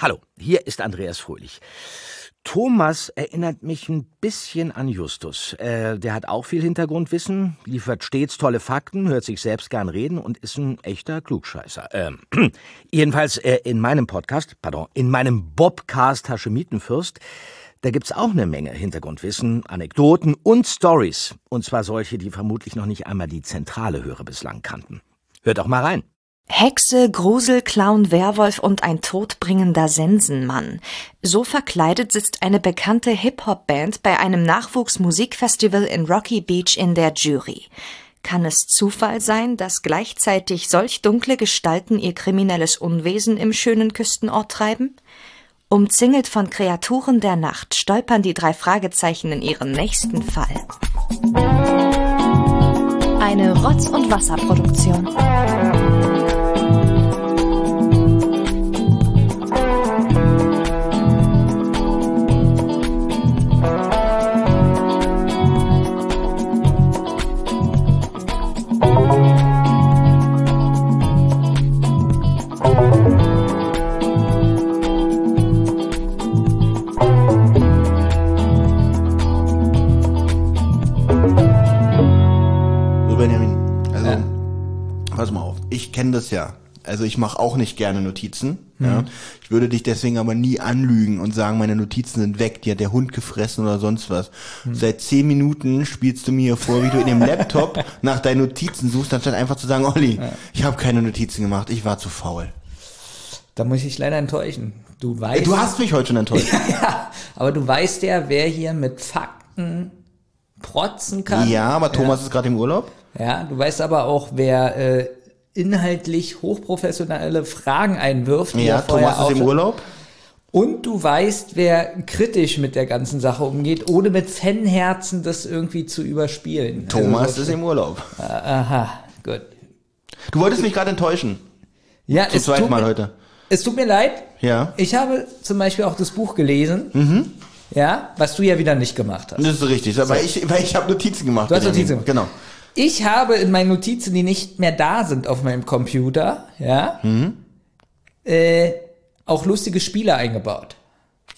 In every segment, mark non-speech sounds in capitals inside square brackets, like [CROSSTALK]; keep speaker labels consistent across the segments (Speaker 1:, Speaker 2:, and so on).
Speaker 1: Hallo, hier ist Andreas Fröhlich. Thomas erinnert mich ein bisschen an Justus. Äh, der hat auch viel Hintergrundwissen, liefert stets tolle Fakten, hört sich selbst gern reden und ist ein echter Klugscheißer. Ähm, [CLEARS THROAT] jedenfalls äh, in meinem Podcast, pardon, in meinem Bobcast Haschemitenfürst, da gibt's auch eine Menge Hintergrundwissen, Anekdoten und Stories. Und zwar solche, die vermutlich noch nicht einmal die zentrale Hörer bislang kannten. Hört auch mal rein.
Speaker 2: Hexe, Grusel, Clown, Werwolf und ein todbringender Sensenmann. So verkleidet sitzt eine bekannte Hip-Hop-Band bei einem Nachwuchsmusikfestival in Rocky Beach in der Jury. Kann es Zufall sein, dass gleichzeitig solch dunkle Gestalten ihr kriminelles Unwesen im schönen Küstenort treiben? Umzingelt von Kreaturen der Nacht stolpern die drei Fragezeichen in ihren nächsten Fall. Eine Rotz- und Wasserproduktion.
Speaker 3: Kenne das ja. Also ich mache auch nicht gerne Notizen. Ja. Ich würde dich deswegen aber nie anlügen und sagen, meine Notizen sind weg, die hat der Hund gefressen oder sonst was. Seit zehn Minuten spielst du mir vor, wie du in dem Laptop [LAUGHS] nach deinen Notizen suchst, anstatt einfach zu sagen, Olli, ich habe keine Notizen gemacht, ich war zu faul.
Speaker 4: Da muss ich dich leider enttäuschen. Du weißt.
Speaker 3: Du hast mich heute schon enttäuscht. [LAUGHS]
Speaker 4: ja, aber du weißt ja, wer hier mit Fakten protzen kann.
Speaker 3: Ja, aber Thomas ist gerade im Urlaub.
Speaker 4: Ja, du weißt aber auch, wer äh, inhaltlich hochprofessionelle Fragen einwirft.
Speaker 3: Ja,
Speaker 4: vorher
Speaker 3: Thomas ist im Urlaub.
Speaker 4: Und du weißt, wer kritisch mit der ganzen Sache umgeht, ohne mit Fanherzen das irgendwie zu überspielen.
Speaker 3: Thomas
Speaker 4: also,
Speaker 3: ist im Urlaub.
Speaker 4: Aha, gut.
Speaker 3: Du wolltest mich gerade enttäuschen.
Speaker 4: Ja,
Speaker 3: Zu
Speaker 4: es
Speaker 3: zweit
Speaker 4: tut,
Speaker 3: mal
Speaker 4: mir,
Speaker 3: heute.
Speaker 4: es tut mir leid.
Speaker 3: Ja.
Speaker 4: Ich habe zum Beispiel auch das Buch gelesen.
Speaker 3: Mhm.
Speaker 4: Ja, was du ja wieder nicht gemacht hast.
Speaker 3: Das ist richtig. Aber ich, weil ich habe Notizen gemacht.
Speaker 4: Du hast. Notizen gemacht.
Speaker 3: Genau.
Speaker 4: Ich habe in meinen Notizen, die nicht mehr da sind auf meinem Computer, ja,
Speaker 3: Mhm.
Speaker 4: äh, auch lustige Spiele eingebaut.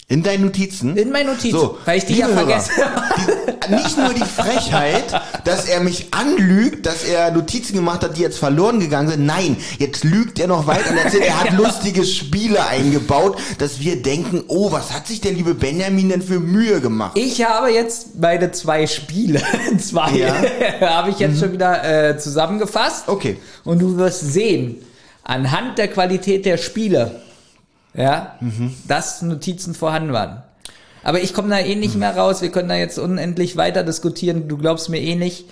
Speaker 3: In deinen Notizen?
Speaker 4: In meinen Notizen,
Speaker 3: So,
Speaker 4: weil ich die ja
Speaker 3: Hörer,
Speaker 4: vergesse.
Speaker 3: Die, nicht nur die Frechheit, dass er mich anlügt, dass er Notizen gemacht hat, die jetzt verloren gegangen sind. Nein, jetzt lügt er noch weiter und erzählt, er hat [LAUGHS] lustige Spiele eingebaut, dass wir denken, oh, was hat sich der liebe Benjamin denn für Mühe gemacht?
Speaker 4: Ich habe jetzt meine zwei Spiele, [LAUGHS] zwei,
Speaker 3: Ja. Mhm. [LAUGHS]
Speaker 4: habe ich jetzt schon wieder äh, zusammengefasst.
Speaker 3: Okay.
Speaker 4: Und du wirst sehen, anhand der Qualität der Spiele, ja,
Speaker 3: Mhm.
Speaker 4: dass Notizen vorhanden waren. Aber ich komme da eh nicht mehr raus. Wir können da jetzt unendlich weiter diskutieren. Du glaubst mir eh nicht.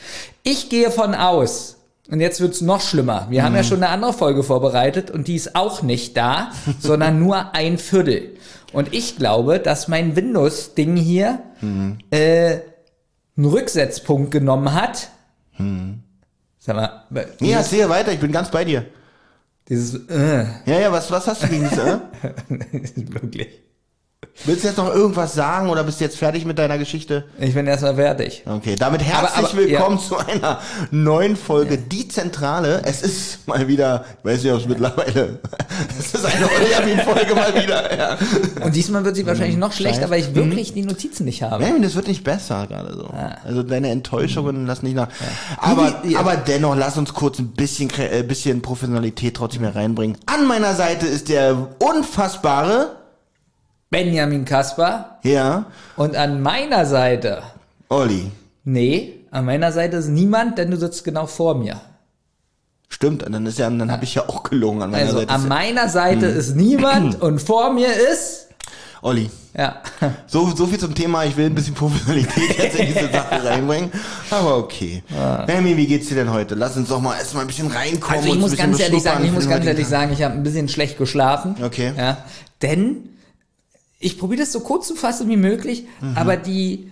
Speaker 4: Ich gehe von aus. Und jetzt wird's noch schlimmer. Wir
Speaker 3: Mhm.
Speaker 4: haben ja schon eine andere Folge vorbereitet und die ist auch nicht da, [LAUGHS] sondern nur ein Viertel. Und ich glaube, dass mein Windows-Ding hier
Speaker 3: Mhm.
Speaker 4: äh, einen Rücksetzpunkt genommen hat. Sag mal,
Speaker 3: Nee,
Speaker 4: dieses,
Speaker 3: erzähl weiter, ich bin ganz bei dir.
Speaker 4: dieses äh,
Speaker 3: Ja, ja, was, was hast du gegen diese? [LAUGHS]
Speaker 4: wirklich.
Speaker 3: Willst du jetzt noch irgendwas sagen oder bist du jetzt fertig mit deiner Geschichte?
Speaker 4: Ich bin erstmal fertig.
Speaker 3: Okay, damit herzlich
Speaker 4: Aber- aber-
Speaker 3: willkommen
Speaker 4: ja.
Speaker 3: zu einer neuen Folge Die Zentrale. Es ist mal wieder, ich weiß nicht, ob es mittlerweile, [LAUGHS] es ist eine Benjamin-Folge mal wieder. Ja.
Speaker 4: Und diesmal wird sie wahrscheinlich noch schlechter, weil ich wirklich die Notizen nicht habe.
Speaker 3: Benjamin, das wird nicht besser gerade so. Also deine Enttäuschungen lassen nicht nach. Aber, aber dennoch, lass uns kurz ein bisschen, äh, bisschen Professionalität trotzdem hier reinbringen. An meiner Seite ist der unfassbare,
Speaker 4: Benjamin Kasper.
Speaker 3: ja,
Speaker 4: Und an meiner Seite,
Speaker 3: Olli.
Speaker 4: nee, an meiner Seite ist niemand, denn du sitzt genau vor mir.
Speaker 3: Stimmt, und dann ist ja, dann habe ich ja auch gelungen an meiner
Speaker 4: Also
Speaker 3: Seite.
Speaker 4: an meiner Seite
Speaker 3: Hm.
Speaker 4: ist niemand [CLEARS THROAT] und vor mir ist,
Speaker 3: Olli.
Speaker 4: ja,
Speaker 3: So, so viel zum Thema, ich will ein bisschen Professionalität [LAUGHS] jetzt in diese Sache reinbringen. Aber okay. Benjamin, wie geht's dir denn heute? Lass uns doch mal erstmal ein bisschen reinkommen.
Speaker 4: Also ich muss ganz ehrlich sagen, ich muss ganz ehrlich sagen, ich habe ein bisschen schlecht geschlafen.
Speaker 3: Okay.
Speaker 4: Ja, denn ich probiere das so kurz zu fassen wie möglich,
Speaker 3: Mhm.
Speaker 4: aber die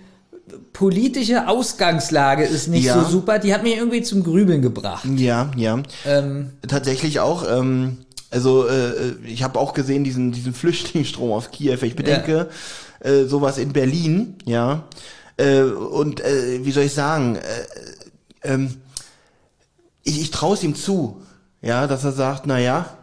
Speaker 4: politische Ausgangslage ist nicht
Speaker 3: Ja.
Speaker 4: so super. Die hat mich irgendwie zum Grübeln gebracht.
Speaker 3: Ja, ja.
Speaker 4: Ähm,
Speaker 3: Tatsächlich auch. Ähm, also äh, ich habe auch gesehen diesen diesen Flüchtlingsstrom aus Kiew. Ich bedenke äh, sowas in Berlin, ja. Äh, und äh, wie soll ich sagen? Äh, ähm, ich ich traue es ihm zu, ja, dass er sagt, na ja,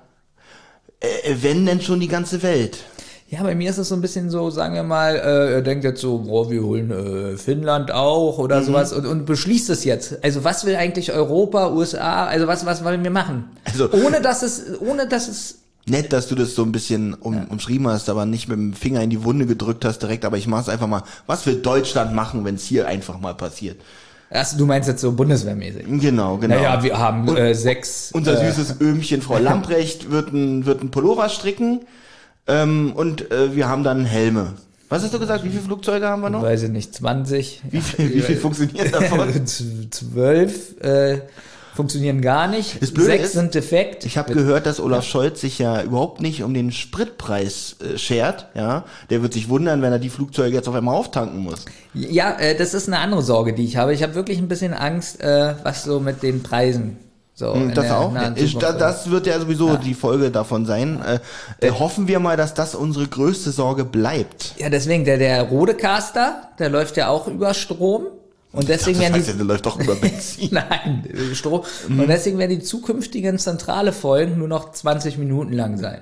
Speaker 3: äh, wenn denn schon die ganze Welt.
Speaker 4: Ja, bei mir ist es so ein bisschen so, sagen wir mal, äh, er denkt jetzt so, boah, wir holen äh, Finnland auch oder sowas und, und beschließt es jetzt. Also was will eigentlich Europa, USA, also was, was wollen wir machen?
Speaker 3: Also-
Speaker 4: ohne dass es, ohne dass es
Speaker 3: Nett, dass du das so ein bisschen um, umschrieben hast, aber nicht mit dem Finger in die Wunde gedrückt hast direkt, aber ich mach's einfach mal. Was will Deutschland machen, wenn es hier einfach mal passiert?
Speaker 4: Ach, du meinst jetzt so bundeswehrmäßig.
Speaker 3: Genau, genau.
Speaker 4: Naja, wir haben
Speaker 3: Und-
Speaker 4: äh, sechs.
Speaker 3: Unser
Speaker 4: äh,
Speaker 3: süßes Öhmchen Frau [LAUGHS] Lamprecht wird ein, wird ein Pullover stricken ähm, und äh, wir haben dann Helme. Was hast du gesagt? Wie viele Flugzeuge haben wir noch?
Speaker 4: weiß ich nicht, 20.
Speaker 3: Wie viel, wie viel funktioniert davon? [LAUGHS]
Speaker 4: Zwölf äh, funktionieren gar nicht.
Speaker 3: Das Blöde
Speaker 4: Sechs
Speaker 3: ist,
Speaker 4: sind defekt.
Speaker 3: Ich habe gehört, dass Olaf Scholz sich ja überhaupt nicht um den Spritpreis äh, schert. Ja, der wird sich wundern, wenn er die Flugzeuge jetzt auf einmal auftanken muss.
Speaker 4: Ja, äh, das ist eine andere Sorge, die ich habe. Ich habe wirklich ein bisschen Angst, äh, was so mit den Preisen so
Speaker 3: Hm, Das auch.
Speaker 4: nahen
Speaker 3: Ich, da,
Speaker 4: Zukunft
Speaker 3: das wird ja sowieso die Folge davon sein. Äh, äh, hoffen wir mal, dass das unsere größte Sorge bleibt.
Speaker 4: Ja, deswegen, der, der Rodecaster, der läuft ja auch über Strom. Und deswegen
Speaker 3: das
Speaker 4: werden
Speaker 3: heißt ja,
Speaker 4: die.
Speaker 3: der läuft doch über Benzin. [LAUGHS]
Speaker 4: Nein, Strom.
Speaker 3: Mhm.
Speaker 4: Und deswegen werden die zukünftigen zentrale Folgen nur noch 20 Minuten lang sein.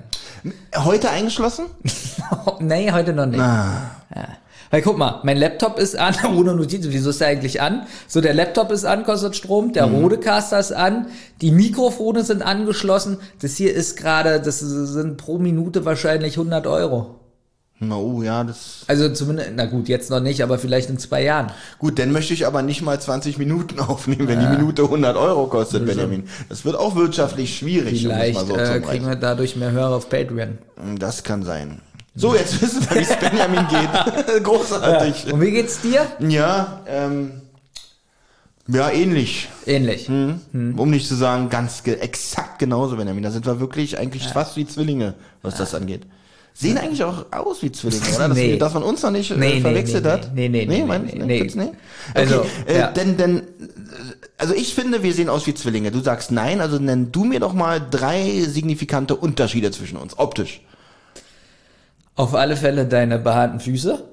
Speaker 3: Heute eingeschlossen? [LAUGHS]
Speaker 4: nee, heute noch nicht.
Speaker 3: Ah.
Speaker 4: Ja. Weil guck mal, mein Laptop ist an, [LAUGHS] ohne Notizen, wieso ist der eigentlich an? So, der Laptop ist an, kostet Strom, der
Speaker 3: Mhm.
Speaker 4: Rodecaster ist an, die Mikrofone sind angeschlossen. Das hier ist gerade, das sind pro Minute wahrscheinlich 100 Euro.
Speaker 3: Na, oh, ja, das.
Speaker 4: Also zumindest, na gut, jetzt noch nicht, aber vielleicht in zwei Jahren.
Speaker 3: Gut, dann möchte ich aber nicht mal 20 Minuten [LAUGHS] aufnehmen, wenn die Minute 100 Euro kostet, Benjamin. Das wird auch wirtschaftlich schwierig, um
Speaker 4: Vielleicht
Speaker 3: mal so
Speaker 4: äh, kriegen wir dadurch mehr Hörer auf Patreon.
Speaker 3: Das kann sein. So, jetzt wissen wir, wie es Benjamin geht. [LAUGHS] Großartig.
Speaker 4: Und wie geht's dir?
Speaker 3: Ja, ähm, ja, ähnlich.
Speaker 4: Ähnlich.
Speaker 3: Hm. Um nicht zu sagen, ganz ge exakt genauso, Benjamin. Da sind wir wirklich eigentlich fast wie Zwillinge, was das angeht. Sehen eigentlich auch aus wie Zwillinge, oder? Dass,
Speaker 4: Nee.
Speaker 3: wir, dass man uns noch nicht äh,
Speaker 4: Nee, nee,
Speaker 3: verwechselt
Speaker 4: nee,
Speaker 3: hat.
Speaker 4: nee, nee, nee,
Speaker 3: meinst
Speaker 4: nee,
Speaker 3: du?
Speaker 4: nee.
Speaker 3: Gibt's nicht? Okay,
Speaker 4: Also,
Speaker 3: äh,
Speaker 4: ja.
Speaker 3: denn, denn, äh, also ich finde, wir sehen aus wie Zwillinge. Du sagst nein, also nenn du mir doch mal drei signifikante Unterschiede zwischen uns, optisch.
Speaker 4: Auf alle Fälle deine behaarten Füße.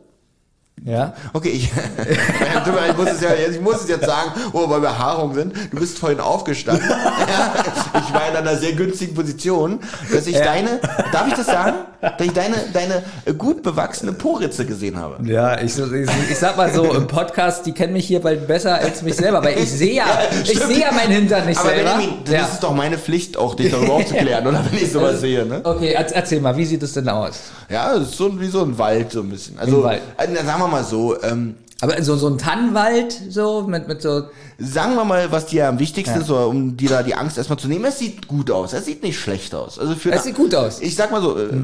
Speaker 4: Ja.
Speaker 3: Okay, ich, [LAUGHS] ich, muss es ja, ich muss es jetzt sagen, wo wir bei Behaarung sind. Du bist vorhin aufgestanden. [LAUGHS] Ja, ich war in einer sehr günstigen Position, dass ich
Speaker 4: Ja.
Speaker 3: deine, darf ich das sagen? Dass ich deine, deine gut bewachsene Poritze gesehen habe.
Speaker 4: Ja, ich, ich, ich sag mal so, im Podcast, die kennen mich hier bald besser als mich selber, weil ich sehe ja, [LAUGHS] ich
Speaker 3: Stimmt.
Speaker 4: sehe ja meinen Hintern nicht
Speaker 3: Aber
Speaker 4: selber.
Speaker 3: Benjamin, das
Speaker 4: ja.
Speaker 3: ist doch meine Pflicht, auch dich darüber aufzuklären, [LAUGHS] oder? Wenn ich sowas sehe, ne?
Speaker 4: Okay, erz- erzähl mal, wie sieht es denn aus?
Speaker 3: Ja, das ist so wie so ein Wald, so ein bisschen. Also, äh, sagen wir mal so, ähm,
Speaker 4: Aber so, so ein Tannenwald, so, mit, mit so,
Speaker 3: Sagen wir mal, was dir am wichtigsten
Speaker 4: Ja.
Speaker 3: ist, oder um dir da die Angst erstmal zu nehmen. Es sieht gut aus. Es sieht nicht schlecht aus. Also für
Speaker 4: Es sieht gut aus.
Speaker 3: Ich sag mal so, äh, f-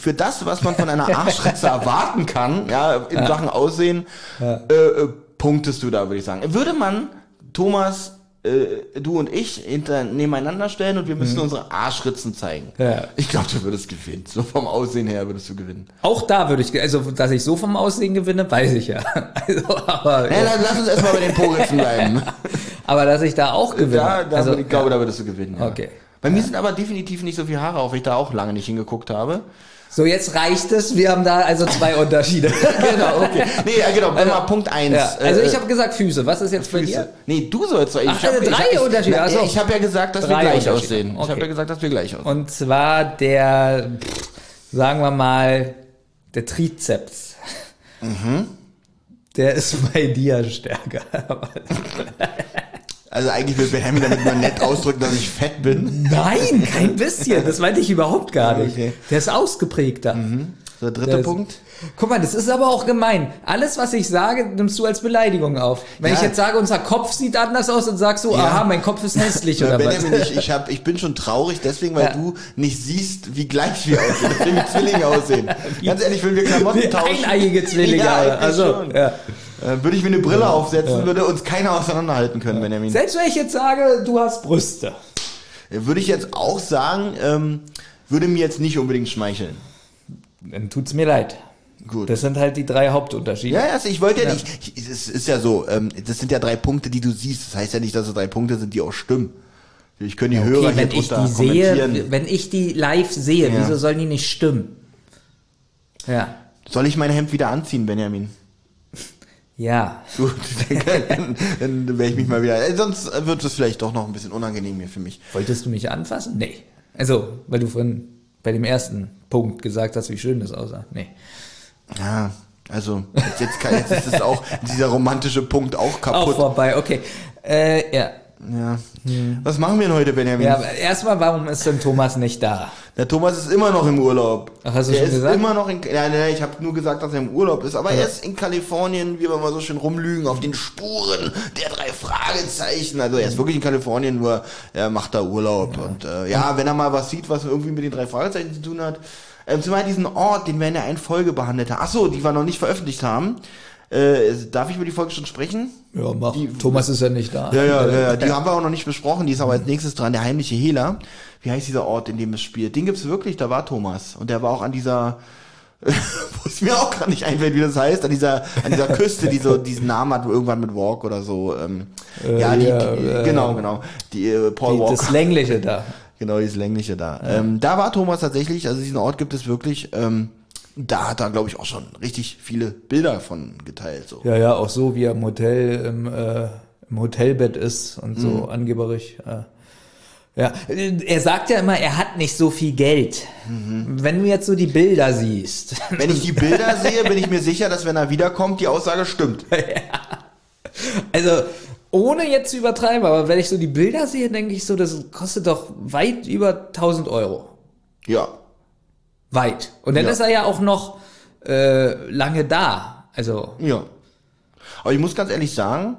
Speaker 3: für das, was man von einer Arschritze [LAUGHS] erwarten kann, ja, in Sachen Aussehen, äh, äh, punktest du da, würde ich sagen. Würde man Thomas, äh, du und ich hinter, nebeneinander stellen und wir müssen unsere Arschritzen zeigen.
Speaker 4: Mhm. Ja.
Speaker 3: Ich glaube, du würdest gewinnen. So vom Aussehen her würdest du gewinnen.
Speaker 4: auch da würde ich, also, dass ich so vom Aussehen gewinne, weiß ich ja. [LAUGHS] Also, aber,
Speaker 3: Ja, dann lass uns erstmal bei den Poritzen bleiben. [LAUGHS]
Speaker 4: aber dass ich da auch gewinne.
Speaker 3: Da, da
Speaker 4: also,
Speaker 3: ich glaube, da würdest du gewinnen. Ja.
Speaker 4: Okay.
Speaker 3: Bei mir sind aber definitiv nicht so viele Haare auf, weil ich da auch lange nicht hingeguckt habe.
Speaker 4: So, jetzt reicht es, wir haben da also zwei [LAUGHS] Unterschiede.
Speaker 3: genau, okay. Nee, ja, genau, dann mal Punkt eins.
Speaker 4: Ja, also
Speaker 3: Äh,
Speaker 4: ich habe gesagt Füße, was ist jetzt bei
Speaker 3: Füße.
Speaker 4: dir?
Speaker 3: Nee, du sollst doch. Ich
Speaker 4: Ach,
Speaker 3: hab-
Speaker 4: also
Speaker 3: ich
Speaker 4: drei
Speaker 3: ich,
Speaker 4: Unterschiede,
Speaker 3: Na,
Speaker 4: ach so.
Speaker 3: Ich habe ja gesagt, dass wir gleich aussehen. Ich habe
Speaker 4: okay.
Speaker 3: ja gesagt, dass wir gleich aussehen.
Speaker 4: Und zwar der, sagen wir mal, der Trizeps.
Speaker 3: Mhm.
Speaker 4: Der ist bei dir stärker. [LAUGHS] [LAUGHS]
Speaker 3: Also eigentlich will Benjamin damit nur nett ausdrücken, dass ich fett bin.
Speaker 4: Nein, kein bisschen. Das meinte ich überhaupt gar nicht.
Speaker 3: Okay.
Speaker 4: Der ist ausgeprägter.
Speaker 3: So, dritter
Speaker 4: Der ist-
Speaker 3: Punkt.
Speaker 4: Guck mal, das ist aber auch gemein. Alles, was ich sage, nimmst du als Beleidigung auf. Wenn
Speaker 3: Ja.
Speaker 4: ich jetzt sage, unser Kopf sieht anders aus, dann sagst du, aha, mein Kopf ist hässlich [LAUGHS] oder
Speaker 3: Benjamin,
Speaker 4: was.
Speaker 3: ich, ich, hab, ich bin schon traurig, deswegen, weil
Speaker 4: Ja.
Speaker 3: du nicht siehst, wie gleich wir aussehen, wie Zwillinge aussehen. [LAUGHS] Ganz ehrlich, wenn wir Klamotten tauschen.
Speaker 4: eineiige Zwillinge. [LAUGHS]
Speaker 3: Ja,
Speaker 4: also,
Speaker 3: schon.
Speaker 4: ja.
Speaker 3: Äh, würde ich mir eine Brille aufsetzen, würde uns keiner auseinanderhalten können, Benjamin.
Speaker 4: Selbst wenn ich jetzt sage, du hast Brüste.
Speaker 3: Würde ich jetzt auch sagen, ähm, würde mir jetzt nicht unbedingt schmeicheln.
Speaker 4: Dann tut's mir leid.
Speaker 3: Gut.
Speaker 4: Das sind halt die drei Hauptunterschiede.
Speaker 3: ja, ja, also ich wollte ja, nicht, ich, es ist ja so, ähm, das sind ja drei Punkte, die du siehst. Das heißt ja nicht, dass es drei Punkte sind, die auch stimmen. Ich können die Hörer
Speaker 4: Okay, wenn
Speaker 3: hier
Speaker 4: ich die sehe, wenn ich die live sehe,
Speaker 3: Ja.
Speaker 4: wieso sollen die nicht stimmen? Ja.
Speaker 3: Soll ich mein Hemd wieder anziehen, Benjamin?
Speaker 4: Ja.
Speaker 3: Gut, [LAUGHS] dann, dann werde ich mich mal wieder. Äh, sonst wird es vielleicht doch noch ein bisschen unangenehm hier für mich.
Speaker 4: Wolltest du mich anfassen? Nee. Also, weil du von bei dem ersten Punkt gesagt hast, wie schön das aussah. Nee.
Speaker 3: Ja, also jetzt, jetzt, kann, jetzt ist es auch dieser romantische Punkt auch
Speaker 4: Auch
Speaker 3: kaputt.
Speaker 4: vorbei, okay. Äh, ja.
Speaker 3: Ja. Was machen wir denn heute, Benjamin?
Speaker 4: ja, erstmal, warum ist denn Thomas nicht da?
Speaker 3: Der Thomas ist immer noch im Urlaub.
Speaker 4: Ach, hast du
Speaker 3: der
Speaker 4: schon
Speaker 3: ist
Speaker 4: gesagt?
Speaker 3: immer noch in. Nein, nein, ich habe nur gesagt, dass er im Urlaub ist. Aber er ist in Kalifornien, wie wir mal so schön rumlügen, auf den Spuren der drei Fragezeichen. Also er ist wirklich in Kalifornien, nur er macht da Urlaub. Und äh, ja, wenn er mal was sieht, was irgendwie mit den drei Fragezeichen zu tun hat. Ähm, zum Beispiel diesen Ort, den wir in der einen Folge behandelt haben. Ach so, die wir noch nicht veröffentlicht haben. Äh, darf ich über die Folge schon sprechen?
Speaker 4: Ja, mach. Thomas ist ja nicht da.
Speaker 3: Ja, ja, ja, ja, die haben wir auch noch nicht besprochen, die ist aber als nächstes dran, der heimliche Hehler. Wie heißt dieser Ort, in dem es spielt? Den gibt's wirklich, da war Thomas. Und der war auch an dieser, [LAUGHS] wo es mir auch gar nicht einfällt, wie das heißt, an dieser, an dieser Küste, die so diesen Namen hat, irgendwann mit Walk oder so. Ähm, ja, die,
Speaker 4: ja,
Speaker 3: die
Speaker 4: äh,
Speaker 3: genau, genau. Die äh, Paul
Speaker 4: Die,
Speaker 3: Walker.
Speaker 4: das Längliche da. [LAUGHS]
Speaker 3: Genau, dieses längliche da. Ähm, da war Thomas tatsächlich, also diesen Ort gibt es wirklich. Ähm, da hat er, glaube ich, auch schon richtig viele Bilder von geteilt. So.
Speaker 4: Ja, ja, auch so, wie er im Hotel, im, äh, im Hotelbett ist und so
Speaker 3: Mhm.
Speaker 4: angeberig. Äh. Ja, er sagt ja immer, er hat nicht so viel Geld.
Speaker 3: Mhm.
Speaker 4: Wenn du jetzt so die Bilder siehst.
Speaker 3: Wenn ich die Bilder [LAUGHS] sehe, bin ich mir sicher, dass wenn er wiederkommt, die Aussage stimmt.
Speaker 4: Also, ohne jetzt zu übertreiben, aber wenn ich so die Bilder sehe, denke ich so, das kostet doch weit über 1000 Euro.
Speaker 3: Ja.
Speaker 4: Weit. Und dann
Speaker 3: Ja.
Speaker 4: ist er ja auch noch äh, lange da. Also,
Speaker 3: Ja. Aber ich muss ganz ehrlich sagen,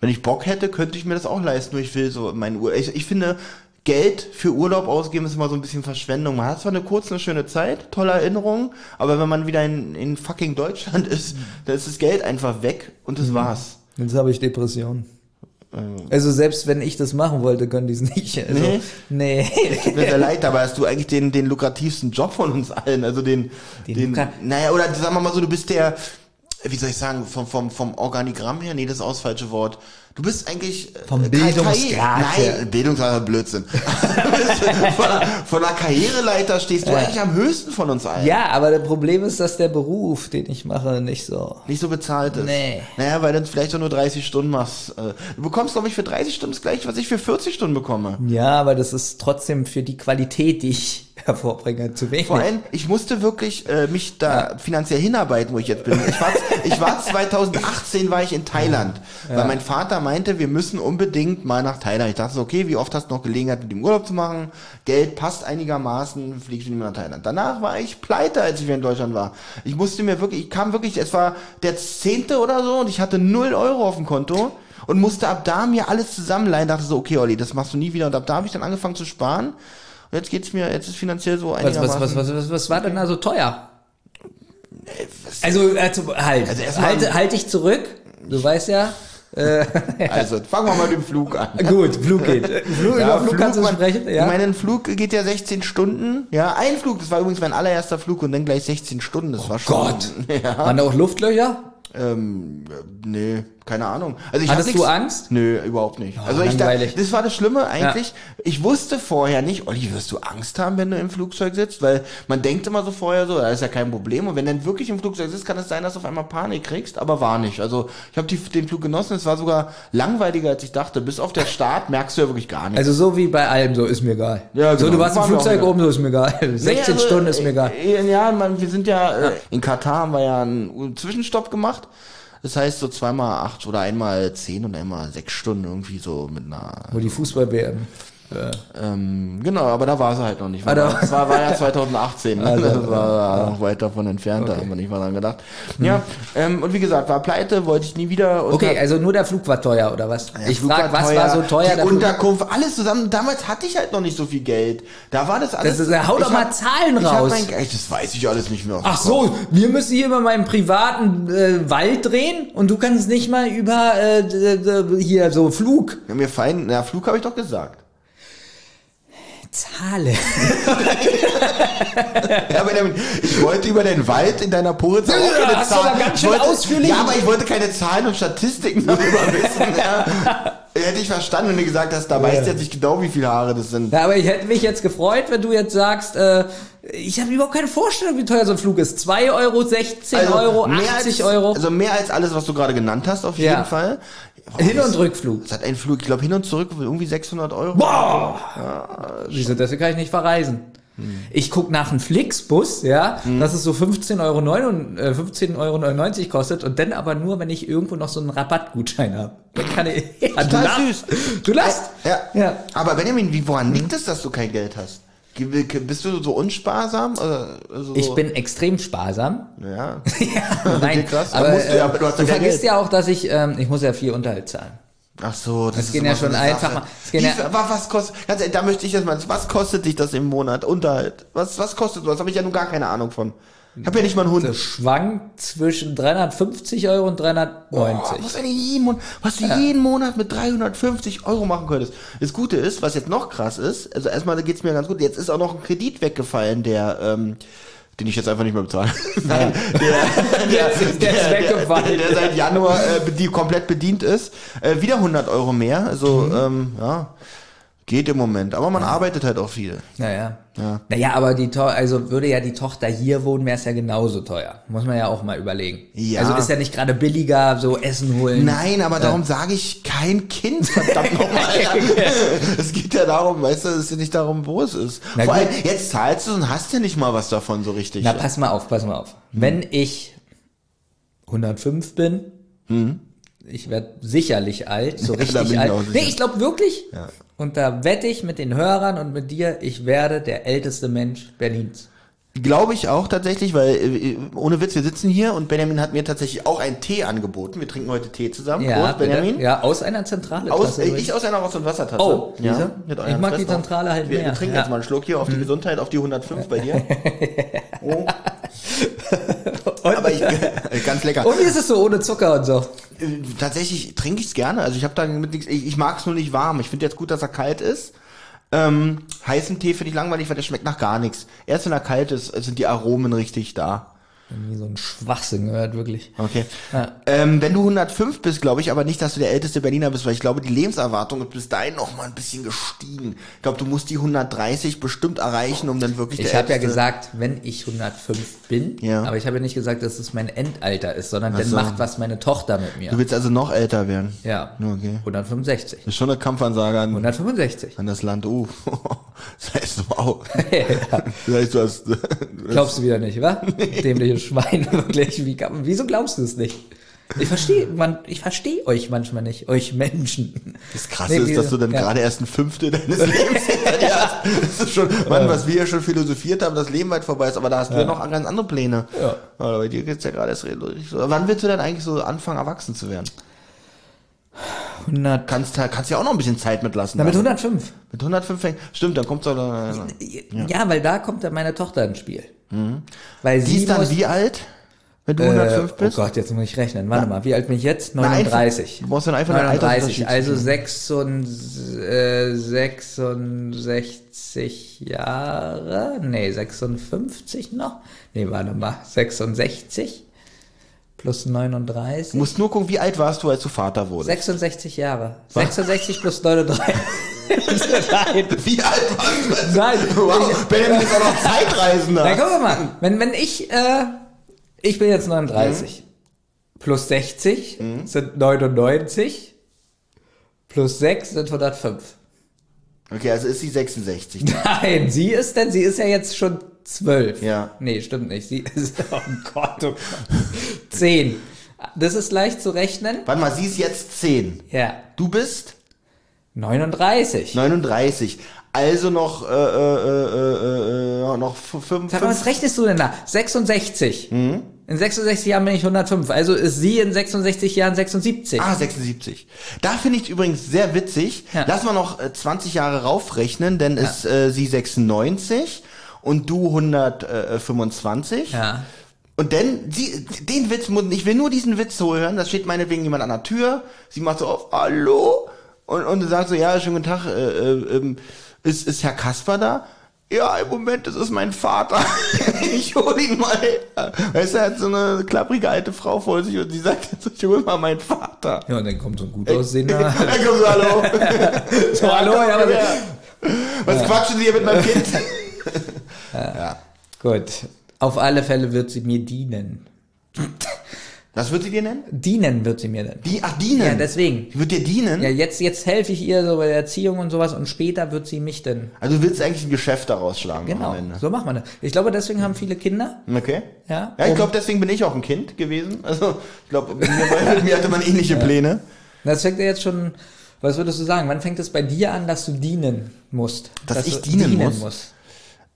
Speaker 3: wenn ich Bock hätte, könnte ich mir das auch leisten. Nur ich will so mein Urlaub. Ich, ich finde, Geld für Urlaub ausgeben ist immer so ein bisschen Verschwendung. Man hat zwar eine kurze, eine schöne Zeit, tolle Erinnerungen, aber wenn man wieder in, in fucking Deutschland [LAUGHS] ist, dann ist das Geld einfach weg und das war's.
Speaker 4: jetzt habe ich Depressionen. Also selbst wenn ich das machen wollte, könnte ich es nicht. Also,
Speaker 3: Nee?
Speaker 4: nee.
Speaker 3: Tut mir sehr leid, aber hast du eigentlich den, den lukrativsten Job von uns allen. Also den,
Speaker 4: Den
Speaker 3: den, naja, oder sagen wir mal so, du bist der, wie soll ich sagen, vom, vom, vom Organigramm her, nee, das ist auch das falsche Wort. Du bist eigentlich äh,
Speaker 4: Vom
Speaker 3: Ka-
Speaker 4: Bildungsgrad.
Speaker 3: Nein, Bildungsgrad Blödsinn. [LAUGHS] Von, der, von der Karriereleiter stehst du eigentlich am höchsten von uns allen.
Speaker 4: Ja, aber das Problem ist, dass der Beruf, den ich mache, nicht so.
Speaker 3: Nicht so bezahlt ist.
Speaker 4: Nee.
Speaker 3: Naja, weil du vielleicht auch nur 30 Stunden machst. Äh, Du bekommst, glaube ich, für 30 Stunden das gleiche, was ich für 40 Stunden bekomme.
Speaker 4: Ja, aber das ist trotzdem für die Qualität, die ich hervorbringe, zu wenig.
Speaker 3: Vor allem, ich musste wirklich äh, mich da finanziell hinarbeiten, wo ich jetzt bin. Ich war, ich war [LAUGHS] 2018 war ich in Thailand, weil mein Vater meinte, wir müssen unbedingt mal nach Thailand. Ich dachte so, okay, wie oft hast du noch Gelegenheit, mit dem Urlaub zu machen? Geld passt einigermaßen, fliegst du nicht mehr nach Thailand. Danach war ich pleite, als ich wieder in Deutschland war. Ich musste mir wirklich, ich kam wirklich, es war der zehnte oder so und ich hatte null Euro auf dem Konto und musste ab da mir alles zusammenleihen. Dachte so, okay, Olli, das machst du nie wieder. Und ab da habe ich dann angefangen zu sparen. Jetzt geht's mir, jetzt ist finanziell so einigermaßen.
Speaker 4: was, was, was, was, was war denn da so teuer? Also, also halt,
Speaker 3: Also
Speaker 4: halt, halt dich zurück. Du weißt ja. Äh, [LAUGHS]
Speaker 3: Also, fangen wir mal mit dem Flug an.
Speaker 4: gut, Flug geht. Flug, über Flug kannst du
Speaker 3: man-
Speaker 4: sprechen, ja.
Speaker 3: Ich meine, ein Flug geht ja 16 Stunden. Ja, ein Flug, das war übrigens mein allererster Flug und dann gleich 16 Stunden. Das war schon.
Speaker 4: Gott. [LAUGHS]
Speaker 3: Ja.
Speaker 4: Waren da auch Luftlöcher?
Speaker 3: Ähm, nee, keine Ahnung. Also ich
Speaker 4: Hattest du Angst?
Speaker 3: Nö, überhaupt nicht. also ich da,
Speaker 4: langweilig.
Speaker 3: das war das Schlimme eigentlich. Ich wusste vorher nicht, Olli, wirst du Angst haben, wenn du im Flugzeug sitzt? Weil man denkt immer so vorher so, das ist ja kein Problem. Und wenn du dann wirklich im Flugzeug sitzt, kann es sein, dass du auf einmal Panik kriegst, aber war nicht. Also ich habe den Flug genossen, es war sogar langweiliger, als ich dachte. Bis auf der Start merkst du ja wirklich gar nichts.
Speaker 4: Also so wie bei allem, so ist mir egal.
Speaker 3: Ja,
Speaker 4: So,
Speaker 3: genau.
Speaker 4: du warst im
Speaker 3: War
Speaker 4: Flugzeug oben, so ist mir egal. 16 [LAUGHS]
Speaker 3: Nee, also,
Speaker 4: Stunden ist mir egal.
Speaker 3: äh, Ja, man, wir sind ja, äh, in Katar haben wir ja einen Zwischenstopp gemacht. Das heißt so zweimal acht oder einmal zehn und einmal sechs Stunden irgendwie so mit einer.
Speaker 4: Wo die
Speaker 3: Ähm, genau, aber da war sie halt noch nicht.
Speaker 4: Ah, da-
Speaker 3: das war, war ja 2018. Ne? [LAUGHS]
Speaker 4: Also,
Speaker 3: das war noch weit davon entfernt, da
Speaker 4: Okay.
Speaker 3: haben wir nicht mal dran gedacht. Ja, ähm, und wie gesagt, war pleite, wollte ich nie wieder.
Speaker 4: Okay, also nur der Flug war teuer, oder was?
Speaker 3: der
Speaker 4: ich
Speaker 3: Flug
Speaker 4: frag, was war so teuer?
Speaker 3: Die? Unterkunft, alles zusammen. Damals hatte ich halt noch nicht so viel Geld. Da war das alles.
Speaker 4: Das ist- hau doch mal Zahlen
Speaker 3: hab
Speaker 4: raus.
Speaker 3: Mein, das weiß ich alles nicht mehr.
Speaker 4: Ach so, wir müssen hier über meinen privaten äh, Wald drehen und du kannst nicht mal über äh, hier so Flug.
Speaker 3: Ja, mir fein, na, Flug habe ich doch gesagt.
Speaker 4: Zahle. [LAUGHS]
Speaker 3: Ja, Benjamin, ich wollte über den Wald in deiner Poritz auch
Speaker 4: Ja,
Speaker 3: keine
Speaker 4: hast du
Speaker 3: Zahlen.
Speaker 4: aber ganz schön
Speaker 3: wollte,
Speaker 4: ausführlich-
Speaker 3: Ja, aber ich wollte keine Zahlen und Statistiken darüber [LAUGHS] wissen. Ja. Hätte ich verstanden, wenn du gesagt hast, da weißt du jetzt nicht genau, wie viele Haare das sind.
Speaker 4: Ja, aber ich hätte mich jetzt gefreut, wenn du jetzt sagst, äh, ich habe überhaupt keine Vorstellung, wie teuer so ein Flug ist. 2 Euro, 16 Euro, 80
Speaker 3: als,
Speaker 4: Euro.
Speaker 3: Also mehr als alles, was du gerade genannt hast, auf
Speaker 4: Ja.
Speaker 3: jeden Fall.
Speaker 4: Hin- und Rückflug.
Speaker 3: Es hat einen Flug, ich glaube, hin und zurück irgendwie 600 Euro.
Speaker 4: Boah! Wieso, deswegen kann ich nicht verreisen. Ich guck nach einem Flixbus, ja, dass es so 15,99 Euro, äh, 15,99 Euro kostet und dann aber nur, wenn ich irgendwo noch so einen Rabattgutschein habe. Dann kann ich. [LAUGHS] Ja, du
Speaker 3: Total
Speaker 4: lachst.
Speaker 3: süß.
Speaker 4: Du lachst.
Speaker 3: Ja.
Speaker 4: Ja.
Speaker 3: Aber Benjamin, wie, woran liegt es, dass du kein Geld hast? Bist du so unsparsam? Oder so?
Speaker 4: Ich bin extrem sparsam. [LAUGHS]
Speaker 3: Ja.
Speaker 4: Nein,
Speaker 3: Okay, krass.
Speaker 4: aber
Speaker 3: du
Speaker 4: äh,
Speaker 3: ja- aber du
Speaker 4: du
Speaker 3: ja
Speaker 4: vergisst
Speaker 3: Geld.
Speaker 4: ja auch, dass ich, ähm, ich muss ja viel Unterhalt zahlen.
Speaker 3: Ach so, das, ist
Speaker 4: gehen ja schon einfach mal-
Speaker 3: Wie
Speaker 4: ja-
Speaker 3: was kostet, ganz ehrlich, da möchte ich jetzt mal, was kostet dich das im Monat? Unterhalt? Was, was kostet das? Habe ich ja nun gar keine Ahnung von. Ich habe ja nicht mal einen Hund.
Speaker 4: Das schwankt zwischen 350 Euro und 390.
Speaker 3: Oh, was, du jeden Monat, was du jeden Monat mit 350 Euro machen könntest. Das Gute ist, was jetzt noch krass ist, also erstmal geht's mir ganz gut, jetzt ist auch noch ein Kredit weggefallen, der, ähm, den ich jetzt einfach nicht mehr bezahle. Nein, [LAUGHS] der, der,
Speaker 4: Jetzt ist der weggefallen.
Speaker 3: Der, der seit Januar äh, bedi komplett bedient ist. Äh, wieder 100 Euro mehr, also ähm, ja, geht im Moment. Aber man arbeitet halt auch viel.
Speaker 4: Naja.
Speaker 3: Ja.
Speaker 4: Naja, aber die to also würde ja die Tochter hier wohnen, wäre es ja genauso teuer. Muss man ja auch mal überlegen.
Speaker 3: Ja.
Speaker 4: Also ist ja nicht gerade billiger, so Essen holen.
Speaker 3: Nein, aber darum sage ich kein Kind, verdammt nochmal. [LAUGHS] es geht ja darum, weißt du, es ist ja nicht darum, wo es ist.
Speaker 4: Na
Speaker 3: Vor
Speaker 4: gut.
Speaker 3: allem, jetzt zahlst du und hast ja nicht mal was davon so richtig.
Speaker 4: Na, pass mal auf, pass mal auf. Wenn ich 105 bin, ich werde sicherlich alt, so [LAUGHS]
Speaker 3: Ja,
Speaker 4: richtig
Speaker 3: ich
Speaker 4: alt.
Speaker 3: sicher.
Speaker 4: Nee, ich glaube wirklich.
Speaker 3: Ja.
Speaker 4: Und da wette ich mit den Hörern und mit dir, ich werde der älteste Mensch Berlins.
Speaker 3: Glaube ich auch tatsächlich, weil, äh, ohne Witz, wir sitzen hier und Benjamin hat mir tatsächlich auch einen Tee angeboten. Wir trinken heute Tee zusammen.
Speaker 4: Ja,
Speaker 3: Prost, Benjamin.
Speaker 4: ja, aus einer Zentrale.
Speaker 3: Aus, äh, ich aus einer Rost- und Wassertasse.
Speaker 4: Oh,
Speaker 3: ja, mit
Speaker 4: Ich mag die
Speaker 3: Stress noch.
Speaker 4: Zentrale halt
Speaker 3: wir,
Speaker 4: mehr.
Speaker 3: Wir trinken
Speaker 4: Ja.
Speaker 3: jetzt mal einen Schluck hier auf die Gesundheit, auf die 105 bei dir. [LAUGHS] Oh. [LAUGHS] Aber ich, [LAUGHS] ganz lecker.
Speaker 4: Und wie ist es so ohne Zucker und so?
Speaker 3: Äh, Tatsächlich trinke ich es gerne. Also ich habe da mit nichts. Ich, ich mag es nur nicht warm. Ich finde jetzt gut, dass er kalt ist. Ähm, heißen Tee finde ich langweilig, weil der schmeckt nach gar nichts. Erst wenn er kalt ist, sind die Aromen richtig da.
Speaker 4: Irgendwie so ein Schwachsinn gehört, wirklich.
Speaker 3: Okay.
Speaker 4: Ja.
Speaker 3: Ähm, wenn du 105 bist, glaube ich aber nicht, dass du der älteste Berliner bist, weil ich glaube, die Lebenserwartung ist bis dahin noch mal ein bisschen gestiegen. Ich glaube, du musst die 130 bestimmt erreichen, um dann wirklich
Speaker 4: Ich habe ja gesagt, wenn ich 105 bin,
Speaker 3: Ja.
Speaker 4: aber ich habe ja nicht gesagt, dass es mein Endalter ist, sondern dann
Speaker 3: so.
Speaker 4: macht was meine Tochter mit mir.
Speaker 3: Du willst also noch älter werden.
Speaker 4: Ja.
Speaker 3: Okay.
Speaker 4: 165.
Speaker 3: Das ist schon eine Kampfansage an,
Speaker 4: 165.
Speaker 3: an das Land. Uh, [LAUGHS] das heißt wow. [LAUGHS] Das heißt, du hast,
Speaker 4: Glaubst du wieder nicht, wa? [LAUGHS] Dämliches Schwein, [LAUGHS] wirklich. Wie, kann- wieso glaubst du es nicht? Ich verstehe, man, ich verstehe euch manchmal nicht, euch Menschen.
Speaker 3: Das Krasse
Speaker 4: Nee,
Speaker 3: ist, dass du dann
Speaker 4: ja.
Speaker 3: gerade erst ein Fünftel deines [LAUGHS] Lebens hast. Das ist schon, Mann, was wir ja schon philosophiert haben, dass Leben weit vorbei ist, aber da hast du ja noch ganz andere Pläne.
Speaker 4: Ja.
Speaker 3: Aber bei dir geht's ja gerade erst richtig so. Wann willst du denn eigentlich so anfangen, erwachsen zu werden?
Speaker 4: 100,
Speaker 3: Kannst, kannst ja auch noch ein bisschen Zeit mitlassen.
Speaker 4: na, mit
Speaker 3: dann.
Speaker 4: 105.
Speaker 3: Mit 105 fängt, stimmt, dann kommt's doch, äh,
Speaker 4: Ja. weil da kommt dann meine Tochter ins Spiel. Weil
Speaker 3: die ist dann wie alt, wenn du
Speaker 4: äh,
Speaker 3: 105
Speaker 4: Oh
Speaker 3: bist?
Speaker 4: Gott, jetzt muss ich rechnen. Warte mal, wie alt bin ich jetzt?
Speaker 3: Na, einfach-
Speaker 4: 39.
Speaker 3: du brauchst dann einfach einen
Speaker 4: 39,
Speaker 3: Altersunterschied
Speaker 4: also 66, äh, 66 Jahre? Nee, 56 noch? Nee, warte mal, 66 plus 39.
Speaker 3: Du musst nur gucken, wie alt warst du, als du Vater wurdest.
Speaker 4: 66 Jahre. 66 plus 39. Nein. [LAUGHS]
Speaker 3: Wie alt warst du?
Speaker 4: Nein.
Speaker 3: Wow, Benjamin ist auch noch Zeitreisender.
Speaker 4: Na, guck mal, wenn, wenn ich, äh, ich bin jetzt 39, plus 60 sind 99, plus 6 sind 105.
Speaker 3: Okay, also ist sie 66. [LAUGHS]
Speaker 4: Nein, sie ist denn, sie ist ja jetzt schon 12.
Speaker 3: Ja.
Speaker 4: Nee, stimmt nicht. Sie ist, [LAUGHS] oh Gott, oh Gott. 10. Das ist leicht zu rechnen.
Speaker 3: Warte mal, sie ist jetzt 10.
Speaker 4: Ja.
Speaker 3: Du bist
Speaker 4: 39.
Speaker 3: 39. Also noch, äh, äh, äh, äh, noch 5.
Speaker 4: Sag mal, was rechnest du denn da? 66. In 66 Jahren bin ich 105. Also ist sie in 66 Jahren 76.
Speaker 3: Ah, 76. Da finde ich übrigens sehr witzig.
Speaker 4: Ja.
Speaker 3: Lass mal noch äh, 20 Jahre raufrechnen, denn ist äh, sie 96 und du 125.
Speaker 4: Ja.
Speaker 3: Und dann, sie, den Witz, muss- ich will nur diesen Witz so hören, da steht meinetwegen jemand an der Tür, sie macht so auf, hallo, und, und sagt so, ja, schönen guten Tag, äh, äh, ähm, ist, ist Herr Kasper da? Ja, im Moment, das ist mein Vater. [LAUGHS] ich hol ihn mal. Weißt du, er hat so eine klapprige alte Frau vor sich und sie sagt jetzt, ich hol mal meinen Vater.
Speaker 4: Ja, und dann kommt so ein gut aussehender. [LAUGHS]
Speaker 3: Dann kommt so, hallo. [LAUGHS]
Speaker 4: so, hallo, ja,
Speaker 3: Was quatschen Sie hier mit meinem Kind?
Speaker 4: Gut. Auf alle Fälle wird sie mir dienen.
Speaker 3: Was wird sie dir nennen?
Speaker 4: Dienen wird sie mir nennen.
Speaker 3: Die, ach, dienen.
Speaker 4: Ja, deswegen.
Speaker 3: Die wird dir dienen?
Speaker 4: Ja, jetzt, jetzt helfe ich ihr so bei der Erziehung und sowas und später wird sie mich dann.
Speaker 3: Also du willst eigentlich ein Geschäft daraus schlagen
Speaker 4: Genau, so macht man das. Ich glaube, deswegen haben viele Kinder.
Speaker 3: Okay.
Speaker 4: Ja,
Speaker 3: Ja, ich glaube, deswegen bin ich auch ein Kind gewesen. Also, ich glaube, mit, mir- [LAUGHS] mit mir hatte man ähnliche Pläne.
Speaker 4: Das fängt ja jetzt schon. Was würdest du sagen? Wann fängt es bei dir an, dass du dienen musst?
Speaker 3: Dass ich
Speaker 4: du
Speaker 3: dienen muss?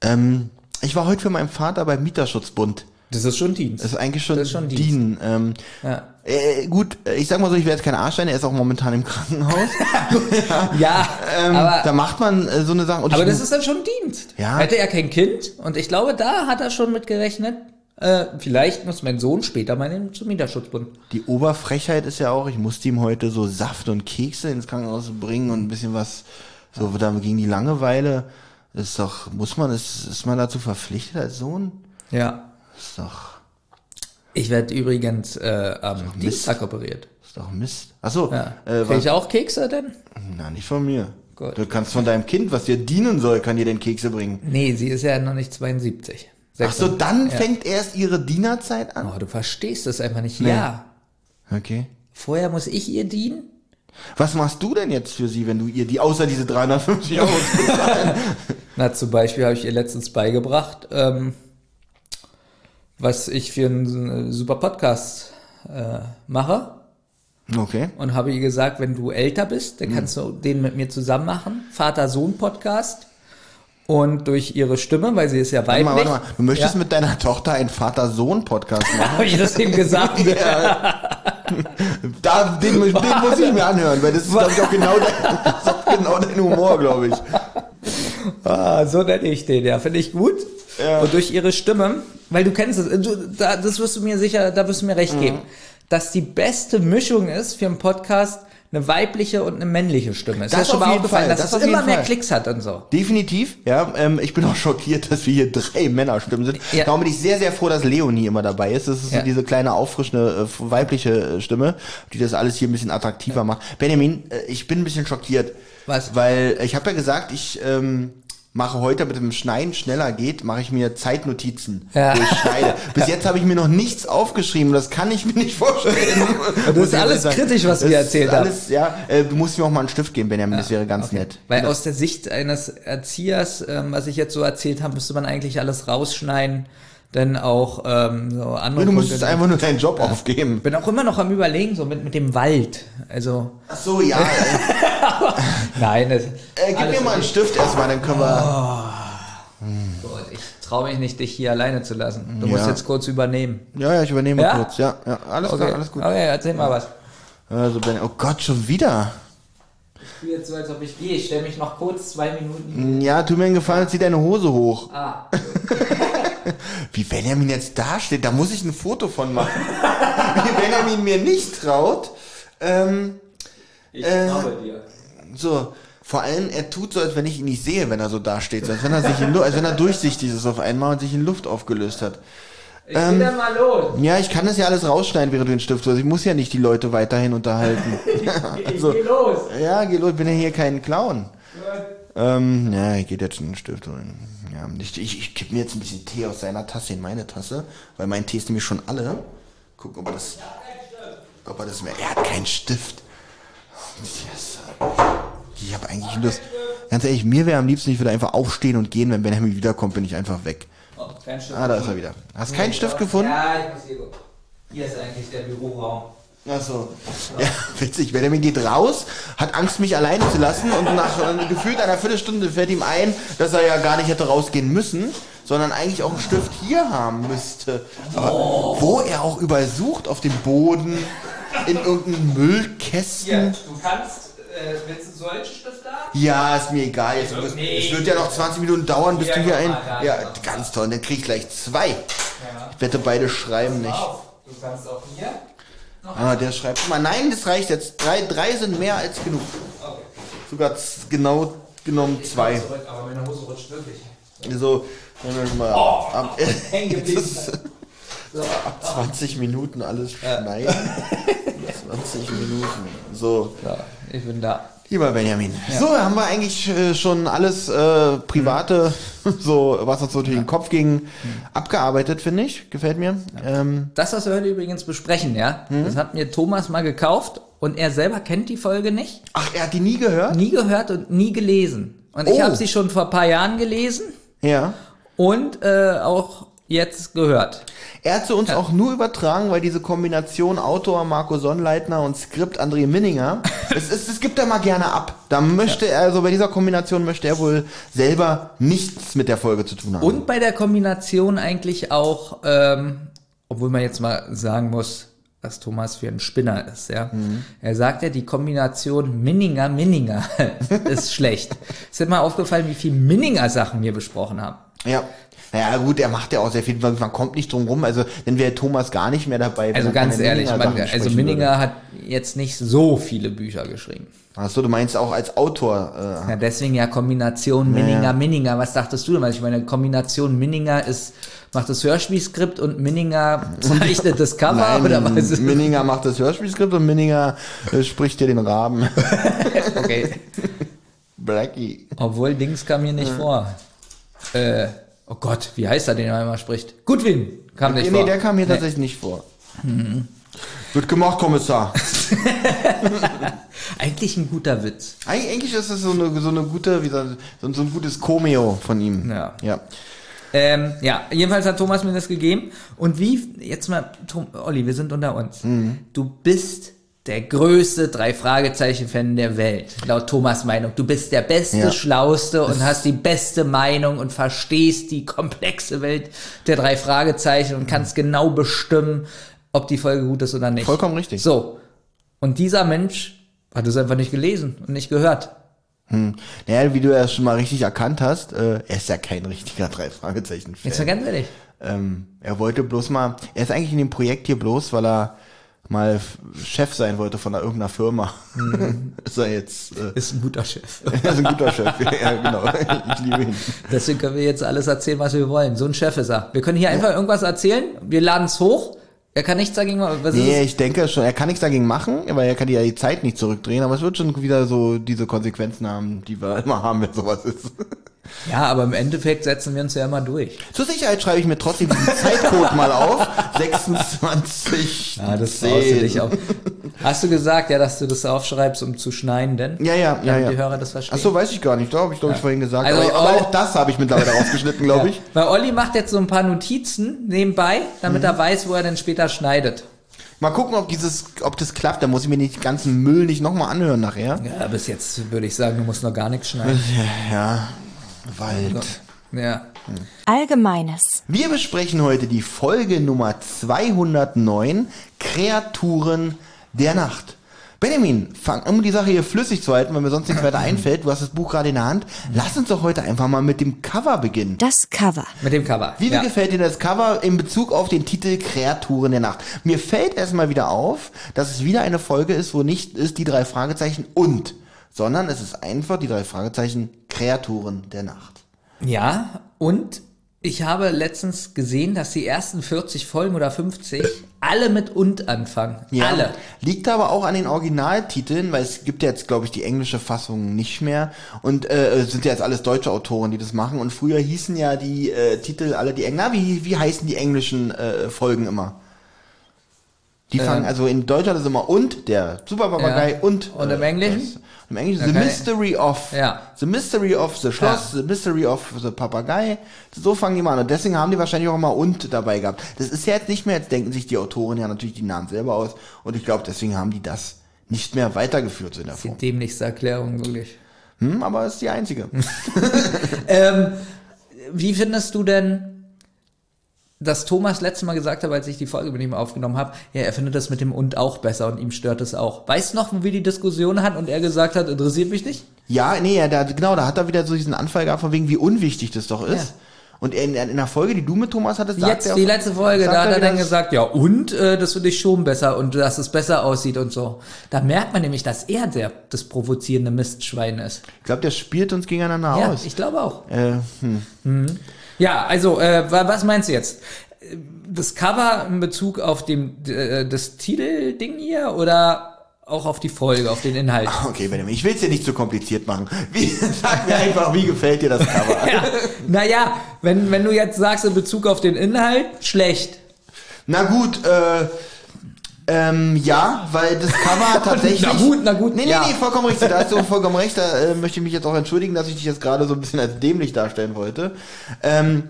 Speaker 3: Ähm, ich war heute für meinen Vater beim Mieterschutzbund.
Speaker 4: Das ist schon Dienst.
Speaker 3: Das ist eigentlich schon,
Speaker 4: Das ist schon Dienst.
Speaker 3: dienen. Ähm,
Speaker 4: Ja.
Speaker 3: äh, gut, ich sag mal so, ich werde jetzt kein Arsch sein, er ist auch momentan im Krankenhaus. [LAUGHS]
Speaker 4: ja,
Speaker 3: ähm,
Speaker 4: aber,
Speaker 3: da macht man äh, so eine Sache. Und
Speaker 4: aber das ist dann schon Dienst.
Speaker 3: Ja.
Speaker 4: Hätte er kein Kind und ich glaube, da hat er schon mit gerechnet. Äh, vielleicht muss mein Sohn später mal in- zum Mieterschutzbund.
Speaker 3: Die Oberfrechheit ist ja auch, ich musste ihm heute so Saft und Kekse ins Krankenhaus bringen und ein bisschen was, so da gegen die Langeweile. Das ist doch, muss man, ist, ist man dazu verpflichtet als Sohn?
Speaker 4: Ja.
Speaker 3: ist doch,
Speaker 4: Ich werde übrigens äh, am Dienstag operiert.
Speaker 3: ist doch Mist. Achso,
Speaker 4: Ja.
Speaker 3: äh,
Speaker 4: Krieg ich auch Kekse denn?
Speaker 3: na, nicht von mir.
Speaker 4: Gut.
Speaker 3: Du kannst von deinem Kind, was dir dienen soll, kann dir den Kekse bringen.
Speaker 4: Nee, sie ist ja noch nicht 72.
Speaker 3: Ach so, dann
Speaker 4: Ja.
Speaker 3: fängt erst ihre Dienerzeit an?
Speaker 4: Oh, du verstehst das einfach nicht. Ja.
Speaker 3: Okay.
Speaker 4: Vorher muss ich ihr dienen?
Speaker 3: Was machst du denn jetzt für sie, wenn du ihr die, außer diese 350 Euro bezahlen? [LAUGHS]
Speaker 4: Na, zum Beispiel habe ich ihr letztens beigebracht, ähm, was ich für einen äh, super Podcast äh, mache.
Speaker 3: Okay.
Speaker 4: Und habe ihr gesagt, wenn du älter bist, dann kannst du den mit mir zusammen machen. Vater-Sohn-Podcast. Und durch ihre Stimme, weil sie ist ja
Speaker 3: Warte
Speaker 4: weiblich.
Speaker 3: mal, warte mal. Du möchtest
Speaker 4: ja.
Speaker 3: mit deiner Tochter einen Vater-Sohn-Podcast [LAUGHS] machen?
Speaker 4: Habe ich das ihm gesagt? [LAUGHS]
Speaker 3: Da, den, den muss ich mir anhören, weil das ist, glaube ich, auch genau dein, genau dein Humor, glaube ich.
Speaker 4: Ah, so nenne ich den, ja, finde ich gut.
Speaker 3: Ja.
Speaker 4: Und durch ihre Stimme, weil du kennst es, du, da, das wirst du mir sicher, da wirst du mir recht
Speaker 3: Mhm.
Speaker 4: geben, dass die beste Mischung ist für einen Podcast eine weibliche und eine männliche Stimme. Ist
Speaker 3: Das
Speaker 4: das schon mal aufgefallen,
Speaker 3: Fall,
Speaker 4: dass
Speaker 3: das
Speaker 4: es
Speaker 3: auf
Speaker 4: immer mehr
Speaker 3: Fall.
Speaker 4: Klicks hat und so.
Speaker 3: Definitiv, ja. Ähm, ich bin auch schockiert, dass wir hier drei Männerstimmen sind.
Speaker 4: Ja.
Speaker 3: Darum bin ich sehr, sehr froh, dass Leonie immer dabei ist. Das ist
Speaker 4: Ja.
Speaker 3: so diese kleine, auffrischende, äh, weibliche äh, Stimme, die das alles hier ein bisschen attraktiver macht. Benjamin, äh, ich bin ein bisschen schockiert.
Speaker 4: Was?
Speaker 3: Weil ich habe ja gesagt, ich ähm, mache heute, damit dem Schneiden schneller geht, mache ich mir Zeitnotizen,
Speaker 4: Ja.
Speaker 3: wo ich schneide. Bis jetzt habe ich mir noch nichts aufgeschrieben. Das kann ich mir nicht vorstellen. [LAUGHS]
Speaker 4: das ist alles
Speaker 3: sagen.
Speaker 4: kritisch, was
Speaker 3: Das
Speaker 4: wir erzählt haben.
Speaker 3: alles, Ja, äh, du musst mir auch mal einen Stift geben, Benjamin. Das wäre ganz nett.
Speaker 4: Weil aus der Sicht eines Erziehers, ähm, was ich jetzt so erzählt habe, müsste man eigentlich alles rausschneiden, denn auch ähm, so andere
Speaker 3: Du musstest
Speaker 4: Punkte-
Speaker 3: einfach nur deinen Job aufgeben.
Speaker 4: bin auch immer noch am überlegen, so mit, mit dem Wald. Also,
Speaker 3: Ach so, ja. [LAUGHS]
Speaker 4: nein, das,
Speaker 3: äh, gib mir mal einen Stift erstmal, dann können wir.
Speaker 4: Gott, ich traue mich nicht, dich hier alleine zu lassen. Du musst
Speaker 3: Ja.
Speaker 4: jetzt kurz übernehmen.
Speaker 3: Ja, ja, ich übernehme
Speaker 4: Ja?
Speaker 3: kurz. Ja, ja, alles
Speaker 4: Okay,
Speaker 3: klar, alles gut.
Speaker 4: Okay, erzähl mal was.
Speaker 3: Also, Ben, oh Gott, schon wieder.
Speaker 4: Ich tue jetzt so, als ob ich gehe. Ich stelle mich noch kurz zwei Minuten.
Speaker 3: Ja, tu mir einen Gefallen, zieh deine Hose hoch.
Speaker 4: Ah, [LAUGHS]
Speaker 3: Wie Benjamin jetzt da steht, da muss ich ein Foto von machen. [LAUGHS] Wie Benjamin mir nicht traut. Ähm,
Speaker 4: ich
Speaker 3: Äh,
Speaker 4: glaube dir.
Speaker 3: so, vor allem, er tut so, als wenn ich ihn nicht sehe, wenn er so da steht. So, als wenn er sich in Lu als wenn er durchsichtig ist auf einmal und sich in Luft aufgelöst hat.
Speaker 4: Ich ähm, dann mal los.
Speaker 3: Ja, ich kann das ja alles rausschneiden, während du den Stift hast. Ich muss ja nicht die Leute weiterhin unterhalten. [LAUGHS]
Speaker 4: Ich
Speaker 3: also,
Speaker 4: geh los.
Speaker 3: ja, geh los, ich bin ja hier kein Clown. Ähm, ja, ich geht jetzt in den Stift holen. Ja, ich, ich, ich kipp mir jetzt ein bisschen Tee aus seiner Tasse in meine Tasse, weil mein Tee ist nämlich schon alle. Gucken, ob er das, ob er das mehr, er hat keinen Stift. Yes. Ich habe eigentlich Lust. Ganz ehrlich, mir wäre am liebsten, ich würde einfach aufstehen und gehen, wenn Benjamin wiederkommt, bin ich einfach weg.
Speaker 4: Oh, kein Stift.
Speaker 3: Ah, da ist er wieder. Hast keinen Stift gefunden?
Speaker 4: Ja, ich muss hier. Hier ist eigentlich der Büroraum.
Speaker 3: Ach so. Ja, [LAUGHS] witzig. Benjamin geht raus, hat Angst, mich alleine zu lassen und nach äh, gefühlt einer Viertelstunde fällt ihm ein, dass er ja gar nicht hätte rausgehen müssen, sondern eigentlich auch einen Stift hier haben müsste. Aber wo er auch überall sucht, auf dem Boden, in irgendeinem Müllkästen.
Speaker 4: du kannst, äh, willst du solchen Stift da?
Speaker 3: Ja, ist mir egal. Jetzt, es,
Speaker 4: Nee.
Speaker 3: es wird ja noch 20 Minuten dauern, bis
Speaker 4: Ja,
Speaker 3: du hier
Speaker 4: guck
Speaker 3: ein...
Speaker 4: mal, da
Speaker 3: Ja, ganz toll. Dann krieg ich gleich zwei. Ich wette, beide schreiben nicht.
Speaker 4: Du kannst auch hier.
Speaker 3: Ah, der schreibt. Guck mal, nein, das reicht jetzt. Drei, drei sind mehr als genug.
Speaker 4: Okay.
Speaker 3: Sogar genau genommen zwei.
Speaker 4: Zurück, aber meine Hose rutscht wirklich.
Speaker 3: So, wenn wir mal
Speaker 4: Oh,
Speaker 3: ab, [LAUGHS] [LAUGHS] das, ab 20 Minuten alles schneiden. [LAUGHS] 20 Minuten. So.
Speaker 4: Ja, ich bin da.
Speaker 3: Lieber Benjamin. So, haben wir eigentlich äh, schon alles äh, Private, [LAUGHS] so was uns so durch den Kopf ging, abgearbeitet, finde ich. Gefällt mir. Ähm,
Speaker 4: Das, was wir heute übrigens besprechen, ja,
Speaker 3: Hm?
Speaker 4: das hat mir Thomas mal gekauft und er selber kennt die Folge nicht,
Speaker 3: ach, er hat die nie gehört?
Speaker 4: nie gehört und nie gelesen. Und ich
Speaker 3: Oh.
Speaker 4: habe sie schon vor ein paar Jahren gelesen
Speaker 3: Ja.
Speaker 4: und äh, auch jetzt gehört.
Speaker 3: Er hat zu uns auch nur übertragen, weil diese Kombination Autor Marco Sonnleitner und Skript André Minninger, [LAUGHS] es, es, es gibt er mal gerne ab. Da möchte er, also bei dieser Kombination möchte er wohl selber nichts mit der Folge zu tun haben.
Speaker 4: Und bei der Kombination eigentlich auch, ähm, obwohl man jetzt mal sagen muss, was Thomas für ein Spinner ist, ja.
Speaker 3: Mhm.
Speaker 4: Er sagt ja, die Kombination Minninger-Minninger [LAUGHS] ist schlecht. Ist dir mal aufgefallen, wie viel Minninger-Sachen wir besprochen haben?
Speaker 3: Ja. Naja, gut, er macht ja auch sehr viel, man kommt nicht drum rum, also dann wäre Thomas gar nicht mehr dabei.
Speaker 4: Also ganz ehrlich, man, also Minninger hat jetzt nicht so viele Bücher geschrieben.
Speaker 3: Würde. Achso, du meinst auch als Autor. Äh,
Speaker 4: Ja, deswegen ja Kombination Minninger, Minninger. Was dachtest du denn? Ich meine, Kombination Minninger ist, macht das Hörspielskript und Minninger [LAUGHS] zeichnet das Cover
Speaker 3: Nein,
Speaker 4: oder was ist
Speaker 3: Minninger macht das Hörspielskript und Minninger äh, spricht dir den Raben. [LAUGHS]
Speaker 4: Okay.
Speaker 3: Blackie.
Speaker 4: Obwohl Dings kam hier nicht vor. Äh, oh Gott, wie heißt er, den er immer spricht? Gudwin kam nicht
Speaker 3: nee,
Speaker 4: vor.
Speaker 3: nee, der kam hier tatsächlich nicht vor. Wird gemacht, Kommissar. [LAUGHS]
Speaker 4: Eigentlich ein guter Witz.
Speaker 3: Eig eigentlich ist es so eine, so eine gute, wie so, so so ein gutes Cameo von ihm.
Speaker 4: Ja.
Speaker 3: ja.
Speaker 4: Ähm, ja, jedenfalls hat Thomas mir das gegeben. Und wie, jetzt mal, Tom, Olli, wir sind unter uns.
Speaker 3: Mhm.
Speaker 4: Du bist der größte Drei-Fragezeichen-Fan der Welt, laut Thomas Meinung. Du bist der beste,
Speaker 3: Ja.
Speaker 4: schlauste und hast die beste Meinung und verstehst die komplexe Welt der drei Fragezeichen und kannst genau bestimmen, ob die Folge gut ist oder nicht.
Speaker 3: Vollkommen richtig.
Speaker 4: So. Und dieser Mensch hat es einfach nicht gelesen und nicht gehört.
Speaker 3: Naja, wie du ja schon mal richtig erkannt hast, äh, er ist ja kein richtiger Drei-Fragezeichen-Fan.
Speaker 4: Jetzt mal ganz ehrlich.
Speaker 3: Ähm, er wollte bloß mal, er ist eigentlich in dem Projekt hier bloß, weil er mal Chef sein wollte von einer, irgendeiner Firma. [LAUGHS] ist er jetzt, äh,
Speaker 4: Ist ein guter Chef. [LAUGHS]
Speaker 3: er ist ein guter Chef. [LAUGHS] ja, genau. Ich liebe ihn.
Speaker 4: Deswegen können wir jetzt alles erzählen, was wir wollen. So ein Chef ist er. Wir können hier einfach irgendwas erzählen, wir laden es hoch, er kann nichts dagegen machen. Was
Speaker 3: Nee, ich denke schon, er kann nichts dagegen machen, weil er kann ja die Zeit nicht zurückdrehen, aber es wird schon wieder so diese Konsequenzen haben, die wir immer haben, wenn sowas ist.
Speaker 4: Ja, aber im Endeffekt setzen wir uns ja immer durch.
Speaker 3: Zur Sicherheit schreibe ich mir trotzdem diesen Zeitcode mal auf. 26.
Speaker 4: Ja, das brauchst du dich auch. Hast du gesagt, ja, dass du das aufschreibst, um zu schneiden, denn?
Speaker 3: Ja, ja, ja, ja.
Speaker 4: die Hörer das verstehen.
Speaker 3: Ach so, weiß ich gar nicht. Da habe ich, glaube ich, vorhin gesagt.
Speaker 4: Also,
Speaker 3: aber, aber auch das habe ich mittlerweile rausgeschnitten, glaube ich.
Speaker 4: Weil Olli macht jetzt so ein paar Notizen nebenbei, damit
Speaker 3: Mhm.
Speaker 4: er weiß, wo er denn später schneidet.
Speaker 3: Mal gucken, ob dieses, ob das klappt. Da muss ich mir den ganzen Müll nicht nochmal anhören nachher.
Speaker 4: Ja, bis jetzt würde ich sagen, du musst noch gar nichts schneiden.
Speaker 3: Ja, Wald.
Speaker 4: Ja.
Speaker 2: Allgemeines.
Speaker 3: Wir besprechen heute die Folge Nummer 209, Kreaturen der Nacht. Benjamin, fang, um die Sache hier flüssig zu halten, weil mir sonst nichts weiter [CLEARS THROAT] einfällt, du hast das Buch gerade in der Hand, lass uns doch heute einfach mal mit dem Cover beginnen.
Speaker 2: Das Cover.
Speaker 4: Mit dem Cover.
Speaker 3: Wie
Speaker 4: ja.
Speaker 3: gefällt dir das Cover in Bezug auf den Titel Kreaturen der Nacht? Mir fällt erstmal wieder auf, dass es wieder eine Folge ist, wo nicht ist die drei Fragezeichen und, sondern es ist einfach die drei Fragezeichen Kreaturen der Nacht.
Speaker 4: Ja, und ich habe letztens gesehen, dass die ersten 40 Folgen oder 50 alle mit und anfangen. Alle.
Speaker 3: Liegt aber auch an den Originaltiteln, weil es gibt ja jetzt, glaube ich, die englische Fassung nicht mehr. Und äh, es sind ja jetzt alles deutsche Autoren, die das machen. Und früher hießen ja die äh, Titel alle die Englischen. Na, wie, wie heißen die englischen äh, Folgen immer? Die fangen, also in Deutschland ist immer und, der Superpapagei
Speaker 4: Ja.
Speaker 3: und.
Speaker 4: Und im Englischen?
Speaker 3: das. Im Englischen
Speaker 4: Okay.
Speaker 3: The Mystery of.
Speaker 4: Ja.
Speaker 3: The Mystery of the Schloss, The Mystery of the Papagei. So fangen die mal an. Und deswegen haben die wahrscheinlich auch immer und dabei gehabt. Das ist ja jetzt nicht mehr, jetzt denken sich die Autoren ja natürlich die Namen selber aus. Und ich glaube, deswegen haben die das nicht mehr weitergeführt so in der
Speaker 4: Die
Speaker 3: Form.
Speaker 4: dämlichste Erklärung, wirklich.
Speaker 3: Hm, aber ist die einzige. [LAUGHS]
Speaker 4: Ähm, wie findest du denn, dass Thomas letztes Mal gesagt hat, als ich die Folge mit ihm aufgenommen habe, ja, er findet das mit dem und auch besser und ihm stört es auch. Weißt du noch, wo wir die Diskussion hatten und er gesagt hat, interessiert mich nicht?
Speaker 3: Ja, nee, ja, da, genau, da hat er wieder so diesen Anfall gehabt, von wegen, wie unwichtig das doch ist.
Speaker 4: Ja.
Speaker 3: Und in, in der Folge, die du mit Thomas hattest, sagt
Speaker 4: Jetzt,
Speaker 3: er
Speaker 4: die
Speaker 3: auch-
Speaker 4: letzte Folge, da hat er
Speaker 3: wieder,
Speaker 4: dann gesagt, ja, und äh, das finde ich schon besser und dass es besser aussieht und so. Da merkt man nämlich, dass er der, das provozierende Mistschwein ist.
Speaker 3: Ich glaube, der spielt uns gegeneinander
Speaker 4: Ja,
Speaker 3: aus.
Speaker 4: ich glaube auch.
Speaker 3: Äh, hm.
Speaker 4: Ja, also, äh, wa- was meinst du jetzt? Das Cover in Bezug auf dem, äh, das Titelding hier oder auch auf die Folge, auf den Inhalt.
Speaker 3: Okay, Benjamin, ich will es dir nicht zu kompliziert machen. Wie, [LAUGHS] sag mir einfach, wie gefällt dir das Cover? [LAUGHS]
Speaker 4: Ja, naja, wenn, wenn du jetzt sagst in Bezug auf den Inhalt, schlecht.
Speaker 3: Na gut, äh, ähm, ja, weil das Cover [LAUGHS] tatsächlich.
Speaker 4: Na gut, na gut,
Speaker 3: Nee, nee,
Speaker 4: ja.
Speaker 3: nee, vollkommen richtig. Da hast du vollkommen recht. Da äh, möchte ich mich jetzt auch entschuldigen, dass ich dich jetzt gerade so ein bisschen als dämlich darstellen wollte. Ähm,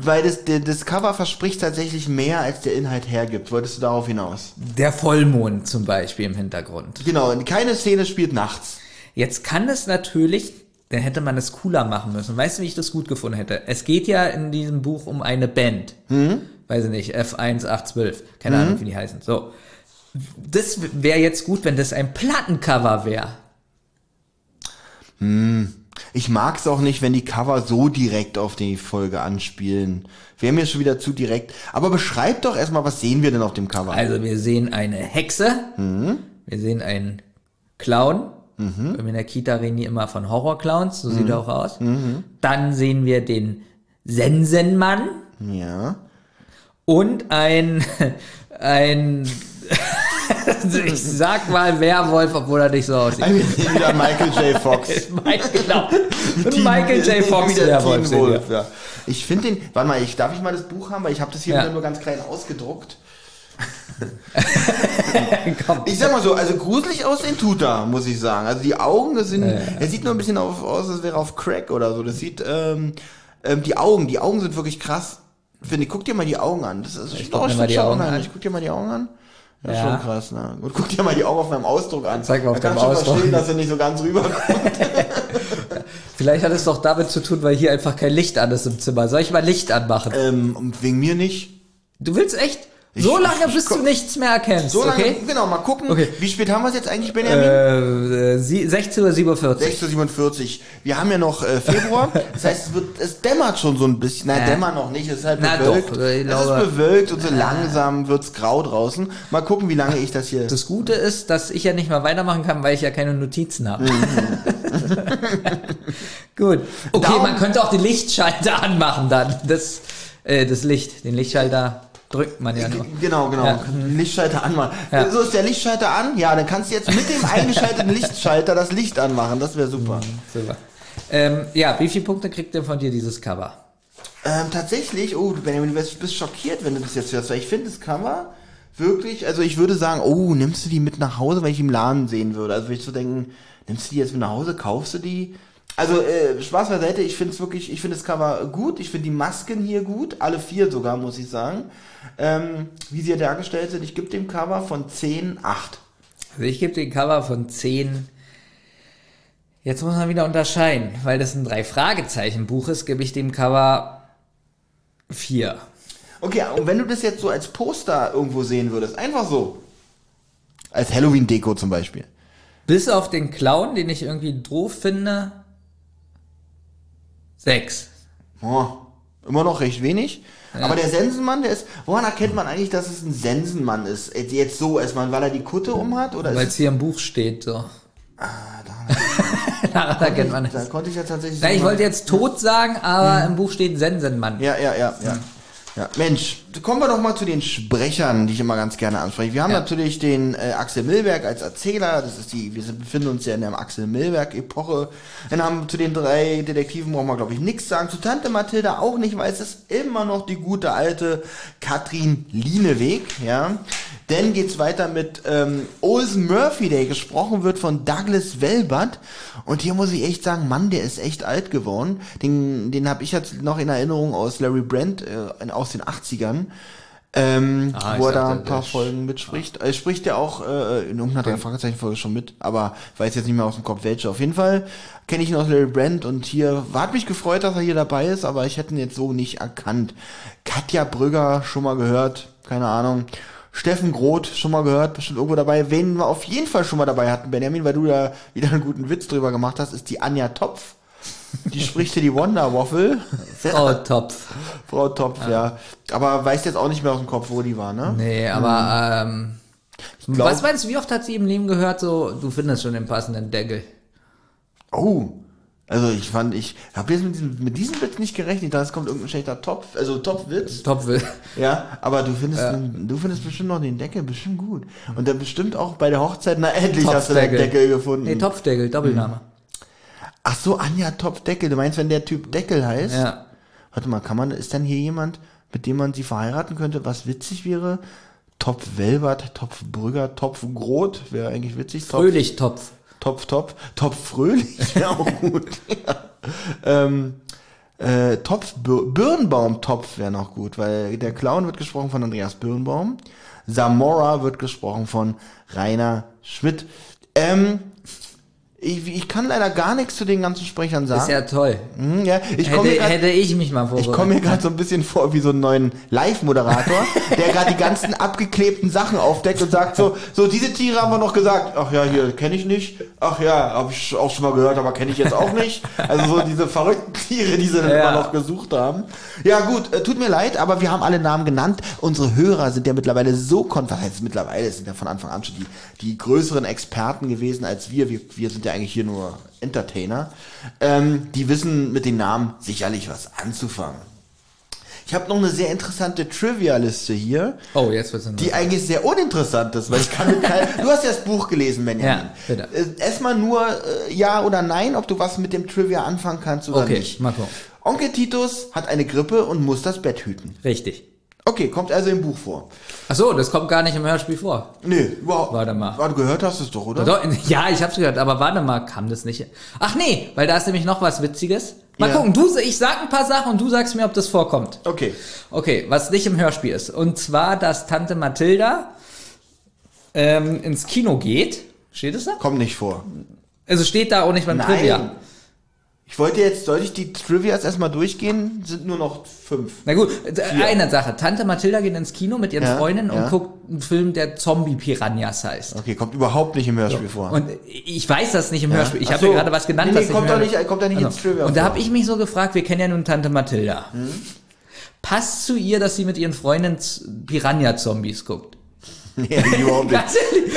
Speaker 3: weil das, der- das Cover verspricht tatsächlich mehr, als der Inhalt hergibt. Wolltest du darauf hinaus?
Speaker 4: Der Vollmond zum Beispiel im Hintergrund.
Speaker 3: Genau, keine Szene spielt nachts.
Speaker 4: Jetzt kann es natürlich, dann hätte man es cooler machen müssen. Weißt du, wie ich das gut gefunden hätte? Es geht ja in diesem Buch um eine Band. Weiß ich nicht, F1812. Keine Ahnung, wie die heißen. So. Das wäre jetzt gut, wenn das ein Plattencover wäre.
Speaker 3: Ich mag's auch nicht, wenn die Cover so direkt auf die Folge anspielen. Wäre mir schon wieder zu direkt. Aber beschreib doch erstmal, was sehen wir denn auf dem Cover?
Speaker 4: Also wir sehen eine Hexe, wir sehen einen Clown. Mir in der Kita reden die immer von Horrorclowns, so sieht er auch aus. Dann sehen wir den Sensenmann
Speaker 3: ja.
Speaker 4: und ein, [LAUGHS] ein ich sag mal Werwolf, obwohl er nicht so aussieht.
Speaker 3: Wir sehen wieder Michael J. Fox. [LAUGHS]
Speaker 4: Mike, genau. [LAUGHS] Und Michael J. Fox [LAUGHS]
Speaker 3: Wieder
Speaker 4: Werwolf. Wir.
Speaker 3: Wolf, ja. Ich finde den, warte mal, ich, darf ich mal das Buch haben, weil ich habe das hier
Speaker 4: Ja.
Speaker 3: nur ganz klein ausgedruckt. Ich sag mal so, also gruselig aussehen tut er, muss ich sagen. Also die Augen, das sind, er sieht nur ein bisschen auf, aus, als wäre er auf Crack oder so. Das sieht, ähm, ähm, die Augen, die Augen sind wirklich krass. Finde ich, guck dir mal die Augen an. Das ist
Speaker 4: guck mir mal die Augen
Speaker 3: unheimlich.
Speaker 4: an.
Speaker 3: Guck dir mal die Augen an. Ja,
Speaker 4: Ja.
Speaker 3: schon krass, ne? Und guck dir mal die Augen auf meinem Ausdruck an.
Speaker 4: Zeig mal auf
Speaker 3: da
Speaker 4: deinem
Speaker 3: kannst schon
Speaker 4: Ausdruck.
Speaker 3: verstehen, dass er nicht so ganz rüberkommt. [LAUGHS]
Speaker 4: Vielleicht hat es doch damit zu tun, weil hier einfach kein Licht an ist im Zimmer. Soll ich mal Licht anmachen?
Speaker 3: ähm, wegen mir nicht.
Speaker 4: Du willst echt so
Speaker 3: Ich-
Speaker 4: lange,
Speaker 3: ich
Speaker 4: bis du nichts mehr erkennst,
Speaker 3: So lange,
Speaker 4: okay?
Speaker 3: genau, mal gucken.
Speaker 4: Okay.
Speaker 3: Wie spät haben wir es jetzt eigentlich, Benjamin?
Speaker 4: Äh, sie- 16.47 Uhr.
Speaker 3: 6.47 Wir haben ja noch äh, Februar. [LAUGHS] Das heißt, es, wird, es dämmert schon so ein bisschen. Nein,
Speaker 4: Ja.
Speaker 3: dämmert noch nicht. Es ist halt
Speaker 4: Na
Speaker 3: bewölkt.
Speaker 4: doch, ich
Speaker 3: es
Speaker 4: glaube-
Speaker 3: ist bewölkt und so langsam wird's grau draußen. Mal gucken, wie lange ich das hier...
Speaker 4: Das Gute ist, dass ich ja nicht mal weitermachen kann, weil ich ja keine Notizen habe. [LAUGHS] Gut. Okay,
Speaker 3: Daumen-
Speaker 4: man könnte auch die Lichtschalter [LAUGHS] anmachen dann. Das, äh, das Licht, den Lichtschalter drückt man ja nur.
Speaker 3: Genau, genau.
Speaker 4: Ja.
Speaker 3: Lichtschalter anmachen.
Speaker 4: Ja.
Speaker 3: So ist der Lichtschalter an. Ja, dann kannst du jetzt mit dem [LAUGHS] eingeschalteten Lichtschalter das Licht anmachen. Das wäre super.
Speaker 4: Super. Ähm, ja, wie viele Punkte kriegt denn von dir dieses Cover?
Speaker 3: Ähm, tatsächlich, oh, Benjamin, du bist schockiert, wenn du das jetzt hörst, weil ich finde das Cover wirklich, also ich würde sagen, oh, nimmst du die mit nach Hause, wenn ich im Laden sehen würde. Also würde ich so denken, nimmst du die jetzt mit nach Hause, kaufst du die? Also äh, Spaß beiseite, ich finde es wirklich, ich finde das Cover gut, ich finde die Masken hier gut, alle vier sogar, muss ich sagen. Ähm, wie sie hier dargestellt sind, ich gebe dem Cover von 10, 8.
Speaker 4: Also ich gebe den Cover von 10. Jetzt muss man wieder unterscheiden, weil das ein drei Fragezeichen Buch ist, gebe ich dem Cover 4.
Speaker 3: Okay, und wenn du das jetzt so als Poster irgendwo sehen würdest, einfach so. Als Halloween-Deko zum Beispiel.
Speaker 4: Bis auf den Clown, den ich irgendwie doof finde. 6.
Speaker 3: Oh, immer noch recht wenig. Aber der Sensenmann, der ist, woran erkennt man eigentlich, dass es ein Sensenmann ist? Jetzt- so erstmal, weil er die Kutte um hat? Oder
Speaker 4: Weil es hier im Buch steht, so.
Speaker 3: Ah, da, [LAUGHS]
Speaker 4: Daran erkennt man
Speaker 3: da
Speaker 4: es.
Speaker 3: konnte ich ja tatsächlich
Speaker 4: Na, ich wollte jetzt tot sagen, aber im Buch steht Sensenmann.
Speaker 3: Ja, ja, ja, ja. Ja, Mensch, kommen wir doch mal zu den Sprechern, die ich immer ganz gerne anspreche. Wir haben
Speaker 4: Ja.
Speaker 3: natürlich den äh, Axel Milberg als Erzähler, das ist die, wir befinden uns ja in der Axel Milberg-Epoche. Dann haben wir zu den drei Detektiven brauchen wir, glaube ich, nichts sagen. Zu Tante Mathilda auch nicht, weil es ist immer noch die gute alte Katrin Lieneweg, ja. Dann geht's weiter mit ähm, Olsen Murphy, der gesprochen wird von Douglas Welbert. Und hier muss ich echt sagen, Mann, der ist echt alt geworden. Den, den habe ich jetzt noch in Erinnerung aus Larry Brand äh, aus den 80ern. Ähm,
Speaker 4: Ah, ich
Speaker 3: wo er da ein paar
Speaker 4: der
Speaker 3: Folgen mitspricht. Er spricht ja auch äh, in irgendeiner drei Fragezeichen Folge schon mit, aber weiß jetzt nicht mehr aus dem Kopf welche. Auf jeden Fall kenne ich ihn aus Larry Brand und hier hat mich gefreut, dass er hier dabei ist, aber ich hätte ihn jetzt so nicht erkannt. Katja Brügger schon mal gehört, keine Ahnung. Steffen Groth schon mal gehört, bestimmt irgendwo dabei. Wen wir auf jeden Fall schon mal dabei hatten, Benjamin, weil du da wieder einen guten Witz drüber gemacht hast, ist die Anja Topf. Die spricht hier die Wonder Waffle.
Speaker 4: Frau Topf.
Speaker 3: Frau Topf, ja. Aber weiß jetzt auch nicht mehr aus dem Kopf, wo die war, ne?
Speaker 4: Nee, aber ähm,
Speaker 3: glaub-
Speaker 4: was meinst du, wie oft hat sie im Leben gehört, so, du findest schon den passenden Deckel?
Speaker 3: Oh, Also ich fand, ich habe jetzt mit diesem, mit diesem Witz nicht gerechnet. Es kommt irgendein schlechter Top, also Top-Witz.
Speaker 4: Top will.
Speaker 3: Ja, aber du findest, du findest bestimmt noch den Deckel bestimmt gut. Und dann bestimmt auch bei der Hochzeit, na endlich hast du den. Deckel gefunden.
Speaker 4: Nee, Topfdeckel, Doppelname.
Speaker 3: Ach so, Anja Topfdeckel. Du meinst, wenn der Typ Deckel heißt?
Speaker 4: Ja.
Speaker 3: Warte mal, kann man, ist dann hier jemand, mit dem man sie verheiraten könnte, was witzig wäre? Topf Welbert, Topf Brügger, Topf Groth, wäre eigentlich witzig. Topf,
Speaker 4: Fröhlich Topf.
Speaker 3: Topf, Topf, Topf Fröhlich, [LAUGHS] wäre auch gut. ja. ähm, äh, Topf Bir Birnbaum Topf wäre noch gut, weil der Clown wird gesprochen von Andreas Birnbaum. Zamora wird gesprochen von Rainer Schmidt. Ähm, ich, ich kann leider gar nichts zu den ganzen Sprechern sagen.
Speaker 4: Ist ja toll.
Speaker 3: Hm, ja, ich komme
Speaker 4: Hätte,
Speaker 3: mir grad-
Speaker 4: hätte ich mich mal
Speaker 3: ich
Speaker 4: vorbereitet.
Speaker 3: komme mir gerade so ein bisschen vor wie so einen neuen Live-Moderator, [LAUGHS] der gerade die ganzen abgeklebten Sachen aufdeckt und sagt so, so diese Tiere haben wir noch gesagt, ach ja, hier kenne ich nicht, ach ja, habe ich auch schon mal gehört, aber kenne ich jetzt auch nicht. Also so diese verrückten Tiere, die sie dann
Speaker 4: Ja.
Speaker 3: immer noch gesucht haben. Ja gut, äh, tut mir leid, aber wir haben alle Namen genannt. Unsere Hörer sind ja mittlerweile so kon was heißt mittlerweile, sind ja von Anfang an schon die, die größeren Experten gewesen als wir. Wir, wir sind ja eigentlich hier nur Entertainer. Ähm, die wissen mit den Namen sicherlich was anzufangen. Ich habe noch eine sehr interessante Trivia-Liste hier,
Speaker 4: Oh, jetzt wird's
Speaker 3: die eigentlich sehr uninteressant ist, weil ich kann mit kein, [LAUGHS] Du hast ja das Buch gelesen, Benjamin.
Speaker 4: Ja, bitte.
Speaker 3: Äh, Erstmal nur äh, ja oder nein, ob du was mit dem Trivia anfangen kannst oder
Speaker 4: Okay,
Speaker 3: nicht.
Speaker 4: mal gucken.
Speaker 3: Onkel Titus hat eine Grippe und muss das Bett hüten.
Speaker 4: Richtig.
Speaker 3: Okay, kommt also im Buch vor.
Speaker 4: Ach so, das kommt gar nicht im Hörspiel vor.
Speaker 3: Nee, überhaupt.
Speaker 4: Warte mal.
Speaker 3: Du gehört hast es doch, oder? [LAUGHS]
Speaker 4: Ja, ich hab's gehört, aber warte mal, kam das nicht? Ach nee, weil da ist nämlich noch was Witziges. Mal
Speaker 3: Ja.
Speaker 4: gucken, du, ich sag ein paar Sachen und du sagst mir, ob das vorkommt.
Speaker 3: Okay.
Speaker 4: Okay, was nicht im Hörspiel ist. Und zwar, dass Tante Mathilda ähm, ins Kino geht. Steht es da?
Speaker 3: Kommt nicht vor.
Speaker 4: Also steht da auch nicht beim Trivia.
Speaker 3: Ich wollte jetzt, sollte ich die Trivias erstmal durchgehen? Sind nur noch fünf.
Speaker 4: Na gut, äh, eine Sache. Tante Mathilda geht ins Kino mit ihren
Speaker 3: Ja,
Speaker 4: Freundinnen und
Speaker 3: ja.
Speaker 4: guckt einen Film, der Zombie-Piranhas heißt.
Speaker 3: Okay, kommt überhaupt nicht im Hörspiel vor.
Speaker 4: Und ich weiß das nicht im Hörspiel. Ich habe
Speaker 3: so.
Speaker 4: gerade was genannt.
Speaker 3: Nee, nee, kommt
Speaker 4: Hörspiel-
Speaker 3: nicht- kommt doch nicht ins Trivia
Speaker 4: Und da habe ich mich so gefragt, wir kennen ja nun Tante Mathilda.
Speaker 3: Hm?
Speaker 4: Passt zu ihr, dass sie mit ihren Freundinnen Piranha-Zombies guckt? [LAUGHS]
Speaker 3: nee, überhaupt nicht.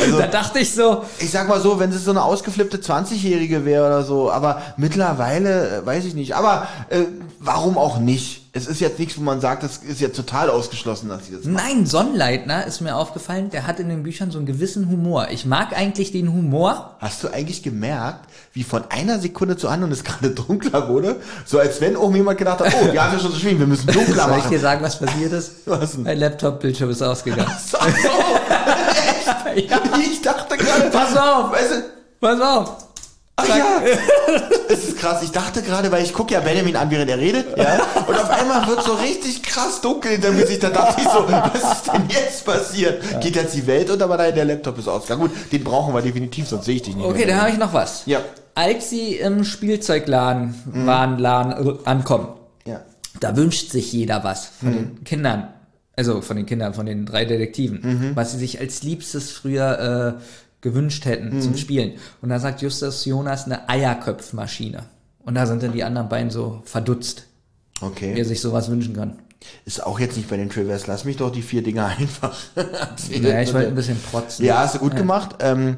Speaker 3: Also-
Speaker 4: da dachte ich so,
Speaker 3: Ich sag mal so, wenn es so eine ausgeflippte 20-Jährige wäre oder so, aber mittlerweile, äh, weiß ich nicht. Aber äh, warum auch nicht? Es ist jetzt nichts, wo man sagt, das ist jetzt total ausgeschlossen, dass sie das macht.
Speaker 4: nein, Sonnleitner ist mir aufgefallen, der hat in den Büchern so einen gewissen Humor. Ich mag eigentlich den Humor.
Speaker 3: Hast du eigentlich gemerkt, wie von einer Sekunde zur anderen es [LAUGHS] gerade dunkler wurde? So als wenn oben jemand gedacht hat, oh, wir haben ja schon so schwierig, wir müssen dunkler
Speaker 4: Soll ich
Speaker 3: machen.
Speaker 4: dir sagen, was passiert ist? [LAUGHS]
Speaker 3: Was denn?
Speaker 4: Mein Laptop-Bildschirm ist ausgegangen.
Speaker 3: So, [LAUGHS] echt? Ich dachte gerade,
Speaker 4: Pass auf!
Speaker 3: weißt du,
Speaker 4: Pass auf!
Speaker 3: Ach ja, [LAUGHS] es ist krass. Ich dachte gerade, weil ich gucke ja Benjamin an, während er redet, ja, und auf einmal wird so richtig krass dunkel hinter mir Gesicht. Da dachte ich so, was ist denn jetzt passiert? Geht jetzt die Welt unter, aber nein, der Laptop ist aus. Ja gut, den brauchen wir definitiv, sonst sehe ich dich nicht
Speaker 4: Okay,
Speaker 3: mehr.
Speaker 4: da habe ich noch was.
Speaker 3: Ja.
Speaker 4: Als sie im Spielzeugladen Warenladen, äh, ankommen,
Speaker 3: Ja.
Speaker 4: da wünscht sich jeder was von den Kindern. Also von den Kindern, von den drei Detektiven, was sie sich als Liebstes früher äh, gewünscht hätten zum Spielen. Und da sagt Justus Jonas eine Eierköpfmaschine. Und da sind dann die anderen beiden so verdutzt, er
Speaker 3: Okay.
Speaker 4: sich sowas wünschen kann.
Speaker 3: Ist auch jetzt nicht bei den Trivias. Lass mich doch die vier Dinger [LAUGHS] einfach erzählen.
Speaker 4: Naja, ich wollte ein bisschen protzen.
Speaker 3: Ja, hast du gut gemacht. Ähm,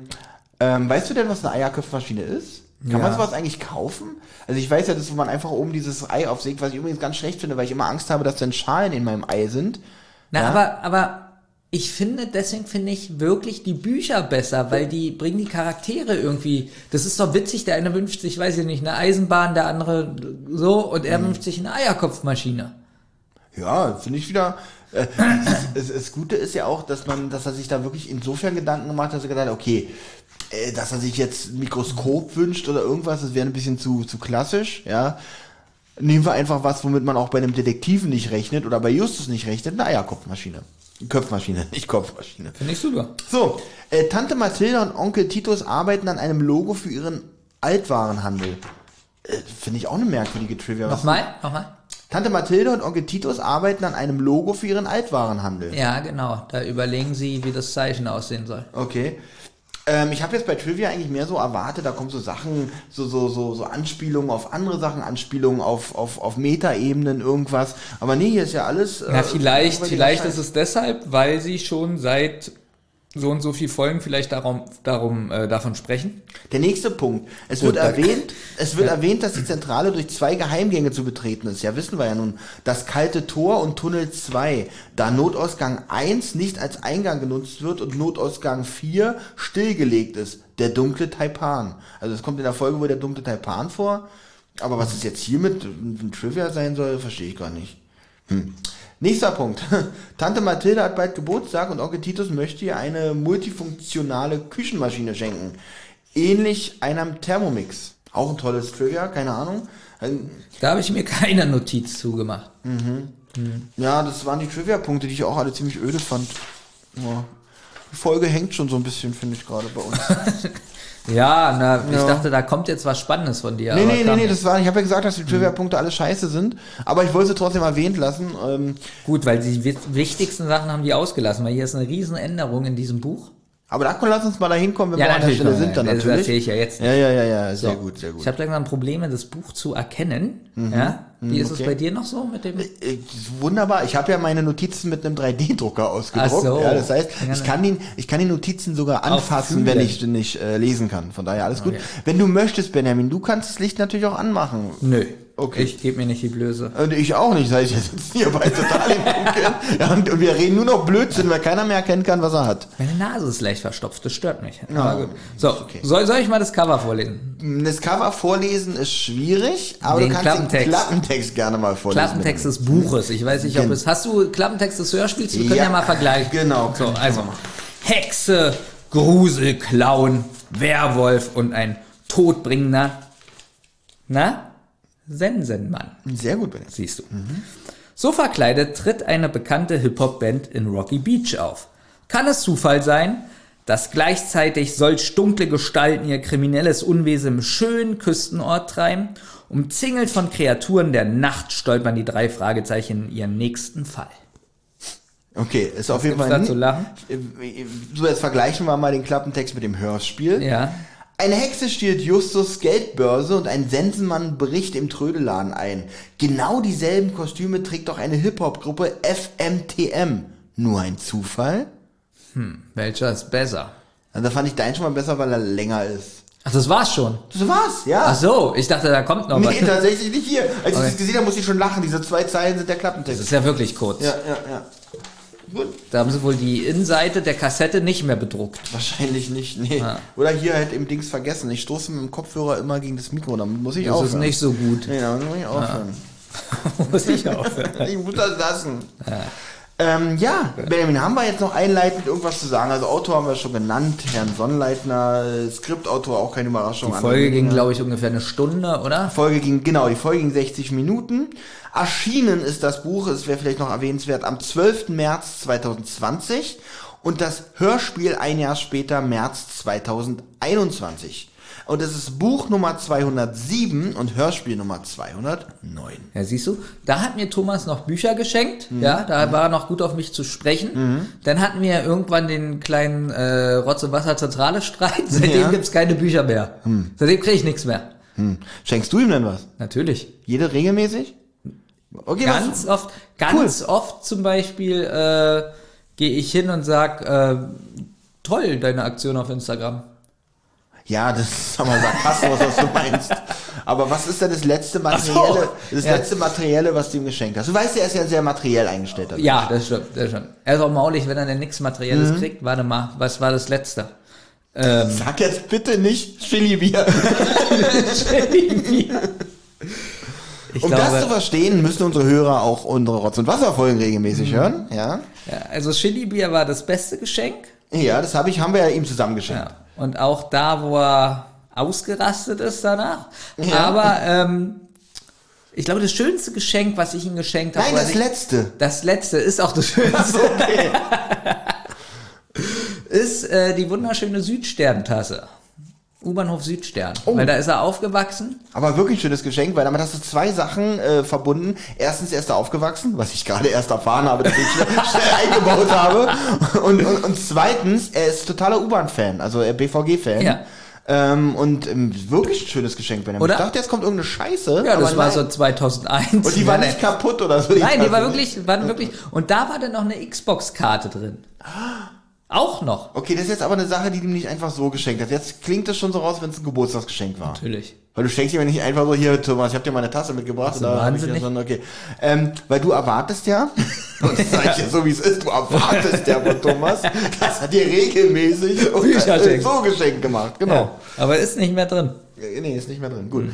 Speaker 3: ähm, weißt du denn, was eine Eierköpfmaschine ist? Kann man
Speaker 4: Ja.
Speaker 3: sowas eigentlich kaufen? Also ich weiß ja, dass man einfach oben dieses Ei aufsägt, was ich übrigens ganz schlecht finde, weil ich immer Angst habe, dass dann Schalen in meinem Ei sind.
Speaker 4: Na,
Speaker 3: Ja?
Speaker 4: aber, aber ich finde, deswegen finde ich wirklich die Bücher besser, weil die bringen die Charaktere irgendwie. Das ist doch witzig, der eine wünscht sich, weiß ich nicht, eine Eisenbahn, der andere so und
Speaker 3: Mhm.
Speaker 4: er wünscht sich eine Eierkopfmaschine.
Speaker 3: Ja, finde ich wieder. Äh, das, das Gute ist ja auch, dass man, dass er sich da wirklich insofern Gedanken gemacht hat, dass er gedacht hat, okay, äh, dass er sich jetzt ein Mikroskop wünscht oder irgendwas, das wäre ein bisschen zu, zu klassisch, ja. Nehmen wir einfach was, womit man auch bei einem Detektiven nicht rechnet oder bei Justus nicht rechnet, eine Eierkopfmaschine. Köpfmaschine, nicht Kopfmaschine.
Speaker 4: Finde ich super.
Speaker 3: So, äh, Tante Mathilda und Onkel Titus arbeiten an einem Logo für ihren Altwarenhandel. Äh, Finde ich auch eine merkwürdige Trivia. Was-
Speaker 4: Nochmal, nochmal.
Speaker 3: Tante Mathilde und Onkel Titus arbeiten an einem Logo für ihren Altwarenhandel.
Speaker 4: Ja, genau. Da überlegen sie, wie das Zeichen aussehen soll.
Speaker 3: Okay. Ähm, ich habe jetzt bei Trivia eigentlich mehr so erwartet, da kommen so Sachen, so, so, so, so Anspielungen auf andere Sachen, Anspielungen auf, auf, auf Metaebenen, irgendwas. Aber nee, hier ist ja alles.
Speaker 4: Na, vielleicht, vielleicht ist es deshalb, weil sie schon seit so und so viel Folgen vielleicht darum, darum äh, davon sprechen.
Speaker 3: Der nächste Punkt. Es
Speaker 4: Gut,
Speaker 3: wird erwähnt, es wird erwähnt, dass die Zentrale durch zwei Geheimgänge zu betreten ist. Ja, wissen wir ja nun. Das kalte Tor und Tunnel 2, da Notausgang 1 nicht als Eingang genutzt wird und Notausgang 4 stillgelegt ist. Der dunkle Taipan. Also es kommt in der Folge, wo der dunkle Taipan vor. Aber was es jetzt hier mit ein Trivia sein soll, verstehe ich gar nicht. Hm. Nächster Punkt. [LAUGHS] Tante Mathilde hat bald Geburtstag und Onkel Titus möchte ihr eine multifunktionale Küchenmaschine schenken. Ähnlich einem Thermomix. Auch ein tolles Trivia, keine Ahnung. Ähm,
Speaker 4: Da habe ich mir [LAUGHS] keine Notiz zugemacht.
Speaker 3: Ja, das waren die Trivia-Punkte, die ich auch alle ziemlich öde fand. Ja. Die Folge hängt schon so ein bisschen, finde ich gerade bei uns. [LAUGHS]
Speaker 4: Ja, na, ich
Speaker 3: Ja.
Speaker 4: dachte, da kommt jetzt was Spannendes von dir.
Speaker 3: nee, nee, nee, nee, das war, ich habe ja gesagt, dass die Trivia-Punkte alle scheiße sind, aber ich wollte sie trotzdem erwähnt lassen. Ähm,
Speaker 4: Gut, weil die wi- wichtigsten Sachen haben die ausgelassen, weil hier ist eine Riesenänderung in diesem Buch.
Speaker 3: Aber da lass uns mal dahin kommen, wenn
Speaker 4: Ja,
Speaker 3: wir an der
Speaker 4: natürlich,
Speaker 3: Stelle sind dann
Speaker 4: das
Speaker 3: natürlich.
Speaker 4: erzähle ich ja jetzt
Speaker 3: Ja, ja, ja, ja, sehr
Speaker 4: So.
Speaker 3: gut, sehr gut.
Speaker 4: Ich habe langsam Probleme, das Buch zu erkennen. Ja? Wie ist es
Speaker 3: okay.
Speaker 4: bei dir noch so mit dem?
Speaker 3: Äh, Wunderbar. Ich habe ja meine Notizen mit einem 3D-Drucker ausgedruckt.
Speaker 4: Ach so.
Speaker 3: Ja, das heißt, ich
Speaker 4: ne.
Speaker 3: kann, die, ich kann die Notizen sogar anfassen, wenn ich nicht äh, lesen kann. Von daher alles gut.
Speaker 4: Okay.
Speaker 3: Wenn du möchtest, Benjamin, du kannst das Licht natürlich auch anmachen.
Speaker 4: Nö.
Speaker 3: Okay.
Speaker 4: Ich gebe mir nicht die Blöße.
Speaker 3: Und ich auch nicht. Heißt, wir sitzen hier bei total im Dunkeln. [LAUGHS] Ja, und, und wir reden nur noch Blödsinn, weil keiner mehr erkennen kann, was er hat.
Speaker 4: Meine Nase ist leicht verstopft, das stört mich.
Speaker 3: Ja,
Speaker 4: Aber gut. So,
Speaker 3: okay.
Speaker 4: soll, soll ich mal das Cover vorlesen?
Speaker 3: Das Cover vorlesen ist schwierig, aber
Speaker 4: Den
Speaker 3: du kannst den
Speaker 4: Klappentext.
Speaker 3: Klappentext gerne mal vorlesen.
Speaker 4: Klappentext des Buches. Ich weiß nicht, ob es. Hast du Klappentext des Hörspiels? Wir können ja,
Speaker 3: Ja,
Speaker 4: mal vergleichen.
Speaker 3: genau,
Speaker 4: So, also. Hexe, Grusel, Clown, Werwolf und ein todbringender, na, Sensenmann.
Speaker 3: Sehr gut, Benjamin.
Speaker 4: Siehst du. So verkleidet tritt eine bekannte Hip-Hop-Band in Rocky Beach auf. Kann es Zufall sein, dass gleichzeitig solch dunkle Gestalten ihr kriminelles Unwesen im schönen Küstenort treiben? Umzingelt von Kreaturen der Nacht stolpern die drei Fragezeichen in ihren nächsten Fall.
Speaker 3: Okay, ist auf jeden Fall.
Speaker 4: zu lachen?
Speaker 3: So, jetzt vergleichen wir mal den Klappentext mit dem Hörspiel.
Speaker 4: Ja.
Speaker 3: Eine Hexe stiehlt Justus Geldbörse und ein Sensenmann bricht im Trödelladen ein. Genau dieselben Kostüme trägt auch eine Hip-Hop-Gruppe FMTM. Nur ein Zufall?
Speaker 4: Welcher ist besser?
Speaker 3: Also, da fand ich deinen schon mal besser, weil er länger ist.
Speaker 4: Ach, das war's schon.
Speaker 3: Das war's, ja.
Speaker 4: Ach so, ich dachte, da kommt noch
Speaker 3: Nee,
Speaker 4: was. [LAUGHS]
Speaker 3: tatsächlich nicht hier. Als ich
Speaker 4: Okay.
Speaker 3: das gesehen habe, musste ich schon lachen. Diese zwei Zeilen sind der
Speaker 4: Das
Speaker 3: Klappentext.
Speaker 4: ist ja wirklich kurz.
Speaker 3: Ja, ja, ja.
Speaker 4: Da haben sie wohl die Innenseite der Kassette nicht mehr bedruckt.
Speaker 3: Wahrscheinlich nicht, nee.
Speaker 4: Ja.
Speaker 3: Oder hier halt im Dings vergessen. Ich stoße mit dem Kopfhörer immer gegen das Mikro, dann muss ich
Speaker 4: Das
Speaker 3: aufhören.
Speaker 4: ist nicht so gut.
Speaker 3: Nee, dann muss ich aufhören. [LAUGHS]
Speaker 4: Muss ich aufhören. [LAUGHS]
Speaker 3: Ich muss das lassen. Ähm, ja, Benjamin, haben wir jetzt noch einleitend irgendwas zu sagen? Also Autor haben wir schon genannt, Herrn Sonnleitner, Skriptautor auch keine Überraschung.
Speaker 4: Die Folge ging, glaube ich, ungefähr eine Stunde, oder?
Speaker 3: Folge ging, genau, die Folge ging 60 Minuten. Erschienen ist das Buch, es wäre vielleicht noch erwähnenswert, am 12. März 2020 und das Hörspiel ein Jahr später, März 2021. Und es ist Buch Nummer 207 und Hörspiel Nummer 209.
Speaker 4: Ja, siehst du, da hat mir Thomas noch Bücher geschenkt, ja, da war er noch gut auf mich zu sprechen. Dann hatten wir irgendwann den kleinen äh, Rotz- und Wasser-Zentrale-Streit, [LAUGHS] seitdem
Speaker 3: Ja.
Speaker 4: gibt's keine Bücher mehr. Seitdem kriege ich nichts mehr.
Speaker 3: Hm. Schenkst du ihm denn was?
Speaker 4: Natürlich.
Speaker 3: Jede regelmäßig? Okay,
Speaker 4: Ganz oft, ganz oft zum Beispiel äh, gehe ich hin und sag, äh, toll, deine Aktion auf Instagram.
Speaker 3: Ja, das ist aber Sarkasmus, was du meinst. Aber was ist denn das letzte Materielle, das
Speaker 4: ja.
Speaker 3: letzte Materielle, was du ihm geschenkt hast? Du weißt ja, er ist ja sehr materiell eingestellt.
Speaker 4: Ja, das stimmt, das stimmt. Er ist auch maulig, wenn er denn nichts Materielles kriegt. Warte mal, was war das letzte? Ähm,
Speaker 3: Sag jetzt bitte nicht Chili-Bier. [LAUGHS]
Speaker 4: ich
Speaker 3: Um das zu
Speaker 4: glaube,
Speaker 3: verstehen, müssen unsere Hörer auch unsere Rotz- und Wasserfolgen regelmäßig hören. Ja,
Speaker 4: ja, also Chili-Bier war das beste Geschenk.
Speaker 3: ja das habe ich, haben wir ja ihm zusammen geschenkt.
Speaker 4: Ja. Und auch da, wo er ausgerastet ist danach.
Speaker 3: Ja.
Speaker 4: Aber ähm, ich glaube, das schönste Geschenk, was ich ihm geschenkt habe,
Speaker 3: Nein, das
Speaker 4: ich,
Speaker 3: letzte.
Speaker 4: das letzte ist auch das schönste,
Speaker 3: Okay. [LAUGHS]
Speaker 4: ist äh, die wunderschöne Südstern-Tasse. U-Bahnhof Südstern.
Speaker 3: Oh.
Speaker 4: Weil da ist er aufgewachsen.
Speaker 3: Aber wirklich schönes Geschenk, weil damit hast du zwei Sachen äh, verbunden. Erstens, er ist da aufgewachsen, was ich gerade erst erfahren habe, dass ich schnell, [LAUGHS] schnell eingebaut habe. Und, und, und zweitens, er ist totaler U-Bahn-Fan, also er BVG-Fan.
Speaker 4: Ja.
Speaker 3: Ähm, und ähm, wirklich ein schönes Geschenk, Benjamin.
Speaker 4: Oder?
Speaker 3: Ich dachte, jetzt kommt irgendeine Scheiße.
Speaker 4: Ja, das war
Speaker 3: nein.
Speaker 4: so 2001.
Speaker 3: Und die war nicht kaputt oder so.
Speaker 4: Nein, die war wirklich, waren wirklich. Und da war dann noch eine Xbox-Karte drin. Auch noch.
Speaker 3: Okay, das ist jetzt aber eine Sache, die du ihm nicht einfach so geschenkt hast. Jetzt klingt das schon so raus, wenn es ein Geburtstagsgeschenk war.
Speaker 4: Natürlich.
Speaker 3: Weil du schenkst ihm ja nicht einfach so, hier, Thomas, ich hab dir mal eine Tasse mitgebracht.
Speaker 4: Du
Speaker 3: oder hab ich ja
Speaker 4: wahnsinnig?
Speaker 3: so, okay. Ähm, weil du erwartest ja, und [LAUGHS] das sag ich ja so wie es ist, du erwartest ja von Thomas, dass er dir regelmäßig und, äh, so geschenkt gemacht. Genau.
Speaker 4: Ja, aber ist nicht mehr drin.
Speaker 3: Äh, Nee, ist nicht mehr drin. Gut.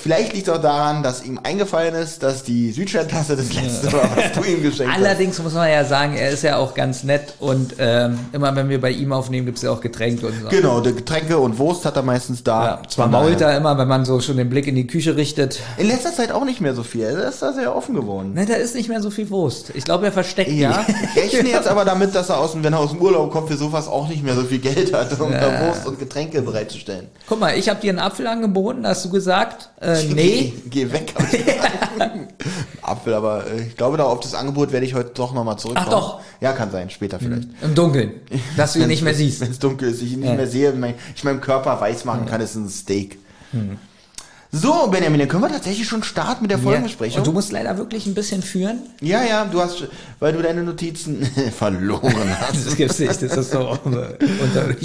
Speaker 3: Vielleicht liegt es auch daran, dass ihm eingefallen ist, dass die Südstern-Tasse das letzte war, was du ihm geschenkt hast.
Speaker 4: Allerdings muss man ja sagen, er ist ja auch ganz nett und ähm, immer wenn wir bei ihm aufnehmen, gibt's ja auch Getränke und so.
Speaker 3: Genau, Getränke und Wurst hat er meistens da.
Speaker 4: Ja, zwar mault er immer, wenn man so schon den Blick in die Küche richtet.
Speaker 3: In letzter Zeit auch nicht mehr so viel. Er ist da sehr offen geworden.
Speaker 4: Ne, da ist nicht mehr so viel Wurst. Ich glaube, er versteckt
Speaker 3: Ja,
Speaker 4: die. [LAUGHS]
Speaker 3: ich rechne jetzt aber damit, dass er aus dem, wenn er aus dem Urlaub kommt, für sowas auch nicht mehr so viel Geld hat, um
Speaker 4: Ja.
Speaker 3: da Wurst und Getränke bereitzustellen.
Speaker 4: Guck mal, ich habe dir einen Apfel angeboten, hast du gesagt? Äh, nee.
Speaker 3: Geh, geh weg. [LAUGHS] Apfel, aber äh, ich glaube, da auf das Angebot werde ich heute doch nochmal zurückkommen.
Speaker 4: Ach doch.
Speaker 3: Ja, kann sein, später vielleicht.
Speaker 4: Im Dunkeln. Dass du ihn nicht mehr siehst.
Speaker 3: Wenn es dunkel ist, ich ihn nicht
Speaker 4: Ja.
Speaker 3: mehr sehe, mein, ich meinem Körper weiß machen kann, ist ein Steak. So, Benjamin, dann können wir tatsächlich schon starten mit der
Speaker 4: Ja.
Speaker 3: Folgenbesprechung.
Speaker 4: Und du musst leider wirklich ein bisschen führen.
Speaker 3: ja, ja, du hast, weil du deine Notizen [LAUGHS] verloren hast.
Speaker 4: Das gibt's nicht, das ist so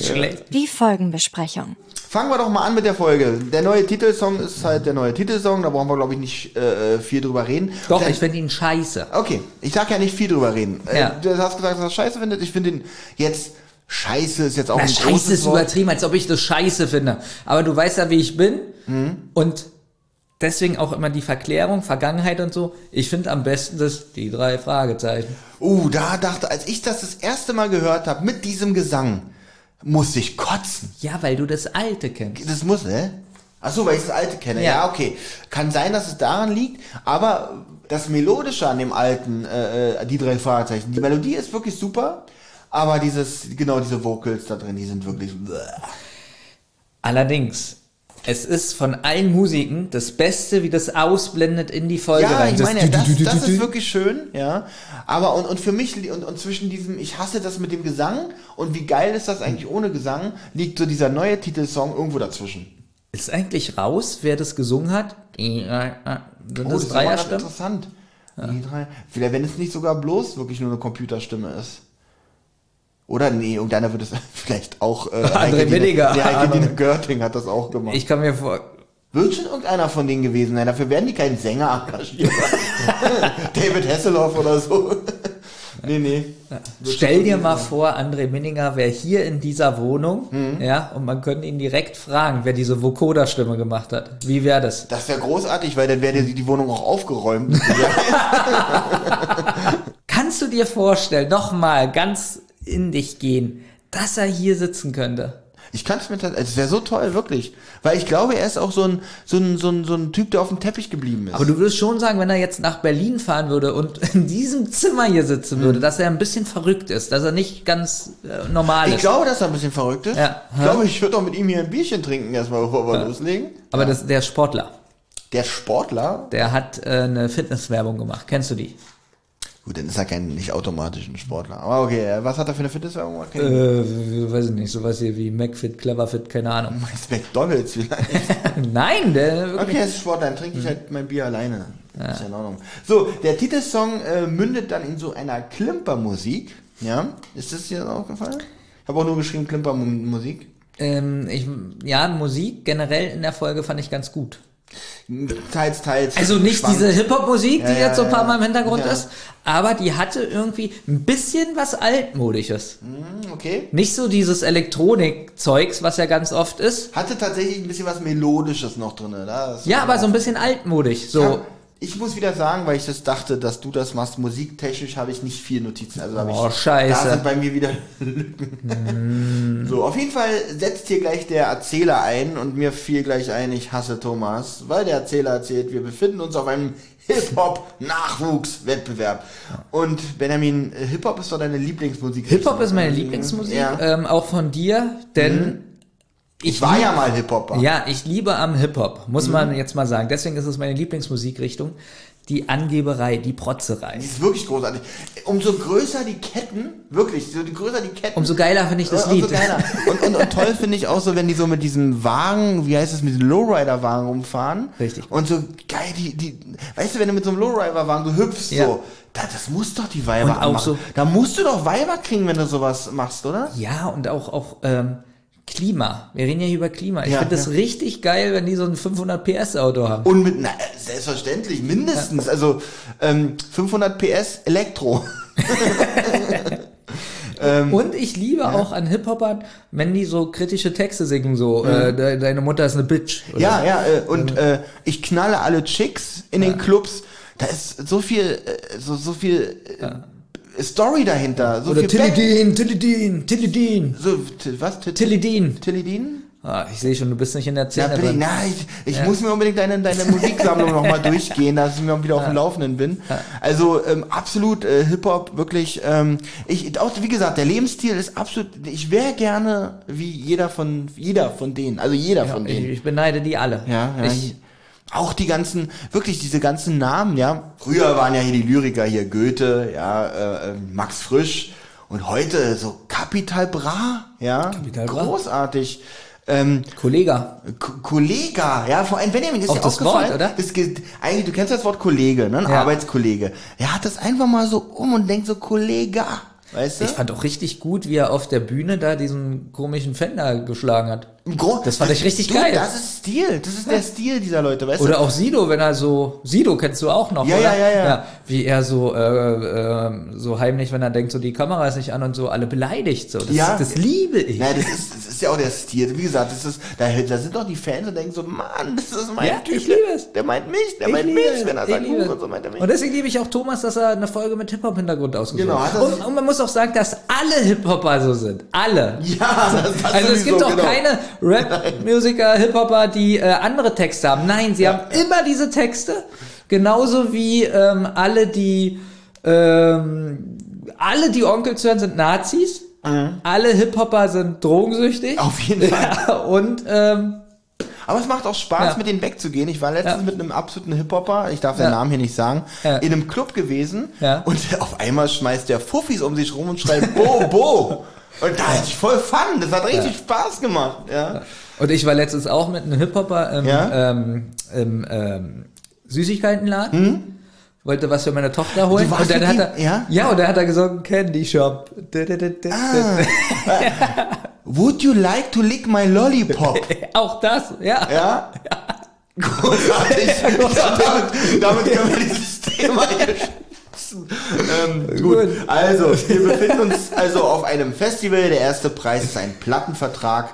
Speaker 4: schlecht.
Speaker 2: Die Folgenbesprechung.
Speaker 3: Fangen wir doch mal an mit der Folge. Der neue Titelsong ist halt der neue Titelsong, da brauchen wir, glaube ich, nicht äh, viel drüber reden.
Speaker 4: Doch,
Speaker 3: Der-
Speaker 4: ich finde ihn scheiße.
Speaker 3: Okay, ich sag ja nicht viel drüber reden.
Speaker 4: Ja.
Speaker 3: Äh, du hast gesagt, dass er scheiße findet. Ich finde ihn jetzt scheiße ist jetzt auch
Speaker 4: Na,
Speaker 3: ein
Speaker 4: scheiße
Speaker 3: großes
Speaker 4: ist
Speaker 3: Wort.
Speaker 4: übertrieben, als ob ich das scheiße finde. Aber du weißt ja, wie ich bin.
Speaker 3: Mhm.
Speaker 4: Und deswegen auch immer die Verklärung, Vergangenheit und so. Ich finde am besten das, die drei Fragezeichen.
Speaker 3: Uh, da dachte, als ich das das erste Mal gehört habe mit diesem Gesang, musste ich kotzen.
Speaker 4: Ja, weil du das Alte kennst.
Speaker 3: Das muss, ne? Ach so, weil ich das alte kenne.
Speaker 4: Ja.
Speaker 3: Ja. okay. Kann sein, dass es daran liegt, aber das Melodische an dem alten, äh, äh, die drei Fragezeichen, die Melodie ist wirklich super, aber dieses, genau diese Vocals da drin, die sind wirklich.
Speaker 4: Allerdings, es ist von allen Musiken das Beste, wie das ausblendet in die Folge
Speaker 3: Ja,
Speaker 4: rein.
Speaker 3: ich meine,
Speaker 4: Das-
Speaker 3: das, das ist wirklich schön, ja. Aber und, und für mich und, und zwischen diesem, ich hasse das mit dem Gesang und wie geil ist das eigentlich ohne Gesang, liegt so dieser neue Titelsong irgendwo dazwischen.
Speaker 4: Ist eigentlich raus, wer das gesungen hat? Die, äh, äh, Sind
Speaker 3: Oh,
Speaker 4: das
Speaker 3: ist ganz
Speaker 4: Dreierstimmen?
Speaker 3: interessant. Drei, vielleicht, wenn es nicht sogar bloß wirklich nur eine Computerstimme ist. Oder nee, irgendeiner wird es [LAUGHS] vielleicht auch. Äh,
Speaker 4: André Winiger.
Speaker 3: Nee, Heike Görting hat das auch gemacht.
Speaker 4: Ich kann mir vor.
Speaker 3: Wird schon irgendeiner von denen gewesen sein. Dafür werden die keinen Sänger engagieren. [LAUGHS] David Hasselhoff oder so. nee, nee.
Speaker 4: Stell dir mal
Speaker 3: sein.
Speaker 4: vor, André Minninger wäre hier in dieser Wohnung,
Speaker 3: Mhm.
Speaker 4: ja, und man könnte ihn direkt fragen, wer diese Vokoda-Stimme gemacht hat. Wie wäre das?
Speaker 3: Das wäre großartig, weil dann wäre die Wohnung auch aufgeräumt. [LAUGHS]
Speaker 4: Kannst du dir vorstellen, nochmal ganz in dich gehen, dass er hier sitzen könnte?
Speaker 3: Ich kann es mir tatsächlich, es wäre so toll, wirklich. Weil ich glaube, er ist auch so ein, so ein, so ein, so ein Typ, der auf dem Teppich geblieben ist.
Speaker 4: Aber du würdest schon sagen, wenn er jetzt nach Berlin fahren würde und in diesem Zimmer hier sitzen
Speaker 3: Mhm.
Speaker 4: würde, dass er ein bisschen verrückt ist, dass er nicht ganz äh, normal
Speaker 3: ich
Speaker 4: ist.
Speaker 3: glaube, dass er ein bisschen verrückt ist.
Speaker 4: Ja.
Speaker 3: Ich glaube, ich würde auch mit ihm hier ein Bierchen trinken, erstmal, bevor wir loslegen.
Speaker 4: Aber das, der Sportler,
Speaker 3: Der Sportler,
Speaker 4: der hat äh, eine Fitnesswerbung gemacht. Kennst du die?
Speaker 3: Gut, dann ist er kein nicht automatisch ein Sportler. Aber okay, was hat er für eine Fitnesswerbung ich
Speaker 4: Äh, weiß ich nicht, sowas hier wie McFit, Cleverfit, keine Ahnung. [LAUGHS]
Speaker 3: nicht. McDonalds vielleicht. [LAUGHS]
Speaker 4: Nein, der wirklich.
Speaker 3: Okay, es ist Sport, dann trinke ich halt mein Bier alleine. Ist ja in Ordnung. So, der Titelsong äh, mündet dann in so einer Klimpermusik. Ja, ist das dir aufgefallen? Ich habe auch nur geschrieben Klimpermusik.
Speaker 4: Ähm, ich, ja, Musik generell in der Folge fand ich ganz gut.
Speaker 3: Teils, teils.
Speaker 4: Also nicht
Speaker 3: schwankt.
Speaker 4: diese Hip-Hop-Musik, die
Speaker 3: Ja,
Speaker 4: jetzt so ein paar. Mal im Hintergrund
Speaker 3: Ja.
Speaker 4: ist, aber die hatte irgendwie ein bisschen was Altmodisches.
Speaker 3: Hm, Okay.
Speaker 4: Nicht so dieses Elektronik-Zeugs, was ja ganz oft ist.
Speaker 3: Hatte tatsächlich ein bisschen was Melodisches noch drin. Das
Speaker 4: Ja, aber so ein bisschen altmodisch. So,
Speaker 3: Ja, ich muss wieder sagen, weil ich das dachte, dass du das machst, musiktechnisch habe ich nicht viel Notizen. Also habe
Speaker 4: Oh,
Speaker 3: ich,
Speaker 4: scheiße.
Speaker 3: Da sind bei mir wieder Lücken. So, auf jeden Fall setzt hier gleich der Erzähler ein und mir fiel gleich ein, ich hasse Thomas, weil der Erzähler erzählt, wir befinden uns auf einem Hip-Hop-Nachwuchswettbewerb. Und Benjamin, äh, Hip-Hop ist doch deine Lieblingsmusik.
Speaker 4: Hip-Hop ist meine Lieblingsmusik,
Speaker 3: Ja.
Speaker 4: ähm, auch von dir, denn
Speaker 3: Ich war ja mal Hip-Hopper.
Speaker 4: Ja, ich liebe am Hip-Hop,
Speaker 3: Mhm.
Speaker 4: muss man jetzt mal sagen. Deswegen ist es meine Lieblingsmusikrichtung. Die Angeberei, die Protzerei.
Speaker 3: Die ist wirklich großartig. Umso größer die Ketten, wirklich, so größer die Ketten,
Speaker 4: Umso geiler finde ich das
Speaker 3: Und- und
Speaker 4: Lied.
Speaker 3: Geiler. [LAUGHS] und, und, und toll finde ich auch so, wenn die so mit diesem Wagen, wie heißt es, mit diesem Lowrider-Wagen rumfahren.
Speaker 4: Richtig.
Speaker 3: Und so geil die, die, weißt du, wenn du mit so einem Lowrider-Wagen so hüpfst,
Speaker 4: Ja.
Speaker 3: so, da, das muss doch die Weiber
Speaker 4: Und auch
Speaker 3: anmachen.
Speaker 4: so-
Speaker 3: Da musst du doch Weiber kriegen, wenn du sowas machst, oder?
Speaker 4: Ja, und auch, auch ähm, Klima. Wir reden ja hier über Klima. Ich
Speaker 3: Ja,
Speaker 4: finde das
Speaker 3: ja.
Speaker 4: richtig geil, wenn die so ein 500 PS Auto haben.
Speaker 3: Und mit, na, selbstverständlich, mindestens, also ähm, 500 PS Elektro. [LAUGHS] Ähm,
Speaker 4: Und ich liebe auch an Hip-Hopern, wenn die so kritische Texte singen, so, äh, de deine Mutter ist eine Bitch. oder
Speaker 3: Ja, ja, äh, und äh, ich knalle alle Chicks in den Clubs. Da ist so viel, äh, so, so viel äh, Story dahinter. So
Speaker 4: Oder Tillidin, Tillidin, Tillidin,
Speaker 3: So, was? T-
Speaker 4: Tillidin.
Speaker 3: Tilidin?
Speaker 4: Ah, ich sehe schon, du bist nicht in der
Speaker 3: Ja,
Speaker 4: Szene
Speaker 3: bitte,
Speaker 4: drin.
Speaker 3: na, ich, ich muss mir unbedingt deine, deine Musiksammlung nochmal [LAUGHS] durchgehen, dass ich mir wieder auf dem Laufenden bin. Also ähm, absolut äh, Hip-Hop, wirklich. Ähm, ich, auch wie gesagt, der Lebensstil ist absolut. Ich wäre gerne wie jeder von jeder von denen, also jeder von
Speaker 4: Ich,
Speaker 3: denen.
Speaker 4: ich beneide die alle.
Speaker 3: Ja, ja.
Speaker 4: Ich,
Speaker 3: Ich, auch die ganzen, wirklich diese ganzen Namen, ja. Früher waren ja hier die Lyriker hier Goethe, ja, äh, äh, Max Frisch und heute so Capital Bra, ja,
Speaker 4: Capital Bra.
Speaker 3: großartig. Ähm,
Speaker 4: Kollega.
Speaker 3: K Kollega, ja, vor allem Benjamin ist
Speaker 4: Auch
Speaker 3: dir
Speaker 4: das
Speaker 3: aufgefallen,
Speaker 4: Wort, oder?
Speaker 3: Das, ge- eigentlich, du kennst das Wort Kollege, ne? Ein
Speaker 4: Ja.
Speaker 3: Arbeitskollege. Er hat das einfach mal so um und denkt so Kollega, weißt du?
Speaker 4: Ich fand auch richtig gut, wie er auf der Bühne da diesen komischen Fender geschlagen hat.
Speaker 3: Gro-
Speaker 4: das fand ich richtig
Speaker 3: du,
Speaker 4: geil.
Speaker 3: Das ist Stil, das ist der Stil dieser Leute, weißt
Speaker 4: Oder
Speaker 3: du?
Speaker 4: auch Sido, wenn er so, Sido kennst du auch noch,
Speaker 3: Ja,
Speaker 4: oder?
Speaker 3: ja, ja, ja.
Speaker 4: Wie er so, äh, äh, so heimlich, wenn er denkt, so die Kamera ist nicht an und so alle beleidigt, so. Das,
Speaker 3: Ja.
Speaker 4: das liebe ich.
Speaker 3: Nein, das ist, das ist ja auch der Stil. Wie gesagt, das ist, da, da sind doch die Fans und denken so, Mann, das ist mein
Speaker 4: Ja,
Speaker 3: Typ.
Speaker 4: ich liebe es.
Speaker 3: Der meint mich, der
Speaker 4: Ich
Speaker 3: meint mich,
Speaker 4: es,
Speaker 3: wenn er sagt, und so meint er mich.
Speaker 4: Und deswegen liebe ich auch Thomas, dass er eine Folge mit Hip-Hop-Hintergrund ausgesucht
Speaker 3: Genau,
Speaker 4: hat. Und, und man muss auch sagen, dass alle Hip-Hopper so sind. Alle.
Speaker 3: ja, das, das
Speaker 4: Also es gibt doch
Speaker 3: genau.
Speaker 4: keine Rap-Musiker, Hip-Hopper, die äh, andere Texte haben. Nein, sie haben immer diese Texte. Genauso wie ähm, alle, die ähm, alle, die Onkels hören, sind Nazis. Alle Hip-Hopper sind drogensüchtig.
Speaker 3: Mhm. Auf jeden Fall. [LAUGHS]
Speaker 4: Ja, und ähm,
Speaker 3: Aber es macht auch Spaß,
Speaker 4: Ja.
Speaker 3: mit denen wegzugehen. Ich war letztens
Speaker 4: Ja.
Speaker 3: mit einem absoluten Hip-Hopper, ich darf
Speaker 4: Ja.
Speaker 3: den Namen hier nicht sagen,
Speaker 4: Ja.
Speaker 3: in einem Club gewesen
Speaker 4: Ja.
Speaker 3: und [LAUGHS] auf einmal schmeißt der Fuffis um sich rum und schreit Bo, Bo. Und da hatte ich voll Fun, das hat richtig Spaß gemacht. Ja.
Speaker 4: Und ich war letztens auch mit einem Hip-Hopper im,
Speaker 3: Ja?
Speaker 4: ähm, im ähm, Süßigkeitenladen. Wollte was für meine Tochter holen.
Speaker 3: Hm?
Speaker 4: Und dann hat er,
Speaker 3: Ja?
Speaker 4: ja, und dann hat er gesungen, Candy Shop.
Speaker 3: Ah. Would you like to lick my lollipop? [LAUGHS]
Speaker 4: Auch das, ja.
Speaker 3: Ja? Großartig. damit, damit können wir dieses Thema hier schließen. ähm, gut.
Speaker 4: Gut.
Speaker 3: Also, wir befinden uns also auf einem Festival. Der erste Preis ist ein Plattenvertrag.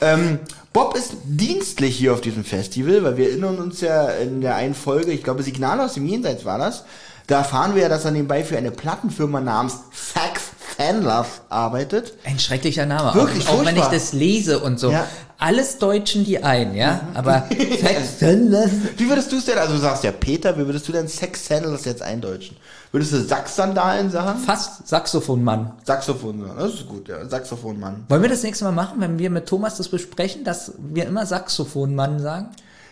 Speaker 3: Ähm, Bob ist dienstlich hier auf diesem Festival, weil wir erinnern uns ja in der einen Folge, ich glaube Signal aus dem Jenseits war das, da erfahren wir ja, dass er nebenbei für eine Plattenfirma namens Sax Fanlove arbeitet.
Speaker 4: Ein schrecklicher Name.
Speaker 3: Wirklich
Speaker 4: auch, auch wenn ich das lese und so.
Speaker 3: Ja.
Speaker 4: Alles deutschen die ein, ja. Aber [LAUGHS]
Speaker 3: Wie würdest du es denn, also du sagst ja Peter, wie würdest du denn Sex Sandals jetzt eindeutschen? Würdest du Saxsandalen sagen?
Speaker 4: fast Saxophonmann.
Speaker 3: Saxophon sagen, das ist gut, ja, Saxophonmann.
Speaker 4: Wollen wir das nächste Mal machen, wenn wir mit Thomas das besprechen, dass wir immer Saxophonmann sagen?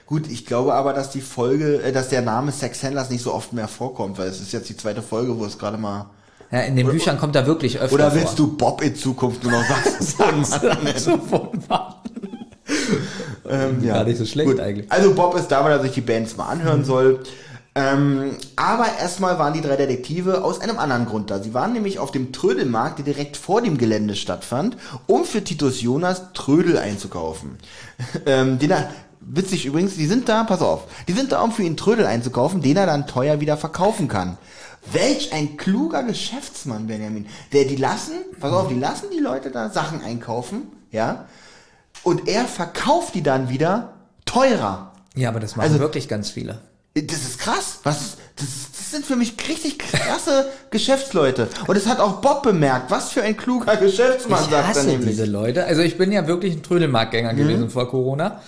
Speaker 3: Gut, ich glaube aber, dass die Folge, äh, dass der Name Sex Handlers nicht so oft mehr vorkommt, weil es ist jetzt die zweite Folge, wo es gerade mal.
Speaker 4: Ja, in den Büchern kommt er wirklich öfter
Speaker 3: Oder
Speaker 4: vor.
Speaker 3: willst du Bob in Zukunft nur noch [LAUGHS] Saxophonmann?
Speaker 4: Saxophonmann. [LAUGHS]
Speaker 3: Ähm, ja.
Speaker 4: Gar nicht so schlecht
Speaker 3: Gut.
Speaker 4: eigentlich.
Speaker 3: Also Bob ist da, weil er sich die Bands mal anhören soll. Ähm, aber erstmal waren die drei Detektive aus einem anderen Grund da. Sie waren nämlich auf dem Trödelmarkt, der direkt vor dem Gelände stattfand, um für Titus Jonas Trödel einzukaufen. [LAUGHS] ähm, den er, witzig übrigens, die sind da, pass auf, die sind da, um für ihn Trödel einzukaufen, den er dann teuer wieder verkaufen kann. Welch ein kluger Geschäftsmann, Benjamin. Der, die lassen, pass auf, die lassen die Leute da Sachen einkaufen, ja, und er verkauft die dann wieder teurer.
Speaker 4: Ja, aber das machen
Speaker 3: Also-
Speaker 4: wirklich ganz viele.
Speaker 3: Das ist krass. Was? Das, ist- das sind für mich richtig krasse [LAUGHS] Geschäftsleute. Und das hat auch Bob bemerkt. Was für ein kluger Geschäftsmann,
Speaker 4: Ich
Speaker 3: sagt er
Speaker 4: hasse
Speaker 3: nämlich.
Speaker 4: diese Leute. Also ich bin ja wirklich ein Trödelmarktgänger
Speaker 3: Mhm.
Speaker 4: gewesen vor Corona.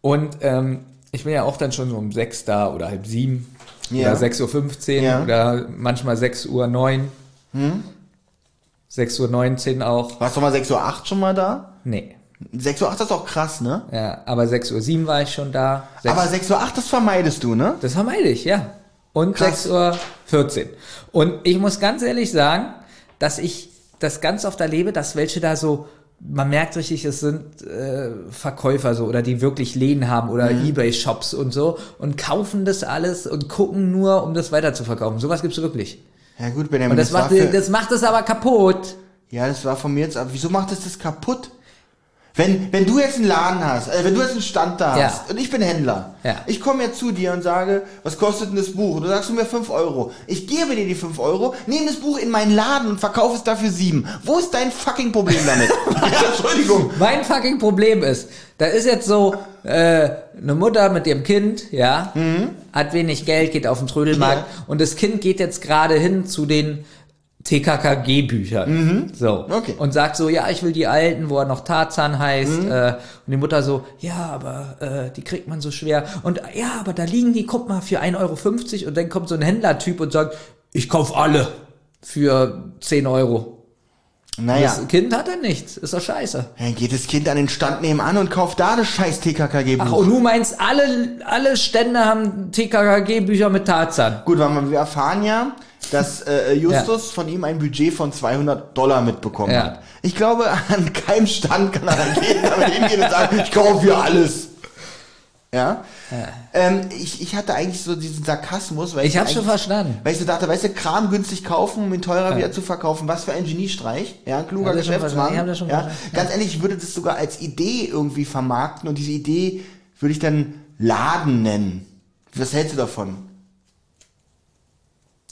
Speaker 4: Und ähm, ich bin ja auch dann schon so um sechs da oder halb sieben
Speaker 3: Ja.
Speaker 4: oder 6.15 Uhr
Speaker 3: Ja. Hm?
Speaker 4: oder manchmal 6 Uhr 9. 6 Uhr 19 auch.
Speaker 3: Warst du mal 6.08 Uhr schon mal da?
Speaker 4: Nee.
Speaker 3: 6.08 Uhr ist doch krass, ne?
Speaker 4: Ja, aber 6 Uhr 7 war ich schon da. Sechs-
Speaker 3: Aber 6.08 Uhr, das vermeidest du, ne?
Speaker 4: Das vermeide ich, ja. Und
Speaker 3: Krass.
Speaker 4: 6 Uhr 14. Und ich muss ganz ehrlich sagen, dass ich das ganz oft erlebe, dass welche da so man merkt richtig, es sind äh, Verkäufer so oder die wirklich Läden haben oder
Speaker 3: Mhm.
Speaker 4: Ebay-Shops und so und kaufen das alles und gucken nur, um das weiter zu verkaufen. Sowas gibt's wirklich.
Speaker 3: Ja gut, Benjamin,
Speaker 4: Und das,
Speaker 3: war
Speaker 4: macht, das macht es aber kaputt.
Speaker 3: Ja, das war von mir jetzt, aber wieso macht es das kaputt? Wenn, wenn du jetzt einen Laden hast, äh, wenn du jetzt einen Stand da
Speaker 4: Ja.
Speaker 3: hast und ich bin Händler,
Speaker 4: Ja.
Speaker 3: ich komme jetzt zu dir und sage, was kostet denn das Buch? Und du sagst du mir 5 Euro. Ich gebe dir die 5 Euro, nehme das Buch in meinen Laden und verkaufe es dafür 7. Wo ist dein fucking Problem damit? [LAUGHS] ja, Entschuldigung.
Speaker 4: Mein fucking Problem ist, da ist jetzt so äh, eine Mutter mit ihrem Kind, ja, hat wenig Geld, geht auf den Trödelmarkt
Speaker 3: Mhm.
Speaker 4: Und das Kind geht jetzt gerade hin zu den TKKG-Büchern. So.
Speaker 3: Mhm. Okay.
Speaker 4: Und sagt so, ja, ich will die alten, wo er noch Tarzan heißt.
Speaker 3: Mhm.
Speaker 4: Äh, und die Mutter so, ja, aber äh, die kriegt man so schwer. Und ja, aber da liegen die, guck mal, für 1,50 Euro. Und dann kommt so ein Händlertyp und sagt, ich kauf alle für 10 Euro.
Speaker 3: Naja,
Speaker 4: Das Kind hat dann nichts. Ist doch scheiße.
Speaker 3: dann geht das Kind an den Stand nebenan und kauft da das scheiß TKKG-Buch.
Speaker 4: Ach, und du meinst, alle, alle Stände haben TKKG-Bücher mit Tarzan.
Speaker 3: Gut, weil wir erfahren ja, dass äh, Justus von ihm ein Budget von 200 Dollar mitbekommen
Speaker 4: Ja.
Speaker 3: hat. Ich glaube, an keinem Stand kann er dann gehen, damit hingehen und sagen, ich kaufe hier alles. Ja. Ähm, ich, ich hatte eigentlich so diesen Sarkasmus, weil
Speaker 4: Ich hab's
Speaker 3: eigentlich-
Speaker 4: schon verstanden.
Speaker 3: Weil ich so dachte, weißt du, Kram günstig kaufen, um ihn teurer wieder zu verkaufen. Was für ein Geniestreich. Ja, ein kluger
Speaker 4: ich
Speaker 3: Geschäftsmann.
Speaker 4: Ich
Speaker 3: ja.
Speaker 4: verstanden.
Speaker 3: Ganz ehrlich, ich würde das sogar als Idee irgendwie vermarkten und diese Idee würde ich dann Laden nennen. Was hältst du davon?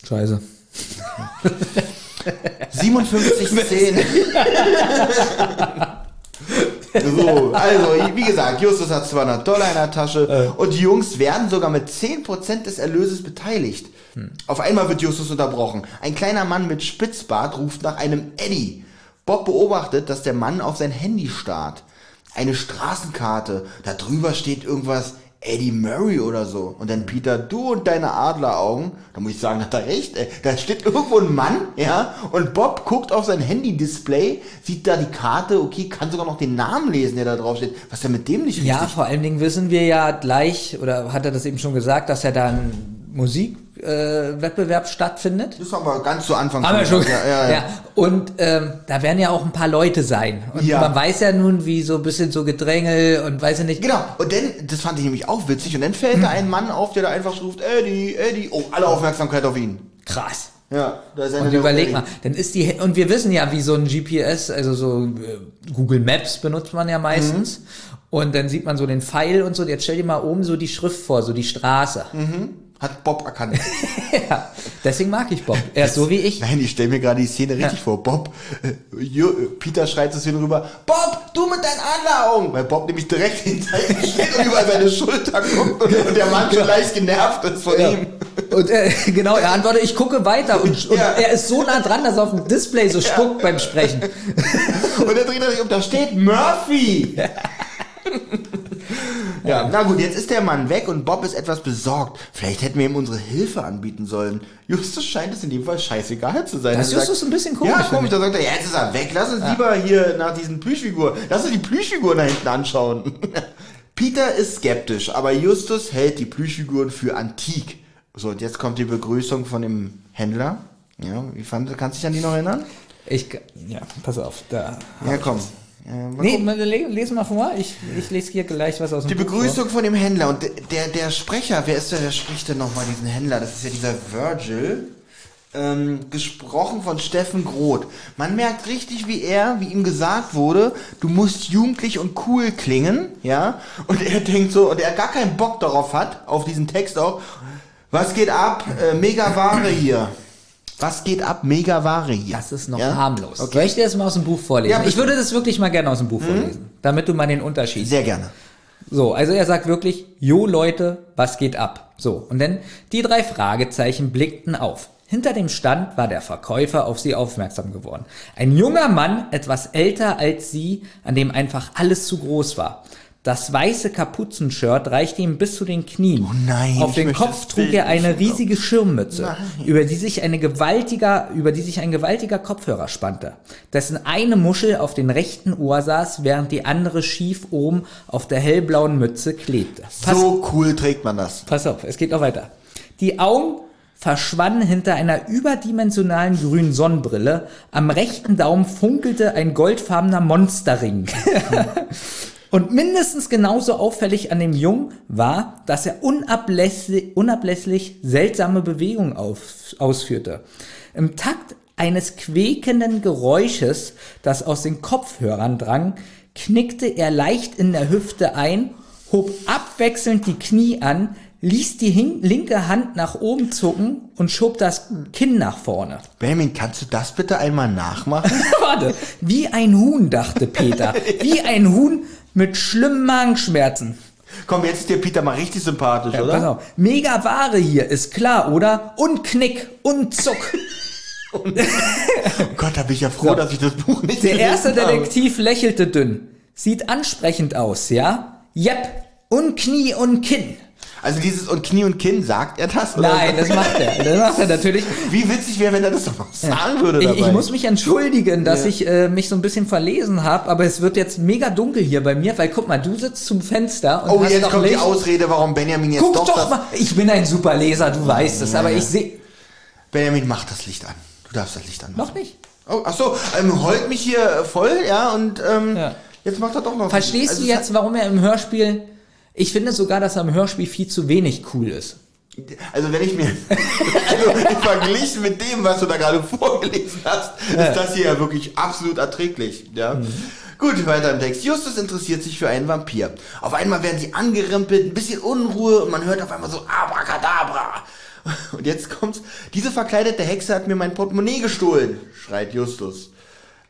Speaker 4: Scheiße.
Speaker 3: 57,10. [LAUGHS] so, also, wie gesagt, Justus hat 200 Dollar in der Tasche und die Jungs werden sogar mit 10% des Erlöses beteiligt. Auf einmal wird Justus unterbrochen. Ein kleiner Mann mit Spitzbart ruft nach einem Eddie. Bob beobachtet, dass der Mann auf sein Handy starrt. Eine Straßenkarte, da drüber steht irgendwas Eddie Murray oder so. Und dann Peter, du und deine Adleraugen. Da muss ich sagen, hat er recht. Ey. Da steht irgendwo ein Mann, ja, und Bob guckt auf sein Handy-Display, sieht da die Karte, okay, kann sogar noch den Namen lesen, der da drauf steht. Was ist denn mit dem nicht
Speaker 4: Ja,
Speaker 3: richtig?
Speaker 4: vor allen Dingen wissen wir ja gleich, oder hat er das eben schon gesagt, dass ja da ein Musikwettbewerb äh, Wettbewerb stattfindet.
Speaker 3: Das haben wir ganz zu Anfang
Speaker 4: Haben wir schon.
Speaker 3: gesagt. Ja, ja, ja.
Speaker 4: Und ähm, da werden ja auch ein paar Leute sein. Und
Speaker 3: Ja.
Speaker 4: man weiß ja nun, wie so ein bisschen so Gedrängel und weiß ja nicht.
Speaker 3: Genau, und dann, das fand ich nämlich auch witzig, und dann fällt da ein Mann auf, der da einfach ruft, Eddie, Eddie, oh, alle Aufmerksamkeit auf ihn.
Speaker 4: Krass.
Speaker 3: Ja, da ist
Speaker 4: Und überleg mal, dann ist die, und wir wissen ja, wie so ein GPS, also so äh, Google Maps benutzt man ja meistens.
Speaker 3: Mhm.
Speaker 4: Und dann sieht man so den Pfeil und so. Jetzt stell dir mal oben so die Schrift vor, so die Straße.
Speaker 3: Hat Bob erkannt. [LAUGHS]
Speaker 4: Ja, deswegen mag ich Bob. Er ist so wie ich.
Speaker 3: Nein, ich stelle mir gerade die Szene richtig vor. Bob, äh, äh, Peter schreit zu ihm rüber, Bob, du mit deinen Adleraugen! Weil Bob nämlich direkt hinter ihm steht und über seine Schulter guckt und, und der Mann schon leicht genervt ist von ihm.
Speaker 4: Und äh, genau, er antwortet, ich gucke weiter. Und, und
Speaker 3: Ja.
Speaker 4: er ist so nah dran, dass er auf dem Display so spuckt beim Sprechen.
Speaker 3: Und dann dreht er sich um, da steht Murphy! [LAUGHS] Ja, na gut, jetzt ist der Mann weg und Bob ist etwas besorgt. Vielleicht hätten wir ihm unsere Hilfe anbieten sollen. Justus scheint es in dem Fall scheißegal zu sein.
Speaker 4: Das ist
Speaker 3: Er
Speaker 4: Justus ein bisschen komisch,
Speaker 3: Ja, komisch. Da sagt er, ja, jetzt ist er weg. Lass uns lieber hier nach diesen Plüschfiguren, lass uns die Plüschfiguren da hinten anschauen. [LAUGHS] Peter ist skeptisch, aber Justus hält die Plüschfiguren für antik. So, und jetzt kommt die Begrüßung von dem Händler. Ja, wie fand, kannst du dich an die noch erinnern?
Speaker 4: Ich, ja, pass auf, da.
Speaker 3: Ja, komm. Ja, mal
Speaker 4: Nee, mal le- lese mal vor. Ich, ich lese hier gleich was aus dem
Speaker 3: Die
Speaker 4: Buch
Speaker 3: Begrüßung von dem Händler und der, der, der Sprecher, wer ist der, der spricht denn nochmal diesen Händler? Das ist ja dieser Virgil, ähm, gesprochen von Steffen Groth. Man merkt richtig, wie er, wie ihm gesagt wurde, du musst jugendlich und cool klingen, ja? Und er denkt so, und er gar keinen Bock darauf hat, auf diesen Text auch, was geht ab? Äh, mega Ware hier. Was geht ab? Mega Ware hier.
Speaker 4: Das ist noch
Speaker 3: Ja?
Speaker 4: harmlos.
Speaker 3: Okay.
Speaker 4: Soll ich dir das mal aus dem Buch vorlesen?
Speaker 3: Ja,
Speaker 4: ich würde das wirklich mal gerne aus dem Buch vorlesen, damit du mal den Unterschied
Speaker 3: Sehr gerne.
Speaker 4: So, also er sagt wirklich, Jo Leute, was geht ab? So, und dann die drei Fragezeichen blickten auf. Hinter dem Stand war der Verkäufer auf sie aufmerksam geworden. Ein junger Mann, etwas älter als sie, an dem einfach alles zu groß war. Das weiße Kapuzenshirt reichte ihm bis zu den Knien.
Speaker 3: Oh nein,
Speaker 4: Auf den Kopf trug er eine riesige Schirmmütze,
Speaker 3: Nein.
Speaker 4: über die sich eine gewaltiger, über die sich ein gewaltiger Kopfhörer spannte, dessen eine Muschel auf den rechten Ohr saß, während die andere schief oben auf der hellblauen Mütze klebte. Pass,
Speaker 3: So cool trägt man das.
Speaker 4: pass auf, es geht noch weiter. Die Augen verschwanden hinter einer überdimensionalen grünen Sonnenbrille. Am rechten Daumen funkelte ein goldfarbener Monsterring. [LAUGHS] Und mindestens genauso auffällig an dem Jungen war, dass er unablässlich, unablässig seltsame Bewegungen auf, ausführte. Im Takt eines quäkenden Geräusches, das aus den Kopfhörern drang, knickte er leicht in der Hüfte ein, hob abwechselnd die Knie an, ließ die linke Hand nach oben zucken und schob das Kinn nach vorne.
Speaker 3: Benjamin, kannst du das bitte einmal nachmachen? [LAUGHS]
Speaker 4: Warte, wie ein Huhn, dachte Peter. [LAUGHS] Wie ein Huhn mit schlimmen Magenschmerzen.
Speaker 3: Komm, jetzt ist dir Peter mal richtig sympathisch,
Speaker 4: Ja,
Speaker 3: oder?
Speaker 4: pass auf. Mega Ware hier, ist klar, oder? Und Knick und Zuck. [LAUGHS]
Speaker 3: Oh Gott, da bin ich ja froh,
Speaker 4: So.
Speaker 3: dass ich das Buch nicht
Speaker 4: Der erste
Speaker 3: gelesen habe.
Speaker 4: Detektiv lächelte dünn. Sieht ansprechend aus, ja? Jep. Und Knie und Kinn.
Speaker 3: Also dieses und Knie und Kinn, sagt er das? oder?
Speaker 4: Nein, das macht er. Das macht er natürlich.
Speaker 3: Wie witzig wäre, wenn er das doch noch sagen würde
Speaker 4: Ich,
Speaker 3: dabei.
Speaker 4: ich muss mich entschuldigen, dass
Speaker 3: Ja.
Speaker 4: ich äh, mich so ein bisschen verlesen habe, aber es wird jetzt mega dunkel hier bei mir, weil guck mal, du sitzt zum Fenster und
Speaker 3: Oh,
Speaker 4: hast
Speaker 3: jetzt kommt die
Speaker 4: Licht.
Speaker 3: Ausrede, warum Benjamin jetzt
Speaker 4: Guck
Speaker 3: doch,
Speaker 4: doch, mal, ich bin ein super Leser, du weißt es, aber
Speaker 3: ja.
Speaker 4: ich sehe
Speaker 3: Benjamin, mach das Licht an. Du darfst das Licht an.
Speaker 4: noch nicht.
Speaker 3: Oh, ach so, ähm, heult mich hier voll, ja, und ähm,
Speaker 4: Ja.
Speaker 3: jetzt macht er doch noch...
Speaker 4: Verstehst
Speaker 3: Also
Speaker 4: du jetzt, warum er im Hörspiel? Ich finde sogar, dass er im Hörspiel viel zu wenig cool ist.
Speaker 3: Also wenn ich mir... [LAUGHS] also verglichen mit dem, was du da gerade vorgelesen hast, ist das hier ja wirklich absolut erträglich, ja.
Speaker 4: Mhm.
Speaker 3: Gut, weiter im Text. Justus interessiert sich für einen Vampir. Auf einmal werden sie angerempelt, ein bisschen Unruhe und man hört auf einmal so Abracadabra. Und jetzt kommt's. Diese verkleidete Hexe hat mir mein Portemonnaie gestohlen, schreit Justus.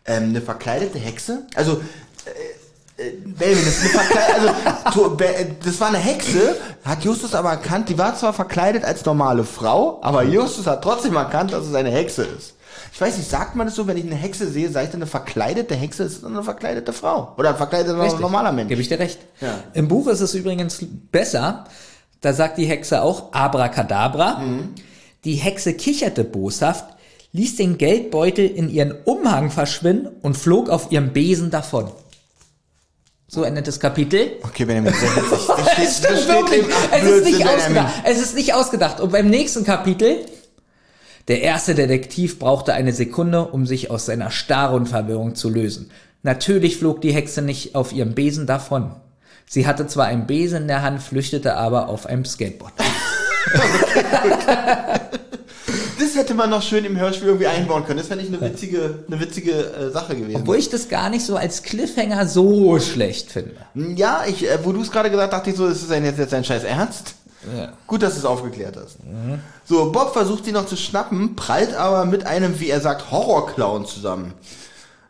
Speaker 3: Ähm, eine verkleidete Hexe? Also, äh, äh, Benjamin, das also, äh, das war eine Hexe, hat Justus aber erkannt, die war zwar verkleidet als normale Frau, aber Justus hat trotzdem erkannt, dass es eine Hexe ist. Ich weiß nicht, sagt man das so, wenn ich eine Hexe sehe, sage ich dann eine verkleidete Hexe, ist es eine verkleidete Frau? Oder ein verkleideter
Speaker 4: Richtig.
Speaker 3: normaler Mensch?
Speaker 4: Gebe ich dir recht.
Speaker 3: Ja.
Speaker 4: Im Buch ist es übrigens besser. Da sagt die Hexe auch Abracadabra.
Speaker 3: Mhm.
Speaker 4: Die Hexe kicherte boshaft, ließ den Geldbeutel in ihren Umhang verschwinden und flog auf ihrem Besen davon. So endet das Kapitel.
Speaker 3: Okay, Benjamin, sehr witzig. [LAUGHS] Das steht,
Speaker 4: stimmt
Speaker 3: das steht
Speaker 4: wirklich. Es ist nicht
Speaker 3: Benjamin.
Speaker 4: ausgedacht. Es ist nicht ausgedacht. Und beim nächsten Kapitel, der erste Detektiv brauchte eine Sekunde, um sich aus seiner Starre und Verwirrung zu lösen. Natürlich flog die Hexe nicht auf ihrem Besen davon. Sie hatte zwar einen Besen in der Hand, flüchtete aber auf einem Skateboard. [LAUGHS] [LAUGHS]
Speaker 3: Das hätte man noch schön im Hörspiel irgendwie einbauen können. Das fände ich eine witzige, eine witzige äh, Sache gewesen.
Speaker 4: Obwohl ich das gar nicht so als Cliffhanger so schlecht finde.
Speaker 3: Ja, ich, äh, wo du es gerade gesagt hast, dachte ich so, ist das jetzt, jetzt ein Scheiß Ernst?
Speaker 4: Ja.
Speaker 3: Gut, dass du es aufgeklärt hast. So, Bob versucht sie noch zu schnappen, prallt aber mit einem, wie er sagt, Horrorclown zusammen.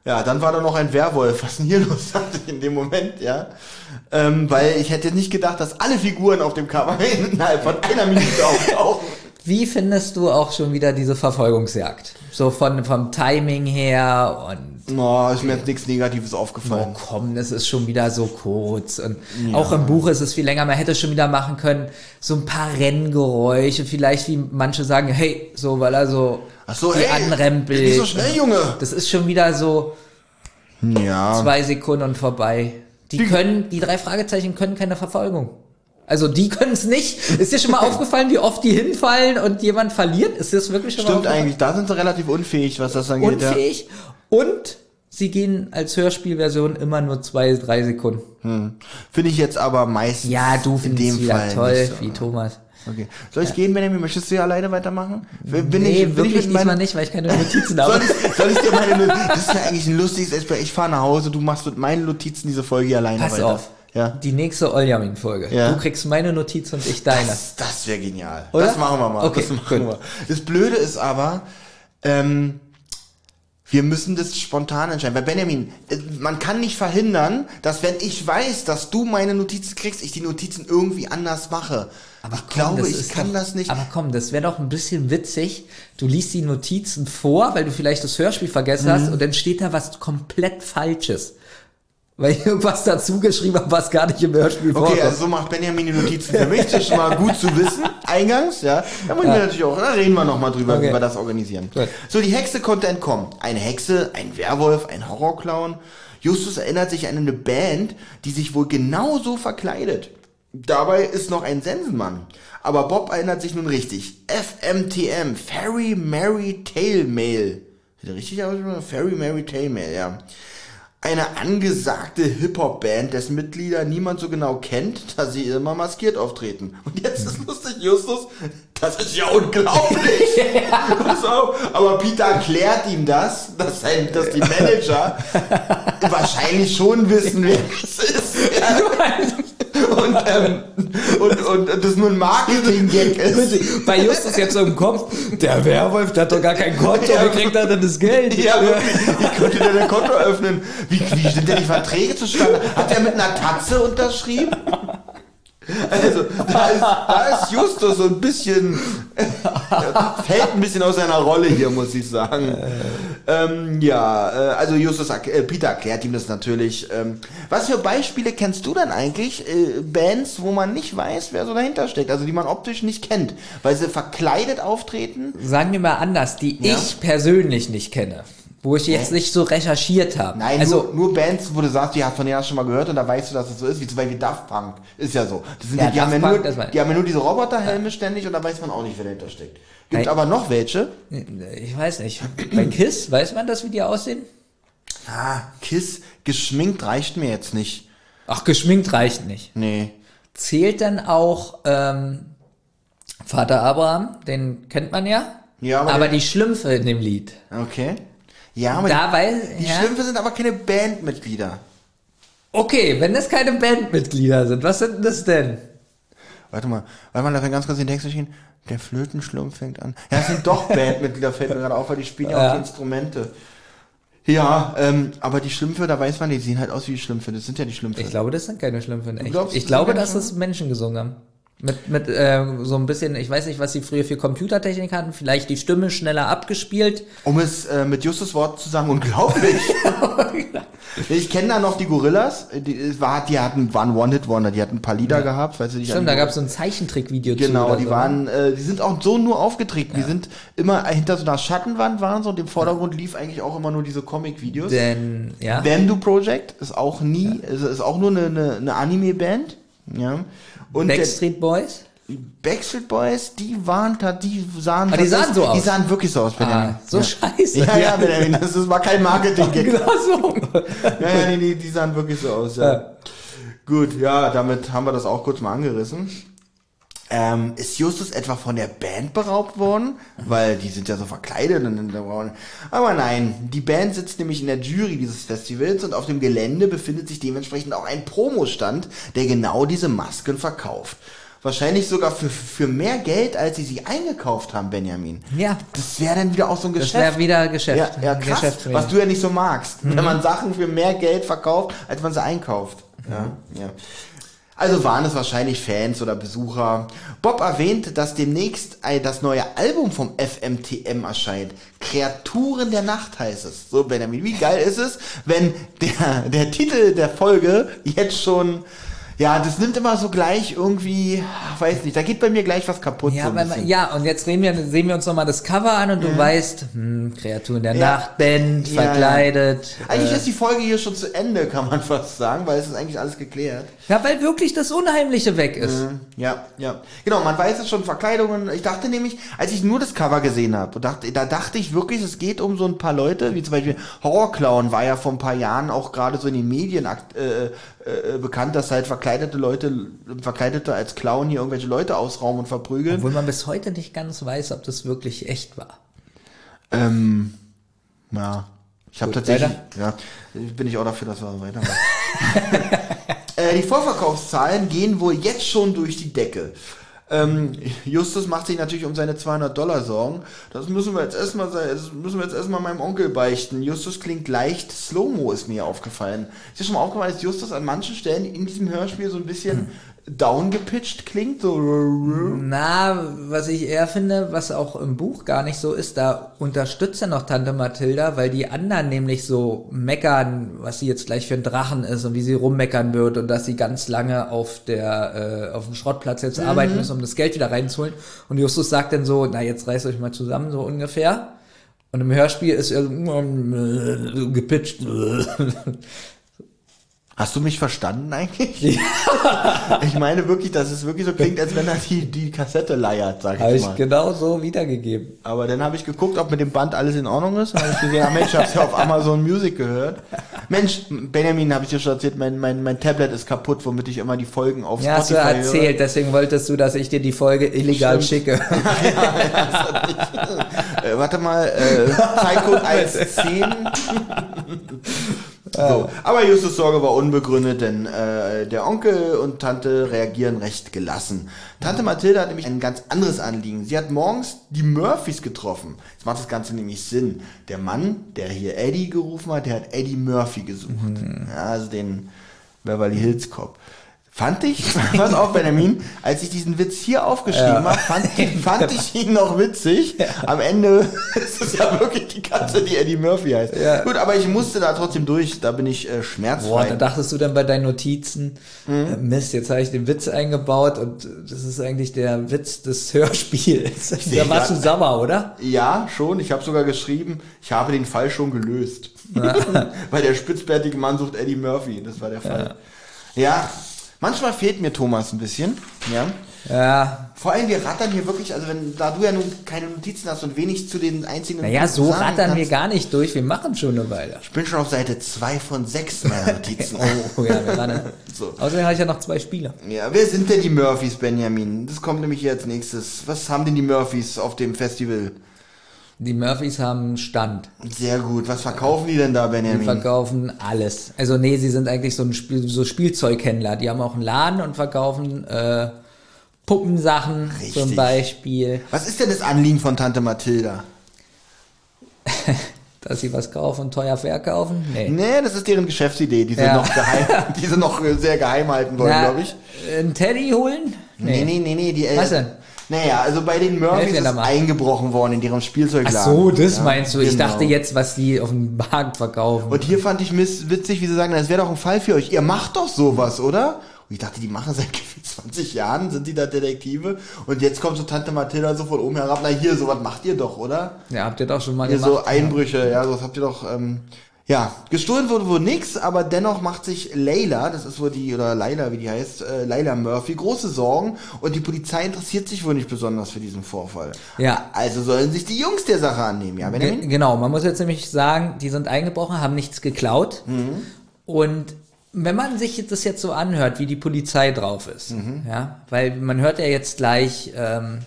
Speaker 3: Ja, dann war da noch ein Werwolf. Was denn hier [LAUGHS] los dachte ich in dem Moment, ja? Ähm, weil ich hätte nicht gedacht, dass alle Figuren auf dem Cover [LAUGHS] innerhalb von einer Minute auftauchen.
Speaker 4: Wie findest du auch schon wieder diese Verfolgungsjagd? So von, vom Timing her und
Speaker 3: Oh, ist mir jetzt nichts Negatives
Speaker 4: Oh
Speaker 3: aufgefallen.
Speaker 4: komm, das ist schon wieder so kurz. Und auch im Buch ist es viel länger. Man hätte schon wieder machen können, so ein paar Renngeräusche, vielleicht wie manche sagen, hey, so, weil er so
Speaker 3: Ach so,
Speaker 4: die
Speaker 3: ey,
Speaker 4: anrempelt.
Speaker 3: nicht so schnell, Junge.
Speaker 4: Das ist schon wieder so
Speaker 3: Ja.
Speaker 4: zwei Sekunden und vorbei. Die können, die drei Fragezeichen können keine Verfolgung. Also die können es nicht. Ist dir schon mal [LAUGHS] aufgefallen, wie oft die hinfallen und jemand verliert? Ist das wirklich schon mal
Speaker 3: Stimmt
Speaker 4: aufgefallen?
Speaker 3: eigentlich, da sind sie relativ unfähig, was das angeht. Ja.
Speaker 4: Unfähig. Und sie gehen als Hörspielversion immer nur zwei, drei Sekunden.
Speaker 3: Finde ich jetzt aber meistens
Speaker 4: Ja, du
Speaker 3: in
Speaker 4: findest
Speaker 3: dem Fall
Speaker 4: toll,
Speaker 3: nicht so.
Speaker 4: wie Thomas.
Speaker 3: Okay. Soll ich gehen, Benjamin? Möchtest du ja alleine weitermachen? Bin
Speaker 4: nee,
Speaker 3: bin
Speaker 4: wirklich
Speaker 3: mit
Speaker 4: diesmal nicht, weil ich keine Notizen [LAUGHS] habe.
Speaker 3: Soll ich, soll ich dir meine Notizen? Das ist ja eigentlich ein lustiges Experiment. Ich fahre nach Hause, du machst mit meinen Notizen diese Folge hier alleine
Speaker 4: Pass
Speaker 3: weiter.
Speaker 4: auf.
Speaker 3: Ja.
Speaker 4: Die nächste Oljamin-Folge.
Speaker 3: Ja.
Speaker 4: Du kriegst meine Notiz und ich deine.
Speaker 3: Das, das wäre genial.
Speaker 4: Oder?
Speaker 3: Das machen wir mal.
Speaker 4: Okay,
Speaker 3: das machen wir. Das Blöde ist aber, ähm, wir müssen das spontan entscheiden. Weil Benjamin, äh, man kann nicht verhindern, dass wenn ich weiß, dass du meine Notizen kriegst, ich die Notizen irgendwie anders mache. Aber ich glaube,
Speaker 4: das
Speaker 3: ich kann
Speaker 4: doch,
Speaker 3: das nicht.
Speaker 4: Aber komm, das wäre doch ein bisschen witzig. Du liest die Notizen vor, weil du vielleicht das Hörspiel vergessen hast
Speaker 3: Mhm.
Speaker 4: und dann steht da was komplett Falsches. Weil ich irgendwas dazu geschrieben habe, was gar nicht im Hörspiel
Speaker 3: Okay,
Speaker 4: vorkommt.
Speaker 3: also so macht Benjamin die Notizen für mich. Das ist schon mal gut zu wissen, eingangs, ja. Da müssen wir natürlich auch, da reden wir nochmal drüber,
Speaker 4: Okay.
Speaker 3: wie wir das organisieren.
Speaker 4: Gut.
Speaker 3: So, die Hexe konnte entkommen. Eine Hexe, ein Werwolf, ein Horrorclown. Justus erinnert sich an eine Band, die sich wohl genauso verkleidet. Dabei ist noch ein Sensenmann. Aber Bob erinnert sich nun richtig. FMTM, Fairy Mary Tail Mail. Ist der richtig ausgesprochen? Fairy Mary Tail Mail, ja. Eine angesagte Hip-Hop-Band, dessen Mitglieder niemand so genau kennt, da sie immer maskiert auftreten. Und jetzt ist lustig, Justus, das ist ja unglaublich. [LAUGHS] Auf. Aber Peter erklärt ihm das, dass, sein, dass die Manager wahrscheinlich schon wissen, wer es ist. Ja. Und, ähm, und, und das nur ein Marketing-Gag ist.
Speaker 4: Bei Justus jetzt so im Kopf, der Werwolf, der hat doch gar kein Konto,
Speaker 3: Ja.
Speaker 4: wie kriegt er denn das Geld?
Speaker 3: Ja, wirklich. Wie könnte der ein Konto öffnen? Wie, wie sind denn die Verträge zustande? Hat er mit einer Tatze unterschrieben? Also, da ist, da ist Justus so ein bisschen, [LAUGHS] fällt ein bisschen aus seiner Rolle hier, muss ich sagen. Ähm, ja, äh, also Justus, äh, Peter erklärt ihm das natürlich. Ähm, was für Beispiele kennst du denn eigentlich? Äh, Bands, wo man nicht weiß, wer so dahinter steckt, also die man optisch nicht kennt, weil sie verkleidet auftreten?
Speaker 4: Sagen wir mal anders, die
Speaker 3: Ja.
Speaker 4: ich persönlich nicht kenne. Wo ich jetzt nicht so recherchiert habe.
Speaker 3: Nein,
Speaker 4: also
Speaker 3: nur, nur Bands, wo du sagst, die hast von denen hast du schon mal gehört und da weißt du, dass es so ist, wie zum Beispiel Daft Punk. Ist ja so. Das sind
Speaker 4: Ja,
Speaker 3: ja, die, haben ja nur,
Speaker 4: das
Speaker 3: die haben ja nur diese Roboterhelme ständig und da weiß man auch nicht, wer dahinter steckt. Gibt
Speaker 4: Nein.
Speaker 3: aber noch welche.
Speaker 4: ich weiß nicht. Bei Kiss, weiß man das, wie die aussehen?
Speaker 3: Ah, Kiss, geschminkt reicht mir jetzt nicht.
Speaker 4: Ach, geschminkt reicht nicht.
Speaker 3: Nee.
Speaker 4: Zählt dann auch ähm, Vater Abraham, den kennt man ja.
Speaker 3: Ja, aber
Speaker 4: aber die Schlümpfe in dem Lied.
Speaker 3: Okay. Ja, aber
Speaker 4: Da
Speaker 3: die, die
Speaker 4: ja.
Speaker 3: Schlümpfe sind aber keine Bandmitglieder.
Speaker 4: Okay, wenn das keine Bandmitglieder sind, was sind das denn?
Speaker 3: Warte mal, warte mal, darf ich ganz kurz den Text durchgehen? Der Flötenschlumpf fängt an. Ja, das sind doch [LAUGHS] Bandmitglieder, fällt mir gerade auf, weil die spielen ja
Speaker 4: Ja.
Speaker 3: auch die Instrumente. Ja, ähm, aber die Schlümpfe, da weiß man, die sehen halt aus wie die Schlümpfe. Das sind ja die Schlümpfe.
Speaker 4: Ich glaube, das sind keine Schlümpfe in echt.
Speaker 3: glaubst,
Speaker 4: ich
Speaker 3: das
Speaker 4: glaube, dass es Menschen gesungen haben. Mit, mit äh, so ein bisschen, ich weiß nicht, was sie früher für Computertechnik hatten, vielleicht die Stimme schneller abgespielt.
Speaker 3: Um es äh, mit Justus Wort zu sagen, unglaublich. [LAUGHS] ich kenne da noch die Gorillas. Die, war, die hatten, waren One-Hit-Wonder, die hatten ein paar Lieder gehabt. Weißt du, die
Speaker 4: Stimmt, da gab es so ein Zeichentrickvideo zu.
Speaker 3: Genau,
Speaker 4: oder
Speaker 3: die
Speaker 4: so.
Speaker 3: waren, äh, die sind auch so nur aufgetreten. Die sind immer hinter so einer Schattenwand waren so und im Vordergrund lief eigentlich auch immer nur diese Comic-Videos.
Speaker 4: Denn, ja.
Speaker 3: Bamboo Project ist auch nie, ist, ist auch nur eine, eine, eine Anime-Band. Ja. Und
Speaker 4: Backstreet Boys?
Speaker 3: Backstreet Boys, die waren da, die sahen,
Speaker 4: Ah, die sahen
Speaker 3: ist-
Speaker 4: so aus.
Speaker 3: Die sahen wirklich so aus, Benjamin.
Speaker 4: Ah, so
Speaker 3: ja.
Speaker 4: scheiße.
Speaker 3: Ja, ja, Benjamin, das ist, war kein Marketing-Gag.
Speaker 4: Genau so.
Speaker 3: Ja, ja, nee, nee, die sahen wirklich so aus, ja.
Speaker 4: Ja.
Speaker 3: Gut, ja, damit haben wir das auch kurz mal angerissen. Ähm, ist Justus etwa von der Band beraubt worden? Weil die sind ja so verkleidet. Und, und, aber nein, die Band sitzt nämlich in der Jury dieses Festivals und auf dem Gelände befindet sich dementsprechend auch ein Promostand, der genau diese Masken verkauft. Wahrscheinlich sogar für, für mehr Geld, als sie sie eingekauft haben, Benjamin.
Speaker 4: Ja.
Speaker 3: Das wäre dann wieder auch so ein
Speaker 4: Das
Speaker 3: Geschäft.
Speaker 4: wäre wieder Geschäft.
Speaker 3: Ja, ja krass,
Speaker 4: Geschäft Mhm.
Speaker 3: was du ja nicht so magst. Wenn man Sachen für mehr Geld verkauft, als man sie einkauft. Ja, ja. Also waren es wahrscheinlich Fans oder Besucher. Bob erwähnt, dass demnächst das neue Album vom FMTM erscheint. Kreaturen der Nacht heißt es. So, Benjamin, wie geil ist es, wenn der, der Titel der Folge jetzt schon, ja, das nimmt immer so gleich irgendwie, weiß nicht, da geht bei mir gleich was kaputt.
Speaker 4: Ja,
Speaker 3: so
Speaker 4: man, ja, und jetzt wir, sehen wir uns nochmal das Cover an und du weißt, hm, Kreaturen der
Speaker 3: Ja.
Speaker 4: Nacht, Band,
Speaker 3: Ja,
Speaker 4: verkleidet.
Speaker 3: Eigentlich
Speaker 4: äh,
Speaker 3: ist die Folge hier schon zu Ende, kann man [LAUGHS] fast sagen, weil es ist eigentlich alles geklärt.
Speaker 4: ja, weil wirklich das Unheimliche weg ist.
Speaker 3: Ja, ja. Genau, man weiß es schon, Verkleidungen. Ich dachte nämlich, als ich nur das Cover gesehen habe, dachte, da dachte ich wirklich, es geht um so ein paar Leute, wie zum Beispiel Horrorclown war ja vor ein paar Jahren auch gerade so in den Medien äh, äh, bekannt, dass halt verkleidete Leute, Verkleidete als Clown hier irgendwelche Leute ausrauben und verprügeln.
Speaker 4: Obwohl man bis heute nicht ganz weiß, ob das wirklich echt war.
Speaker 3: Ähm, ja. Ich habe tatsächlich, ja, bin ich auch dafür, dass wir weitermachen. [LAUGHS] äh, die Vorverkaufszahlen gehen wohl jetzt schon durch die Decke. Ähm, Justus macht sich natürlich um seine 200 Dollar Sorgen. Das müssen wir jetzt erstmal, das müssen wir jetzt erstmal meinem Onkel beichten. Justus klingt leicht Slow-Mo, ist mir aufgefallen. Ist dir schon mal aufgefallen, dass Justus an manchen Stellen in diesem Hörspiel so ein bisschen [LAUGHS] downgepitcht klingt? So,
Speaker 4: Na, was ich eher finde, was auch im Buch gar nicht so ist, da unterstützt er noch Tante Mathilda, weil die anderen nämlich so meckern, was sie jetzt gleich für ein Drachen ist und wie sie rummeckern wird und dass sie ganz lange auf der äh, auf dem Schrottplatz jetzt arbeiten müssen, um das Geld wieder reinzuholen. Und Justus sagt dann so, na jetzt reißt euch mal zusammen, so ungefähr. Und im Hörspiel ist er so, gepitcht. [LAUGHS]
Speaker 3: Hast du mich verstanden eigentlich? Ja. [LAUGHS] Ich meine wirklich, dass es wirklich so klingt, als wenn er die, die Kassette leiert, sag
Speaker 4: Habe
Speaker 3: ich
Speaker 4: ich
Speaker 3: mal.
Speaker 4: genau so wiedergegeben.
Speaker 3: Aber dann habe ich geguckt, ob mit dem Band alles in Ordnung ist. Dann habe ich gesehen, ja Mensch, ich habe ja auf Amazon Music gehört. Mensch, Benjamin, habe ich dir schon erzählt, mein, mein, mein Tablet ist kaputt, womit ich immer die Folgen auf
Speaker 4: Ja, hast du
Speaker 3: Spotify
Speaker 4: erzählt, deswegen wolltest du, dass ich dir die Folge illegal
Speaker 3: Stimmt.
Speaker 4: schicke. [LAUGHS]
Speaker 3: höre. Äh, warte mal, äh, [LAUGHS] Zeitcode 110. So. Aber Justus Sorge war unbegründet, denn äh, der Onkel und Tante reagieren recht gelassen. Tante Mathilde hat nämlich ein ganz anderes Anliegen. Sie hat morgens die Murphys getroffen. Jetzt macht das Ganze nämlich Sinn. Der Mann, der hier Eddie gerufen hat, der hat Eddie Murphy gesucht. Ja, also den Beverly Hills Cop. Fand ich, [LAUGHS] pass auf Benjamin, als ich diesen Witz hier aufgeschrieben habe, fand, fand ich ihn noch witzig. Am Ende [LAUGHS] ist es ja wirklich die Katze, die Eddie Murphy heißt.
Speaker 4: Ja.
Speaker 3: Gut, aber ich musste da trotzdem durch, da bin ich äh,
Speaker 4: Boah,
Speaker 3: schmerzfrei.
Speaker 4: da dachtest du dann bei deinen Notizen,
Speaker 3: Mhm.
Speaker 4: äh, Mist, jetzt habe ich den Witz eingebaut und das ist eigentlich der Witz des [LAUGHS] Hörspiels. Da warst du sauer, oder?
Speaker 3: ja, schon. Ich habe sogar geschrieben, ich habe den Fall schon gelöst. Weil der spitzbärtige Mann sucht Eddie Murphy. Das war der Fall. Ja. Manchmal fehlt mir Thomas ein bisschen. Ja.
Speaker 4: Ja,
Speaker 3: Vor allem, wir rattern hier wirklich, also wenn, da du ja nun keine Notizen hast und wenig zu den einzigen
Speaker 4: naja, so
Speaker 3: sagen
Speaker 4: rattern wir
Speaker 3: kannst,
Speaker 4: gar nicht durch, wir machen schon eine Weile.
Speaker 3: Ich bin schon auf Seite 2 von 6 meiner Notizen. [LAUGHS]
Speaker 4: Oh ja, wir rattern. [LAUGHS]
Speaker 3: So.
Speaker 4: Außerdem habe ich ja noch zwei Spieler.
Speaker 3: Ja, wer sind denn die Murphys, Benjamin? Das kommt nämlich hier als nächstes. Was haben denn die Murphys auf dem Festival?
Speaker 4: Die Murphys haben einen Stand.
Speaker 3: Sehr gut. Was verkaufen die denn da,
Speaker 4: Die
Speaker 3: Benjamin?
Speaker 4: verkaufen alles. Also nee, sie sind eigentlich so ein Spiel, so Spielzeughändler. Die haben auch einen Laden und verkaufen äh, Puppensachen
Speaker 3: Richtig.
Speaker 4: zum Beispiel,
Speaker 3: Was ist denn das Anliegen von Tante Mathilda? [LAUGHS]
Speaker 4: dass sie was kaufen und teuer verkaufen. Nee.
Speaker 3: Nee, das ist deren Geschäftsidee, die sie
Speaker 4: Ja.
Speaker 3: noch geheim, [LAUGHS] die sie noch äh, sehr geheim halten wollen, glaube ich.
Speaker 4: Ein Teddy holen?
Speaker 3: Nee, nee, nee, nee. Die, äh,
Speaker 4: Was denn?
Speaker 3: Naja, also bei den Murphys ist eingebrochen worden in ihrem Spielzeugladen.
Speaker 4: Ach so, das
Speaker 3: Ja,
Speaker 4: meinst du. Ich
Speaker 3: genau.
Speaker 4: dachte jetzt, was die auf dem Markt verkaufen.
Speaker 3: Und hier fand ich miss witzig, wie sie sagen, das wäre doch ein Fall für euch. Ihr macht doch sowas, oder? Und ich dachte, die machen seit [LAUGHS] gefühlt 20 Jahren, sind die da Detektive. Und jetzt kommt so Tante Mathilda so von oben herab, na hier, sowas macht ihr doch, oder?
Speaker 4: ja, habt ihr doch schon mal
Speaker 3: Hier
Speaker 4: gemacht.
Speaker 3: so Einbrüche, ja, sowas habt ihr doch, ähm, ja, gestohlen wurde wohl nix, aber dennoch macht sich Layla, das ist wohl die, oder Layla, wie die heißt, äh, Layla Murphy, große Sorgen und die Polizei interessiert sich wohl nicht besonders für diesen Vorfall.
Speaker 4: Ja.
Speaker 3: Also sollen sich die Jungs der Sache annehmen, ja,
Speaker 4: Ge
Speaker 3: Benjamin?
Speaker 4: genau, man muss jetzt nämlich sagen, die sind eingebrochen, haben nichts geklaut.
Speaker 3: Mhm.
Speaker 4: Und wenn man sich das jetzt so anhört, wie die Polizei drauf ist,
Speaker 3: Mhm.
Speaker 4: ja, weil man hört ja jetzt gleich, ähm,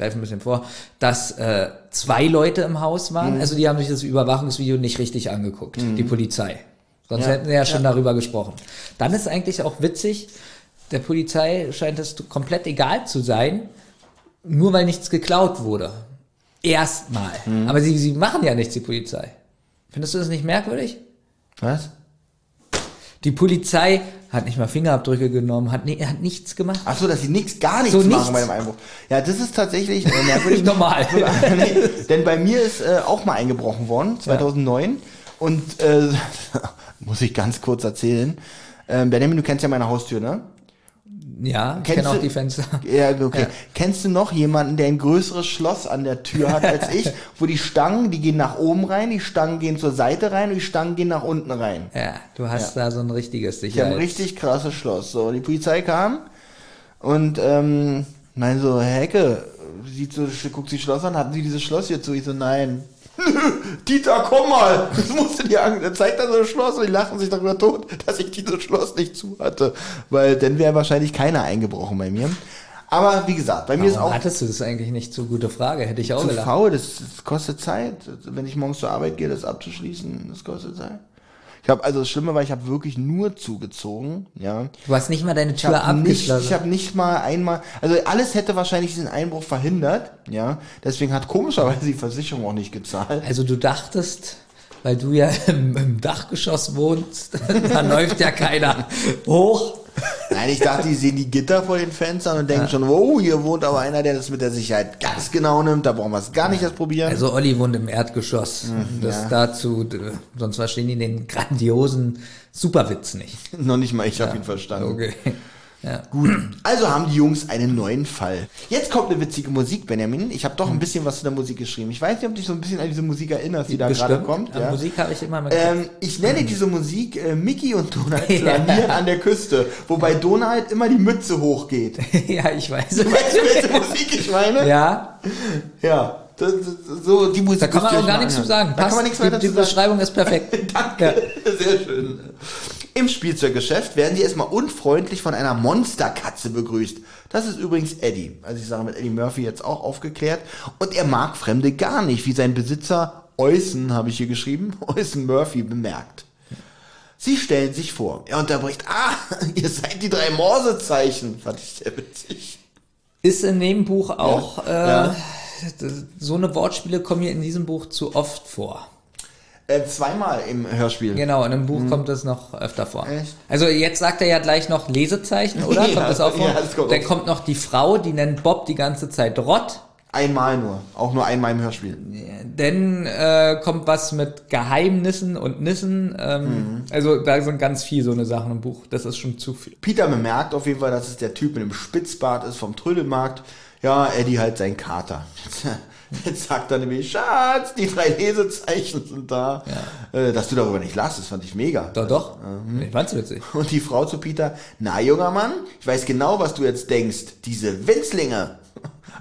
Speaker 4: greife ein bisschen vor, dass äh, zwei Leute im Haus waren.
Speaker 3: Mhm.
Speaker 4: Also die haben sich das Überwachungsvideo nicht richtig angeguckt, die Polizei. Sonst
Speaker 3: Ja.
Speaker 4: hätten sie ja schon darüber gesprochen. Dann ist eigentlich auch witzig, der Polizei scheint es komplett egal zu sein, nur weil nichts geklaut wurde. Erstmal.
Speaker 3: Mhm.
Speaker 4: Aber sie, sie machen ja nichts, die Polizei. Findest du das nicht merkwürdig?
Speaker 3: Was?
Speaker 4: Die Polizei hat nicht mal Fingerabdrücke genommen, hat, ni hat nichts gemacht.
Speaker 3: Ach so, dass sie nichts, gar nichts
Speaker 4: So
Speaker 3: machen
Speaker 4: nichts.
Speaker 3: bei dem Einbruch. Ja, das ist tatsächlich äh, merkwürdig. [LAUGHS]
Speaker 4: Normal.
Speaker 3: nee, [LAUGHS] denn bei mir ist äh, auch mal eingebrochen worden, 2009. Und äh, [LAUGHS] muss ich ganz kurz erzählen. Ähm, Benjamin, du kennst ja meine Haustür, ne?
Speaker 4: Ja, ich
Speaker 3: Kennst
Speaker 4: kenne auch die Fenster. [LAUGHS]
Speaker 3: Ja, okay. Kennst du noch jemanden, der ein größeres Schloss an der Tür hat als [LAUGHS] ich, wo die Stangen, die gehen nach oben rein, die Stangen gehen zur Seite rein und die Stangen gehen nach unten rein.
Speaker 4: Ja, du hast da so ein richtiges
Speaker 3: Ich habe
Speaker 4: Sicherheit.
Speaker 3: ein richtig krasses Schloss. So, die Polizei kam und ähm, meinte so, Herr Hecke, sieht so, guckt sich Schloss an, hatten Sie dieses Schloss hier zu? Ich so, nein. [LAUGHS] Dieter, komm mal! Das musste dir an. Zeigt dann so ein Schloss und die lachen sich darüber tot, dass ich dieses Schloss nicht zu hatte. Weil dann wäre wahrscheinlich keiner eingebrochen bei mir. Aber wie gesagt, bei mir ist
Speaker 4: Warum
Speaker 3: auch
Speaker 4: hattest du das eigentlich nicht so gute Frage? Hätte ich auch
Speaker 3: zu
Speaker 4: gelacht.
Speaker 3: faul, das, das kostet Zeit. Wenn ich morgens zur Arbeit gehe, das abzuschließen, das kostet Zeit. Ich habe also das Schlimme war, ich habe wirklich nur zugezogen, ja.
Speaker 4: Du hast nicht mal deine
Speaker 3: Ich
Speaker 4: Tür
Speaker 3: nicht,
Speaker 4: abgeschlossen.
Speaker 3: ich habe nicht mal einmal, also alles hätte wahrscheinlich diesen Einbruch verhindert, ja. Deswegen hat komischerweise die Versicherung auch nicht gezahlt.
Speaker 4: also du dachtest, weil du ja im, im Dachgeschoss wohnst, [LAUGHS] da läuft ja keiner hoch.
Speaker 3: Nein, ich dachte, die sehen die Gitter vor den Fenstern und denken schon, wow, hier wohnt aber einer, der das mit der Sicherheit ganz genau nimmt, da brauchen wir es gar nicht erst probieren.
Speaker 4: Also Olli wohnt im Erdgeschoss. das dazu, d- sonst verstehen die den grandiosen Superwitz nicht. [LAUGHS]
Speaker 3: Noch nicht mal ich habe ihn verstanden.
Speaker 4: Okay. Ja.
Speaker 3: Gut, also haben die Jungs einen neuen Fall. Jetzt kommt eine witzige Musik, Benjamin. Ich habe doch ein bisschen was zu der Musik geschrieben. Ich weiß nicht, ob du dich so ein bisschen an diese Musik erinnerst, die da gerade kommt. Ja.
Speaker 4: Musik habe ich immer mal
Speaker 3: Ähm, ich nenne diese Musik äh, Mickey und Donald [LAUGHS]
Speaker 4: Ja.
Speaker 3: flanieren an der Küste, wobei Donald immer die Mütze hochgeht. [LAUGHS]
Speaker 4: ja, ich weiß.
Speaker 3: Weißt du, welche Musik ich meine?
Speaker 4: ja,
Speaker 3: Ja. Das, das, so die Musik.
Speaker 4: da kann man auch gar nichts zu sagen.
Speaker 3: Da kann man nichts
Speaker 4: die,
Speaker 3: weiter
Speaker 4: die
Speaker 3: zu sagen.
Speaker 4: Beschreibung ist perfekt. [LAUGHS]
Speaker 3: Danke. Sehr schön. Im Spielzeuggeschäft werden sie erstmal unfreundlich von einer Monsterkatze begrüßt. Das ist übrigens Eddie. Also ich sage mit Eddie Murphy jetzt auch aufgeklärt. Und er mag Fremde gar nicht, wie sein Besitzer Eusen, habe ich hier geschrieben, [LAUGHS] Eusen Murphy bemerkt. Sie stellen sich vor. Er unterbricht, ah, [LAUGHS] ihr seid die drei Morsezeichen. Fand ich sehr witzig.
Speaker 4: Ist in dem Buch auch, äh,
Speaker 3: Ja.
Speaker 4: so eine Wortspiele kommen hier in diesem Buch zu oft vor.
Speaker 3: Äh, zweimal im Hörspiel.
Speaker 4: Genau, in einem Buch kommt das noch öfter vor.
Speaker 3: Mhm. Echt?
Speaker 4: Also jetzt sagt er ja gleich noch Lesezeichen, oder? [LAUGHS]
Speaker 3: Ja,
Speaker 4: kommt das auch vor?
Speaker 3: ja, das kommt
Speaker 4: Dann kommt noch die Frau, die nennt Bob die ganze Zeit Rott.
Speaker 3: Einmal nur. Auch nur einmal im Hörspiel.
Speaker 4: Dann äh, kommt was mit Geheimnissen und Nissen. Ähm,
Speaker 3: Mhm.
Speaker 4: Also da sind ganz viel so eine Sachen im Buch. Das ist schon zu viel.
Speaker 3: Peter bemerkt auf jeden Fall, dass es der Typ mit dem Spitzbart ist vom Trödelmarkt. Ja, Eddie halt sein Kater. [LAUGHS] [LAUGHS] Jetzt sagt er nämlich, Schatz, die drei Lesezeichen sind da. Äh, dass du darüber nicht lachst, das fand ich mega.
Speaker 4: Doch, doch.
Speaker 3: Mhm.
Speaker 4: Ich fand's witzig.
Speaker 3: Und die Frau zu Peter, na junger Mann, ich weiß genau, was du jetzt denkst. Diese Winzlinge.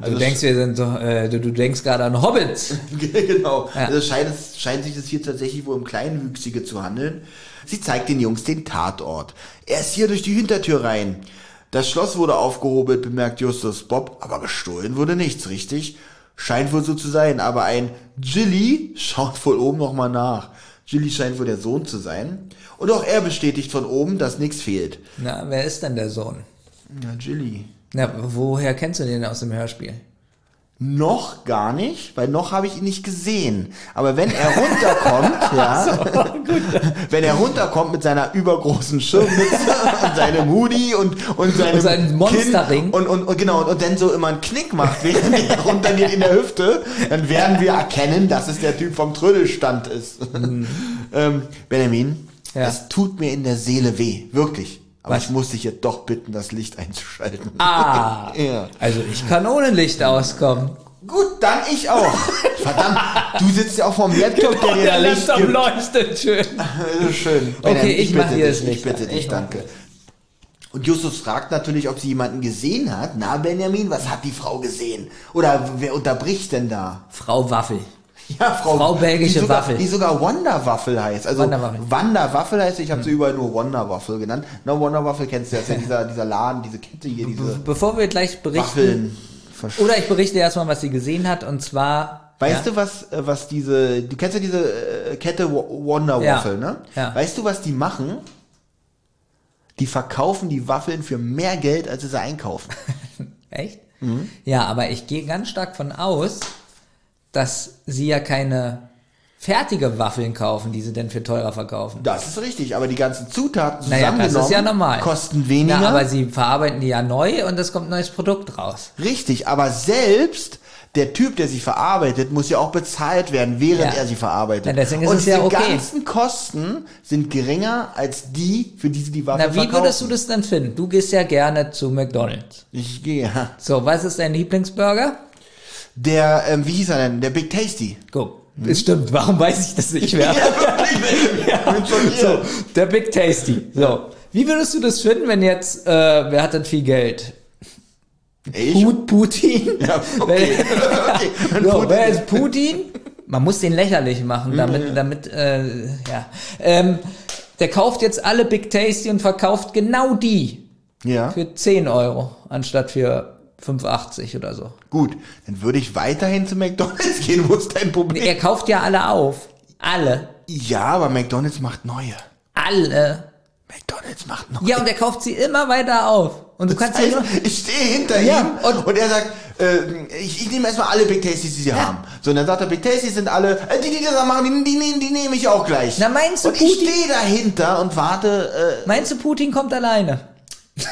Speaker 4: Du denkst, wir sind so, äh, du, du denkst gerade an Hobbits. [LAUGHS]
Speaker 3: genau.
Speaker 4: Ja.
Speaker 3: Also scheint, es, scheint sich das hier tatsächlich wohl um Kleinwüchsige zu handeln. Sie zeigt den Jungs den Tatort. Er ist hier durch die Hintertür rein. Das Schloss wurde aufgehobelt, bemerkt Justus Bob, aber gestohlen wurde nichts, richtig? Scheint wohl so zu sein, aber ein Jilly schaut wohl oben nochmal nach. Jilly scheint wohl der Sohn zu sein. Und auch er bestätigt von oben, dass nichts fehlt.
Speaker 4: Na, wer ist denn der Sohn?
Speaker 3: Ja, Jilly.
Speaker 4: Na, woher kennst du den aus dem Hörspiel?
Speaker 3: Noch gar nicht, weil noch habe ich ihn nicht gesehen. Aber wenn er runterkommt, [LAUGHS] ja, [LAUGHS] wenn er runterkommt mit seiner übergroßen Schirmmütze [LAUGHS] und seinem Hoodie und, und seinem
Speaker 4: Und seinem Monsterring.
Speaker 3: Und, und, und genau, und, und dann so immer einen Knick macht, während er runtergeht in der Hüfte, dann werden wir erkennen, dass es der Typ vom Trödelstand ist. ähm, Benjamin,
Speaker 4: Ja.
Speaker 3: es tut mir in der Seele weh, wirklich. Aber
Speaker 4: Was?
Speaker 3: ich muss dich jetzt doch bitten, das Licht einzuschalten.
Speaker 4: Ah, [LAUGHS]
Speaker 3: Ja.
Speaker 4: also ich kann ohne Licht auskommen.
Speaker 3: Gut, dann ich auch. [LAUGHS] Verdammt, du sitzt ja auch vorm Laptop, der dir da Licht gibt.
Speaker 4: leuchtet schön. [LAUGHS]
Speaker 3: Schön.
Speaker 4: Okay,
Speaker 3: Benjamin,
Speaker 4: ich mach
Speaker 3: bitte
Speaker 4: hier
Speaker 3: dich,
Speaker 4: das Licht
Speaker 3: Ich bitte
Speaker 4: an.
Speaker 3: dich,
Speaker 4: Ich
Speaker 3: danke. Und Justus fragt natürlich, ob sie jemanden gesehen hat. Na, Benjamin, was hat die Frau gesehen? Oder wer unterbricht denn da?
Speaker 4: Frau Waffel. [LAUGHS]
Speaker 3: Ja, Frau,
Speaker 4: Frau belgische
Speaker 3: die sogar,
Speaker 4: Waffel.
Speaker 3: Die sogar Wonderwaffel heißt. Also
Speaker 4: Wanderwaffel.
Speaker 3: Wanderwaffel heißt, ich habe sie überall nur Wonderwaffel genannt. Na, Wonderwaffel kennst du ja, ist ja [LAUGHS] dieser, dieser Laden, diese Kette hier, diese
Speaker 4: Bevor wir gleich berichten,
Speaker 3: Waffeln.
Speaker 4: oder ich berichte erstmal, was sie gesehen hat, und zwar.
Speaker 3: Weißt
Speaker 4: ja,
Speaker 3: du, was, äh, was diese, du kennst ja diese äh, Kette Wo- Wonder
Speaker 4: Ja.
Speaker 3: Waffel, ne?
Speaker 4: Ja.
Speaker 3: Weißt du, was die machen? Die verkaufen die Waffeln für mehr Geld, als sie sie einkaufen. [LAUGHS]
Speaker 4: Echt?
Speaker 3: Mhm.
Speaker 4: Ja, aber ich gehe ganz stark von aus, dass sie ja keine fertige Waffeln kaufen, die sie denn für teurer verkaufen.
Speaker 3: Das ist richtig, aber die ganzen Zutaten
Speaker 4: Naja, das
Speaker 3: zusammengenommen
Speaker 4: ist ja normal.
Speaker 3: kosten weniger.
Speaker 4: Na, aber sie verarbeiten die ja neu und es kommt ein neues Produkt raus.
Speaker 3: richtig, aber selbst der Typ, der sie verarbeitet, muss ja auch bezahlt werden, während
Speaker 4: Ja.
Speaker 3: er sie verarbeitet.
Speaker 4: Na, deswegen ist
Speaker 3: Und
Speaker 4: es ja
Speaker 3: die
Speaker 4: okay.
Speaker 3: ganzen Kosten sind geringer als die, für die sie die Waffe
Speaker 4: Na, wie
Speaker 3: verkaufen.
Speaker 4: würdest du das denn finden? Du gehst ja gerne zu McDonalds.
Speaker 3: Ich gehe, ja.
Speaker 4: So, was ist dein Lieblingsburger?
Speaker 3: Der, ähm, wie hieß er denn? Der Big Tasty.
Speaker 4: Guck. Es stimmt, warum weiß ich das nicht mehr? [LAUGHS]
Speaker 3: Bin schon hier.
Speaker 4: So, der Big Tasty. So. Wie würdest du das finden, wenn jetzt, äh, wer hat denn viel Geld?
Speaker 3: Ich?
Speaker 4: Put Putin?
Speaker 3: Ja, okay. [LAUGHS] [LAUGHS] okay.
Speaker 4: So,
Speaker 3: Putin-
Speaker 4: wer ist Putin? Man muss den lächerlich machen, damit, damit, äh, ja. Ähm, der kauft jetzt alle Big Tasty und verkauft genau die
Speaker 3: Ja,
Speaker 4: für 10 Euro, anstatt für 5,80 oder so.
Speaker 3: gut. Dann würde ich weiterhin zu McDonalds [LAUGHS] gehen. Wo ist dein Problem?
Speaker 4: Er kauft ja alle auf. Alle.
Speaker 3: Ja, aber McDonalds macht neue.
Speaker 4: Alle.
Speaker 3: McDonalds macht neue.
Speaker 4: Ja, und er kauft sie immer weiter auf. Und du kannst
Speaker 3: Das
Speaker 4: ja
Speaker 3: heißt,
Speaker 4: nur,
Speaker 3: ich stehe hinter
Speaker 4: Ja,
Speaker 3: ihm
Speaker 4: und-
Speaker 3: und, er sagt, äh, ich, ich nehme erstmal alle Big Tasties, die sie haben. So, und dann sagt er, Big Tasties sind alle, äh, die, die das machen, die, die, nehmen- die nehme ich auch gleich.
Speaker 4: Na, meinst du,
Speaker 3: Und ich
Speaker 4: Putin-
Speaker 3: stehe dahinter und warte, äh,
Speaker 4: meinst du, Putin kommt alleine? [LAUGHS]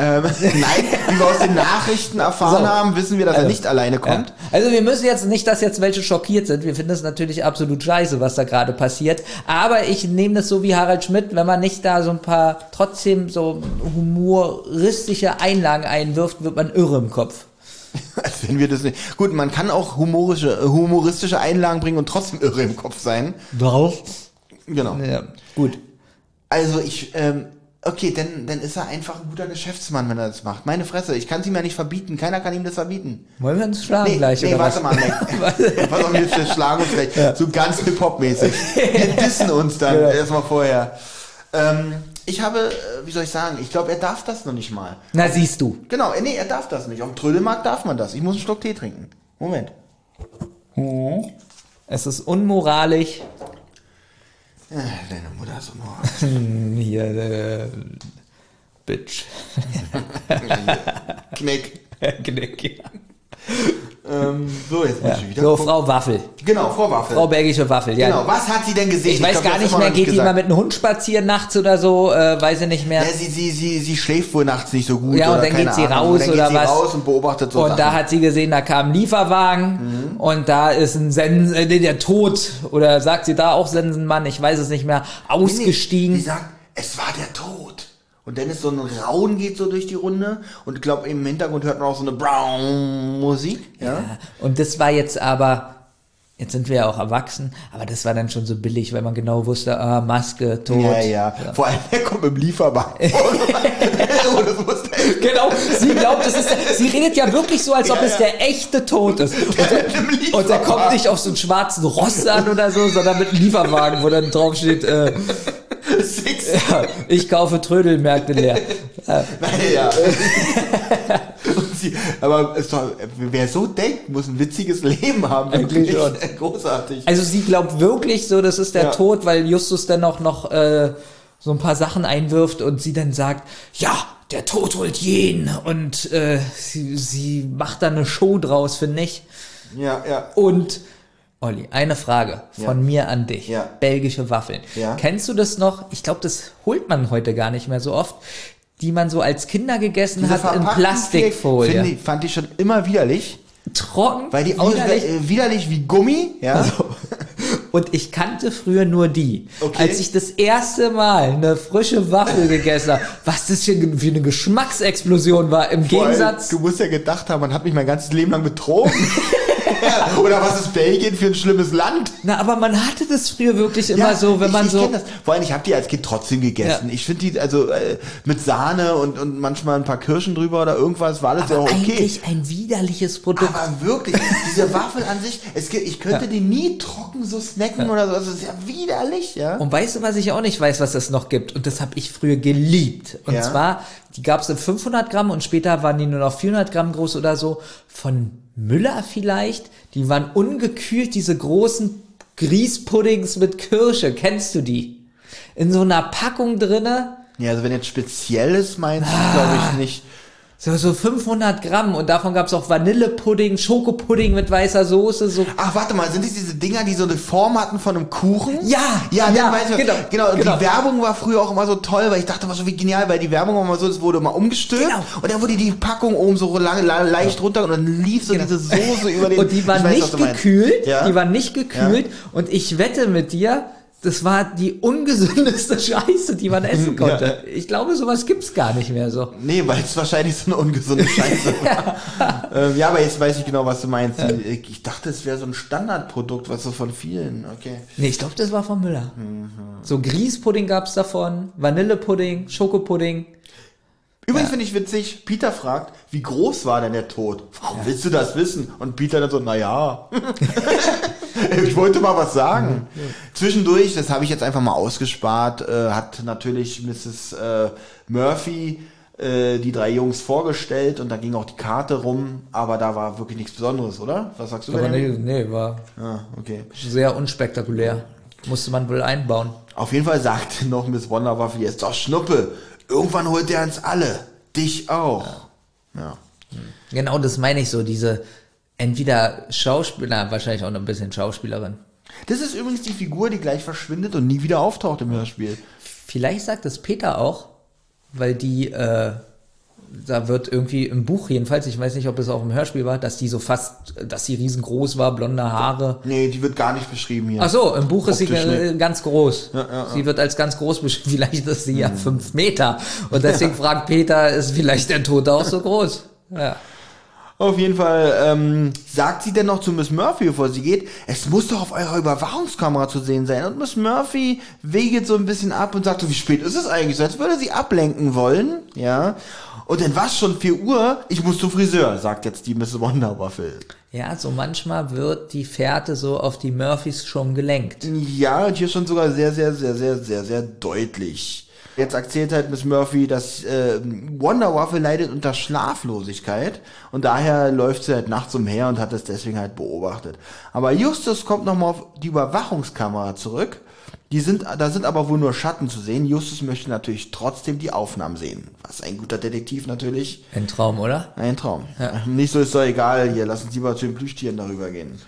Speaker 3: Ähm, [LAUGHS] nein, wie wir aus den Nachrichten erfahren
Speaker 4: So.
Speaker 3: haben, wissen wir, dass er nicht alleine kommt.
Speaker 4: Ja. Also wir müssen jetzt nicht, dass jetzt welche schockiert sind. Wir finden es natürlich absolut scheiße, was da gerade passiert. Aber ich nehme das so wie Harald Schmidt, wenn man nicht da so ein paar trotzdem so humoristische Einlagen einwirft, wird man irre im Kopf. [LAUGHS]
Speaker 3: Als wenn wir das nicht. Gut, man kann auch humorische, humoristische Einlagen bringen und trotzdem irre im Kopf sein.
Speaker 4: Drauf?
Speaker 3: Genau.
Speaker 4: Ja, gut.
Speaker 3: Also ich, ähm, okay, dann, dann ist er einfach ein guter Geschäftsmann, wenn er das macht. Meine Fresse, ich kann es ihm ja nicht verbieten. Keiner kann ihm das verbieten.
Speaker 4: Wollen wir uns schlagen gleich?
Speaker 3: nee,
Speaker 4: oder
Speaker 3: warte
Speaker 4: was?
Speaker 3: mal, nee. [LAUGHS] Pass auf, wir schlagen uns gleich. So ganz Hip-Hop-mäßig. Wir [LAUGHS] dissen uns dann
Speaker 4: Ja.
Speaker 3: erstmal vorher. Ähm, ich habe, äh, wie soll ich sagen, ich glaube, er darf das noch nicht mal.
Speaker 4: Na, siehst du.
Speaker 3: Genau, äh, nee, er darf das nicht. Auf dem Trödelmarkt darf man das. Ich muss einen Schluck Tee trinken. Moment.
Speaker 4: Es ist unmoralisch.
Speaker 3: Äh, Deine Mutter ist nur [LAUGHS]
Speaker 4: Hier, äh, Bitch. [LAUGHS]
Speaker 3: Knick. [LAUGHS]
Speaker 4: Knick.
Speaker 3: Ähm, so, jetzt muss ich wieder
Speaker 4: So,
Speaker 3: gucken.
Speaker 4: Frau Waffel.
Speaker 3: Genau, Frau Waffel.
Speaker 4: Frau belgische Waffel, ja.
Speaker 3: Genau, was hat sie denn gesehen?
Speaker 4: Ich weiß
Speaker 3: glaub,
Speaker 4: gar nicht mehr, geht die mal mit einem Hund spazieren nachts oder so, äh, weiß ich nicht mehr.
Speaker 3: Ja, sie, sie, sie, sie schläft wohl nachts nicht so gut.
Speaker 4: Ja, und dann geht sie
Speaker 3: Ahnung.
Speaker 4: raus
Speaker 3: dann
Speaker 4: oder
Speaker 3: geht sie
Speaker 4: was.
Speaker 3: raus und beobachtet so
Speaker 4: und
Speaker 3: Sachen.
Speaker 4: da hat sie gesehen, da kam ein Lieferwagen und da ist ein Sen äh, nee, der Tod oder sagt sie da auch Sensenmann, ich weiß es nicht mehr,
Speaker 3: Nee, nee,
Speaker 4: ausgestiegen.
Speaker 3: Sie sagt, es war der Tod. Und dann ist so ein Rauen geht so durch die Runde und ich glaube im Hintergrund hört man auch so eine Brown Musik. Ja.
Speaker 4: Ja, und das war jetzt aber, jetzt sind wir ja auch erwachsen, aber das war dann schon so billig, weil man genau wusste, ah, Maske, Tod.
Speaker 3: Ja, ja, Vor allem, der kommt im Lieferwagen. [LAUGHS] oh,
Speaker 4: Genau, sie glaubt, das ist der, sie redet ja wirklich so, als ob es der echte Tod ist. [LAUGHS] Und der, und der kommt nicht auf so einen schwarzen Ross an oder so, sondern mit einem Lieferwagen, wo dann drauf steht, äh,
Speaker 3: Six.
Speaker 4: ja, ich kaufe Trödelmärkte leer. [LAUGHS]
Speaker 3: Ja. Und sie, aber doch, wer so denkt, muss ein witziges Leben haben. Wirklich
Speaker 4: schon. [LAUGHS]
Speaker 3: Großartig.
Speaker 4: Also sie glaubt wirklich so, das ist der
Speaker 3: Ja.
Speaker 4: Tod, weil Justus dann auch noch äh, so ein paar Sachen einwirft und sie dann sagt, ja, der Tod holt jeden. Und äh, sie, sie macht da eine Show draus, finde ich.
Speaker 3: Ja, ja.
Speaker 4: Und Olli, eine Frage von
Speaker 3: Ja.
Speaker 4: mir an dich.
Speaker 3: Ja.
Speaker 4: Belgische Waffeln.
Speaker 3: Ja.
Speaker 4: Kennst du das noch? Ich glaube, das holt man heute gar nicht mehr so oft. Die man so als Kinder gegessen
Speaker 3: Diese
Speaker 4: hat in Plastikfolie.
Speaker 3: Ich, fand ich schon immer widerlich.
Speaker 4: Trocken.
Speaker 3: Weil die aus,
Speaker 4: widerlich.
Speaker 3: widerlich wie Gummi, ja. [LAUGHS]
Speaker 4: Und ich kannte früher nur die.
Speaker 3: Okay.
Speaker 4: Als ich das erste Mal eine frische Waffel [LAUGHS] gegessen habe, was das für, für eine Geschmacksexplosion war, im
Speaker 3: Vor allem,
Speaker 4: Gegensatz.
Speaker 3: Du musst ja gedacht haben, man hat mich mein ganzes Leben lang betrogen. [LAUGHS] [LAUGHS] Oder was ist Belgien für ein schlimmes Land?
Speaker 4: Na, aber man hatte das früher wirklich immer
Speaker 3: Ja,
Speaker 4: so, wenn
Speaker 3: ich,
Speaker 4: man
Speaker 3: ich
Speaker 4: so.
Speaker 3: kenn das. Vor allem, ich habe die als Kind trotzdem gegessen.
Speaker 4: Ja.
Speaker 3: Ich finde die, also äh, mit Sahne und, und manchmal ein paar Kirschen drüber oder irgendwas, war alles ja auch okay.
Speaker 4: eigentlich ein widerliches Produkt.
Speaker 3: Aber wirklich, diese [LAUGHS] Waffel an sich, es, ich könnte die nie trocken so snacken oder so. Also, das ist ja widerlich, ja.
Speaker 4: Und weißt du, was ich auch nicht weiß, was es noch gibt? Und das habe ich früher geliebt. Und
Speaker 3: Ja.
Speaker 4: zwar, die gab es in 500 Gramm und später waren die nur noch 400 Gramm groß oder so. Von Müller vielleicht. Die waren ungekühlt, diese großen Grießpuddings mit Kirsche. Kennst du die? In so einer Packung drinne.
Speaker 3: Ja, also wenn jetzt spezielles meinst, glaube ich nicht.
Speaker 4: So, so 500 Gramm. Und davon gab es auch Vanillepudding, Schokopudding mit weißer Soße. So
Speaker 3: Ach, warte mal, sind das diese Dinger, die so eine Form hatten von einem Kuchen?
Speaker 4: Ja,
Speaker 3: ja,
Speaker 4: ja,
Speaker 3: ich,
Speaker 4: genau,
Speaker 3: genau. Und
Speaker 4: genau.
Speaker 3: die Werbung war früher auch immer so toll, weil ich dachte immer so, wie genial, weil die Werbung war immer so, es wurde mal umgestülpt
Speaker 4: Genau.
Speaker 3: und dann wurde die Packung oben so lange, le- leicht runter und dann lief so diese Soße über [LAUGHS] den.
Speaker 4: Und die waren
Speaker 3: weiß,
Speaker 4: nicht gekühlt.
Speaker 3: Ja?
Speaker 4: Die waren nicht gekühlt. Und ich wette mit dir, das war die ungesündeste [LAUGHS] Scheiße, die man essen konnte. Ich glaube, sowas gibt's gar nicht mehr so.
Speaker 3: Nee, weil es wahrscheinlich so eine ungesunde Scheiße [LAUGHS] war. ähm, ja, aber jetzt weiß ich genau, was du meinst. Die- Ich dachte, es wäre so ein Standardprodukt, was so von vielen, okay.
Speaker 4: Nee, ich glaube, das war von Müller.
Speaker 3: Mhm.
Speaker 4: So Grießpudding gab's davon, Vanillepudding, Schokopudding.
Speaker 3: Übrigens finde ich witzig, Peter fragt, wie groß war denn der Tod? Warum willst du das wissen? Und Peter dann so, na ja. [LAUGHS] [LAUGHS] ich wollte mal was sagen. Zwischendurch, das habe ich jetzt einfach mal ausgespart, äh, hat natürlich Mrs. Äh, Murphy äh, die drei Jungs vorgestellt und da ging auch die Karte rum, aber da war wirklich nichts Besonderes, oder? Was sagst du?
Speaker 4: Aber nee, nee, war
Speaker 3: Ah, okay.
Speaker 4: sehr unspektakulär. Musste man wohl einbauen.
Speaker 3: Auf jeden Fall sagte [LAUGHS] noch Miss Wonderwaffel, jetzt doch Schnuppe. Irgendwann holt er uns alle. Dich auch. ja.
Speaker 4: Genau, das meine ich so, diese entweder Schauspieler, wahrscheinlich auch noch ein bisschen Schauspielerin.
Speaker 3: Das ist übrigens die Figur, die gleich verschwindet und nie wieder auftaucht im Hörspiel.
Speaker 4: Vielleicht sagt es Peter auch, weil die, äh, da wird irgendwie im Buch jedenfalls, ich weiß nicht, ob es auch im Hörspiel war, dass die so fast, dass sie riesengroß war, blonde Haare.
Speaker 3: Nee, die wird gar nicht beschrieben hier.
Speaker 4: Ach so, im Buch ist sie
Speaker 3: Optisch
Speaker 4: äh, ganz groß.
Speaker 3: Ja, ja, ja.
Speaker 4: Sie wird als ganz groß beschrieben. [LAUGHS] Vielleicht ist sie ja fünf Meter. Und deswegen [LAUGHS] fragt Peter, ist vielleicht der Tote auch so groß? Ja.
Speaker 3: Auf jeden Fall ähm, sagt sie denn noch zu Miss Murphy, bevor sie geht, es muss doch auf eurer Überwachungskamera zu sehen sein. Und Miss Murphy wegelt so ein bisschen ab und sagt so, wie spät ist es eigentlich? So als würde sie ablenken wollen, ja. Und dann was schon 4 Uhr? Ich muss zum Friseur, sagt jetzt die Miss Wonderwaffel.
Speaker 4: Ja, so manchmal wird die Fährte so auf die Murphys schon gelenkt.
Speaker 3: Ja, und hier schon sogar sehr, sehr, sehr, sehr, sehr, sehr deutlich. Jetzt erzählt halt Miss Murphy, dass äh, Wonder Waffle leidet unter Schlaflosigkeit und daher läuft sie halt nachts umher und hat das deswegen halt beobachtet. Aber Justus kommt nochmal auf die Überwachungskamera zurück. Die sind, da sind aber wohl nur Schatten zu sehen. Justus möchte natürlich trotzdem die Aufnahmen sehen. Was ein guter Detektiv natürlich.
Speaker 4: Ein Traum, oder?
Speaker 3: Ein Traum. Nicht so ist doch egal, hier, lass uns lieber zu den Plüschtieren darüber gehen.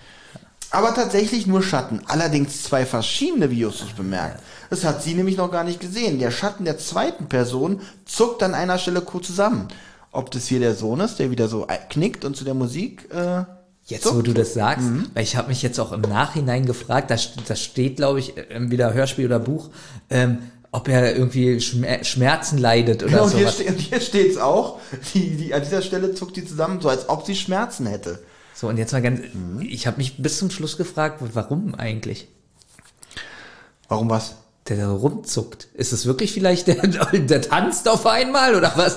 Speaker 3: Aber tatsächlich nur Schatten. Allerdings zwei verschiedene, wie Justus bemerkt. Das hat sie nämlich noch gar nicht gesehen. Der Schatten der zweiten Person zuckt an einer Stelle kurz zusammen. Ob das hier der Sohn ist, der wieder so knickt und zu der Musik. Äh,
Speaker 4: Jetzt, wo du das sagst, weil ich habe mich jetzt auch im Nachhinein gefragt, da, st- da steht, glaube ich, entweder Hörspiel oder Buch, ähm, ob er irgendwie Schmer Schmerzen leidet oder
Speaker 3: Genau, und hier, ste hier steht's auch. Die, die, an dieser Stelle zuckt die zusammen, so als ob sie Schmerzen hätte.
Speaker 4: So, und jetzt mal ganz,
Speaker 3: Mhm.
Speaker 4: ich habe mich bis zum Schluss gefragt, warum eigentlich?
Speaker 3: Warum was?
Speaker 4: Der da rumzuckt. Ist es wirklich vielleicht der, der tanzt auf einmal oder was?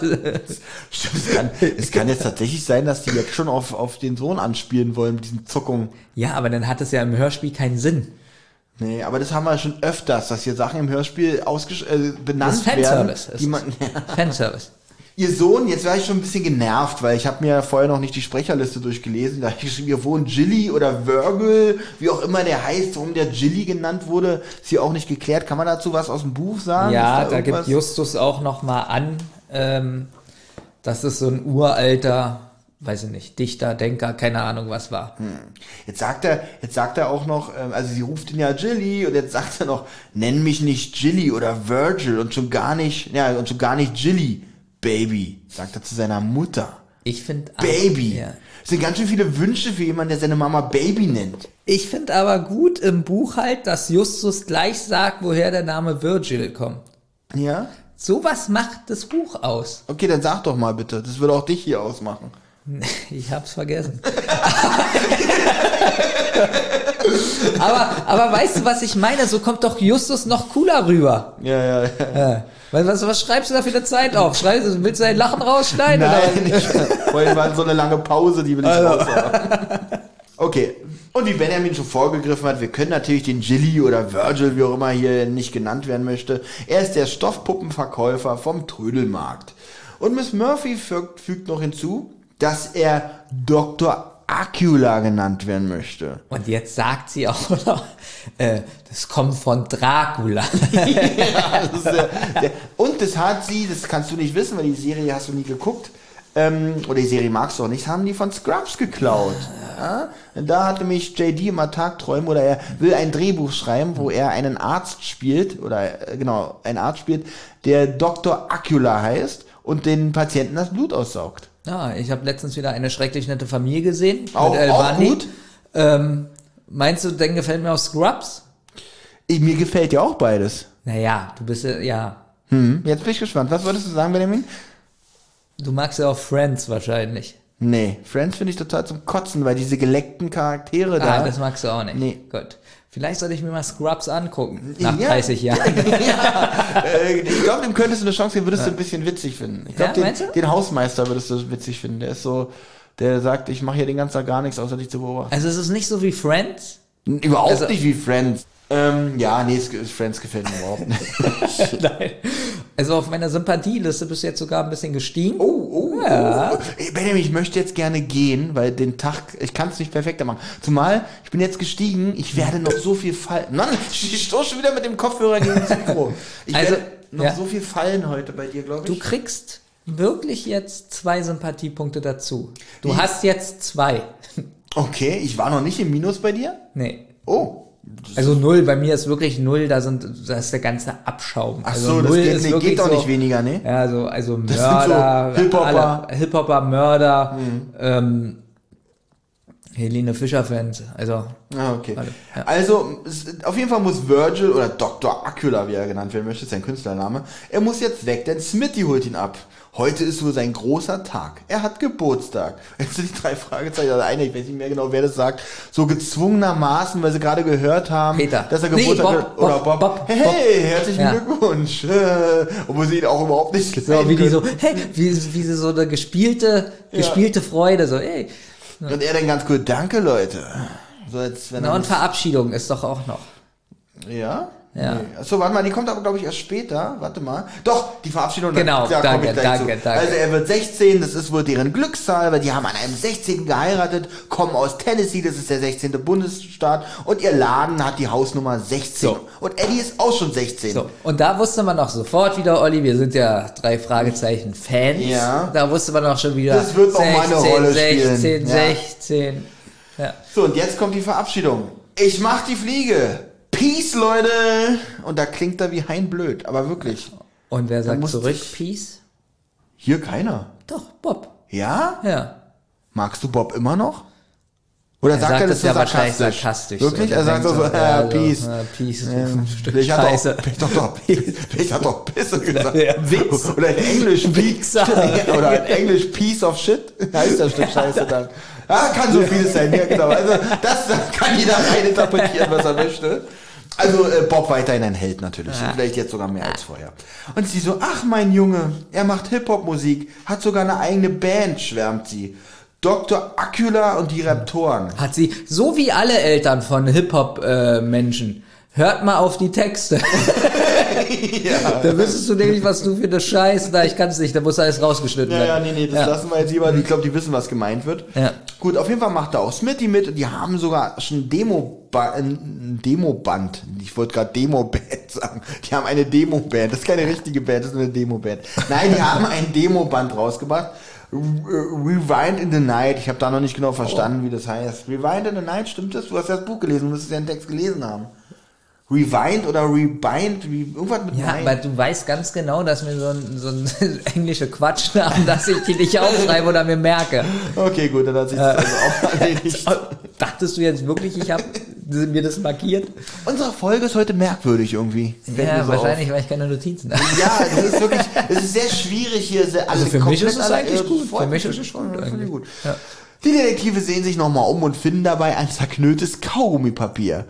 Speaker 3: Stimmt, es kann, es kann jetzt tatsächlich sein, dass die jetzt schon auf, auf den Sohn anspielen wollen mit diesen Zuckungen.
Speaker 4: Ja, aber dann hat es ja im Hörspiel keinen Sinn.
Speaker 3: Nee, aber das haben wir schon öfters, dass hier Sachen im Hörspiel ausgesch äh, benannt
Speaker 4: Das ist Fanservice,
Speaker 3: werden. Die man,
Speaker 4: Fanservice.
Speaker 3: Ihr Sohn, jetzt war ich schon ein bisschen genervt, weil ich habe mir vorher noch nicht die Sprecherliste durchgelesen. Da ich geschrieben, ihr wohnt Gilly oder Virgil, wie auch immer der heißt, warum der Gilly genannt wurde, ist hier auch nicht geklärt. Kann man dazu was aus dem Buch sagen?
Speaker 4: Ja,
Speaker 3: Ist
Speaker 4: da gibt? Justus auch noch mal an, ähm, dass es so ein uralter, weiß ich nicht, Dichter, Denker, keine Ahnung was war.
Speaker 3: Jetzt sagt er, jetzt sagt er auch noch, ähm, also sie ruft ihn ja Gilly und jetzt sagt er noch, nenn mich nicht Gilly oder Virgil und schon gar nicht, ja, und schon gar nicht Gilly, Baby, sagt er zu seiner Mutter.
Speaker 4: Ich finde
Speaker 3: Baby.
Speaker 4: Ja.
Speaker 3: Das sind ganz schön viele Wünsche für jemanden, der seine Mama Baby nennt.
Speaker 4: Ich finde aber gut im Buch halt, dass Justus gleich sagt, woher der Name Virgil kommt.
Speaker 3: Ja?
Speaker 4: Sowas macht das Buch aus.
Speaker 3: Okay, dann sag doch mal bitte. Das würde auch dich hier ausmachen. [LAUGHS]
Speaker 4: Ich hab's vergessen. [LAUGHS] aber, aber weißt du, was ich meine? So kommt doch Justus noch cooler rüber.
Speaker 3: Ja, ja, ja.
Speaker 4: Ja. Was, was, was schreibst du da für eine Zeit auf? Schreibst, du- willst du dein Lachen rausschneiden?
Speaker 3: Nein,
Speaker 4: oder?
Speaker 3: nicht. Vorhin war so eine lange Pause, die will ich raus haben. Okay. Und wie Benjamin schon vorgegriffen hat, wir können natürlich den Gilly oder Virgil, wie auch immer hier nicht genannt werden möchte. Er ist der Stoffpuppenverkäufer vom Trödelmarkt. Und Miss Murphy fügt, fügt noch hinzu, dass er Dr. Acula genannt werden möchte.
Speaker 4: Und jetzt sagt sie auch [LAUGHS] noch, äh, das kommt von Dracula. [LAUGHS]
Speaker 3: ja, das ist, äh, der, und das hat sie, das kannst du nicht wissen, weil die Serie hast du nie geguckt. Ähm, oder die Serie magst du auch nicht, haben die von Scrubs geklaut. Ja? Da hat nämlich JD immer Tagträume oder er will ein Drehbuch schreiben, wo er einen Arzt spielt, oder äh, genau, einen Arzt spielt, der Dr. Acula heißt und den Patienten das Blut aussaugt.
Speaker 4: Ja, ich habe letztens wieder eine schrecklich nette Familie gesehen.
Speaker 3: Auch- auch gut.
Speaker 4: Ähm, meinst du, denn gefällt mir auch Scrubs?
Speaker 3: Ich, mir gefällt ja auch beides.
Speaker 4: Naja, du bist ja, ja,
Speaker 3: Hm, jetzt bin ich gespannt. Was würdest du sagen, Benjamin?
Speaker 4: du magst ja auch Friends wahrscheinlich.
Speaker 3: Nee, Friends finde ich total zum Kotzen, weil diese geleckten Charaktere da.
Speaker 4: Ah, das magst du auch nicht.
Speaker 3: Nee.
Speaker 4: Gut. Vielleicht sollte ich mir mal Scrubs angucken. Nach
Speaker 3: Ja.
Speaker 4: 30 Jahren. [LAUGHS]
Speaker 3: Äh, ich glaube, dem könntest du eine Chance geben, würdest du ein bisschen witzig finden. Ich glaube,
Speaker 4: Ja,
Speaker 3: den, den Hausmeister würdest du witzig finden. Der ist so, der sagt, ich mache hier den ganzen Tag gar nichts, außer dich zu beobachten.
Speaker 4: Also es ist nicht so wie Friends.
Speaker 3: Überhaupt
Speaker 4: also-
Speaker 3: nicht wie Friends. Ähm, ja, nee, Friends gefällt mir überhaupt nicht. [LAUGHS]
Speaker 4: Nein. Also auf meiner Sympathieliste bist du jetzt sogar ein bisschen gestiegen.
Speaker 3: Oh, oh,
Speaker 4: Ja.
Speaker 3: oh. Benjamin, ich möchte jetzt gerne gehen, weil den Tag, ich kann es nicht perfekter machen. Zumal, ich bin jetzt gestiegen, ich werde noch so viel fallen. Mann, ich stoße schon wieder mit dem Kopfhörer gegen das Mikro. Ich
Speaker 4: Also,
Speaker 3: werde noch
Speaker 4: ja.
Speaker 3: so viel fallen heute bei dir, glaube
Speaker 4: Du
Speaker 3: ich.
Speaker 4: kriegst wirklich jetzt zwei Sympathiepunkte dazu. Du
Speaker 3: Wie?
Speaker 4: hast jetzt zwei.
Speaker 3: Okay, ich war noch nicht im Minus bei dir.
Speaker 4: Nee.
Speaker 3: Oh,
Speaker 4: Also null, bei mir ist wirklich null, da sind, da ist der ganze Abschaum.
Speaker 3: Ach
Speaker 4: also
Speaker 3: so, das
Speaker 4: null
Speaker 3: geht,
Speaker 4: ist
Speaker 3: nee, geht doch
Speaker 4: so,
Speaker 3: nicht weniger, ne?
Speaker 4: Ja, also, also
Speaker 3: so
Speaker 4: Mörder,
Speaker 3: Hip-Hopper.
Speaker 4: alle- Hip-Hopper, Mörder, ähm, Helene Fischer-Fans, also,
Speaker 3: Ah, okay.
Speaker 4: Alle, ja.
Speaker 3: Also, auf jeden Fall muss Virgil oder Dr. Acula, wie er genannt werden möchte, ist sein Künstlername, er muss jetzt weg, denn Smitty holt ihn ab. Heute ist wohl sein großer Tag. Er hat Geburtstag. [LAUGHS] Jetzt sind die drei Fragezeichen, also eine, ich weiß nicht mehr genau, wer das sagt, so gezwungenermaßen, weil sie gerade gehört haben,
Speaker 4: Peter.
Speaker 3: dass er
Speaker 4: Nee,
Speaker 3: Geburtstag
Speaker 4: Bob,
Speaker 3: hat. Oder
Speaker 4: Bob,
Speaker 3: Bob.
Speaker 4: Bob,
Speaker 3: hey,
Speaker 4: Bob.
Speaker 3: herzlichen
Speaker 4: Ja.
Speaker 3: Glückwunsch. Äh, [LAUGHS] Obwohl sie ihn auch überhaupt nicht
Speaker 4: so, wie die so,
Speaker 3: können.
Speaker 4: hey, wie, wie sie so eine gespielte, gespielte Freude, so, ey.
Speaker 3: Und er dann ganz cool, danke Leute. So als wenn
Speaker 4: Na, und Verabschiedung ist doch auch noch.
Speaker 3: Ja?
Speaker 4: Ja.
Speaker 3: Nee. Achso, warte mal, die kommt aber, glaube ich, erst später. Warte mal. Doch, die Verabschiedung.
Speaker 4: Genau,
Speaker 3: da
Speaker 4: danke,
Speaker 3: komme ich
Speaker 4: danke,
Speaker 3: zu.
Speaker 4: danke.
Speaker 3: Also er wird 16, das ist wohl deren Glückszahl, weil die haben an einem 16. geheiratet, kommen aus Tennessee, das ist der 16. Bundesstaat und ihr Laden hat die Hausnummer 16.
Speaker 4: So.
Speaker 3: Und Eddie ist auch schon 16.
Speaker 4: So, und da wusste man auch sofort wieder, Olli, wir sind ja drei Fragezeichen Fans.
Speaker 3: Ja.
Speaker 4: Da wusste man auch schon wieder.
Speaker 3: Das wird noch mal eine Rolle
Speaker 4: 16,
Speaker 3: spielen.
Speaker 4: 16,
Speaker 3: Ja.
Speaker 4: 16. Ja.
Speaker 3: So, und jetzt kommt die Verabschiedung. Ich mach die Fliege. Peace, Leute. Und da klingt er wie Hein blöd, aber wirklich.
Speaker 4: Und wer sagt zurück, Peace?
Speaker 3: Hier keiner.
Speaker 4: Doch, Bob.
Speaker 3: Ja?
Speaker 4: Ja.
Speaker 3: Magst du Bob immer noch? Oder
Speaker 4: Er
Speaker 3: sagt,
Speaker 4: sagt
Speaker 3: er das so
Speaker 4: ja
Speaker 3: sarkastisch?
Speaker 4: sarkastisch.
Speaker 3: Wirklich?
Speaker 4: So,
Speaker 3: er sagt so, so,
Speaker 4: ja,
Speaker 3: äh, Peace.
Speaker 4: Ja, Peace.
Speaker 3: Ähm, Ich hatte
Speaker 4: Scheiße.
Speaker 3: ich doch doch, ich hatte doch [LAUGHS] Pisse gesagt.
Speaker 4: Ja. [LAUGHS]
Speaker 3: Oder in Englisch
Speaker 4: Wichser. [LAUGHS]
Speaker 3: Oder in Englisch Piece of Shit. Heißt das Stück Scheiße dann. Ja, kann so vieles sein, ja genau. Also das, das kann jeder rein interpretieren, was er möchte. Also äh, Bob weiterhin ein Held natürlich. Vielleicht jetzt sogar mehr als vorher. Und sie so, ach mein Junge, er macht Hip-Hop-Musik, hat sogar eine eigene Band, schwärmt sie. Dr. Acula und die Raptoren.
Speaker 4: Hat sie, so wie alle Eltern von Hip-Hop-Menschen, hört mal auf die Texte. [LAUGHS] [LAUGHS]
Speaker 3: ja.
Speaker 4: Da wüsstest du nämlich, was du für eine Scheiße, da ich kann es nicht, da muss alles rausgeschnitten
Speaker 3: Ja, ja,
Speaker 4: werden.
Speaker 3: nee, nee, das
Speaker 4: Ja.
Speaker 3: lassen wir jetzt lieber. Ich glaube, die wissen, was gemeint wird.
Speaker 4: Ja.
Speaker 3: Gut, auf jeden Fall macht da auch Smitty mit. und Die haben sogar schon Demo ein Demoband. Ich wollte gerade Demo-Band [LAUGHS] sagen. Die haben eine Demo-Band. Das ist keine richtige Band, das ist nur eine Demo-Band. Nein, die haben ein Demoband rausgebracht. Re- Rewind in the Night. Ich habe da noch nicht genau verstanden, wie das heißt. Rewind in the Night, stimmt das? Du hast ja das Buch gelesen, du müsstest ja den Text gelesen haben. Rewind oder Rebind, wie, irgendwas mit
Speaker 4: Ja,
Speaker 3: Night.
Speaker 4: aber du weißt ganz genau, dass mir so ein, so ein [LAUGHS] englische Quatschnamen, dass ich die nicht aufschreibe oder mir merke.
Speaker 3: Okay, gut, dann hat sich das also auch [LAUGHS] erledigt.
Speaker 4: Dachtest du jetzt wirklich, ich habe mir das markiert?
Speaker 3: Unsere Folge ist heute merkwürdig irgendwie.
Speaker 4: Ja,
Speaker 3: so
Speaker 4: wahrscheinlich, weil ich keine Notizen habe.
Speaker 3: Auf. Ja, das ist wirklich, es ist sehr schwierig hier. Sehr,
Speaker 4: Also
Speaker 3: alle
Speaker 4: für mich ist es eigentlich
Speaker 3: äh,
Speaker 4: gut. Für mich ist es
Speaker 3: schon
Speaker 4: gut. Ja.
Speaker 3: Die Detektive sehen sich nochmal um und finden dabei ein zerknülltes Kaugummipapier.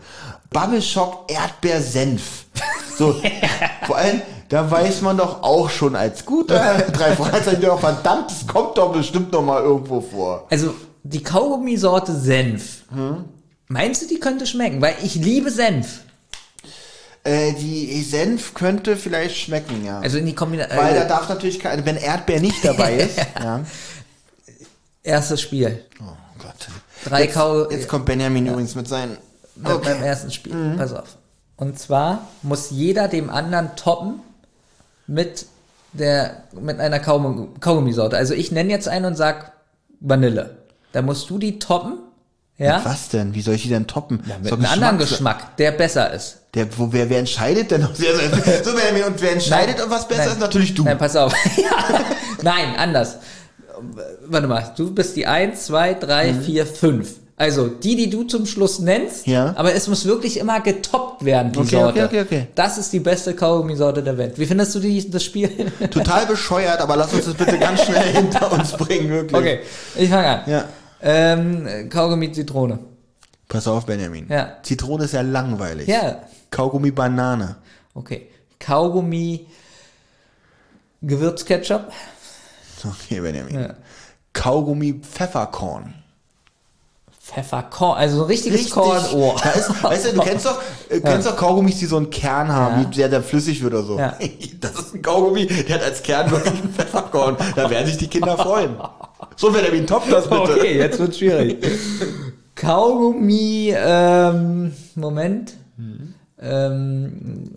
Speaker 3: Bubble Shock Erdbeersenf. So, vor allem, da weiß man doch auch schon als guter [LAUGHS] drei Fragezeichen, doch verdammt, das kommt doch bestimmt noch mal irgendwo vor.
Speaker 4: Also, die Kaugummisorte Senf.
Speaker 3: Hm?
Speaker 4: Meinst du, die könnte schmecken? Weil ich liebe Senf.
Speaker 3: Äh, die Senf könnte vielleicht schmecken, ja.
Speaker 4: Also in die Kombination.
Speaker 3: Weil da darf natürlich kein, wenn Erdbeer nicht dabei [LAUGHS] ist. ja.
Speaker 4: erstes Spiel.
Speaker 3: Oh Gott.
Speaker 4: Drei
Speaker 3: jetzt,
Speaker 4: Kau-
Speaker 3: jetzt kommt Benjamin übrigens mit seinen.
Speaker 4: Mit meinem ersten Spiel. Pass auf. Und zwar muss jeder dem anderen toppen mit der mit einer Kaugummi- Kaugummisorte. Also ich nenne jetzt einen und sag Vanille. Da musst du die toppen, ja?
Speaker 3: Was denn? Wie soll ich die denn toppen?
Speaker 4: Mit
Speaker 3: So
Speaker 4: einem anderen Geschmack, der besser ist.
Speaker 3: Der, wo, wer, wer entscheidet denn? so, Benjamin, und wer entscheidet,
Speaker 4: Nein.
Speaker 3: ob was besser
Speaker 4: Nein.
Speaker 3: ist? Natürlich du.
Speaker 4: Nein, pass auf. [LAUGHS] ja. Nein, anders. Warte mal, du bist die 1, 2, 3, 4, 5. Also die, die du zum Schluss nennst.
Speaker 3: Ja.
Speaker 4: aber es muss wirklich immer getoppt werden, die
Speaker 3: Okay,
Speaker 4: Sorte.
Speaker 3: okay, okay, okay.
Speaker 4: Das ist die beste Kaugummisorte der Welt. Wie findest du die, das Spiel? [LAUGHS]
Speaker 3: Total bescheuert, aber lass uns das bitte ganz schnell [LAUGHS] hinter uns bringen, wirklich.
Speaker 4: okay, ich fange an.
Speaker 3: Ja.
Speaker 4: Ähm, Kaugummi Zitrone.
Speaker 3: Pass auf, Benjamin.
Speaker 4: Ja.
Speaker 3: Zitrone ist ja langweilig.
Speaker 4: Ja,
Speaker 3: Kaugummi Banane.
Speaker 4: okay. Kaugummi Gewürzketchup.
Speaker 3: Okay, Benjamin.
Speaker 4: Ja.
Speaker 3: Kaugummi Pfefferkorn.
Speaker 4: Pfefferkorn, also so ein richtiges Korn. Oh.
Speaker 3: Da ist, weißt du, du kennst doch, äh, kennst doch Kaugummis, die so einen Kern haben,
Speaker 4: Ja.
Speaker 3: wie der, der flüssig wird oder so.
Speaker 4: Ja. [LAUGHS]
Speaker 3: Das ist ein Kaugummi, der hat als Kern wirklich ein Pfefferkorn. Da werden sich die Kinder freuen. So, wenn er wie ein Topf das bitte.
Speaker 4: Okay, jetzt wird schwierig. Kaugummi, ähm, Moment. Ähm,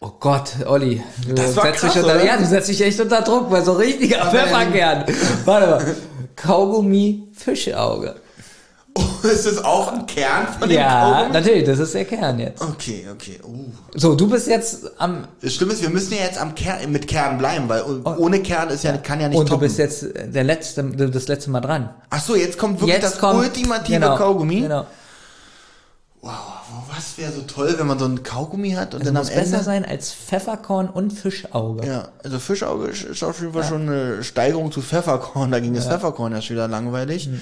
Speaker 4: oh Gott, Olli, du
Speaker 3: Das
Speaker 4: setzt
Speaker 3: krass,
Speaker 4: dich unter,
Speaker 3: oder?
Speaker 4: ja, du setzt dich echt unter Druck, weil so richtiger Pfefferkern. Warte mal. Kaugummi Fischauge.
Speaker 3: ist das auch ein Kern von dem
Speaker 4: Ja,
Speaker 3: Kaugummi?
Speaker 4: natürlich, das ist der Kern jetzt.
Speaker 3: Okay, okay. Uh.
Speaker 4: So, du bist jetzt am
Speaker 3: Das Schlimme ist, wir müssen ja jetzt am Kern, mit Kern bleiben, weil ohne Kern ist ja, kann ja nicht
Speaker 4: und du
Speaker 3: toppen.
Speaker 4: bist jetzt der letzte, das letzte Mal dran.
Speaker 3: Ach so, jetzt kommt wirklich
Speaker 4: Jetzt
Speaker 3: das
Speaker 4: kommt
Speaker 3: ultimative
Speaker 4: genau,
Speaker 3: Kaugummi.
Speaker 4: Genau.
Speaker 3: Wow, was wäre so toll, wenn man so ein Kaugummi hat und
Speaker 4: Das
Speaker 3: dann am
Speaker 4: muss besser
Speaker 3: Ende...
Speaker 4: sein als Pfefferkorn und Fischauge.
Speaker 3: Ja, also Fischauge ist auf jeden Fall schon eine Steigerung zu Pfefferkorn. Dagegen ist Pfefferkorn ja schon wieder langweilig.
Speaker 4: Mhm.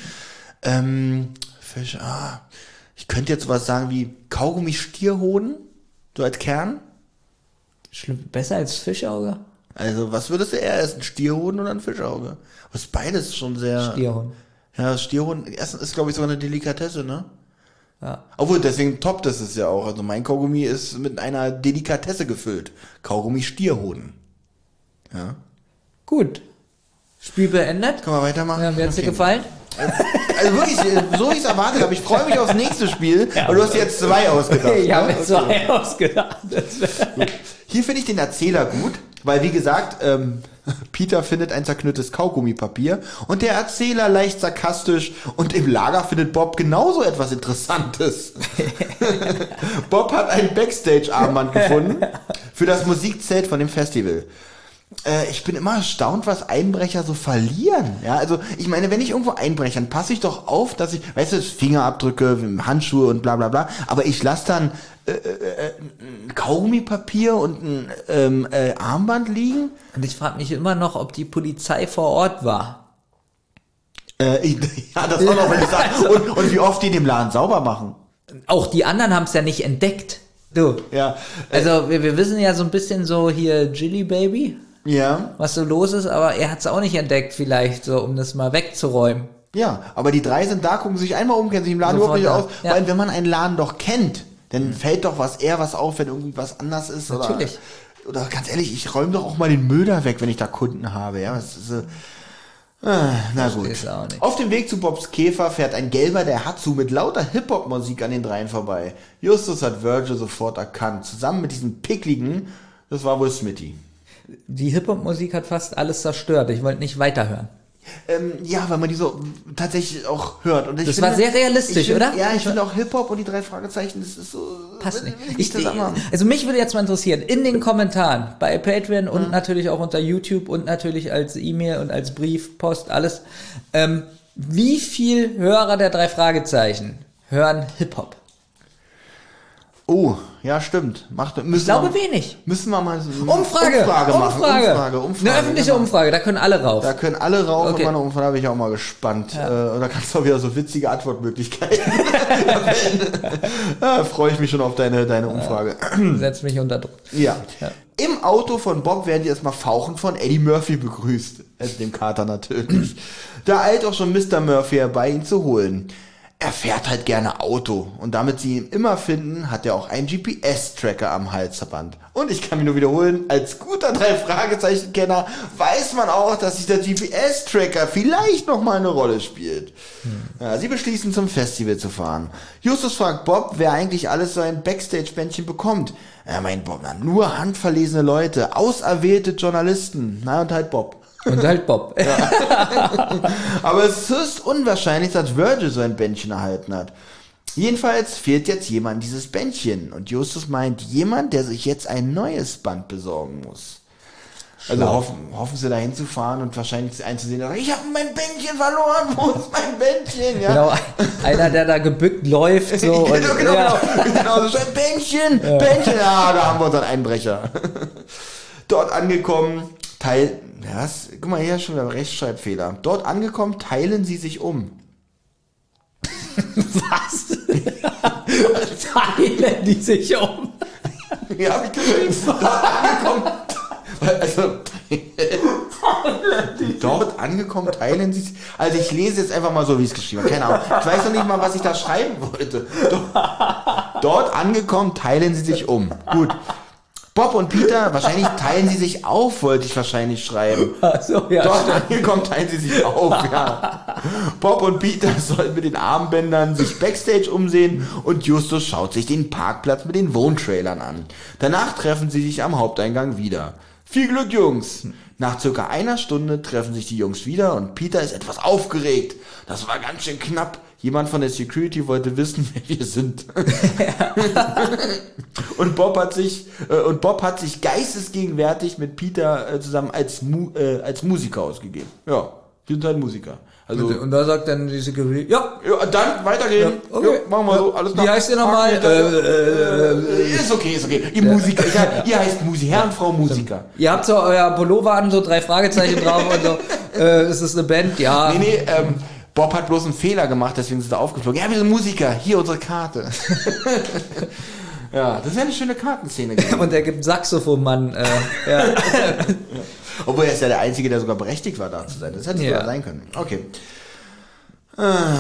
Speaker 3: Ähm, Fisch, ah. Ich könnte jetzt was sagen wie Kaugummi-Stierhoden, so als Kern.
Speaker 4: Schlimm, besser als Fischauge?
Speaker 3: Also, was würdest du eher essen? Stierhoden oder ein Fischauge? Aber ist beides schon sehr.
Speaker 4: Stierhund.
Speaker 3: Ja, das Stierhoden Essen ist, glaube ich, sogar eine Delikatesse, ne?
Speaker 4: Ja.
Speaker 3: Obwohl, deswegen toppt es es ja auch. Also mein Kaugummi ist mit einer Delikatesse gefüllt. Kaugummi Stierhoden. Ja.
Speaker 4: Gut. Spiel beendet.
Speaker 3: Können wir weitermachen?
Speaker 4: Ja, mir hat's dir
Speaker 3: Okay.
Speaker 4: gefallen?
Speaker 3: Also wirklich, äh, so wie ich es erwartet habe. Ich freue mich aufs nächste Spiel, weil du hast dir jetzt zwei ausgedacht.
Speaker 4: Ich habe
Speaker 3: ne?
Speaker 4: mir zwei ausgedacht. Das wär-
Speaker 3: Hier finde ich den Erzähler gut, weil wie gesagt, ähm, [LAUGHS] Peter findet ein zerknülltes Kaugummipapier und der Erzähler leicht sarkastisch und im Lager findet Bob genauso etwas Interessantes. [LAUGHS] Bob hat ein Backstage-Armband gefunden für das Musikzelt von dem Festival. Äh, ich bin immer erstaunt, was Einbrecher so verlieren. Ja, also ich meine, wenn ich irgendwo einbreche, dann passe ich doch auf, dass ich, weißt du, Fingerabdrücke, Handschuhe und bla bla bla, aber ich lasse dann äh, äh, äh, ein Kaugummipapier und ein ähm, äh, Armband liegen.
Speaker 4: Und ich frage mich immer noch, ob die Polizei vor Ort war.
Speaker 3: Äh, [LAUGHS] ja, das war noch, wenn ich sage. Und, und wie oft die den Laden sauber machen.
Speaker 4: Auch die anderen haben es ja nicht entdeckt. Du.
Speaker 3: Ja,
Speaker 4: Also wir, wir wissen ja so ein bisschen so hier Jilly Baby,
Speaker 3: ja,
Speaker 4: was so los ist, aber er hat es auch nicht entdeckt vielleicht, so um das mal wegzuräumen.
Speaker 3: ja. Aber die drei sind da, gucken sich einmal um, kennen sich im Laden
Speaker 4: Sofort
Speaker 3: überhaupt nicht aus.
Speaker 4: Ja.
Speaker 3: Weil wenn man einen Laden doch kennt, dann fällt doch was eher was auf, wenn irgendwie was anders ist.
Speaker 4: Natürlich.
Speaker 3: Oder, oder ganz ehrlich, ich räume doch auch mal den Müll da weg, wenn ich da Kunden habe. Ja, das ist, äh, ah, na gut. Auf dem Weg zu Bobs Käfer fährt ein gelber der Hatsu mit lauter Hip-Hop-Musik an den dreien vorbei. Justus hat Virgil sofort erkannt. Zusammen mit diesem pickligen, das war wohl Smitty.
Speaker 4: Die Hip-Hop-Musik hat fast alles zerstört. Ich wollte nicht weiterhören.
Speaker 3: Ähm, ja, weil man die so tatsächlich auch hört. Und ich
Speaker 4: Das war sehr realistisch,
Speaker 3: ich finde-
Speaker 4: oder?
Speaker 3: Ja, ich finde auch Hip-Hop und die drei Fragezeichen, das ist so...
Speaker 4: Passt nicht. Ich, also mich würde jetzt mal interessieren, in den Kommentaren, bei Patreon und natürlich auch unter YouTube und natürlich als E-Mail und als Brief, Post, alles, ähm, wie viel Hörer der drei Fragezeichen hören Hip-Hop?
Speaker 3: Oh, ja, stimmt. Macht, müssen
Speaker 4: Ich glaube
Speaker 3: wir,
Speaker 4: wenig.
Speaker 3: Müssen wir mal so eine
Speaker 4: Umfrage,
Speaker 3: Umfrage machen.
Speaker 4: Umfrage,
Speaker 3: Umfrage, Umfrage.
Speaker 4: eine öffentliche
Speaker 3: genau.
Speaker 4: Umfrage, da können alle rauf.
Speaker 3: Da können alle rauf
Speaker 4: Okay.
Speaker 3: und meine Umfrage, da bin ich auch mal gespannt. Äh, und da kannst du auch wieder so witzige Antwortmöglichkeiten. [LAUGHS] da [LAUGHS] freue ich mich schon auf deine, deine Umfrage.
Speaker 4: Setz mich unter Druck.
Speaker 3: Ja. Im Auto von Bob werden die erstmal fauchend von Eddie Murphy begrüßt. Also dem Kater natürlich. Da eilt auch schon Mr. Murphy herbei, ihn zu holen. Er fährt halt gerne Auto und damit sie ihn immer finden, hat er auch einen GPS-Tracker am Halsband. Und ich kann mich nur wiederholen, als guter Drei-Fragezeichen-Kenner weiß man auch, dass sich der GPS-Tracker vielleicht noch mal eine Rolle spielt. Ja, sie beschließen zum Festival zu fahren. Justus fragt Bob, wer eigentlich alles so ein Backstage-Bändchen bekommt. Er meint Bob, na, nur handverlesene Leute, auserwählte Journalisten. Na und halt Bob.
Speaker 4: Und halt Bob. [LAUGHS]
Speaker 3: Aber es ist unwahrscheinlich, dass Virgil so ein Bändchen erhalten hat. Jedenfalls fehlt jetzt jemand dieses Bändchen. Und Justus meint, jemand, der sich jetzt ein neues Band besorgen muss. Also hoffen, hoffen sie da hinzufahren und wahrscheinlich einzusehen, ich habe mein Bändchen verloren, wo ist mein Bändchen? Ja.
Speaker 4: Genau, einer, der da gebückt läuft, so. [LAUGHS] und,
Speaker 3: genau, genau,
Speaker 4: ja.
Speaker 3: genau. genau so ein Bändchen, Bändchen, ja, da haben wir unseren Einbrecher. [LAUGHS] Dort angekommen, teil, was? Guck mal, hier schon wieder Rechtschreibfehler. Dort angekommen, teilen sie sich um. [LAUGHS]
Speaker 4: Was? Teilen die sich um? [LAUGHS]
Speaker 3: Ja, hab ich geschrieben. Dort [LAUGHS] angekommen, also, dort angekommen, teilen sie sich, also ich lese jetzt einfach mal so, wie es geschrieben habe, keine Ahnung. Ich weiß noch nicht mal, was ich da schreiben wollte. Dort, dort angekommen, teilen sie sich um. Gut. Bob und Peter, wahrscheinlich teilen sie sich auf, wollte ich wahrscheinlich schreiben.
Speaker 4: Achso, ja.
Speaker 3: Dort angekommen, teilen sie sich auf, [LAUGHS] ja. Bob und Peter [LAUGHS] sollen mit den Armbändern sich Backstage umsehen und Justus schaut sich den Parkplatz mit den Wohntrailern an. Danach treffen sie sich am Haupteingang wieder. Viel Glück, Jungs! Nach circa einer Stunde treffen sich die Jungs wieder und Peter ist etwas aufgeregt. Das war ganz schön knapp. Jemand von der Security wollte wissen, [LAUGHS] wer wir sind. [LAUGHS] und Bob hat sich äh, und Bob hat sich geistesgegenwärtig mit Peter äh, zusammen als Mu äh, als Musiker ausgegeben. Ja, wir sind halt Musiker. Also
Speaker 4: Und da sagt dann die Security, ja,
Speaker 3: ja, dann weitergehen.
Speaker 4: Ja, okay.
Speaker 3: Ja, machen wir so. Alles
Speaker 4: Wie heißt ihr nochmal?
Speaker 3: Haken hinter. Äh, ist okay, ist okay. Ihr Musiker. Ich, ihr heißt Musiker. Herr und Frau Musiker.
Speaker 4: ihr habt so euer Pullover an, so drei Fragezeichen drauf und so, [LAUGHS] äh, ist das eine Band? Ja.
Speaker 3: Nee, nee, ähm, Bob hat bloß einen Fehler gemacht, deswegen sind sie aufgeflogen. Ja, wir sind Musiker. Hier unsere Karte. [LAUGHS] ja, das wäre eine schöne Kartenszene gewesen. [LAUGHS]
Speaker 4: Und er gibt Saxophonmann, äh, ja. [LAUGHS]
Speaker 3: Obwohl er ist ja der Einzige, der sogar berechtigt war, da zu sein. Das hätte
Speaker 4: Ja.
Speaker 3: sogar sein können. Okay. Ah,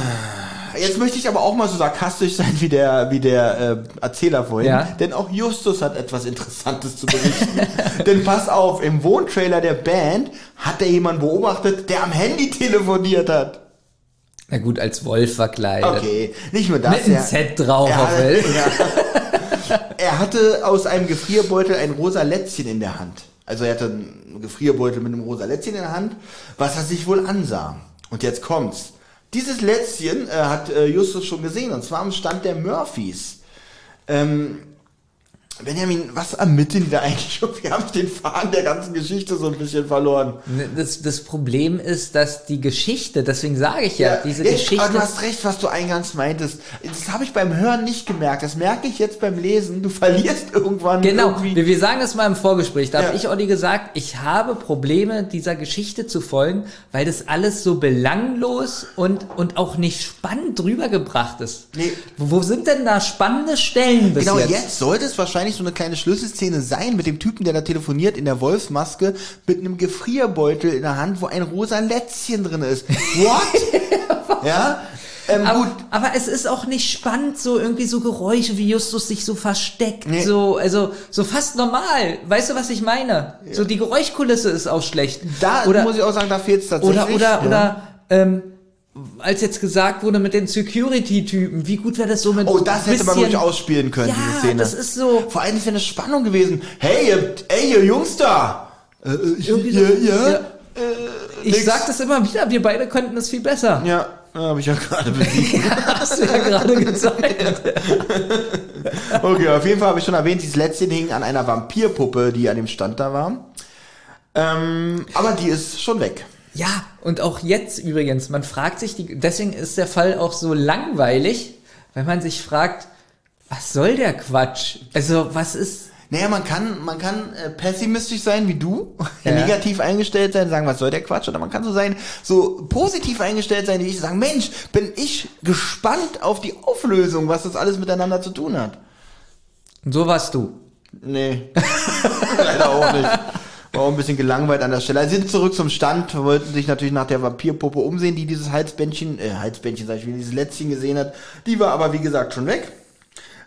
Speaker 3: Jetzt möchte ich aber auch mal so sarkastisch sein wie der, wie der äh, Erzähler vorhin.
Speaker 4: Ja.
Speaker 3: Denn auch Justus hat etwas Interessantes zu berichten. denn pass auf, im Wohntrailer der Band hat er jemanden beobachtet, der am Handy telefoniert hat.
Speaker 4: Na gut, als Wolf verkleidet.
Speaker 3: Okay, nicht nur das.
Speaker 4: Mit einem Z drauf
Speaker 3: er, hatte- ja. er hatte aus einem Gefrierbeutel ein rosa Lätzchen in der Hand. Also er hatte einen Gefrierbeutel mit einem rosa Lätzchen in der Hand, was er sich wohl ansah. Und jetzt kommt's. Dieses Lätzchen äh, hat äh, Justus schon gesehen, und zwar am Stand der Murphys. Ähm, Benjamin, was ermitteln die da eigentlich? [LAUGHS] Wir haben den Faden der ganzen Geschichte so ein bisschen verloren.
Speaker 4: Ne, Das, das Problem ist, dass die Geschichte, deswegen sage ich ja, diese Geschichte.
Speaker 3: Aber du hast recht, was du eingangs meintest. Das habe ich beim Hören nicht gemerkt. Das merke ich jetzt beim Lesen. Du verlierst irgendwann
Speaker 4: Genau,
Speaker 3: irgendwie.
Speaker 4: wir, wir sagen das mal im Vorgespräch. Da
Speaker 3: Ja.
Speaker 4: habe ich Olli gesagt, ich habe Probleme, dieser Geschichte zu folgen, weil das alles so belanglos und, und auch nicht spannend rübergebracht ist.
Speaker 3: Nee.
Speaker 4: Wo, wo sind denn da spannende Stellen bis
Speaker 3: Genau,
Speaker 4: jetzt?
Speaker 3: jetzt. sollte es wahrscheinlich so eine kleine Schlüsselszene sein mit dem Typen, der da telefoniert in der Wolfsmaske mit einem Gefrierbeutel in der Hand, wo ein rosa Lätzchen drin ist. What? [LAUGHS] ja? Ähm.
Speaker 4: Aber, aber es ist auch nicht spannend, so irgendwie so Geräusche, wie Justus sich so versteckt,
Speaker 3: Nee.
Speaker 4: so, also, so fast normal. Weißt du, was ich meine? So, die Geräuschkulisse ist auch schlecht.
Speaker 3: Da
Speaker 4: oder,
Speaker 3: muss ich auch sagen, da fehlt es tatsächlich.
Speaker 4: oder, oder,
Speaker 3: ja.
Speaker 4: oder, ähm, als jetzt gesagt wurde mit den Security-Typen, wie gut wäre das so mit
Speaker 3: Oh, das hätte man ruhig ausspielen können, diese
Speaker 4: Ja,
Speaker 3: Szene.
Speaker 4: das ist so,
Speaker 3: Vor allem wäre eine Spannung gewesen. Hey, ihr, ey, ihr Jungs da! Äh, äh,
Speaker 4: Irgendwie
Speaker 3: ja,
Speaker 4: so-
Speaker 3: ja,
Speaker 4: ja. ich
Speaker 3: nix.
Speaker 4: sag das immer wieder, wir beide könnten es viel besser.
Speaker 3: Ja, habe ich ja gerade besiegt. [LAUGHS]
Speaker 4: Hast du ja gerade gezeigt. [LAUGHS]
Speaker 3: Okay, auf jeden Fall habe ich schon erwähnt, dieses Lätzchen hing an einer Vampirpuppe, die an dem Stand da war. Ähm, aber die ist schon weg.
Speaker 4: Ja, und auch jetzt übrigens, man fragt sich, die, deswegen ist der Fall auch so langweilig, weil man sich fragt, was soll der Quatsch? Also, was ist,
Speaker 3: Naja, man kann, man kann äh, pessimistisch sein wie du, [LAUGHS]
Speaker 4: Ja.
Speaker 3: negativ eingestellt sein, sagen, was soll der Quatsch? Oder man kann so sein, so positiv eingestellt sein, wie ich sagen, Mensch, bin ich gespannt auf die Auflösung, was das alles miteinander zu tun hat.
Speaker 4: so warst du.
Speaker 3: Nee, [LAUGHS] leider auch nicht. War auch ein bisschen gelangweilt an der Stelle. Also sind zurück zum Stand, wollten sich natürlich nach der Vampirpuppe umsehen, die dieses Halsbändchen, äh, Halsbändchen, sag ich, wie dieses Lätzchen gesehen hat. Die war aber, wie gesagt, schon weg.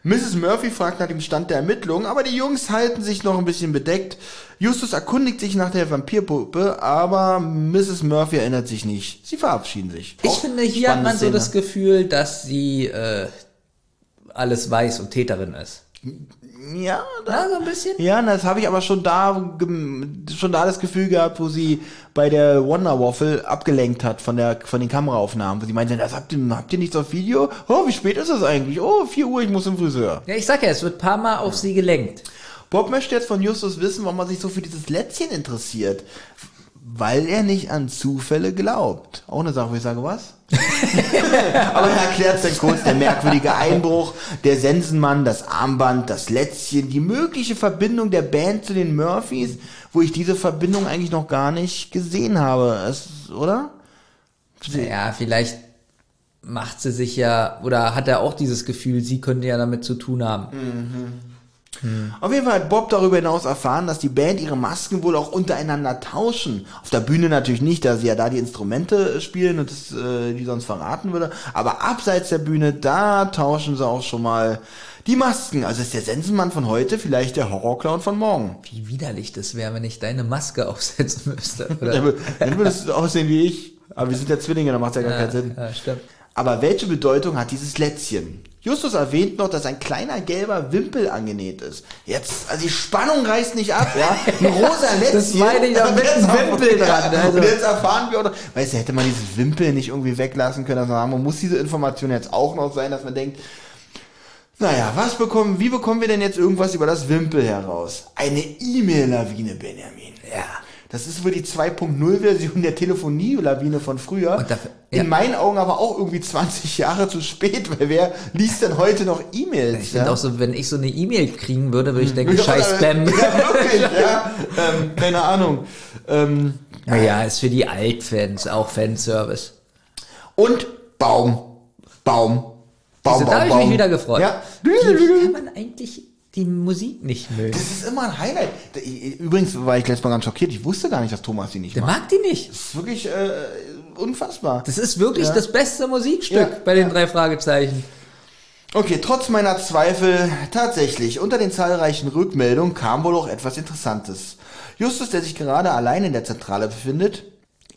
Speaker 3: Mrs. Murphy fragt nach dem Stand der Ermittlungen, aber die Jungs halten sich noch ein bisschen bedeckt. Justus erkundigt sich nach der Vampirpuppe, aber Mrs. Murphy erinnert sich nicht. Sie verabschieden sich.
Speaker 4: Ich
Speaker 3: Auch
Speaker 4: finde, hier hat man so
Speaker 3: Szene.
Speaker 4: das Gefühl, dass sie äh, alles weiß und Täterin ist.
Speaker 3: Ja, da,
Speaker 4: Ja, so ein bisschen.
Speaker 3: Ja, das habe ich aber schon da schon da das Gefühl gehabt, wo sie bei der Wonder Waffle abgelenkt hat von der von den Kameraaufnahmen, wo sie meinte, das habt ihr, habt ihr nichts auf Video? Oh, wie spät ist es eigentlich? Oh, 4 Uhr, ich muss zum Friseur.
Speaker 4: Ja, ich sag ja, es wird ein paar Mal auf sie gelenkt.
Speaker 3: Bob möchte jetzt von Justus wissen, warum er sich so für dieses Lätzchen interessiert. Weil er nicht an Zufälle glaubt. Auch eine Sache, wo ich sage, was? [LAUGHS] Aber er erklärt es dann kurz, der merkwürdige Einbruch, der Sensenmann, das Armband, das Lätzchen, die mögliche Verbindung der Band zu den Murphys, wo ich diese Verbindung eigentlich noch gar nicht gesehen habe. Es, oder?
Speaker 4: Ja, vielleicht macht sie sich ja, oder hat er auch dieses Gefühl, sie könnte ja damit zu tun haben.
Speaker 3: Auf jeden Fall hat Bob darüber hinaus erfahren, dass die Band ihre Masken wohl auch untereinander tauschen. Auf der Bühne natürlich nicht, da sie ja da die Instrumente spielen und das, äh, die sonst verraten würde. Aber abseits der Bühne, da tauschen sie auch schon mal die Masken. Also ist der Sensenmann von heute vielleicht der Horrorclown von morgen.
Speaker 4: Wie widerlich das wäre, wenn ich deine Maske [LAUGHS] aufsetzen müsste.
Speaker 3: Der
Speaker 4: Oder?
Speaker 3: Dann würde es aussehen wie ich. Aber wir sind ja Zwillinge, da macht ja gar keinen Sinn.
Speaker 4: ja, stimmt.
Speaker 3: Aber welche Bedeutung hat dieses Lätzchen? Justus erwähnt noch, dass ein kleiner gelber Wimpel angenäht ist. Jetzt, also die Spannung reißt nicht ab, ja. Ein [LAUGHS] rosa Lätzchen.
Speaker 4: Das meine ich doch mit
Speaker 3: Jetzt
Speaker 4: einem Wimpel dran, also.
Speaker 3: Und jetzt erfahren wir auch noch, weißt du, hätte man dieses Wimpel nicht irgendwie weglassen können, dass man sagen, man muss diese Information jetzt auch noch sein, dass man denkt, naja, was bekommen, wie bekommen wir denn jetzt irgendwas über das Wimpel heraus? Eine E-Mail-Lawine, Benjamin.
Speaker 4: Ja.
Speaker 3: Das ist wohl die 2.0-Version der Telefonie-Lawine von früher.
Speaker 4: Und dafür- ja.
Speaker 3: In meinen Augen aber auch irgendwie 20 Jahre zu spät, weil wer liest denn heute noch E-Mails?
Speaker 4: Ich finde auch so, wenn ich so eine E-Mail kriegen würde, würde ich denken,
Speaker 3: Ja,
Speaker 4: scheiß [LAUGHS] Spam.
Speaker 3: Ja, wirklich, ja. Ähm, keine Ahnung. Ähm,
Speaker 4: Naja, ist für die Altfans auch Fanservice.
Speaker 3: und Baum. Baum. Baum,
Speaker 4: da
Speaker 3: Baum,
Speaker 4: habe ich mich wieder gefreut.
Speaker 3: Ja.
Speaker 4: Wie, wie kann man eigentlich die Musik nicht mögen?
Speaker 3: Das ist immer ein Highlight. Übrigens war ich letztes Mal ganz schockiert. Ich wusste gar nicht, dass Thomas die nicht
Speaker 4: Der
Speaker 3: mag.
Speaker 4: mag die nicht.
Speaker 3: Das ist wirklich äh, unfassbar.
Speaker 4: Das ist wirklich
Speaker 3: Ja.
Speaker 4: das beste Musikstück
Speaker 3: Ja.
Speaker 4: bei den drei Fragezeichen.
Speaker 3: Okay, trotz meiner Zweifel, tatsächlich, unter den zahlreichen Rückmeldungen kam wohl auch etwas Interessantes. Justus, der sich gerade allein in der Zentrale befindet,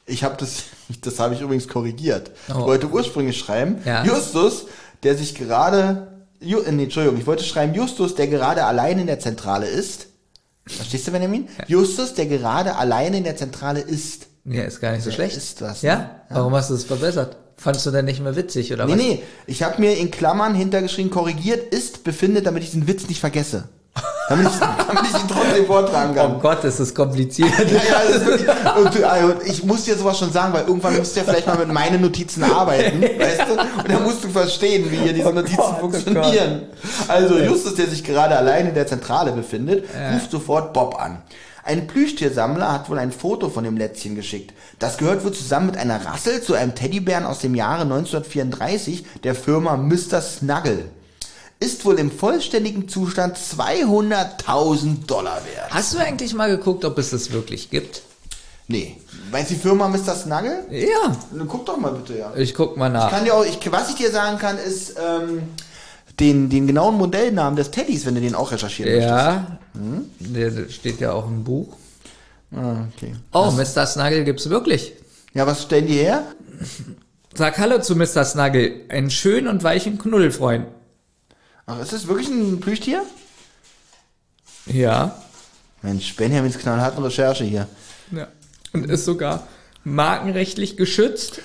Speaker 3: ich habe das, [LAUGHS] das habe ich übrigens korrigiert. Ich
Speaker 4: Oh.
Speaker 3: wollte ursprünglich schreiben,
Speaker 4: Ja.
Speaker 3: Justus, der sich gerade, Ju, äh, nee, Entschuldigung, ich wollte schreiben, Justus, der gerade allein in der Zentrale ist. Verstehst du, Benjamin? Justus, der gerade allein in der Zentrale ist.
Speaker 4: Ja, ist gar nicht so
Speaker 3: Der
Speaker 4: schlecht.
Speaker 3: ist das,
Speaker 4: ja?
Speaker 3: ne?
Speaker 4: Warum hast du es verbessert? Fandst du denn nicht mehr witzig oder
Speaker 3: Nee,
Speaker 4: was?
Speaker 3: nee, ich habe mir in Klammern hintergeschrieben, korrigiert ist, befindet, damit ich diesen Witz nicht vergesse. Damit ich, [LAUGHS] damit ich ihn trotzdem vortragen kann.
Speaker 4: Oh Gott, ist das kompliziert.
Speaker 3: Ja, ja, ist wirklich, und, also, ich muss dir sowas schon sagen, weil irgendwann musst du ja vielleicht mal mit meinen Notizen arbeiten, [LAUGHS] weißt du? Und dann musst du verstehen, wie hier diese Notizen
Speaker 4: Gott, oh
Speaker 3: funktionieren. Also Justus, der sich gerade allein in der Zentrale befindet, ruft sofort Bob an. Ein Plüschtiersammler hat wohl ein Foto von dem Lätzchen geschickt. Das gehört wohl zusammen mit einer Rassel zu einem Teddybären aus dem Jahre 1934 der Firma Mr. Snuggle. Ist wohl im vollständigen Zustand 200.000 Dollar wert.
Speaker 4: Hast du eigentlich mal geguckt, ob es das wirklich gibt?
Speaker 3: Nee. Meinst du die Firma Mr. Snuggle?
Speaker 4: Ja.
Speaker 3: Dann guck doch mal bitte, ja.
Speaker 4: Ich guck mal nach.
Speaker 3: Kann dir auch, ich, was ich dir sagen kann, ist ähm, den, den genauen Modellnamen des Teddys, wenn du den auch recherchieren
Speaker 4: Ja. Der der steht ja auch im Buch.
Speaker 3: möchtest. Ah, okay.
Speaker 4: Oh, Mr. Snuggle gibt's wirklich.
Speaker 3: Ja, was stellen die her?
Speaker 4: Sag Hallo zu Mr. Snuggle. Einen schönen und weichen Knuddelfreund.
Speaker 3: Ach, ist das wirklich ein Plüschtier?
Speaker 4: Ja.
Speaker 3: Mensch, Benjamins knallharten Recherche hier.
Speaker 4: ja. Und ist sogar markenrechtlich geschützt.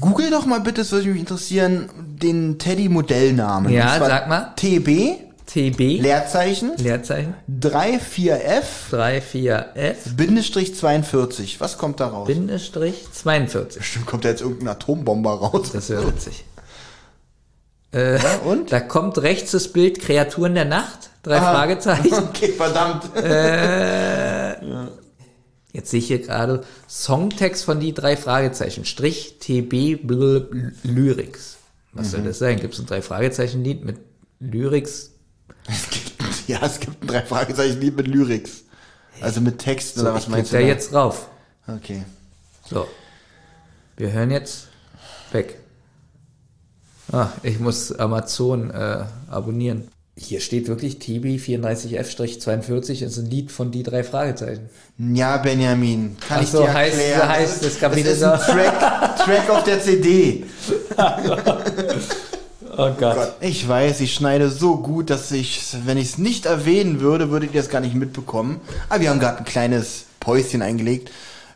Speaker 3: Google doch mal bitte, das würde mich interessieren, den Teddy-Modellnamen.
Speaker 4: Ja, sag mal.
Speaker 3: TB,
Speaker 4: TB.
Speaker 3: Leerzeichen,
Speaker 4: Leerzeichen.
Speaker 3: 34F,
Speaker 4: 34F.
Speaker 3: Bindestrich 42. Was kommt da raus?
Speaker 4: Bindestrich 42.
Speaker 3: Bestimmt kommt da jetzt irgendein Atombomber raus.
Speaker 4: Das wäre witzig. Äh,
Speaker 3: Ja, und?
Speaker 4: Da kommt rechts das Bild Kreaturen der Nacht. Drei
Speaker 3: Aha.
Speaker 4: Fragezeichen. [LAUGHS]
Speaker 3: Okay, verdammt.
Speaker 4: Jetzt sehe ich hier gerade Songtext von die drei Fragezeichen. Strich TB Lyrics. Was soll das sein? Gibt es ein drei Fragezeichen Lied mit Lyrics?
Speaker 3: Es gibt, ja, es gibt ein drei Fragezeichen Lied mit Lyrics. Also mit Texten oder was
Speaker 4: ich
Speaker 3: meinst du?
Speaker 4: da? jetzt drauf.
Speaker 3: Okay.
Speaker 4: So. Wir hören jetzt weg. Ah, ich muss Amazon äh, abonnieren. Hier steht wirklich TB34F-42 ist ein Lied von die drei Fragezeichen.
Speaker 3: Ja, Benjamin, kann
Speaker 4: Ach
Speaker 3: ich
Speaker 4: so,
Speaker 3: dir
Speaker 4: heißt-
Speaker 3: erklären.
Speaker 4: so heißt das Kapitel
Speaker 3: Das ist ein. Track, Track auf der CD. [LAUGHS]
Speaker 4: Oh Gott.
Speaker 3: Ich weiß, ich schneide so gut, dass ich, wenn ich es nicht erwähnen würde, würdet ihr es gar nicht mitbekommen. Aber wir haben gerade ein kleines Päuschen eingelegt.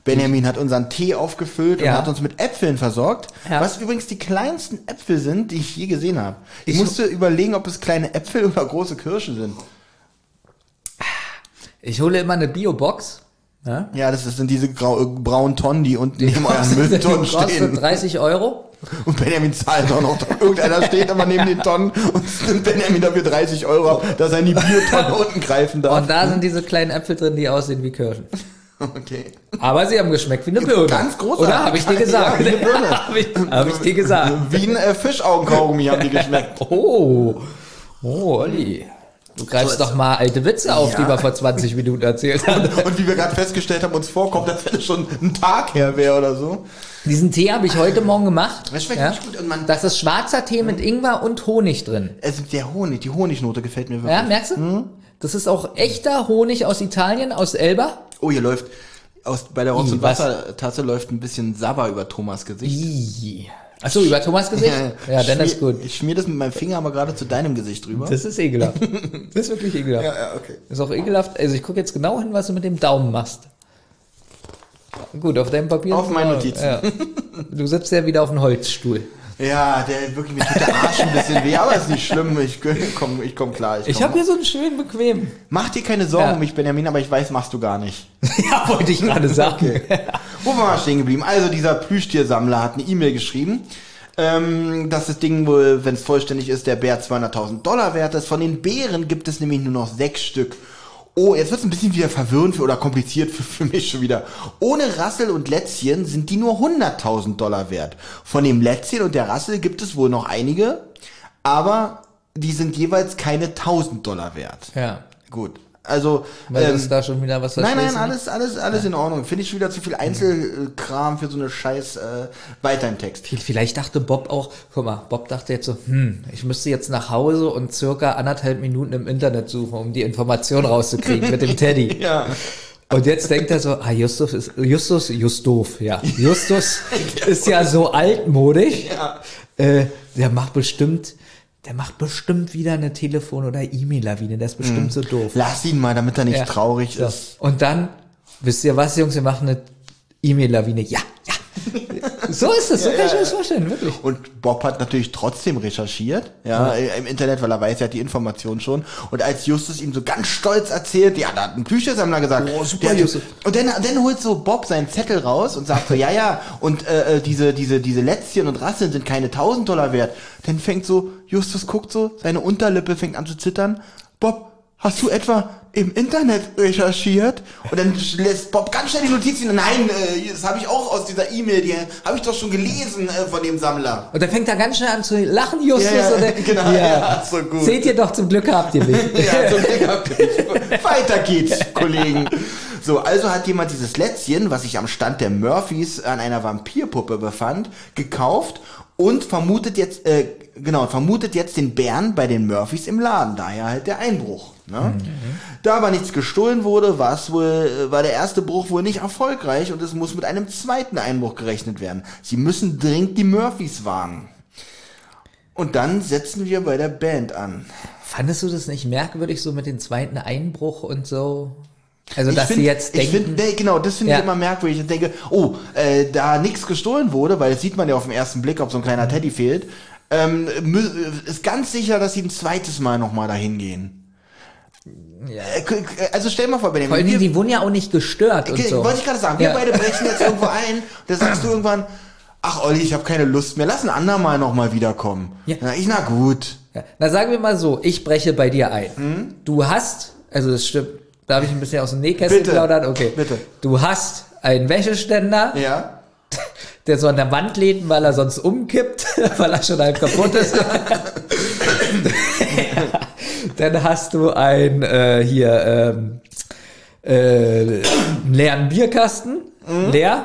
Speaker 3: Benjamin hat unseren Tee aufgefüllt und
Speaker 4: Ja.
Speaker 3: hat uns mit Äpfeln versorgt.
Speaker 4: Ja.
Speaker 3: Was übrigens die kleinsten Äpfel sind, die ich je gesehen habe. Ich,
Speaker 4: Ich-
Speaker 3: musste überlegen, ob es kleine Äpfel [LAUGHS] oder große Kirschen sind.
Speaker 4: Ich hole immer eine Bio-Box. Ja?
Speaker 3: Ja, das sind diese grau, äh, braunen Tonnen, die unten neben euren [LAUGHS] Mülltonnen stehen.
Speaker 4: 30 Euro.
Speaker 3: Und Benjamin zahlt auch noch. Irgendeiner steht immer neben den Tonnen und nimmt Benjamin dafür 30 Euro ab, dass er in die Biotonne [LAUGHS] unten greifen darf.
Speaker 4: Und da sind diese kleinen Äpfel drin, die aussehen wie Kirschen.
Speaker 3: Okay.
Speaker 4: Aber sie haben geschmeckt wie eine Birne.
Speaker 3: Ganz großartig.
Speaker 4: Oder habe ich dir gesagt?
Speaker 3: Ja, wie eine Birne. [LAUGHS]
Speaker 4: habe ich, hab ich dir gesagt.
Speaker 3: Wie ein äh, Fischaugenkaugummi haben die geschmeckt. [LAUGHS]
Speaker 4: Oh. Oh, Olli. Du greifst doch mal alte Witze auf,
Speaker 3: Ja.
Speaker 4: die wir vor 20 Minuten erzählt haben. [LAUGHS]
Speaker 3: Und wie wir gerade festgestellt haben, uns vorkommt, als wenn es schon ein Tag her wäre oder so.
Speaker 4: Diesen Tee habe ich heute Morgen gemacht.
Speaker 3: Das schmeckt wirklich gut und man-
Speaker 4: das ist schwarzer Tee mit Ingwer und Honig drin.
Speaker 3: Also der Honig, die Honignote gefällt mir wirklich.
Speaker 4: Ja, merkst du?
Speaker 3: Hm?
Speaker 4: Das ist auch echter Honig aus Italien, aus Elba.
Speaker 3: Oh, hier läuft aus, bei der Rotz- und
Speaker 4: was?
Speaker 3: Wassertasse läuft ein bisschen Sabber über Thomas Gesicht.
Speaker 4: Ih, Achso, über Thomas Gesicht? [LAUGHS] Ja, dann
Speaker 3: schmier,
Speaker 4: ist gut.
Speaker 3: Ich schmier das mit meinem Finger aber gerade zu deinem Gesicht drüber.
Speaker 4: Das ist ekelhaft. [LAUGHS] Das ist wirklich ekelhaft.
Speaker 3: ja, ja, okay.
Speaker 4: Ist auch ekelhaft. Also ich gucke jetzt genau hin, was du mit dem Daumen machst. Gut, auf deinem Papier.
Speaker 3: Auf meinen Notizen.
Speaker 4: Ja. [LAUGHS] Du sitzt ja wieder auf einem Holzstuhl.
Speaker 3: Ja, der wirklich, mir tut der Arsch ein bisschen weh, aber ist nicht schlimm. Ich komm, ich komm klar.
Speaker 4: Ich
Speaker 3: komm.
Speaker 4: habe hier so einen schönen bequem.
Speaker 3: Mach dir keine Sorgen
Speaker 4: Ja.
Speaker 3: um mich, Benjamin, aber ich weiß, machst du gar nicht. [LAUGHS]
Speaker 4: ja, wollte ich gerade sagen.
Speaker 3: Wo waren wir stehen geblieben? Also dieser Plüschtiersammler hat eine E-Mail geschrieben, ähm, dass das Ding wohl, wenn es vollständig ist, der Bär 200.000 Dollar wert ist. Von den Bären gibt es nämlich nur noch sechs Stück. Oh, jetzt wird es ein bisschen wieder verwirrend für, oder kompliziert für, für mich schon wieder. Ohne Rassel und Lätzchen sind die nur 100.000 Dollar wert. Von dem Lätzchen und der Rassel gibt es wohl noch einige, aber die sind jeweils keine 1000 Dollar wert.
Speaker 4: Ja.
Speaker 3: Gut. Also,
Speaker 4: Weil
Speaker 3: ähm,
Speaker 4: ist da schon wieder was
Speaker 3: Nein, nein, alles, alles, alles in Ordnung. Finde ich schon wieder zu viel Einzelkram für so eine scheiß äh, weiter im Text.
Speaker 4: Vielleicht dachte Bob auch, guck mal, Bob dachte jetzt so, hm, ich müsste jetzt nach Hause und circa anderthalb Minuten im Internet suchen, um die Information rauszukriegen mit dem [LAUGHS] Teddy.
Speaker 3: Ja.
Speaker 4: Und jetzt denkt er so, ah, Justus ist, Justus, Justov, ja. Justus [LAUGHS] ist ja so altmodisch.
Speaker 3: Ja.
Speaker 4: Äh, der macht bestimmt, der macht bestimmt wieder eine Telefon- oder E-Mail-Lawine. Der ist bestimmt so doof.
Speaker 3: Lass ihn mal, damit er nicht
Speaker 4: Ja.
Speaker 3: traurig
Speaker 4: So.
Speaker 3: ist.
Speaker 4: Und dann, wisst ihr was, Jungs, wir machen eine E-Mail-Lawine. Ja. So ist es, so kann ich mir das vorstellen, wirklich.
Speaker 3: Und Bob hat natürlich trotzdem recherchiert, ja, äh, im Internet, weil er weiß, er hat die Information schon. Und als Justus ihm so ganz stolz erzählt, ja, da hat ein Plüschsammler gesagt,
Speaker 4: Oh, super,
Speaker 3: der
Speaker 4: Justus.
Speaker 3: und dann, dann holt so Bob seinen Zettel raus und sagt so, ja, ja, und äh, äh, diese, diese, diese Lätzchen und Rasseln sind keine 1000 Dollar wert. Dann fängt so, Justus guckt so, seine Unterlippe fängt an zu zittern. Bob, hast du etwa im Internet recherchiert? Und dann lässt Bob ganz schnell die Notizen, nein, äh, das habe ich auch aus dieser E-Mail, die habe ich doch schon gelesen äh, von dem Sammler.
Speaker 4: Und dann fängt er ganz schnell an zu lachen, Justus.
Speaker 3: Ja, ja,
Speaker 4: und er,
Speaker 3: genau, ja, so gut.
Speaker 4: Seht ihr doch, zum Glück habt ihr mich. [LAUGHS]
Speaker 3: Ja, zum Glück habt ihr mich. Weiter geht's, Kollegen. So, also hat jemand dieses Lätzchen, was sich am Stand der Murphys an einer Vampirpuppe befand, gekauft und vermutet jetzt, äh, genau, vermutet jetzt den Bären bei den Murphys im Laden. Daher halt der Einbruch. Ne? Da aber nichts gestohlen wurde, war es wohl, äh, war der erste Bruch wohl nicht erfolgreich und es muss mit einem zweiten Einbruch gerechnet werden. Sie müssen dringend die Murphys warnen. Und dann setzen wir bei der Band an.
Speaker 4: Fandest du das nicht merkwürdig, so mit dem zweiten Einbruch und so? Also,
Speaker 3: Ich
Speaker 4: dass
Speaker 3: find-
Speaker 4: sie jetzt
Speaker 3: ich
Speaker 4: denken.
Speaker 3: Find, nee, genau, das finde
Speaker 4: Ja.
Speaker 3: ich immer merkwürdig. Ich denke, oh, äh, da nichts gestohlen wurde, weil das sieht man ja auf den ersten Blick, ob so ein kleiner
Speaker 4: Mhm.
Speaker 3: Teddy fehlt, ähm, ist ganz sicher, dass sie ein zweites Mal nochmal dahin gehen.
Speaker 4: ja.
Speaker 3: Äh, Also stell mal vor, Benjamin,
Speaker 4: Vor allem,
Speaker 3: wir-
Speaker 4: die wurden ja auch nicht gestört und
Speaker 3: Ge-
Speaker 4: so.
Speaker 3: Wollte ich gerade sagen, wir
Speaker 4: Ja.
Speaker 3: beide brechen jetzt irgendwo [LAUGHS] ein. Da sagst du irgendwann, ach Olli, ich habe keine Lust mehr, lass ein andermal nochmal wiederkommen.
Speaker 4: Ja.
Speaker 3: Na, ich, na gut.
Speaker 4: Ja. Na, sagen wir mal so, ich breche bei dir ein.
Speaker 3: Hm?
Speaker 4: Du hast, also das stimmt, darf ich ein bisschen aus dem Nähkästchen
Speaker 3: Bitte.
Speaker 4: plaudern? Okay.
Speaker 3: Bitte.
Speaker 4: Du hast einen Wäscheständer,
Speaker 3: Ja. [LAUGHS]
Speaker 4: der so an der Wand lädt, weil er sonst umkippt, [LAUGHS] weil er schon halb kaputt ist. [LAUGHS] Dann hast du ein äh, hier ähm, äh, einen leeren Bierkasten,
Speaker 3: Mhm.
Speaker 4: leer,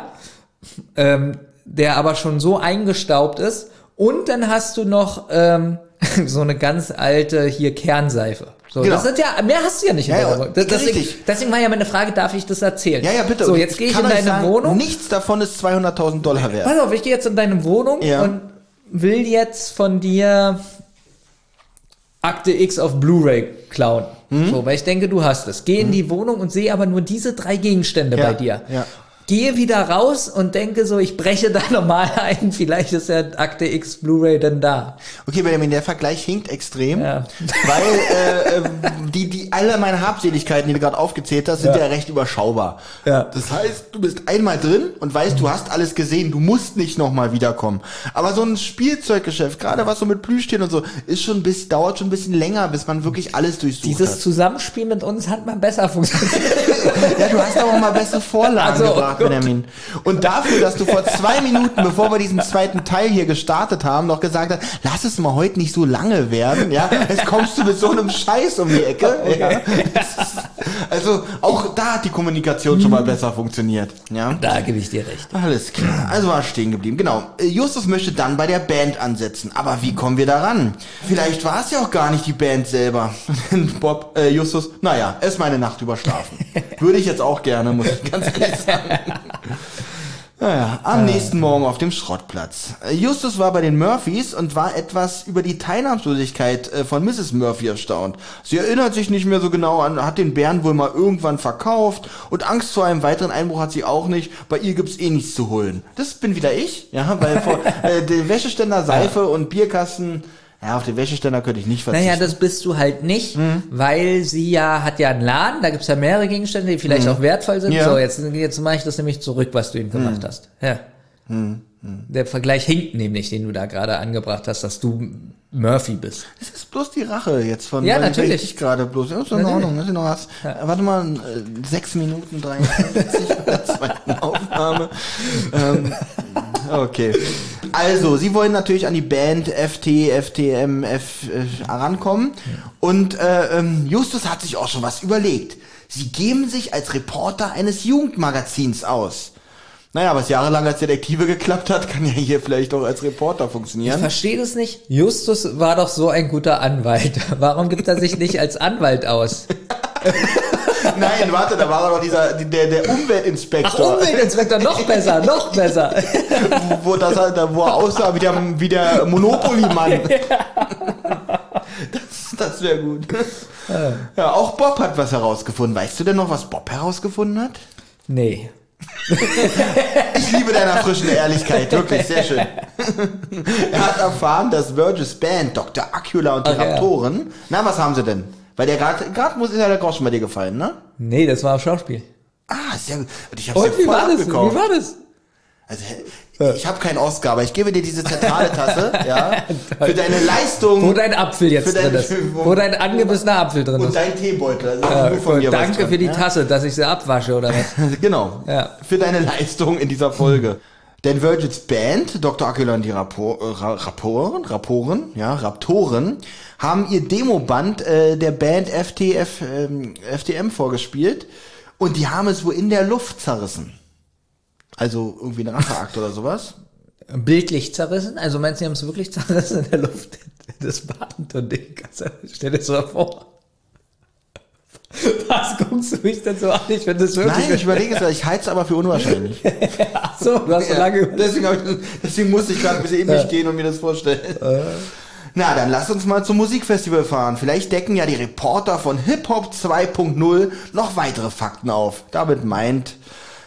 Speaker 4: ähm, der aber schon so eingestaubt ist. Und dann hast du noch ähm, [LAUGHS] so eine ganz alte hier Kernseife. So,
Speaker 3: Genau.
Speaker 4: das sind ja, mehr hast du ja nicht in
Speaker 3: Ja,
Speaker 4: der
Speaker 3: ja.
Speaker 4: Das- Deswegen,
Speaker 3: richtig.
Speaker 4: deswegen war ja meine Frage, darf ich das erzählen?
Speaker 3: Ja, ja, bitte.
Speaker 4: So, jetzt gehe ich in deine
Speaker 3: sagen,
Speaker 4: Wohnung.
Speaker 3: Nichts davon ist 200.000 Dollar wert.
Speaker 4: Pass auf, ich gehe jetzt in deine Wohnung
Speaker 3: Ja.
Speaker 4: und will jetzt von dir Akte X auf Blu-ray klauen.
Speaker 3: Mhm.
Speaker 4: So, weil ich denke, du hast es. Gehe in die Wohnung und sehe aber nur diese drei Gegenstände
Speaker 3: Ja,
Speaker 4: bei dir.
Speaker 3: ja.
Speaker 4: Gehe wieder raus und denke so, ich breche da [LAUGHS] normal ein, vielleicht ist ja Akte X Blu-ray denn da.
Speaker 3: Okay, Benjamin, der Vergleich hinkt extrem,
Speaker 4: Ja. [LAUGHS]
Speaker 3: weil äh, äh, die, die alle meine Habseligkeiten, die du gerade aufgezählt hast, sind ja.
Speaker 4: Ja.
Speaker 3: recht überschaubar.
Speaker 4: Ja.
Speaker 3: Das heißt, du bist einmal drin und weißt, du hast alles gesehen, du musst nicht nochmal wiederkommen. Aber so ein Spielzeuggeschäft, gerade was so mit Plüschtieren und so, ist schon ein bisschen, dauert schon ein bisschen länger, bis man wirklich alles durchsucht
Speaker 4: Dieses
Speaker 3: hat.
Speaker 4: Zusammenspiel mit uns hat mal besser [LAUGHS] funktioniert.
Speaker 3: Ja, du hast aber mal bessere Vorlagen
Speaker 4: Also, oh
Speaker 3: gebracht,
Speaker 4: Gott.
Speaker 3: Benjamin. Und dafür, dass du vor zwei Minuten, bevor wir diesen zweiten Teil hier gestartet haben, noch gesagt hast, lass es mal heute nicht so lange werden, ja, jetzt kommst du mit so einem Scheiß um die Ecke. [LAUGHS] Ja. Also auch da hat die Kommunikation schon mal besser funktioniert, ja.
Speaker 4: da gebe ich dir recht.
Speaker 3: Alles klar, also war stehen geblieben. Genau. Äh, Justus möchte dann bei der Band ansetzen. Aber wie kommen wir daran? Vielleicht war es ja auch gar nicht die Band selber. [LAUGHS] Bob, äh, Justus, naja, erst mal eine Nacht überschlafen. [LAUGHS] Würde ich jetzt auch gerne, muss ich ganz ehrlich sagen. [LAUGHS] Naja, am nächsten Morgen auf dem Schrottplatz. Äh, Justus war bei den Murphys und war etwas über die Teilnahmslosigkeit äh, von Mrs. Murphy erstaunt. Sie erinnert sich nicht mehr so genau an, hat den Bären wohl mal irgendwann verkauft und Angst vor einem weiteren Einbruch hat sie auch nicht. Bei ihr gibt's eh nichts zu holen. Das bin wieder ich, ja, weil vor, [LAUGHS] äh, der Wäscheständer, Seife und Bierkasten, ja, auf den Wäscheständer könnte ich nicht verzichten.
Speaker 4: Naja, das bist du halt nicht, weil sie ja, hat ja einen Laden, da gibt's ja mehrere Gegenstände, die vielleicht auch wertvoll sind.
Speaker 3: Ja.
Speaker 4: So, jetzt, jetzt mache ich das nämlich zurück, was du ihm gemacht hast. Ja. Der Vergleich hinkt nämlich, den du da gerade angebracht hast, dass du Murphy bist.
Speaker 3: Das ist bloß die Rache jetzt von
Speaker 4: Ja, natürlich.
Speaker 3: Ich gerade bloß. Ja, ist in. Ordnung. Ist in Ordnung. Äh, Warte mal, äh, sechs Minuten 53 bei der zweiten [LAUGHS] Aufnahme. ähm, okay. Also, sie wollen natürlich an die Band FT, FTM, F äh, rankommen. Und äh, ähm, Justus hat sich auch schon was überlegt. Sie geben sich als Reporter eines Jugendmagazins aus. Naja, was jahrelang als Detektive geklappt hat, kann ja hier vielleicht auch als Reporter
Speaker 4: Ich
Speaker 3: funktionieren.
Speaker 4: verstehe das nicht. Justus war doch so ein guter Anwalt. [LAUGHS] Warum gibt er sich nicht als Anwalt aus? [LAUGHS]
Speaker 3: Nein, warte, da war doch dieser, der, der
Speaker 4: Ach,
Speaker 3: Umweltinspektor.
Speaker 4: Umweltinspektor, noch besser, noch besser. [LAUGHS]
Speaker 3: wo, das, halt- wo er aussah wie der, wie der Monopoly-Mann. Das, das wäre gut. Ja, auch Bob hat was herausgefunden. Weißt du denn noch, was Bob herausgefunden hat?
Speaker 4: Nee. [LAUGHS]
Speaker 3: Ich liebe deiner frischen Ehrlichkeit, wirklich, sehr schön. er hat erfahren, dass Virgis Band, Dr. Acula und die
Speaker 4: ja.
Speaker 3: Raptoren, na, was haben sie denn? Weil der gerade, gerade muss ist ja der Groschen bei dir gefallen, ne?
Speaker 4: Nee, das war Schauspiel.
Speaker 3: Ah, sehr gut. Und ich hab's
Speaker 4: Und
Speaker 3: ja
Speaker 4: wie
Speaker 3: voll
Speaker 4: war das?
Speaker 3: abgekauft.
Speaker 4: Wie war das?
Speaker 3: Also, ich habe keinen Oscar, aber ich gebe dir diese zentrale Tasse, [LAUGHS] ja, für deine Leistung
Speaker 4: Wo dein Apfel jetzt
Speaker 3: dein-
Speaker 4: drin ist. Wo dein angebissener Apfel drin
Speaker 3: und
Speaker 4: ist.
Speaker 3: dein Teebeutel. Also
Speaker 4: Ja, cool. Danke
Speaker 3: dran,
Speaker 4: für die
Speaker 3: ja?
Speaker 4: Tasse, dass ich sie abwasche, oder was? [LAUGHS]
Speaker 3: Genau.
Speaker 4: Ja.
Speaker 3: Für deine Leistung in dieser Folge. Denn Virgils Band, Dr. Acula und die Rapo äh, Ra Raporen, Raporen, ja, Raptoren, haben ihr Demoband äh, der Band FTF, ähm, FTM vorgespielt und die haben es wohl in der Luft zerrissen. Also irgendwie ein Racheakt oder sowas.
Speaker 4: Bildlich zerrissen? Also meinst du, die haben es wirklich [LAUGHS] zerrissen in der Luft? Das Band und Ding. Also, Stell dir das mal vor. Was guckst du mich denn so an? Ich finde das wirklich.
Speaker 3: Nein, ich überlege es, ich halte es aber für unwahrscheinlich. [LAUGHS]
Speaker 4: Ach so, du hast so
Speaker 3: Ja,
Speaker 4: lange.
Speaker 3: deswegen, hab ich, deswegen musste ich gerade ein bisschen in mich gehen und mir das vorstellen. Na, dann lass uns mal zum Musikfestival fahren. Vielleicht decken ja die Reporter von Hip Hop 2.0 noch weitere Fakten auf. Damit meint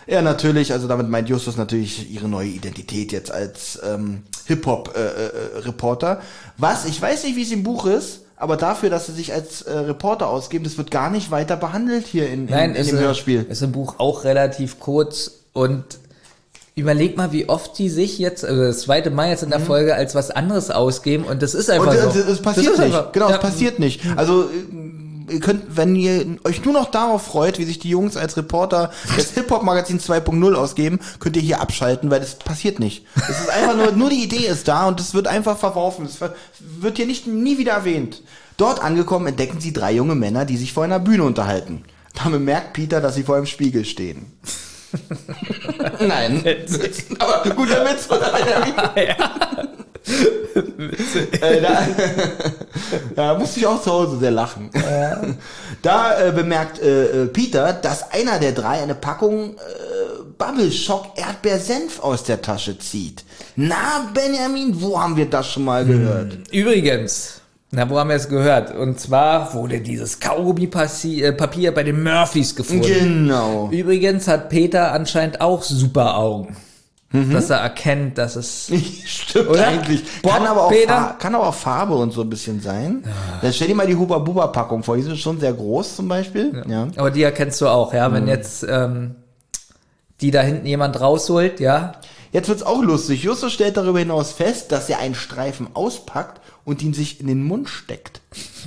Speaker 3: er natürlich, also damit meint Justus natürlich ihre neue Identität jetzt als ähm, Hip Hop äh, äh, Reporter. Was, ich weiß nicht, wie es im Buch ist, aber dafür, dass sie sich als äh, Reporter ausgeben, das wird gar nicht weiter behandelt hier in, in,
Speaker 4: Nein,
Speaker 3: in dem Hörspiel.
Speaker 4: ist im Buch auch relativ kurz und überleg mal, wie oft die sich jetzt, also das zweite Mal jetzt in der Folge, als was anderes ausgeben und das ist einfach
Speaker 3: Und
Speaker 4: so.
Speaker 3: es, passiert nicht.
Speaker 4: Einfach,
Speaker 3: genau,
Speaker 4: ja,
Speaker 3: es passiert nicht. Also äh, ihr könnt, wenn ihr euch nur noch darauf freut, wie sich die Jungs als Reporter des Hip-Hop-Magazin 2.0 ausgeben, könnt ihr hier abschalten, weil das passiert nicht. Es ist einfach nur, nur die Idee ist da und es wird einfach verworfen. Es wird hier nicht, nie wieder erwähnt. Dort angekommen entdecken sie drei junge Männer, die sich vor einer Bühne unterhalten. Da bemerkt Peter, dass sie vor einem Spiegel stehen. [LAUGHS] Nein. Aber guter Witz, oder? [LAUGHS] äh, da, da musste ich auch zu Hause sehr lachen. Da äh, bemerkt äh, äh, Peter, dass einer der drei eine Packung äh, Bubble Shock Erdbeersenf aus der Tasche zieht. Na, Benjamin, wo haben wir das schon mal gehört?
Speaker 4: Übrigens, na, wo haben wir es gehört? Und zwar wurde dieses Kaugummi-Papier bei den Murphys gefunden.
Speaker 3: Genau.
Speaker 4: Übrigens hat Peter anscheinend auch super Augen. Dass er erkennt, dass es. [LAUGHS]
Speaker 3: Stimmt
Speaker 4: Oder?
Speaker 3: eigentlich.
Speaker 4: Bob,
Speaker 3: kann, aber auch
Speaker 4: Peter?
Speaker 3: Fa- kann aber auch Farbe und so ein bisschen sein. Dann stell dir mal die Huba Buba Packung vor. Die sind schon sehr groß zum Beispiel. Ja.
Speaker 4: Aber die erkennst du auch, ja.
Speaker 3: Mhm.
Speaker 4: Wenn jetzt ähm, die da hinten jemand rausholt, ja.
Speaker 3: Jetzt wird's auch lustig. Justus stellt darüber hinaus fest, dass er einen Streifen auspackt und ihn sich in den Mund steckt.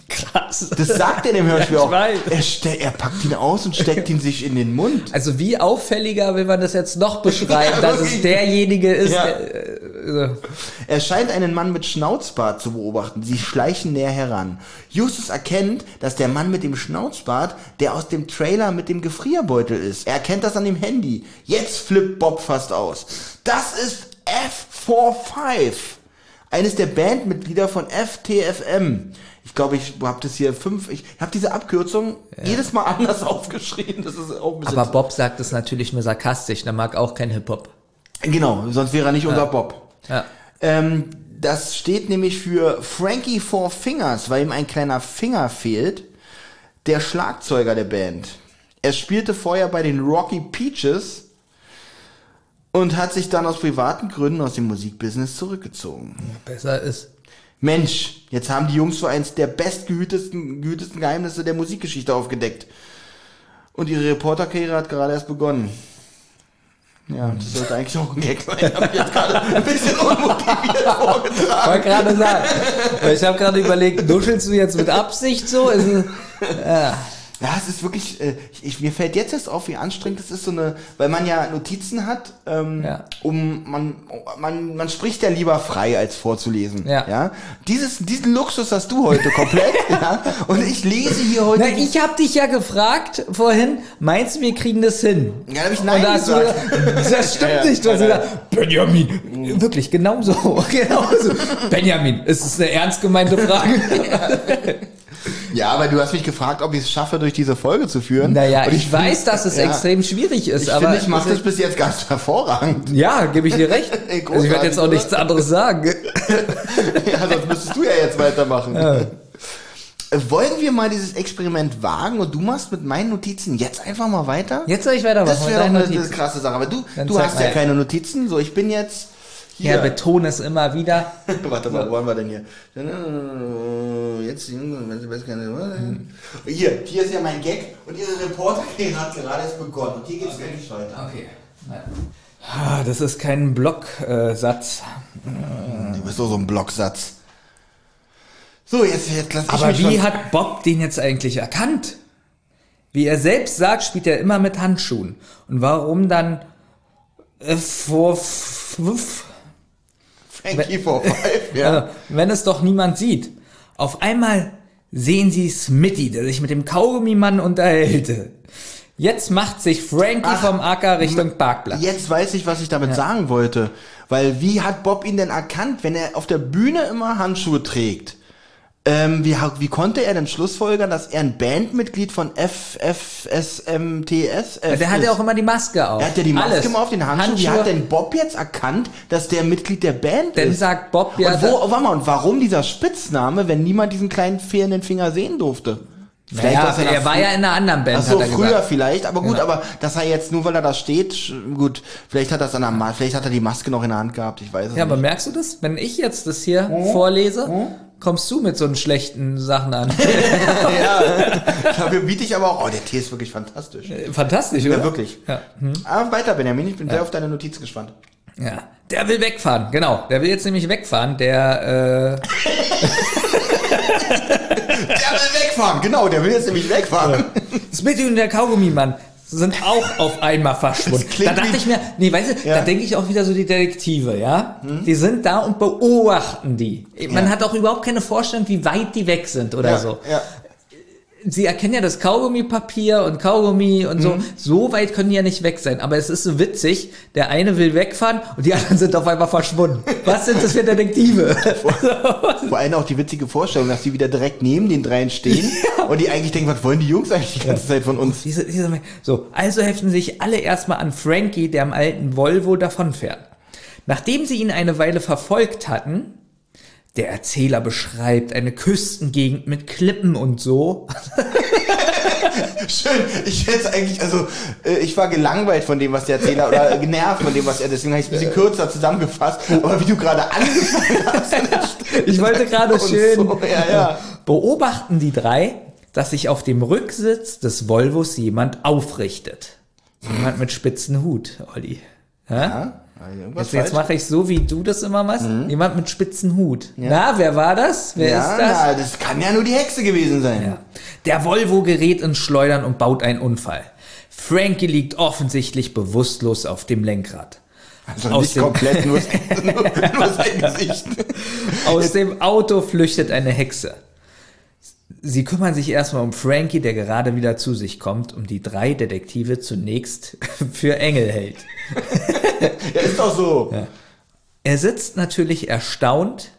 Speaker 4: Krass.
Speaker 3: Das sagt er in dem Hörspiel
Speaker 4: Ja, ich
Speaker 3: auch.
Speaker 4: weiß.
Speaker 3: Er, er packt ihn aus und steckt ihn sich in den Mund.
Speaker 4: Also wie auffälliger will man das jetzt noch beschreiben,
Speaker 3: Ja,
Speaker 4: dass es derjenige ist.
Speaker 3: Ja.
Speaker 4: Der, äh,
Speaker 3: Er scheint einen Mann mit Schnauzbart zu beobachten. Sie schleichen näher heran. Justus erkennt, dass der Mann mit dem Schnauzbart der aus dem Trailer mit dem Gefrierbeutel ist. Er erkennt das an dem Handy. Jetzt flippt Bob fast aus. Das ist F45. Eines der Bandmitglieder von FTFM. Ich glaube, ich habe das hier fünf. Ich habe diese Abkürzung jedes Mal anders [LAUGHS] aufgeschrieben. Das ist auch ein bisschen.
Speaker 4: aber Bob sagt es natürlich nur sarkastisch, der mag auch kein Hip-Hop.
Speaker 3: Genau, sonst wäre er nicht unser Bob.
Speaker 4: Ja.
Speaker 3: Ähm, das steht nämlich für Frankie Four Fingers, weil ihm ein kleiner Finger fehlt. Der Schlagzeuger der Band. Er spielte vorher bei den Rocky Peaches und hat sich dann aus privaten Gründen aus dem Musikbusiness zurückgezogen.
Speaker 4: Besser ist.
Speaker 3: Mensch, jetzt haben die Jungs so eins der bestgehütesten gehütesten Geheimnisse der Musikgeschichte aufgedeckt. Und ihre Reporterkarriere hat gerade erst begonnen. Ja, das sollte eigentlich auch ein Gag sein. Hab ich jetzt gerade ein bisschen unmotiviert [LAUGHS] vorgetragen.
Speaker 4: Wollte gerade sagen. Ich habe gerade überlegt, duschelst du jetzt mit Absicht so? Ist es, [LAUGHS]
Speaker 3: Ja, es ist wirklich, äh, ich, mir fällt jetzt erst auf, wie anstrengend es ist, so eine, weil man ja Notizen hat, ähm,
Speaker 4: Ja.
Speaker 3: um, man, man, man spricht ja lieber frei, als vorzulesen.
Speaker 4: Ja.
Speaker 3: ja? Dieses, diesen Luxus hast du heute komplett, [LAUGHS] ja, und ich lese hier heute.
Speaker 4: Na, ich habe dich ja gefragt vorhin, meinst du, wir kriegen das hin?
Speaker 3: ja, da habe ich Nein
Speaker 4: da du
Speaker 3: gesagt.
Speaker 4: gesagt, das stimmt [LAUGHS]
Speaker 3: Ja,
Speaker 4: nicht. Du hast gesagt, Benjamin, wirklich, genauso, [LAUGHS] genauso. Benjamin, es ist eine ernst gemeinte Frage.
Speaker 3: Ja, aber du hast mich gefragt, ob ich es schaffe, durch diese Folge zu führen.
Speaker 4: Naja, ich,
Speaker 3: find-
Speaker 4: weiß, dass es
Speaker 3: ja,
Speaker 4: extrem schwierig ist,
Speaker 3: Ich
Speaker 4: aber
Speaker 3: finde, ich mache das bis jetzt ganz hervorragend.
Speaker 4: ja, gebe ich dir recht.
Speaker 3: Ey, [LAUGHS]
Speaker 4: Also ich werde jetzt auch nichts anderes sagen. [LAUGHS]
Speaker 3: Ja, sonst müsstest du ja jetzt weitermachen. Äh, Wollen wir mal dieses Experiment wagen und du machst mit meinen Notizen jetzt einfach mal weiter?
Speaker 4: Jetzt soll ich weitermachen.
Speaker 3: Das wäre doch eine, eine krasse Sache. Aber du,
Speaker 4: Dann
Speaker 3: du hast ja keine Notizen. So, ich bin jetzt hier.
Speaker 4: Ja, betone es immer wieder. [LAUGHS]
Speaker 3: Warte mal, wo waren wir denn hier? Jetzt, wenn Sie weiß keine. Hier, hier ist ja mein Gag und Ihre Reporterkarriere hat gerade erst begonnen. Und hier geht's gleich weiter.
Speaker 4: Okay. Ah, Das ist kein Blocksatz.
Speaker 3: Du bist doch so ein Blocksatz. So, jetzt, jetzt lass ich
Speaker 4: Aber
Speaker 3: mich
Speaker 4: wie hat Bob den jetzt eigentlich erkannt? Wie er selbst sagt, spielt er immer mit Handschuhen. Und warum dann äh, vor f- f-
Speaker 3: Frankie for Five, ja.
Speaker 4: also, wenn es doch niemand sieht? Auf einmal sehen sie Smitty, der sich mit dem Kaugummimann unterhält. Jetzt macht sich Frankie
Speaker 3: Ach,
Speaker 4: vom Acker Richtung Parkplatz.
Speaker 3: Jetzt weiß ich, was ich damit sagen wollte. Weil wie hat Bob ihn denn erkannt, wenn er auf der Bühne immer Handschuhe trägt? Ähm, wie, wie konnte er denn schlussfolgern, dass er ein Bandmitglied von FFSMTS
Speaker 4: Ja, der hat ja auch immer die Maske auf.
Speaker 3: Er hat ja die Maske
Speaker 4: Alles.
Speaker 3: immer auf den Handschuhen. Wie hat denn Bob jetzt erkannt, dass der Mitglied der Band
Speaker 4: Dann
Speaker 3: ist?
Speaker 4: sagt Bob ja,
Speaker 3: und, wo, warte mal, und warum dieser Spitzname, wenn niemand diesen kleinen fehlenden Finger sehen durfte?
Speaker 4: Naja,
Speaker 3: aus seiner
Speaker 4: er war ja in einer anderen Band,
Speaker 3: Ach so,
Speaker 4: hat er
Speaker 3: früher
Speaker 4: gesagt.
Speaker 3: vielleicht, aber gut,
Speaker 4: Genau.
Speaker 3: aber dass er jetzt nur weil er da steht, gut, vielleicht hat er an der Ma vielleicht hat er die Maske noch in der Hand gehabt, ich weiß es
Speaker 4: Ja, aber
Speaker 3: nicht.
Speaker 4: merkst du das? Wenn ich jetzt das hier vorlese, kommst du mit so einen schlechten Sachen an. [LAUGHS] [LAUGHS]
Speaker 3: Dafür biete ich aber auch, oh, der Tee ist wirklich fantastisch.
Speaker 4: Fantastisch, oder?
Speaker 3: Ja, wirklich.
Speaker 4: Ja.
Speaker 3: Aber weiter, Benjamin, ich bin sehr auf deine Notiz gespannt.
Speaker 4: ja. Der will wegfahren, genau. Der will jetzt nämlich wegfahren. Der,
Speaker 3: will [LAUGHS] wegfahren, genau, der will jetzt nämlich wegfahren.
Speaker 4: äh, Smitty und der Kaugummimann sind auch auf einmal verschwunden. Da dachte ich mir, nee, weißt du,
Speaker 3: Ja.
Speaker 4: da denke ich auch wieder so die Detektive, ja? Die sind da und beobachten die. Man
Speaker 3: Ja.
Speaker 4: hat auch überhaupt keine Vorstellung, wie weit die weg sind oder
Speaker 3: ja,
Speaker 4: so.
Speaker 3: Ja.
Speaker 4: sie erkennen ja das Kaugummipapier und Kaugummi und
Speaker 3: Mhm.
Speaker 4: so. So weit können die ja nicht weg sein. Aber es ist so witzig, der eine will wegfahren und die anderen sind auf einmal verschwunden. Was sind das für Detektive?
Speaker 3: Vor [LAUGHS] allem auch die witzige Vorstellung, dass die wieder direkt neben den dreien stehen [LAUGHS] und die eigentlich denken, was wollen die Jungs eigentlich die ganze Zeit von uns?
Speaker 4: Diese, diese, so, also heften sich alle erstmal an Frankie, der am alten Volvo davonfährt. Nachdem sie ihn eine Weile verfolgt hatten, der Erzähler beschreibt eine Küstengegend mit Klippen und so. [LAUGHS]
Speaker 3: Schön, ich hätte eigentlich, also äh, ich war gelangweilt von dem, was der Erzähler, oder genervt von dem, was er, deswegen habe ich es ein bisschen kürzer zusammengefasst, aber wie du gerade angefangen hast,
Speaker 4: Ich wollte gerade schön
Speaker 3: So, ja, ja.
Speaker 4: beobachten die drei, dass sich auf dem Rücksitz des Volvos jemand aufrichtet. Jemand mit spitzen Hut, Olli. Hä?
Speaker 3: ja irgendwas
Speaker 4: Jetzt, mache ich so, wie du das immer machst. Jemand mit spitzen Hut. Na, wer war das? Wer
Speaker 3: ja,
Speaker 4: ist das?
Speaker 3: Na, das kann ja nur die Hexe gewesen sein.
Speaker 4: Ja. Der Volvo gerät ins Schleudern und baut einen Unfall. Frankie liegt offensichtlich bewusstlos auf dem Lenkrad.
Speaker 3: Also
Speaker 4: Aus
Speaker 3: nicht
Speaker 4: dem-
Speaker 3: komplett, nur, [LAUGHS] nur, nur sein Gesicht.
Speaker 4: Aus dem Auto flüchtet eine Hexe. Sie kümmern sich erstmal um Frankie, der gerade wieder zu sich kommt, um die drei Detektive zunächst [LAUGHS] für Engel hält. [LAUGHS]
Speaker 3: Ja, ist doch so.
Speaker 4: Er sitzt natürlich erstaunt.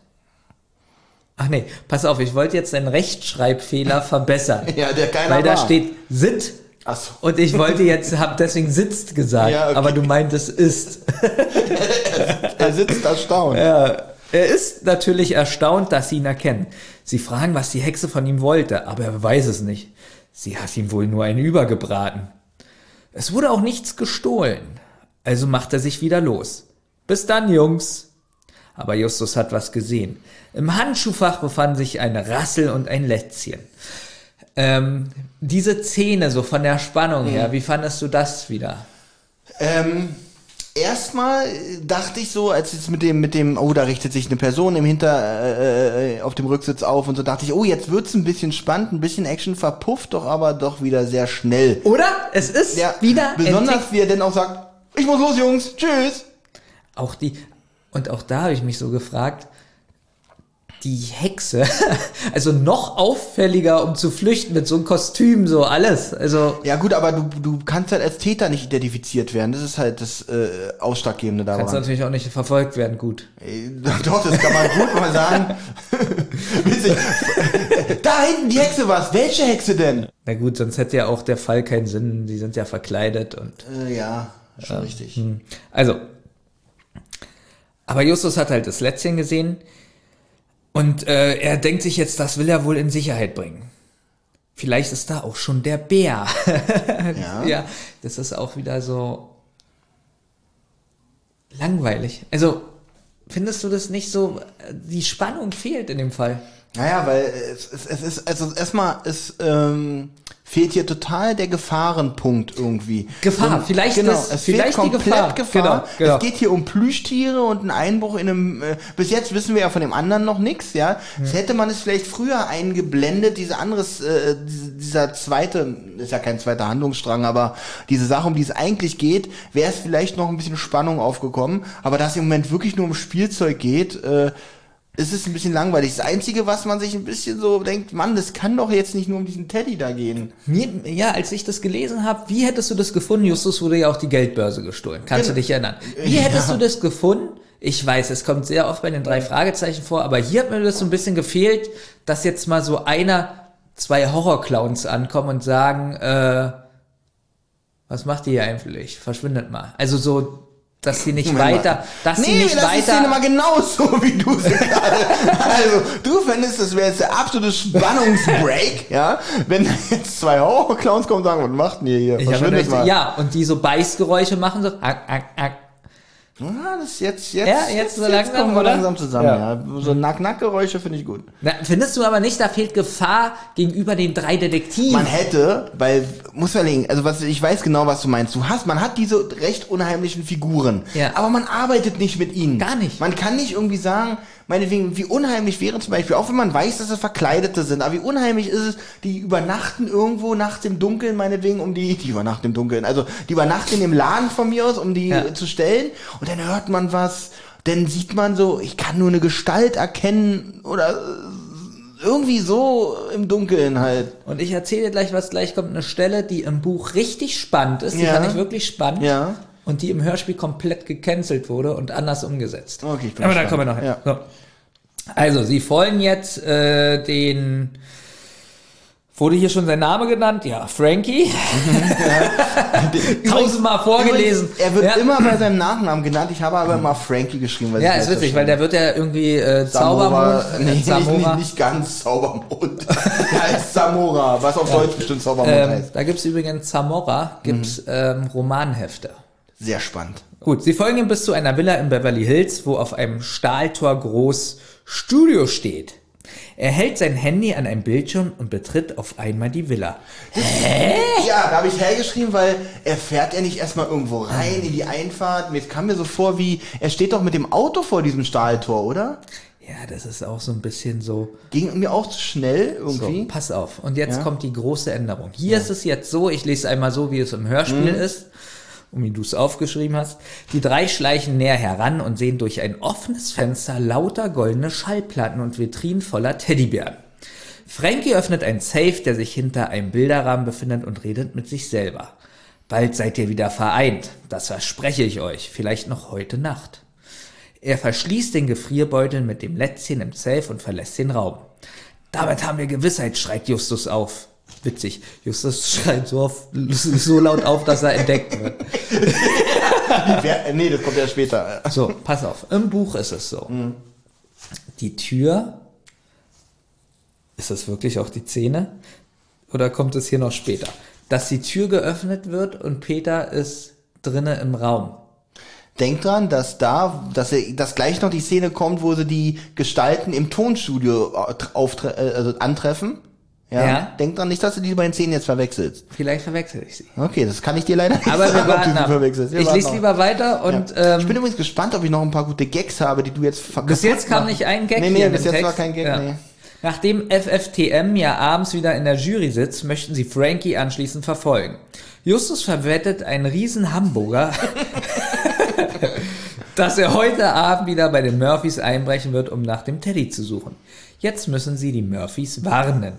Speaker 4: Ach nee, pass auf, ich wollte jetzt einen Rechtschreibfehler [LAUGHS] verbessern.
Speaker 3: Ja, der keiner
Speaker 4: Weil da
Speaker 3: war.
Speaker 4: steht sit
Speaker 3: Ach so.
Speaker 4: Und ich wollte jetzt, hab deswegen sitzt gesagt,
Speaker 3: Ja, okay.
Speaker 4: aber du meintest ist.
Speaker 3: Er sitzt erstaunt.
Speaker 4: Ja, er ist natürlich erstaunt, dass sie ihn erkennen. Sie fragen, was die Hexe von ihm wollte, aber er weiß es nicht. Sie hat ihm wohl nur einen übergebraten. Es wurde auch nichts gestohlen. Also macht er sich wieder los. Bis dann, Jungs. Aber Justus hat was gesehen. Im Handschuhfach befanden sich ein Rassel und ein Lätzchen. Ähm, diese Szene, so von der Spannung her, wie fandest du das wieder?
Speaker 3: Ähm, erstmal dachte ich so, als jetzt mit dem, mit dem, oh, da richtet sich eine Person im Hinter, äh, auf dem Rücksitz auf und so, dachte ich, oh, jetzt wird's ein bisschen spannend, ein bisschen Action verpufft, doch aber doch wieder sehr schnell.
Speaker 4: Oder? Es ist
Speaker 3: Ja,
Speaker 4: wieder
Speaker 3: besonders wie er denn auch sagt, ich muss los, Jungs, tschüss.
Speaker 4: auch die, und auch da habe ich mich so gefragt, die Hexe, [LAUGHS] also noch auffälliger, um zu flüchten mit so einem Kostüm, so alles. Also,
Speaker 3: Ja gut, aber du, du kannst halt als Täter nicht identifiziert werden. Das ist halt das äh, Ausschlaggebende
Speaker 4: kannst
Speaker 3: daran.
Speaker 4: natürlich auch nicht verfolgt werden, gut.
Speaker 3: Äh, Doch, das kann man gut mal sagen. [LAUGHS] Witzig. Da hinten die Hexe was. Welche Hexe denn?
Speaker 4: Na gut, sonst hätte ja auch der Fall keinen Sinn. Die sind ja verkleidet und.
Speaker 3: Äh, ja, schon richtig.
Speaker 4: Also. Aber Justus hat halt das Lätzchen gesehen und äh, er denkt sich jetzt, das will er wohl in Sicherheit bringen. Vielleicht ist da auch schon der Bär. [LAUGHS]
Speaker 3: Ja.
Speaker 4: ja, das ist auch wieder so langweilig. Also, findest du das nicht so, die Spannung fehlt in dem Fall?
Speaker 3: Naja, weil es, es, es ist, also erstmal, es ähm, fehlt hier total der Gefahrenpunkt irgendwie.
Speaker 4: Gefahr,
Speaker 3: So,
Speaker 4: vielleicht
Speaker 3: genau,
Speaker 4: ist-
Speaker 3: es
Speaker 4: vielleicht die
Speaker 3: fehlt komplett
Speaker 4: Gefahr.
Speaker 3: Gefahr.
Speaker 4: Genau, genau.
Speaker 3: Es geht hier um Plüschtiere und einen Einbruch in einem, äh, bis jetzt wissen wir ja von dem anderen noch nichts, ja. Das hätte man es vielleicht früher eingeblendet, diese anderes, äh, diese- dieser zweite, ist ja kein zweiter Handlungsstrang, aber diese Sache, um die es eigentlich geht, wäre es vielleicht noch ein bisschen Spannung aufgekommen, aber da es im Moment wirklich nur um Spielzeug geht, äh, es ist ein bisschen langweilig. Das Einzige, was man sich ein bisschen so denkt, Mann, das kann doch jetzt nicht nur um diesen Teddy da gehen.
Speaker 4: Mir, ja, als ich das gelesen habe, wie hättest du das gefunden? Justus wurde ja auch die Geldbörse gestohlen. Kannst du
Speaker 3: Genau.
Speaker 4: dich erinnern? [LAUGHS] Wie hättest du das gefunden? Ich weiß, es kommt sehr oft bei den drei Fragezeichen vor, aber hier hat mir das so ein bisschen gefehlt, dass jetzt mal so einer, zwei Horrorclowns ankommen und sagen, äh, was macht ihr hier eigentlich? Verschwindet mal. Also so, dass sie nicht
Speaker 3: Moment mal.
Speaker 4: weiter, dass sie
Speaker 3: nee,
Speaker 4: nicht
Speaker 3: das ist Szene mal
Speaker 4: weiter.
Speaker 3: genauso, [LAUGHS] wie du sie gerade. Also, du fändest, das wäre jetzt der absolute Spannungsbreak, [LAUGHS] ja, wenn jetzt zwei Horrorclowns kommen und sagen, was macht denn ihr hier?
Speaker 4: Ich hab
Speaker 3: mal.
Speaker 4: ja, und die so Beißgeräusche machen, so, ak, ak, ak.
Speaker 3: Ah, das ist jetzt, jetzt,
Speaker 4: Ja, jetzt so langsam,
Speaker 3: kommen wir
Speaker 4: oder?
Speaker 3: langsam zusammen,
Speaker 4: Ja.
Speaker 3: ja. So Nack-Nack-Geräusche finde ich gut.
Speaker 4: Na, findest du aber nicht, da fehlt Gefahr gegenüber den drei Detektiven?
Speaker 3: Man hätte, weil, muss man legen, also was, ich weiß genau, was du meinst. Du hast, man hat diese recht unheimlichen Figuren.
Speaker 4: Ja.
Speaker 3: Aber man arbeitet nicht mit ihnen.
Speaker 4: Gar nicht.
Speaker 3: Man kann nicht irgendwie sagen, meinetwegen, wie unheimlich wäre zum Beispiel, auch wenn man weiß, dass es Verkleidete sind, aber wie unheimlich ist es, die übernachten irgendwo nachts im Dunkeln, meinetwegen, um die, die übernachten im Dunkeln, also die übernachten im Laden von mir aus, um die
Speaker 4: Ja.
Speaker 3: zu stellen, und dann hört man was, dann sieht man so, ich kann nur eine Gestalt erkennen, oder irgendwie so im Dunkeln halt.
Speaker 4: Und ich erzähle dir gleich, was gleich kommt. Eine Stelle, die im Buch richtig spannend ist. Die
Speaker 3: Ja.
Speaker 4: fand ich wirklich spannend.
Speaker 3: Ja.
Speaker 4: Und die im Hörspiel komplett gecancelt wurde und anders umgesetzt.
Speaker 3: Okay,
Speaker 4: Aber da kommen wir noch hin.
Speaker 3: Ja.
Speaker 4: So. Also, sie folgen jetzt äh, den. Wurde hier schon sein Name genannt? Ja, Frankie. [LAUGHS] [LAUGHS] Tausendmal vorgelesen.
Speaker 3: Übrigens, Er wird
Speaker 4: ja.
Speaker 3: immer bei seinem Nachnamen genannt. Ich habe aber immer Frankie geschrieben. Weil
Speaker 4: Ja, ist witzig, weil der wird ja irgendwie äh, Zaubermond. [LAUGHS]
Speaker 3: nee, nicht, nicht, nicht ganz Zaubermond. der heißt Zamora, was auf Deutsch bestimmt Zaubermond
Speaker 4: Ähm,
Speaker 3: heißt.
Speaker 4: da gibt's übrigens Zamora, gibt's
Speaker 3: Mhm.
Speaker 4: ähm, Romanhefte.
Speaker 3: Sehr spannend.
Speaker 4: Gut, sie folgen ihm bis zu einer Villa in Beverly Hills, wo auf einem Stahltor groß Studio steht. Er hält sein Handy an einem Bildschirm und betritt auf einmal die Villa.
Speaker 3: Ja, da habe ich hergeschrieben, weil er fährt ja nicht erstmal irgendwo rein in die Einfahrt. Mir kam mir so vor, wie er steht doch mit dem Auto vor diesem Stahltor, oder?
Speaker 4: Ja, das ist auch so ein bisschen so.
Speaker 3: Ging mir auch zu schnell
Speaker 4: So,
Speaker 3: irgendwie.
Speaker 4: pass auf. Und jetzt
Speaker 3: Ja.
Speaker 4: kommt die große Änderung. Hier ist es jetzt so, ich lese einmal so, wie es im Hörspiel
Speaker 3: Mhm.
Speaker 4: ist, und wie du es aufgeschrieben hast. Die drei schleichen näher heran und sehen durch ein offenes Fenster lauter goldene Schallplatten und Vitrinen voller Teddybären. Frankie öffnet ein Safe, der sich hinter einem Bilderrahmen befindet und redet mit sich selber. Bald seid ihr wieder vereint. Das verspreche ich euch. Vielleicht noch heute Nacht. Er verschließt den Gefrierbeutel mit dem Lätzchen im Safe und verlässt den Raum. Damit haben wir Gewissheit, schreit Justus auf. Witzig. Justus [LAUGHS] schreit so, auf, so laut auf, dass er entdeckt wird. [LAUGHS]
Speaker 3: Wer, nee, das kommt ja später.
Speaker 4: So, pass auf. Im Buch ist es so. Die Tür, ist das wirklich auch die Szene? Oder kommt es hier noch später? Dass die Tür geöffnet wird und Peter ist drinnen im Raum.
Speaker 3: Denk dran, dass da, dass, er, dass gleich noch die Szene kommt, wo sie die Gestalten im Tonstudio auftre äh, also antreffen. Ja.
Speaker 4: Ja.
Speaker 3: Denk dran nicht, dass du die beiden Szenen jetzt verwechselst.
Speaker 4: Vielleicht verwechsel ich sie.
Speaker 3: Okay, das kann ich dir leider nicht
Speaker 4: Aber wir
Speaker 3: sagen, ob du sie verwechselst. Wir
Speaker 4: Ich lese lieber weiter und
Speaker 3: ja. ich
Speaker 4: ähm,
Speaker 3: bin übrigens gespannt, ob ich noch ein paar gute Gags habe, die du jetzt ver
Speaker 4: bis jetzt kam nicht ein Gag
Speaker 3: Nee, nee, bis jetzt war
Speaker 4: Text.
Speaker 3: kein Gag,
Speaker 4: Ja.
Speaker 3: nee.
Speaker 4: Nachdem FFTM ja abends wieder in der Jury sitzt, möchten sie Frankie anschließend verfolgen. Justus verwettet einen riesen Hamburger, [LAUGHS] dass er heute Abend wieder bei den Murphys einbrechen wird, um nach dem Teddy zu suchen. Jetzt müssen sie die Murphys warnen.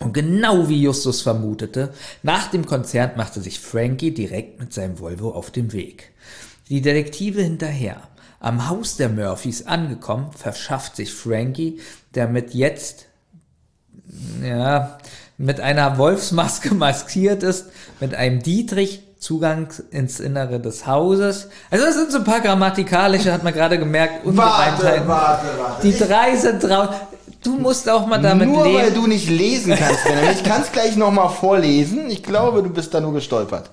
Speaker 4: Und genau wie Justus vermutete, nach dem Konzert machte sich Frankie direkt mit seinem Volvo auf den Weg. Die Detektive hinterher. Am Haus der Murphys angekommen, verschafft sich Frankie, der mit jetzt, ja, mit einer Wolfsmaske [LAUGHS] maskiert ist, mit einem Dietrich Zugang ins Innere des Hauses. Also das sind so ein paar grammatikalische, hat man gerade gemerkt, Ungereimtheiten.
Speaker 3: warte, warte.
Speaker 4: Die drei sind draußen. Du musst auch mal damit
Speaker 3: nur
Speaker 4: leben.
Speaker 3: weil du nicht lesen kannst, Benjamin. Ich kann es gleich nochmal vorlesen. Ich glaube, du bist da nur gestolpert.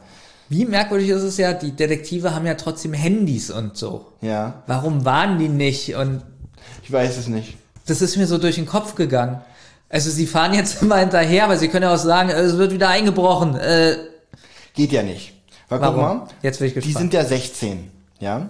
Speaker 4: Wie merkwürdig ist es ja, die Detektive haben ja trotzdem Handys und so.
Speaker 3: Ja,
Speaker 4: Warum waren die nicht? Und
Speaker 3: ich weiß es nicht.
Speaker 4: das ist mir so durch den Kopf gegangen. Also sie fahren jetzt [LAUGHS] immer hinterher, aber sie können ja auch sagen, es wird wieder eingebrochen. Äh,
Speaker 3: Geht ja nicht. Weil,
Speaker 4: warum?
Speaker 3: mal,
Speaker 4: Jetzt bin ich
Speaker 3: die
Speaker 4: gespannt.
Speaker 3: sind ja 16, ja?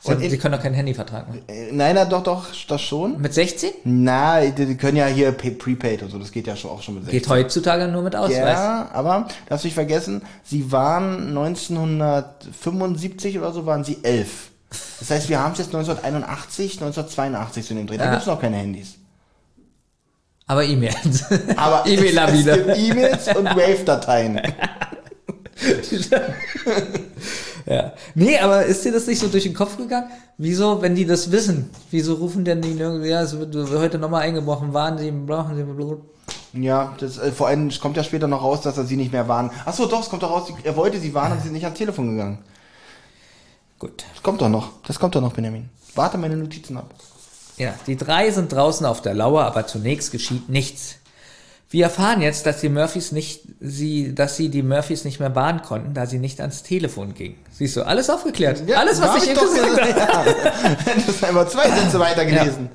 Speaker 4: Sie,
Speaker 3: Und
Speaker 4: sie
Speaker 3: in,
Speaker 4: können doch keinen Handyvertrag machen.
Speaker 3: äh, nein, na, doch, doch, das schon.
Speaker 4: Mit 16?
Speaker 3: Na, die, die können ja hier Prepaid und so, das geht ja schon auch schon mit 16.
Speaker 4: Geht heutzutage nur mit Ausweis.
Speaker 3: Ja, aber darfst nicht vergessen, sie waren 1975 oder so, waren sie elf. Das heißt, wir haben es jetzt 1981, 1982 zu dem Dreh. Da
Speaker 4: Ja.
Speaker 3: gibt's noch keine Handys.
Speaker 4: Aber E-Mails.
Speaker 3: Aber [LAUGHS] es, es gibt E-Mails und Wave-Dateien. [LAUGHS]
Speaker 4: ja. Nee, aber ist dir das nicht so durch den Kopf gegangen? Wieso, wenn die das wissen, wieso rufen denn die irgendwie, ja, es wird heute nochmal eingebrochen, waren sie, brauchen sie, blablabla.
Speaker 3: Ja, das, äh, vor allem kommt ja später noch raus, dass er sie nicht mehr warnen. Ach so, doch, es kommt doch raus, er wollte sie warnen, aber sie sind nicht ans Telefon gegangen.
Speaker 4: Gut.
Speaker 3: Das kommt doch noch. Das kommt doch noch, Benjamin. Warte meine Notizen ab.
Speaker 4: Ja, die drei sind draußen auf der Lauer, aber zunächst geschieht nichts. Wir erfahren jetzt, dass die Murphys nicht, sie, dass sie die Murphys nicht mehr bahnen konnten, da sie nicht ans Telefon gingen. Siehst du, alles aufgeklärt. alles, was ich
Speaker 3: doch
Speaker 4: gesagt habe.
Speaker 3: Ja. [LAUGHS] Das ist einfach zwei Sätze weiter gelesen.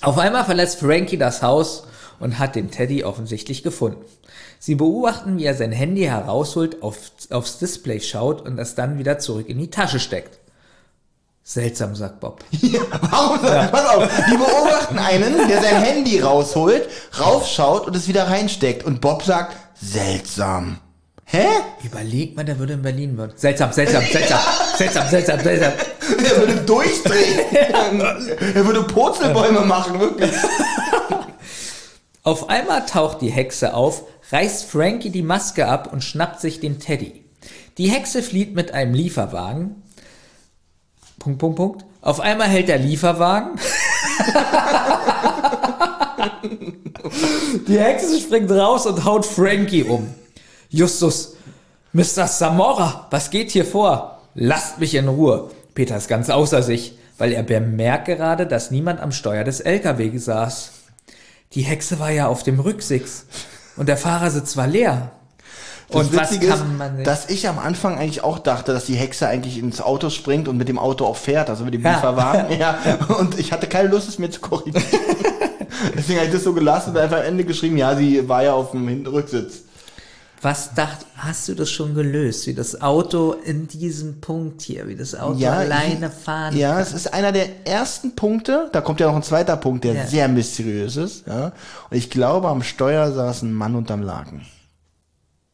Speaker 4: Auf einmal verlässt Frankie das Haus und hat den Teddy offensichtlich gefunden. Sie beobachten, wie er sein Handy herausholt, auf, aufs Display schaut und es dann wieder zurück in die Tasche steckt. Seltsam, sagt Bob. [LAUGHS]
Speaker 3: Warum? Pass auf, die beobachten einen, der sein Handy rausholt, raufschaut und es wieder reinsteckt. Und Bob sagt, seltsam. Hä?
Speaker 4: Überleg mal, der würde in Berlin wohnen. Seltsam, seltsam, seltsam, [LAUGHS] seltsam, seltsam, seltsam.
Speaker 3: Er würde durchdrehen. [LAUGHS] er würde Purzelbäume machen, wirklich.
Speaker 4: Auf einmal taucht die Hexe auf, reißt Frankie die Maske ab und schnappt sich den Teddy. Die Hexe flieht mit einem Lieferwagen. Punkt, Punkt, Punkt. Auf einmal hält der Lieferwagen. die Hexe springt raus und haut Frankie um. Justus, Mr. Samora, was geht hier vor? Lasst mich in Ruhe. Peter ist ganz außer sich, weil er bemerkt gerade, dass niemand am Steuer des LKW saß. Die Hexe war ja auf dem Rücksitz und der Fahrersitz war leer.
Speaker 3: Das
Speaker 4: und was
Speaker 3: Witzige ist, dass ich am Anfang eigentlich auch dachte, dass die Hexe eigentlich ins Auto springt und mit dem Auto auch fährt, also mit dem
Speaker 4: Ja.
Speaker 3: Lieferwagen. [LAUGHS] Ja. Und ich hatte keine Lust, es mir zu korrigieren. [LAUGHS] Deswegen habe ich das so gelassen und einfach am Ende geschrieben, ja, sie war ja auf dem Rücksitz.
Speaker 4: Was dacht, hast du das schon gelöst, wie das Auto in diesem Punkt hier, wie das Auto
Speaker 3: Ja,
Speaker 4: alleine fahren
Speaker 3: Ja,
Speaker 4: kann?
Speaker 3: es ist einer der ersten Punkte. Da kommt ja noch ein zweiter Punkt, der
Speaker 4: Ja.
Speaker 3: sehr mysteriös ist. Ja. Und ich glaube, am Steuer saß ein Mann unterm Laken.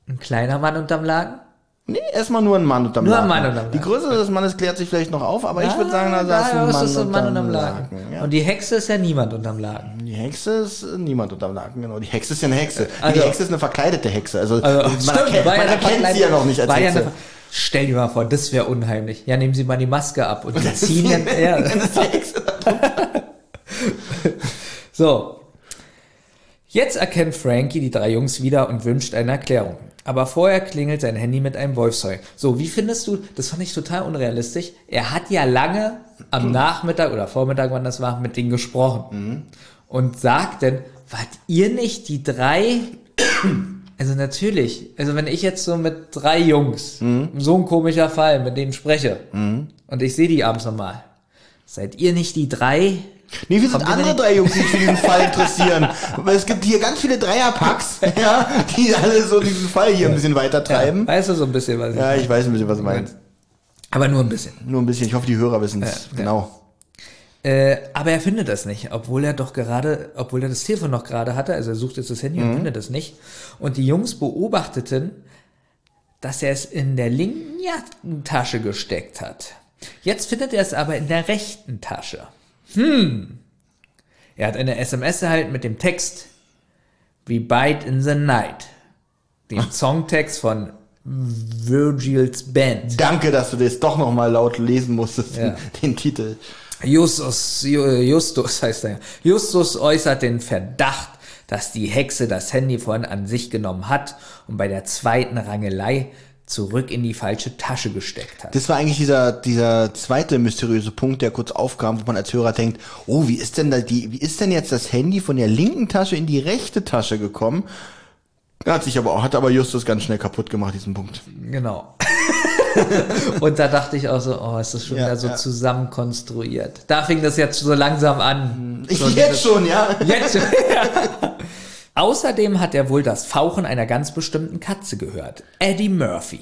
Speaker 4: Ein kleiner Mann unterm Laken?
Speaker 3: Nee, erstmal nur ein Mann unterm
Speaker 4: Nur
Speaker 3: Laken.
Speaker 4: ein Mann unterm
Speaker 3: Die
Speaker 4: Laken.
Speaker 3: Größe des Mannes klärt sich vielleicht noch auf, aber ich würde sagen, da
Speaker 4: Ah,
Speaker 3: saß ein
Speaker 4: ist
Speaker 3: Mann,
Speaker 4: es
Speaker 3: unterm, Laken. Ja.
Speaker 4: Und die Hexe ist ja niemand unterm Laken.
Speaker 3: Die Hexe ist äh, niemand unterm Laken, genau. Die Hexe ist ja eine Hexe.
Speaker 4: Also-
Speaker 3: die Hexe ist eine verkleidete Hexe. Also,
Speaker 4: Also,
Speaker 3: man
Speaker 4: stimmt,
Speaker 3: erkennt,
Speaker 4: ja
Speaker 3: man erkennt sie ja noch nicht als
Speaker 4: ja
Speaker 3: Hexe.
Speaker 4: eine, Stell dir mal vor, das wäre unheimlich. Ja, nehmen Sie mal die Maske ab und die ziehen [LAUGHS] dann, ja. [LAUGHS] So. Jetzt erkennt Frankie die drei Jungs wieder und wünscht eine Erklärung. Aber vorher klingelt sein Handy mit einem Wolfsheul. So, wie findest du, das fand ich total unrealistisch. Er hat ja lange am Nachmittag oder Vormittag, wann das war, mit denen gesprochen. Und sagt dann, wart ihr nicht die drei? Also natürlich, also wenn ich jetzt so mit drei Jungs, so ein komischer Fall, mit denen spreche, und ich sehe die abends nochmal, seid ihr nicht die drei?
Speaker 3: Nee, wir sind
Speaker 4: Kommt
Speaker 3: andere drei Jungs, die sich für diesen Fall interessieren. Weil es gibt hier ganz viele Dreierpacks, [LAUGHS] ja, die alle so diesen Fall hier ein bisschen weiter treiben.
Speaker 4: Weißt du so ein bisschen, was ich
Speaker 3: Ja, ich weiß ein bisschen, was du meinst.
Speaker 4: Aber nur ein bisschen.
Speaker 3: Nur ein bisschen. Ich hoffe, die Hörer wissen es.
Speaker 4: Ja,
Speaker 3: genau.
Speaker 4: Äh, aber er findet das nicht, obwohl er doch gerade, obwohl er das Telefon noch gerade hatte, also er sucht jetzt das Handy und findet das nicht. Und die Jungs beobachteten, dass er es in der linken Jackentasche gesteckt hat. Jetzt findet er es aber in der rechten Tasche. Hm. Er hat eine SMS erhalten mit dem Text We Bite in the Night. Den Songtext von Virgils Band.
Speaker 3: Danke, dass du das doch nochmal laut lesen musstest,
Speaker 4: Ja.
Speaker 3: den, den Titel.
Speaker 4: Justus, Ju- Justus heißt er. ja. Justus äußert den Verdacht, dass die Hexe das Handy vorhin an sich genommen hat und bei der zweiten Rangelei zurück in die falsche Tasche gesteckt hat.
Speaker 3: Das war eigentlich dieser, dieser zweite mysteriöse Punkt, der kurz aufkam, wo man als Hörer denkt, oh, wie ist denn da die, wie ist denn jetzt das Handy von der linken Tasche in die rechte Tasche gekommen? Hat sich aber auch, hat aber Justus ganz schnell kaputt gemacht, diesen Punkt.
Speaker 4: Genau. [LAUGHS] und da dachte ich auch so, oh, ist das schon
Speaker 3: Ja,
Speaker 4: wieder so
Speaker 3: ja.
Speaker 4: zusammenkonstruiert. Da fing das jetzt so langsam an.
Speaker 3: Ich
Speaker 4: So
Speaker 3: jetzt
Speaker 4: dieses-
Speaker 3: schon, ja.
Speaker 4: Jetzt. Außerdem hat er wohl das Fauchen einer ganz bestimmten Katze gehört. Eddie Murphy.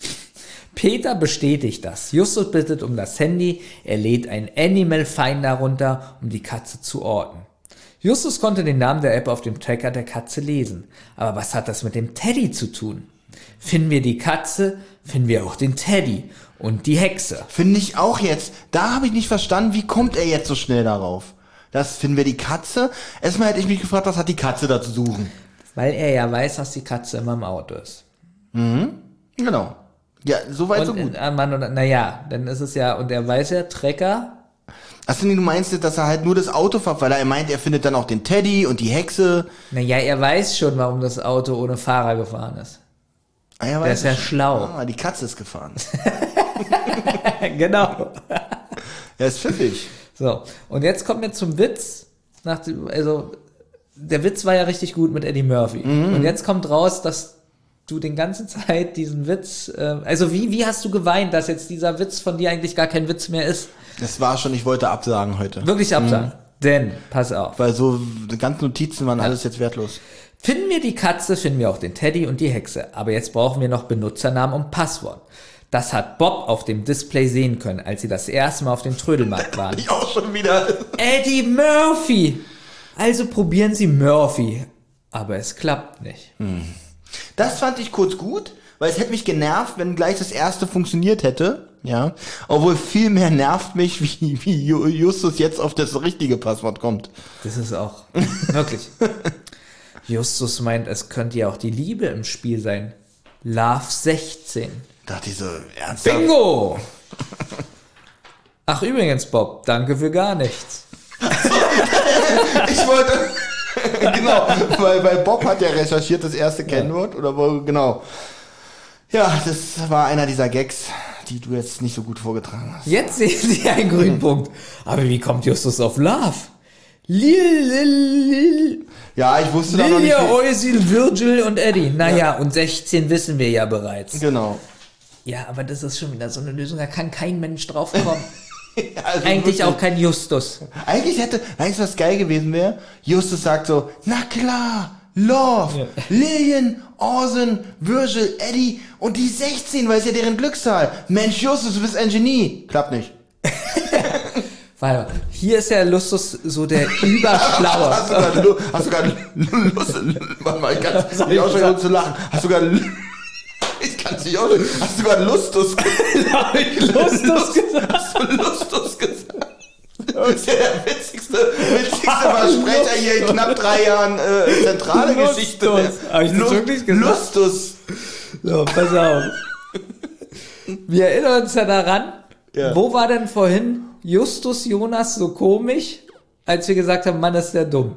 Speaker 4: [LAUGHS] Peter bestätigt das. Justus bittet um das Handy. Er lädt ein Animal Finder runter, um die Katze zu orten. Justus konnte den Namen der App auf dem Tracker der Katze lesen. Aber was hat das mit dem Teddy zu tun? Finden wir die Katze, finden wir auch den Teddy und die Hexe.
Speaker 3: Finde ich auch jetzt. Da habe ich nicht verstanden, wie kommt er jetzt so schnell darauf? Das finden wir die Katze. Erstmal hätte ich mich gefragt, was hat die Katze da zu suchen?
Speaker 4: Weil er ja weiß, dass die Katze immer im Auto ist.
Speaker 3: Genau. Ja, so weit, so gut.
Speaker 4: äh, Mann, und, naja, dann ist es ja, und er weiß ja, Trecker,
Speaker 3: Achso, nee, du meinst, jetzt, dass er halt nur das Auto fährt, weil er meint, er findet dann auch den Teddy und die Hexe.
Speaker 4: naja, er weiß schon, warum das Auto ohne Fahrer gefahren ist.
Speaker 3: Ah, er
Speaker 4: Der
Speaker 3: weiß
Speaker 4: ist ja schlau.
Speaker 3: Ah, die Katze ist gefahren. [LAUGHS]
Speaker 4: genau. [LAUGHS]
Speaker 3: Er ist pfiffig.
Speaker 4: So, und jetzt kommen wir zum Witz. Nach dem, also, der Witz war ja richtig gut mit Eddie Murphy.
Speaker 3: Mhm.
Speaker 4: Und jetzt kommt raus, dass du den ganzen [LAUGHS] Zeit diesen Witz, äh, also wie, wie hast du geweint, dass jetzt dieser Witz von dir eigentlich gar kein Witz mehr ist?
Speaker 3: Das war schon, ich wollte absagen heute.
Speaker 4: Wirklich absagen. Denn, pass auf.
Speaker 3: Weil so die ganzen Notizen waren alles jetzt wertlos.
Speaker 4: Finden wir die Katze, finden wir auch den Teddy und die Hexe. Aber jetzt brauchen wir noch Benutzernamen und Passwort. Das hat Bob auf dem Display sehen können, als sie das erste Mal auf dem Trödelmarkt [LAUGHS] waren.
Speaker 3: Ich auch schon wieder.
Speaker 4: Eddie Murphy! Also probieren Sie Murphy. Aber es klappt nicht.
Speaker 3: Das fand ich kurz gut, weil es hätte mich genervt, wenn gleich das erste funktioniert hätte. Ja. Obwohl viel mehr nervt mich, wie, wie Ju- Justus jetzt auf das richtige Passwort kommt.
Speaker 4: Das ist auch [LAUGHS] wirklich. Justus meint, es könnte ja auch die Liebe im Spiel sein. Love 16.
Speaker 3: Dachte ich so, ernsthaft?
Speaker 4: Bingo! Ach übrigens, Bob, danke für gar nichts.
Speaker 3: Ich wollte. genau, weil, weil Bob hat ja recherchiert das erste Kennwort oder wo, genau. Ja, das war einer dieser Gags, die du jetzt nicht so gut vorgetragen hast.
Speaker 4: Jetzt sehen Sie einen grünen Punkt. Aber wie kommt Justus auf Love? Lil, Lil, Lil,
Speaker 3: Ja, ich wusste da noch nicht.
Speaker 4: Lilia, Eusil, Virgil und Eddie. Naja, und 16 wissen wir ja bereits.
Speaker 3: Genau.
Speaker 4: Ja, aber das ist schon wieder so eine Lösung, da kann kein Mensch drauf kommen. [LAUGHS]
Speaker 3: Also
Speaker 4: Eigentlich
Speaker 3: wirklich.
Speaker 4: auch kein Justus.
Speaker 3: Eigentlich hätte, weißt du, was geil gewesen wäre? Justus sagt so, na klar, Love, Lillian, Orson, Virgil, Eddie und die 16, weil es ja deren Glückszahl. Mensch, Justus, du bist ein Genie. Klappt nicht. [LAUGHS]
Speaker 4: Warte mal, hier ist ja Justus so der [LAUGHS] Überschlaue.
Speaker 3: Hast du gerade, hast du gerade Lust, warte mal, ich kann mich auch schon zu lachen. Hast du gerade, ich kann es nicht auch hast du gerade Lustus
Speaker 4: Justus [LAUGHS] gesagt.
Speaker 3: Hast du Lustus gesagt? Das ist ja der witzigste, witzigste Versprecher hier in knapp drei Jahren äh, zentrale
Speaker 4: Lustus.
Speaker 3: Geschichte.
Speaker 4: Hab ich das wirklich gesagt?
Speaker 3: Lustus.
Speaker 4: So, pass auf. Wir erinnern uns ja daran,
Speaker 3: Ja.
Speaker 4: wo war denn vorhin Justus Jonas so komisch, als wir gesagt haben, Mann, ist der dumm?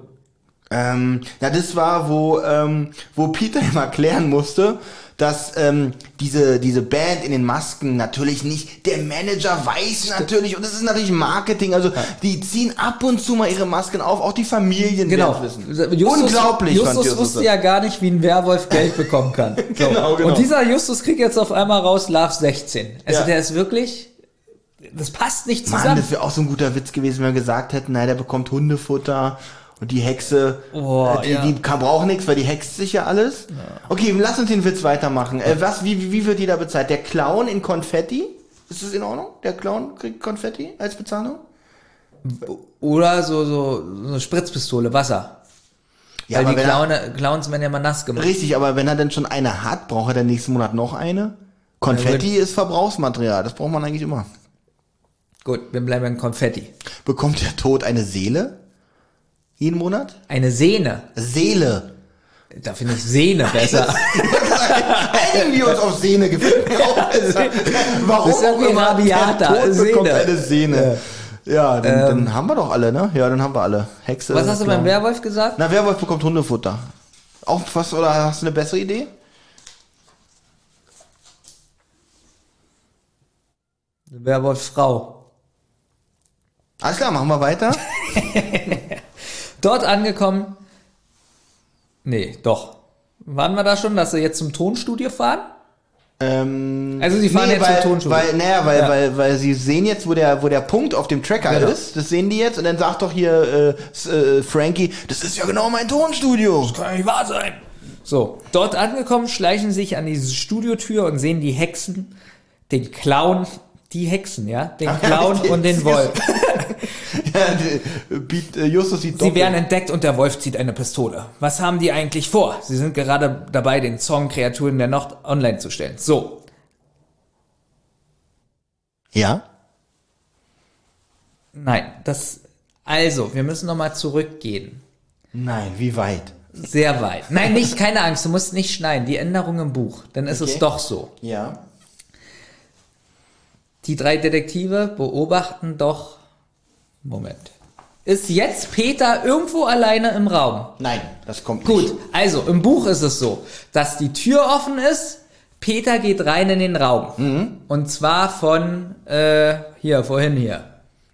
Speaker 3: Ähm, ja, das war, wo, ähm, wo Peter ihm erklären musste, dass ähm, diese, diese Band in den Masken natürlich nicht, der Manager weiß natürlich, und es ist natürlich Marketing, also die ziehen ab und zu mal ihre Masken auf, auch die Familien
Speaker 4: Genau.
Speaker 3: wissen.
Speaker 4: Justus,
Speaker 3: Unglaublich,
Speaker 4: Justus
Speaker 3: Justus
Speaker 4: wusste
Speaker 3: das.
Speaker 4: ja gar nicht, wie ein Werwolf Geld bekommen kann. [LAUGHS] So.
Speaker 3: Genau, genau.
Speaker 4: Und dieser Justus kriegt jetzt auf einmal raus Love 16. Also
Speaker 3: Ja.
Speaker 4: der ist wirklich, das passt nicht
Speaker 3: Mann,
Speaker 4: zusammen.
Speaker 3: das wäre auch so ein guter Witz gewesen, wenn wir gesagt hätten, nein, der bekommt Hundefutter und die Hexe,
Speaker 4: Oh,
Speaker 3: die,
Speaker 4: ja.
Speaker 3: die kann, braucht nichts, weil die hext sich ja alles. Okay, lass uns den Witz weitermachen. Äh, was, wie, wie- wird jeder bezahlt? Der Clown in Konfetti? Ist das in Ordnung? Der Clown kriegt Konfetti als Bezahlung?
Speaker 4: Oder so, so, so eine Spritzpistole, Wasser.
Speaker 3: Ja,
Speaker 4: Weil die
Speaker 3: wenn er,
Speaker 4: Clown, Clowns werden ja mal nass gemacht.
Speaker 3: richtig, aber wenn er denn schon eine hat, braucht er dann nächsten Monat noch eine? Konfetti ist Verbrauchsmaterial, das braucht man eigentlich immer.
Speaker 4: Gut, wir bleiben beim Konfetti.
Speaker 3: Bekommt der Tod eine Seele? Jeden Monat?
Speaker 4: Eine Sehne.
Speaker 3: Seele.
Speaker 4: Da finde ich Sehne besser. [LAUGHS]
Speaker 3: Einigen wir uns auf Sehne gefällt mir auch besser. [LAUGHS] Warum
Speaker 4: Das ist
Speaker 3: auch immer bekommt
Speaker 4: Sehne.
Speaker 3: eine Sehne. Ja, dann, dann haben wir doch alle, ne? Ja, dann haben wir alle. Hexe.
Speaker 4: Was hast du beim. Werwolf gesagt?
Speaker 3: Na, Werwolf bekommt Hundefutter. Auch was, oder hast du eine bessere Idee?
Speaker 4: Werwolf-Frau.
Speaker 3: Alles klar, machen wir weiter. [LAUGHS]
Speaker 4: Dort angekommen. Nee, doch. Waren wir da schon, dass sie jetzt zum Tonstudio fahren?
Speaker 3: Ähm,
Speaker 4: Also sie fahren jetzt
Speaker 3: weil,
Speaker 4: zum Tonstudio.
Speaker 3: Weil, naja, weil,
Speaker 4: Ja.
Speaker 3: weil, weil sie sehen jetzt, wo der, wo der Punkt auf dem Tracker
Speaker 4: Genau.
Speaker 3: ist. Das sehen die jetzt. Und dann sagt doch hier äh, äh, Frankie, das ist ja genau mein Tonstudio.
Speaker 4: Kann ja nicht wahr sein. So, dort angekommen, schleichen sich an diese Studiotür und sehen die Hexen, den Clown, die Hexen, ja, den Clown und den Wolf. [LAUGHS]
Speaker 3: äh, Justus sieht
Speaker 4: Sie werden entdeckt und der Wolf zieht eine Pistole. Was haben die eigentlich vor? Sie sind gerade dabei, den Song Kreaturen der Nacht online zu stellen. So,
Speaker 3: Ja?
Speaker 4: nein, das, also, wir müssen nochmal zurückgehen.
Speaker 3: Nein, wie weit?
Speaker 4: Sehr weit. Nein, nicht, keine Angst, du musst nicht schneiden. Die Änderung im Buch. Dann ist es
Speaker 3: Okay.
Speaker 4: doch so.
Speaker 3: Ja.
Speaker 4: Die drei Detektive beobachten doch. Moment. Ist jetzt Peter irgendwo alleine im Raum?
Speaker 3: Nein, das kommt
Speaker 4: Gut,
Speaker 3: nicht.
Speaker 4: also im Buch ist es so, dass die Tür offen ist, Peter geht rein in den Raum.
Speaker 3: Mhm.
Speaker 4: Und zwar von, äh, hier, vorhin hier.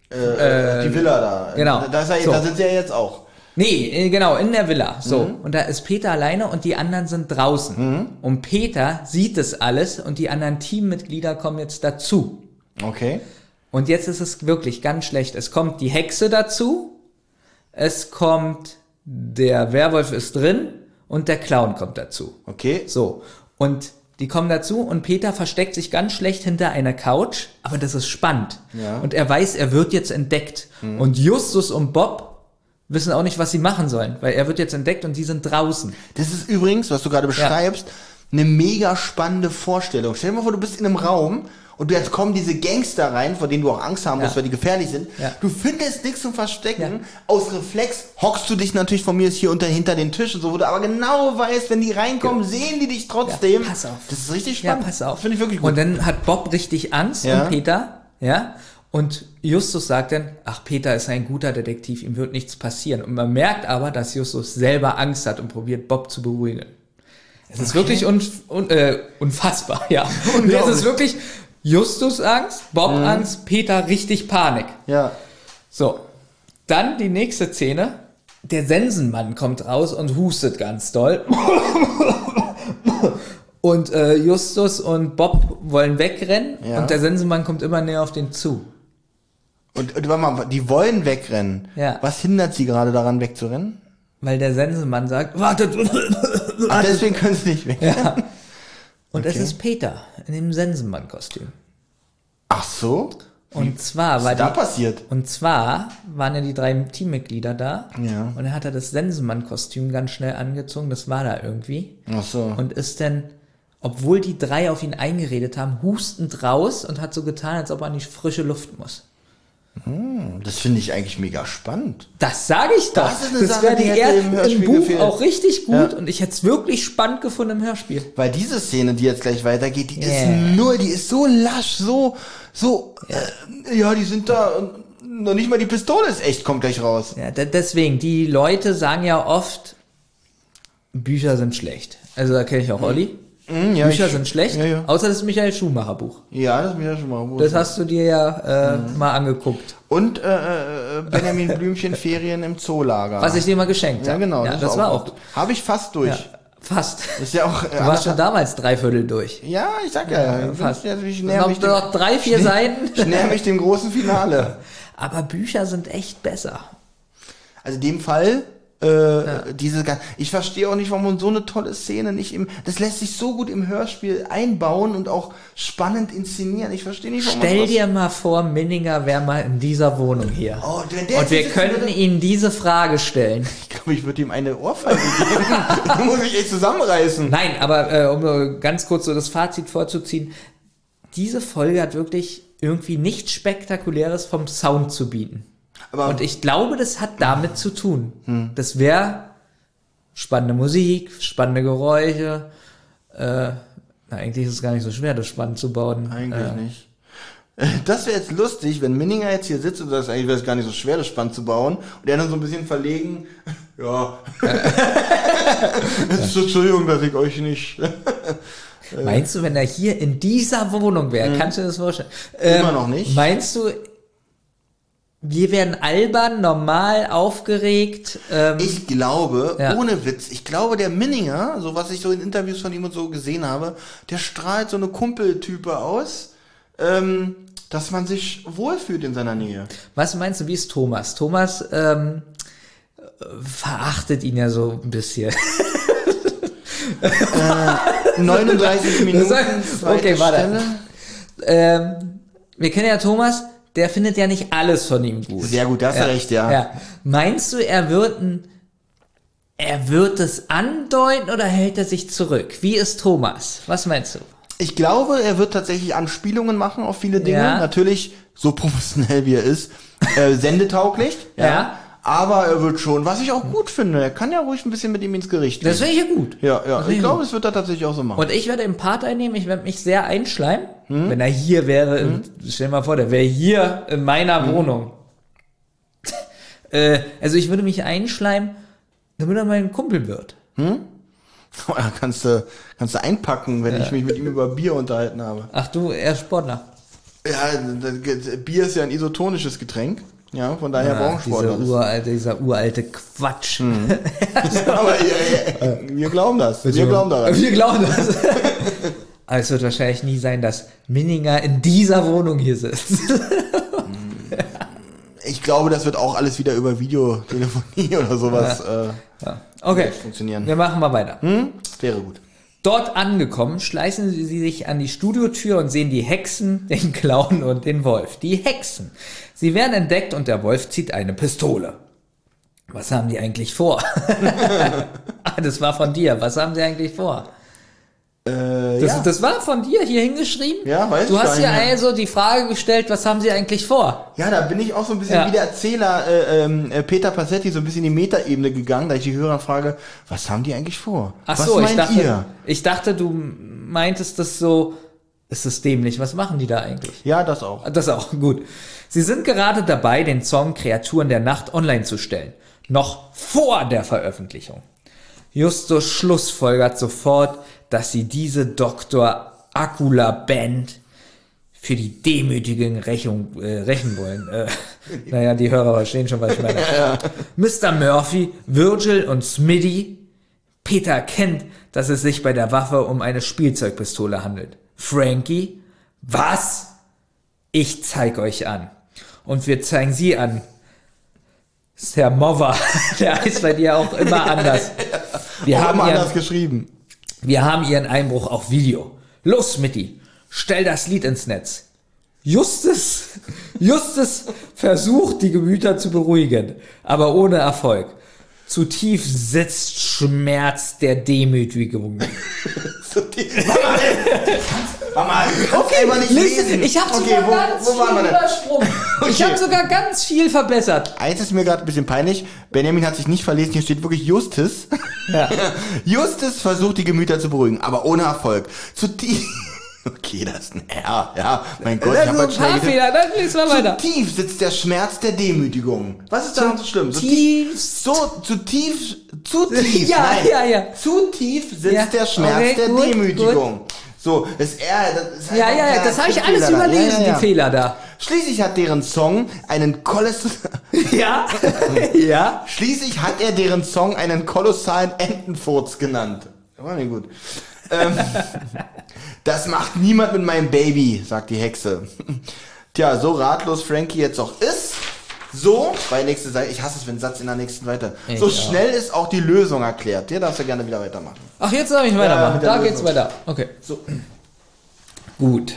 Speaker 3: Äh, die Villa da.
Speaker 4: genau.
Speaker 3: Da, ist er,
Speaker 4: So.
Speaker 3: da sind sie ja jetzt auch.
Speaker 4: Nee, äh, genau, in der Villa. So.
Speaker 3: Mhm.
Speaker 4: Und da ist Peter alleine und die anderen sind draußen. Und Peter sieht es alles und die anderen Teammitglieder kommen jetzt dazu.
Speaker 3: Okay.
Speaker 4: Und jetzt ist es wirklich ganz schlecht. Es kommt die Hexe dazu, es kommt der Werwolf ist drin und der Clown kommt dazu.
Speaker 3: Okay.
Speaker 4: So. Und die kommen dazu und Peter versteckt sich ganz schlecht hinter einer Couch, aber das ist spannend.
Speaker 3: Ja.
Speaker 4: Und er weiß, er wird jetzt entdeckt. Und Justus und Bob wissen auch nicht, was sie machen sollen, weil er wird jetzt entdeckt und die sind draußen.
Speaker 3: Das ist übrigens, was du gerade beschreibst, eine mega spannende Vorstellung. Stell dir mal vor, du bist in einem Raum und jetzt kommen diese Gangster rein, vor denen du auch Angst haben musst,
Speaker 4: Ja.
Speaker 3: weil die gefährlich sind.
Speaker 4: Ja.
Speaker 3: Du findest nichts zum Verstecken.
Speaker 4: Ja.
Speaker 3: Aus Reflex hockst du dich natürlich von mir ist hier unter hinter den Tisch und so, wo du aber genau weißt, wenn die reinkommen, sehen die dich trotzdem.
Speaker 4: Ja, pass auf.
Speaker 3: Das ist richtig
Speaker 4: Ja,
Speaker 3: spannend.
Speaker 4: pass auf.
Speaker 3: Finde ich wirklich gut.
Speaker 4: Und dann hat Bob richtig Angst
Speaker 3: Ja.
Speaker 4: und Peter, ja. Und Justus sagt dann, ach, Peter ist ein guter Detektiv, ihm wird nichts passieren. Und man merkt aber, dass Justus selber Angst hat und probiert, Bob zu beruhigen. Es ist wirklich un, un, äh, unfassbar, ja. [LAUGHS] Und es ist wirklich Justus Angst, Bob Angst, Peter richtig Panik.
Speaker 3: ja.
Speaker 4: So, dann die nächste Szene. Der Sensenmann kommt raus und hustet ganz doll. [LAUGHS] Und äh, Justus und Bob wollen wegrennen
Speaker 3: Ja.
Speaker 4: und der Sensenmann kommt immer näher auf den zu.
Speaker 3: Und, und warte mal, die wollen wegrennen.
Speaker 4: Ja.
Speaker 3: Was hindert sie gerade daran, wegzurennen?
Speaker 4: Weil der Sensenmann sagt, wartet.
Speaker 3: Ach, deswegen können sie nicht weg.
Speaker 4: ja. [LAUGHS] Und es
Speaker 3: Okay.
Speaker 4: ist Peter in dem Sensenmann-Kostüm.
Speaker 3: Ach so?
Speaker 4: Und zwar war
Speaker 3: ist da
Speaker 4: die,
Speaker 3: passiert?
Speaker 4: und zwar waren ja die drei Teammitglieder da.
Speaker 3: Ja.
Speaker 4: Und er hat er das Sensenmann-Kostüm ganz schnell angezogen. Das war da irgendwie.
Speaker 3: Ach so.
Speaker 4: und ist dann, obwohl die drei auf ihn eingeredet haben, hustend raus und hat so getan, als ob er an die frische Luft muss.
Speaker 3: Das finde ich eigentlich mega spannend.
Speaker 4: Das sage ich doch.
Speaker 3: Das Sache,
Speaker 4: wäre
Speaker 3: die hätte
Speaker 4: er-
Speaker 3: im Hörspiel
Speaker 4: Buch
Speaker 3: gefehlt.
Speaker 4: auch richtig gut
Speaker 3: Ja.
Speaker 4: und ich hätte es wirklich spannend gefunden im Hörspiel.
Speaker 3: Weil diese Szene, die jetzt gleich weitergeht, die
Speaker 4: Yeah.
Speaker 3: ist nur, die ist so lasch, so, so, äh, ja, die sind da, und noch nicht mal die Pistole ist echt, kommt gleich raus.
Speaker 4: Ja, de- deswegen, die Leute sagen ja oft, Bücher sind schlecht. Also da kenne ich auch Olli.
Speaker 3: Mhm, ja,
Speaker 4: Bücher
Speaker 3: ich-
Speaker 4: sind schlecht,
Speaker 3: Ja, ja.
Speaker 4: außer das Michael Schumacher Buch.
Speaker 3: Ja, das ja schon mal gut.
Speaker 4: Das hast du dir ja äh,
Speaker 3: Mhm.
Speaker 4: mal angeguckt,
Speaker 3: Und äh, äh, Benjamin Blümchen [LAUGHS] Ferien im Zoolager.
Speaker 4: was ich dir mal geschenkt
Speaker 3: ja,
Speaker 4: habe.
Speaker 3: genau.
Speaker 4: Ja, das, war auch.
Speaker 3: Habe ich fast durch.
Speaker 4: Ja, fast.
Speaker 3: Das ist ja auch. Äh,
Speaker 4: Du warst schon damals dreiviertel durch.
Speaker 3: Ja, ich sag ja.
Speaker 4: Ja, fast.
Speaker 3: Ich, ich näher
Speaker 4: Noch,
Speaker 3: mich dem,
Speaker 4: noch drei, vier [LAUGHS]
Speaker 3: ich
Speaker 4: Seiten.
Speaker 3: näher mich dem großen Finale.
Speaker 4: Aber Bücher sind echt besser.
Speaker 3: Also in dem Fall, äh, diese gan- ich verstehe auch nicht, warum man so eine tolle Szene nicht im, das lässt sich so gut im Hörspiel einbauen und auch spannend inszenieren. Ich verstehe nicht, warum
Speaker 4: Stell dir mal vor, Minninger wäre mal in dieser Wohnung hier.
Speaker 3: Oh, wenn der
Speaker 4: Und wir könnten
Speaker 3: würde-
Speaker 4: ihm diese Frage stellen.
Speaker 3: Ich glaube, ich würde ihm eine Ohrfeige geben. [LAUGHS] da muss ich echt zusammenreißen.
Speaker 4: Nein, aber äh, um nur ganz kurz so das Fazit vorzuziehen, diese Folge hat wirklich irgendwie nichts Spektakuläres vom Sound zu bieten.
Speaker 3: Aber
Speaker 4: Und ich glaube, das hat damit zu tun. Das wäre spannende Musik, spannende Geräusche. Äh, na, eigentlich ist es gar nicht so schwer, das spannend zu bauen.
Speaker 3: eigentlich
Speaker 4: äh,
Speaker 3: nicht. [LAUGHS] Das wäre jetzt lustig, wenn Minninger jetzt hier sitzt und sagt, eigentlich wäre es gar nicht so schwer, das spannend zu bauen. Und er dann so ein bisschen verlegen. [LAUGHS] Ja. [LAUGHS] Entschuldigung, dass ich euch nicht.
Speaker 4: Meinst du, wenn er hier in dieser Wohnung wäre, kannst du dir das vorstellen?
Speaker 3: Immer
Speaker 4: Ähm,
Speaker 3: noch nicht.
Speaker 4: Meinst du, wir werden albern, normal, aufgeregt? Ähm,
Speaker 3: Ich glaube,
Speaker 4: Ja.
Speaker 3: ohne Witz, ich glaube, der Minninger, so was ich so in Interviews von ihm und so gesehen habe, der strahlt so eine Kumpeltype aus, ähm, dass man sich wohlfühlt in seiner Nähe.
Speaker 4: was meinst du, wie ist Thomas? Thomas ähm, verachtet ihn ja so ein bisschen.
Speaker 3: 39 [LAUGHS] Minuten.
Speaker 4: Okay, warte. Ähm, wir kennen ja Thomas, der findet ja nicht alles von ihm gut.
Speaker 3: Sehr gut, da hast du recht, ja.
Speaker 4: ja. Meinst du, er wird ein, er wird es andeuten oder hält er sich zurück? Wie ist Thomas? Was meinst du?
Speaker 3: Ich glaube, er wird tatsächlich Anspielungen machen auf viele Dinge.
Speaker 4: Ja.
Speaker 3: Natürlich, so [LAUGHS] professionell wie er ist, äh, sendetauglich. [LAUGHS]
Speaker 4: Ja.
Speaker 3: Aber er wird schon, was ich auch gut finde, er kann ja ruhig ein bisschen mit ihm ins Gericht
Speaker 4: Das
Speaker 3: gehen.
Speaker 4: finde ich ja gut.
Speaker 3: Ja, ja.
Speaker 4: Das
Speaker 3: Ich glaube, es wird er tatsächlich auch so machen.
Speaker 4: Und ich werde im Part einnehmen, ich werde mich sehr einschleimen.
Speaker 3: Hm?
Speaker 4: Wenn er hier wäre, in, stell dir mal vor, der wäre hier in meiner
Speaker 3: Hm?
Speaker 4: Wohnung. [LAUGHS] äh, also ich würde mich einschleimen, damit er mein Kumpel wird. [LAUGHS]
Speaker 3: Ja, kannst du, kannst du einpacken, wenn ich mich mit ihm über Bier unterhalten habe.
Speaker 4: Ach du, er ist Sportler.
Speaker 3: Ja, Bier ist ja ein isotonisches Getränk. Ja, von daher
Speaker 4: Ah,
Speaker 3: brauchen
Speaker 4: dieser,
Speaker 3: Sportler das.
Speaker 4: uralte, dieser uralte Quatsch. [LAUGHS]
Speaker 3: Aber ja, ja, wir glauben das. Wir glauben daran.
Speaker 4: Wir glauben das. Aber es wird wahrscheinlich nie sein, dass Minninger in dieser Wohnung hier sitzt. [LAUGHS]
Speaker 3: Ich glaube, das wird auch alles wieder über Videotelefonie [LAUGHS] oder sowas äh,
Speaker 4: Ja. Okay,
Speaker 3: funktionieren.
Speaker 4: wir machen mal weiter.
Speaker 3: Hm? Wäre gut.
Speaker 4: Dort angekommen, schleißen sie sich an die Studiotür und sehen die Hexen, den Clown und den Wolf. Die Hexen. Sie werden entdeckt und der Wolf zieht eine Pistole. Was haben die eigentlich vor? [LAUGHS] ah, das war von dir. Was haben sie eigentlich vor?
Speaker 3: Äh,
Speaker 4: Das,
Speaker 3: ja.
Speaker 4: das war von dir hier hingeschrieben?
Speaker 3: Ja, weiß
Speaker 4: Du
Speaker 3: ich
Speaker 4: hast hier
Speaker 3: nicht mehr.
Speaker 4: also die Frage gestellt, was haben sie eigentlich vor?
Speaker 3: ja, da bin ich auch so ein bisschen
Speaker 4: Ja.
Speaker 3: wie der Erzähler äh, ähm, äh, Peter Passetti so ein bisschen in die Metaebene gegangen, da ich die Hörer frage, was haben die eigentlich vor?
Speaker 4: Ach
Speaker 3: was
Speaker 4: so, ich dachte,
Speaker 3: ihr?
Speaker 4: ich dachte, du meintest das so, ist das dämlich, was machen die da eigentlich?
Speaker 3: Ja, das auch.
Speaker 4: Das auch, [LAUGHS] gut. Sie sind gerade dabei, den Song Kreaturen der Nacht online zu stellen. Noch vor der Veröffentlichung. Justus schlussfolgert sofort, dass sie diese Dr. Akula Band für die demütigen Rechnung, äh, rächen wollen. Äh, [LAUGHS] naja, die Hörer verstehen schon, was ich meine. Mr. Murphy, Virgil und Smitty. Peter kennt, dass es sich bei der Waffe um eine Spielzeugpistole handelt. Frankie, was? Ich zeig euch an. Und wir zeigen sie an. Sir Mover, [LAUGHS] der heißt bei dir auch immer [LAUGHS] anders. Wir
Speaker 3: Auch
Speaker 4: haben,
Speaker 3: anders geschrieben.
Speaker 4: Wir haben ihren Einbruch auf Video. Los, Mitty, stell das Lied ins Netz. Justus, [LAUGHS] Justus versucht, die Gemüter zu beruhigen, aber ohne Erfolg. Zu tief sitzt Schmerz der Demütigung.
Speaker 3: So Mama, kannst einfach nicht lesen.
Speaker 4: ich habe
Speaker 3: okay,
Speaker 4: sogar
Speaker 3: wo,
Speaker 4: ganz
Speaker 3: wo
Speaker 4: viel übersprungen. Ich
Speaker 3: Okay.
Speaker 4: habe sogar ganz viel verbessert.
Speaker 3: Eins ist mir gerade ein bisschen peinlich. Benjamin hat sich nicht verlesen. Hier steht wirklich Justus.
Speaker 4: Ja. [LAUGHS]
Speaker 3: Justus versucht die Gemüter zu beruhigen, aber ohne Erfolg. Zu tief, Okay, das ist ein R, ja. Mein Gott,
Speaker 4: Das
Speaker 3: ich hab
Speaker 4: ist
Speaker 3: halt
Speaker 4: ein paar. Fehler, dann lesen wir
Speaker 3: Zu
Speaker 4: weiter.
Speaker 3: tief sitzt der Schmerz der Demütigung. Was ist daran so schlimm? So
Speaker 4: tiefst.
Speaker 3: So, zu tief, zu tief.
Speaker 4: Ja,
Speaker 3: nein.
Speaker 4: ja, ja.
Speaker 3: Zu tief sitzt
Speaker 4: Ja,
Speaker 3: der Schmerz
Speaker 4: okay,
Speaker 3: der
Speaker 4: gut,
Speaker 3: Demütigung. So, das R, das ist halt
Speaker 4: Ja, ja, ja, das habe ich alles
Speaker 3: da.
Speaker 4: überlesen,
Speaker 3: Ja,
Speaker 4: die Fehler da.
Speaker 3: Schließlich hat deren Song einen koloss [LAUGHS]
Speaker 4: Ja, [LAUGHS] ja.
Speaker 3: Schließlich hat er deren Song einen kolossalen Entenfurz genannt. War nicht gut. Ähm, das macht niemand mit meinem Baby, sagt die Hexe. Tja, so ratlos Frankie jetzt auch ist, so, bei nächste Seite, ich hasse es, wenn ein Satz in der nächsten weiter.
Speaker 4: Ich
Speaker 3: so
Speaker 4: auch.
Speaker 3: schnell ist auch die Lösung erklärt. Dir darfst du gerne wieder weitermachen.
Speaker 4: Ach, jetzt darf ich
Speaker 3: Ja,
Speaker 4: weitermachen.
Speaker 3: der
Speaker 4: da geht's
Speaker 3: Lösung.
Speaker 4: weiter. Okay.
Speaker 3: So.
Speaker 4: Gut.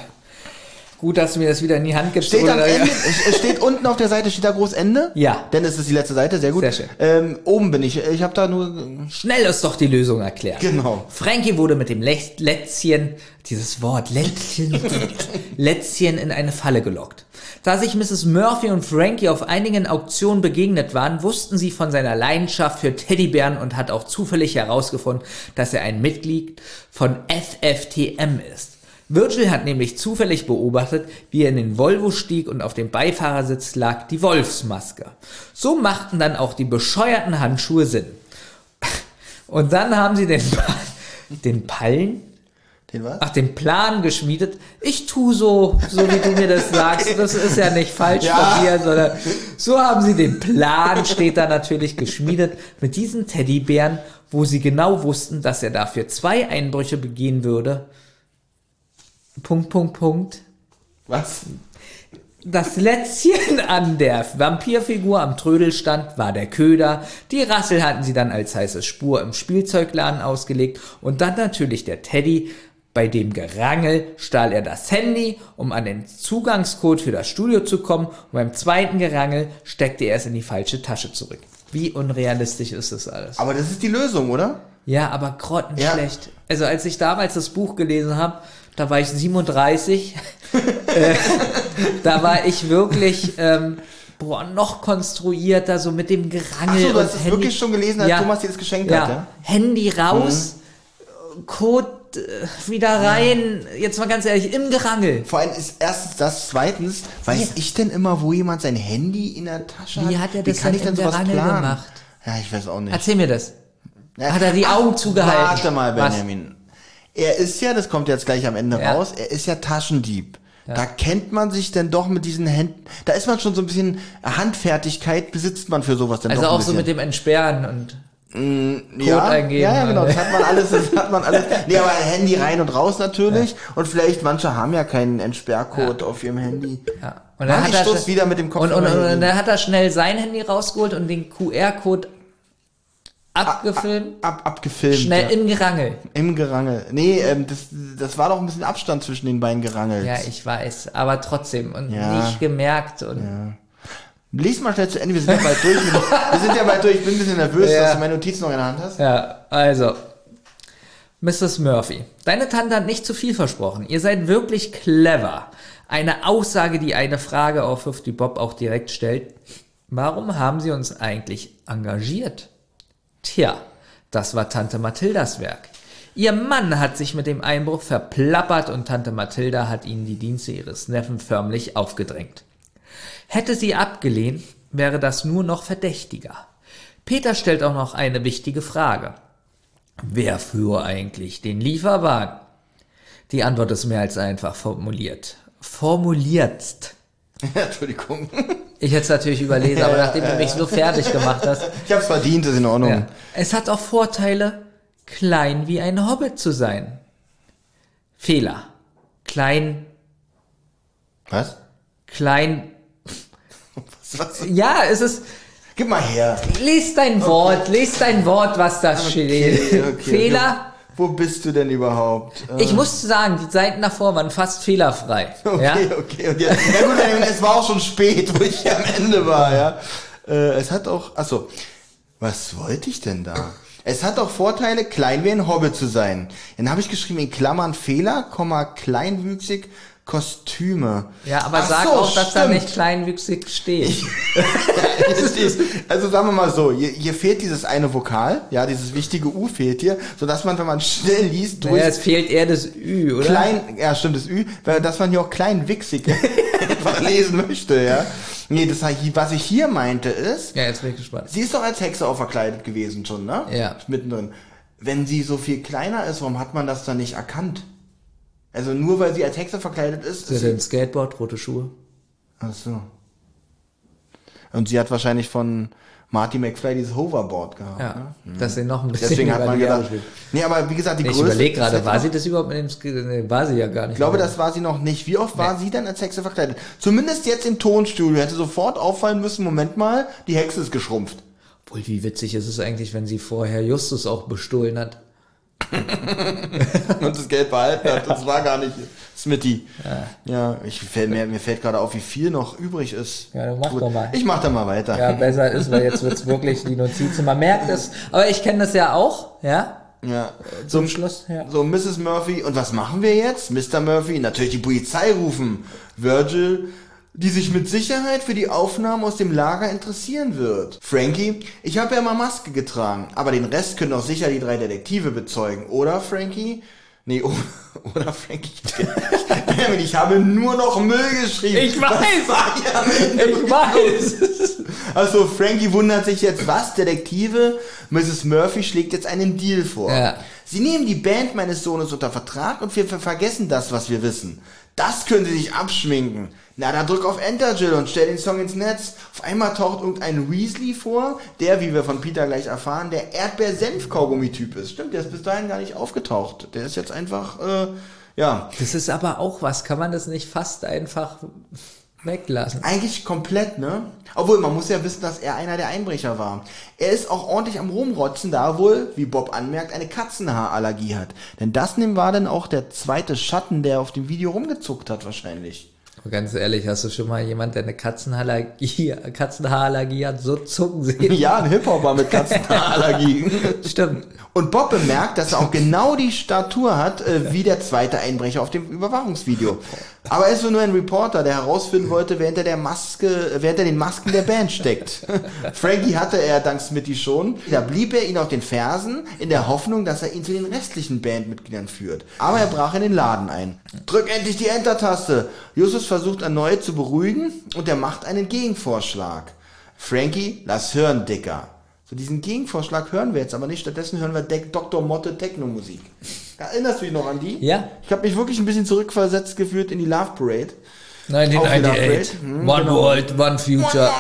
Speaker 4: Gut, dass du mir das wieder in die Hand gibst.
Speaker 3: Steht am? Ende, [LAUGHS] steht unten auf der Seite, steht da groß Ende?
Speaker 4: Ja.
Speaker 3: Denn es ist die letzte Seite, sehr gut.
Speaker 4: Sehr schön.
Speaker 3: Ähm, oben bin ich, ich habe da nur,
Speaker 4: Schnell ist doch die Lösung erklärt.
Speaker 3: Genau.
Speaker 4: Frankie wurde mit dem Lech- Lätzchen, dieses Wort, Lätzchen, [LAUGHS] Lätzchen in eine Falle gelockt. Da sich Mrs. Murphy und Frankie auf einigen Auktionen begegnet waren, wussten sie von seiner Leidenschaft für Teddybären und hat auch zufällig herausgefunden, dass er ein Mitglied von FFTM ist. Virgil hat nämlich zufällig beobachtet, wie er in den Volvo stieg und auf dem Beifahrersitz lag die Wolfsmaske. So machten dann auch die bescheuerten Handschuhe Sinn. [LAUGHS] Und dann haben sie den, den Pallen,
Speaker 3: den was?
Speaker 4: ach, den Plan geschmiedet. Ich tu so, so wie du mir das [LAUGHS] sagst. Das ist ja nicht falsch
Speaker 3: Ja.
Speaker 4: von dir, sondern so haben sie den Plan, steht da natürlich geschmiedet, mit diesen Teddybären, wo sie genau wussten, dass er dafür zwei Einbrüche begehen würde. Punkt, Punkt, Punkt.
Speaker 3: Was?
Speaker 4: Das Lätzchen an der Vampirfigur am Trödelstand war der Köder. Die Rassel hatten sie dann als heiße Spur im Spielzeugladen ausgelegt. Und dann natürlich der Teddy. Bei dem Gerangel stahl er das Handy, um an den Zugangscode für das Studio zu kommen. Und beim zweiten Gerangel steckte er es in die falsche Tasche zurück. Wie unrealistisch ist das alles?
Speaker 3: Aber das ist die Lösung, oder?
Speaker 4: Ja, aber grottenschlecht. Also als ich damals das Buch gelesen habe, da war ich 37. [LAUGHS] äh, da war ich wirklich ähm, boah, noch konstruierter, so mit dem Gerangel.
Speaker 3: Ach so, du hast es wirklich schon gelesen, als Thomas dir das geschenkt
Speaker 4: ja.
Speaker 3: hat, ja?
Speaker 4: Handy raus, Code äh, wieder rein. Jetzt mal ganz ehrlich, im Gerangel.
Speaker 3: Vor allem ist erstens das, zweitens, weiß ich denn immer, wo jemand sein Handy in der Tasche hat?
Speaker 4: Wie hat er das
Speaker 3: kann
Speaker 4: denn
Speaker 3: ich denn sowas
Speaker 4: Gerangel
Speaker 3: planen?
Speaker 4: gemacht?
Speaker 3: Ja, ich weiß auch nicht.
Speaker 4: Erzähl mir das.
Speaker 3: Ja.
Speaker 4: Hat er die Augen
Speaker 3: Ach,
Speaker 4: zugehalten?
Speaker 3: Warte mal,
Speaker 4: Was?
Speaker 3: Er ist ja, das kommt jetzt gleich am Ende
Speaker 4: Ja.
Speaker 3: raus, er ist ja Taschendieb. Da kennt man sich denn doch mit diesen Händen, da ist man schon so ein bisschen Handfertigkeit besitzt man für sowas denn
Speaker 4: Also
Speaker 3: doch ein
Speaker 4: auch so mit dem Entsperren und
Speaker 3: ja,
Speaker 4: eingeben.
Speaker 3: Ja, ja, genau, das hat man alles, das hat man alles. [LAUGHS] Nee, aber Handy rein und raus natürlich. Und vielleicht, manche haben ja keinen Entsperrcode auf ihrem Handy.
Speaker 4: Ja. Und
Speaker 3: Mann, ich
Speaker 4: er
Speaker 3: wieder mit dem Kopf
Speaker 4: und, und, und, dann hat er schnell sein Handy rausgeholt und den QR-Code abgefilmt,
Speaker 3: Ab, abgefilmt.
Speaker 4: schnell
Speaker 3: ja.
Speaker 4: im Gerangel.
Speaker 3: Im Gerangel. Nee, ähm, das, das war doch ein bisschen Abstand zwischen den beiden Gerangels.
Speaker 4: Ja, ich weiß, aber trotzdem und
Speaker 3: Ja.
Speaker 4: nicht gemerkt und
Speaker 3: Lies mal schnell zu Ende, wir sind ja bald durch. Wir sind ja bald durch, ich bin ein bisschen nervös,
Speaker 4: Ja.
Speaker 3: dass du meine Notizen noch in der Hand hast.
Speaker 4: Ja, also. Mrs. Murphy, deine Tante hat nicht zu viel versprochen. Ihr seid wirklich clever. Eine Aussage, die eine Frage aufwirft, die Bob auch direkt stellt. Warum haben sie uns eigentlich engagiert? Tja, das war Tante Mathildas Werk. Ihr Mann hat sich mit dem Einbruch verplappert und Tante Mathilda hat ihnen die Dienste ihres Neffen förmlich aufgedrängt. Hätte sie abgelehnt, wäre das nur noch verdächtiger. Peter stellt auch noch eine wichtige Frage. Wer fuhr eigentlich den Lieferwagen? Die Antwort ist mehr als einfach formuliert. Formuliert. [LAUGHS]
Speaker 3: Entschuldigung.
Speaker 4: Ich hätte es natürlich überlesen, aber [LAUGHS] nachdem du mich so fertig gemacht hast.
Speaker 3: Ich hab's verdient, ist in Ordnung.
Speaker 4: Ja. Es hat auch Vorteile, klein wie ein Hobbit zu sein. Fehler. Klein,
Speaker 3: Was?
Speaker 4: klein.
Speaker 3: Was? was?
Speaker 4: Ja, es ist.
Speaker 3: Gib mal her.
Speaker 4: Lies dein Wort, lies dein Wort, was da steht.
Speaker 3: Okay, okay,
Speaker 4: Fehler.
Speaker 3: Wo bist du denn überhaupt? Äh,
Speaker 4: Ich muss sagen, die Seiten davor waren fast fehlerfrei. [LAUGHS]
Speaker 3: Okay,
Speaker 4: ja?
Speaker 3: okay. Und ja, gut, es war auch schon spät, wo ich am Ende war, ja. Äh, es hat auch, achso, was wollte ich denn da? Es hat auch Vorteile, klein wie ein Hobbit zu sein. Dann habe ich geschrieben in Klammern Fehler, Komma, kleinwüchsig, Kostüme.
Speaker 4: Ja, aber
Speaker 3: Ach
Speaker 4: sag
Speaker 3: so,
Speaker 4: auch, dass da
Speaker 3: stimmt.
Speaker 4: nicht kleinwüchsig steht. [LAUGHS]
Speaker 3: Also sagen wir mal so, hier, hier fehlt dieses eine Vokal, ja, dieses wichtige U fehlt hier, sodass man, wenn man schnell liest, durch
Speaker 4: Naja, es fehlt eher das Ü, oder?
Speaker 3: klein, ja stimmt, das Ü, weil dass man hier auch klein wichsig [LAUGHS] einfach lesen möchte, ja. Nee, das, was ich hier meinte ist,
Speaker 4: Ja, jetzt bin ich gespannt.
Speaker 3: sie ist doch als Hexe auch verkleidet gewesen schon, ne?
Speaker 4: Ja.
Speaker 3: Mittendrin. Wenn sie so viel kleiner ist, warum hat man das dann nicht erkannt? Also nur weil sie als Hexe verkleidet ist,
Speaker 4: Sie
Speaker 3: ist
Speaker 4: hat ein Skateboard, rote Schuhe.
Speaker 3: Ach so. Und sie hat wahrscheinlich von Marty McFly dieses Hoverboard gehabt.
Speaker 4: Ja,
Speaker 3: Ne?
Speaker 4: dass sie noch ein bisschen
Speaker 3: Deswegen hat man gedacht. Nee, aber wie gesagt, die
Speaker 4: Nee, ich
Speaker 3: Größe.
Speaker 4: überlege gerade,
Speaker 3: das
Speaker 4: war sie das überhaupt mit dem Sk nee, war sie ja gar nicht.
Speaker 3: Ich glaube, das war sie noch nicht. Wie oft war sie denn als Hexe verkleidet? Zumindest jetzt im Tonstudio hätte sofort auffallen müssen, Moment mal, die Hexe ist geschrumpft.
Speaker 4: Obwohl, wie witzig ist es eigentlich, wenn sie vorher Justus auch bestohlen hat. [LAUGHS]
Speaker 3: und das Geld behalten hat. Das war gar nicht Smitty. Ja, ich fällt, mir, mir fällt gerade auf, wie viel noch übrig ist.
Speaker 4: Ja, dann mach
Speaker 3: Gut.
Speaker 4: doch mal.
Speaker 3: Ich mach da mal weiter.
Speaker 4: Ja, besser ist, weil jetzt wird's wirklich die Notizen. Man merkt es. Aber ich kenne das ja auch, ja.
Speaker 3: Ja.
Speaker 4: Zum Schluss, ja.
Speaker 3: So, Mrs. Murphy. Und was machen wir jetzt? Mr. Murphy, natürlich die Polizei rufen. Virgil, die sich mit Sicherheit für die Aufnahmen aus dem Lager interessieren wird. Frankie, ich habe ja mal Maske getragen, aber den Rest können doch sicher die drei Detektive bezeugen, oder Frankie? Nee, oh, [LAUGHS] oder Frankie? [LAUGHS] Ich habe nur noch Müll geschrieben.
Speaker 4: Ich weiß.
Speaker 3: Ja
Speaker 4: Ich weiß.
Speaker 3: also Frankie wundert sich jetzt, was? Detektive? Mrs. Murphy schlägt jetzt einen Deal vor.
Speaker 4: Ja.
Speaker 3: Sie nehmen die Band meines Sohnes unter Vertrag und wir ver- vergessen das, was wir wissen. Das können sie sich abschminken. Na, dann drück auf Enter, Jill, und stell den Song ins Netz. Auf einmal taucht irgendein Weasley vor, der, wie wir von Peter gleich erfahren, der Erdbeer-Senf-Kaugummi-Typ ist. Stimmt, der ist bis dahin gar nicht aufgetaucht. Der ist jetzt einfach, äh, ja,
Speaker 4: Das ist aber auch was. Kann man das nicht fast einfach weglassen?
Speaker 3: Eigentlich komplett, ne? Obwohl, man muss ja wissen, dass er einer der Einbrecher war. Er ist auch ordentlich am Rumrotzen, da er wohl, wie Bob anmerkt, eine Katzenhaarallergie hat. Denn das nehmen war dann auch der zweite Schatten, der auf dem Video rumgezuckt hat, wahrscheinlich.
Speaker 4: Ganz ehrlich, hast du schon mal jemand, der eine Katzenhaarallergie, [LAUGHS] Katzenhaarallergie hat, so zucken sehen?
Speaker 3: Ja, ein Hip-Hopper mit Katzenhaarallergie. [LAUGHS]
Speaker 4: Stimmt.
Speaker 3: Und Bob bemerkt, dass er auch genau die Statur hat, äh, wie der zweite Einbrecher auf dem Überwachungsvideo. Aber er ist wohl nur ein Reporter, der herausfinden wollte, wer hinter der Maske, äh, wer hinter den Masken der Band steckt. [LAUGHS] Frankie hatte er dank Smitty schon. Da blieb er ihn auf den Fersen, in der Hoffnung, dass er ihn zu den restlichen Bandmitgliedern führt. Aber er brach in den Laden ein. Drück endlich die Enter-Taste! Justus versucht erneut zu beruhigen und er macht einen Gegenvorschlag. Frankie, lass hören, Dicker. So diesen Gegenvorschlag hören wir jetzt aber nicht. Stattdessen hören wir Dr. Motte Techno-Musik. Erinnerst du dich noch an die?
Speaker 4: Ja.
Speaker 3: Ich habe mich wirklich ein bisschen zurückversetzt gefühlt in die Love Parade. Auch wieder
Speaker 4: 1998.
Speaker 3: Upgrade. Hm,
Speaker 4: One
Speaker 3: genau.
Speaker 4: World, One Future.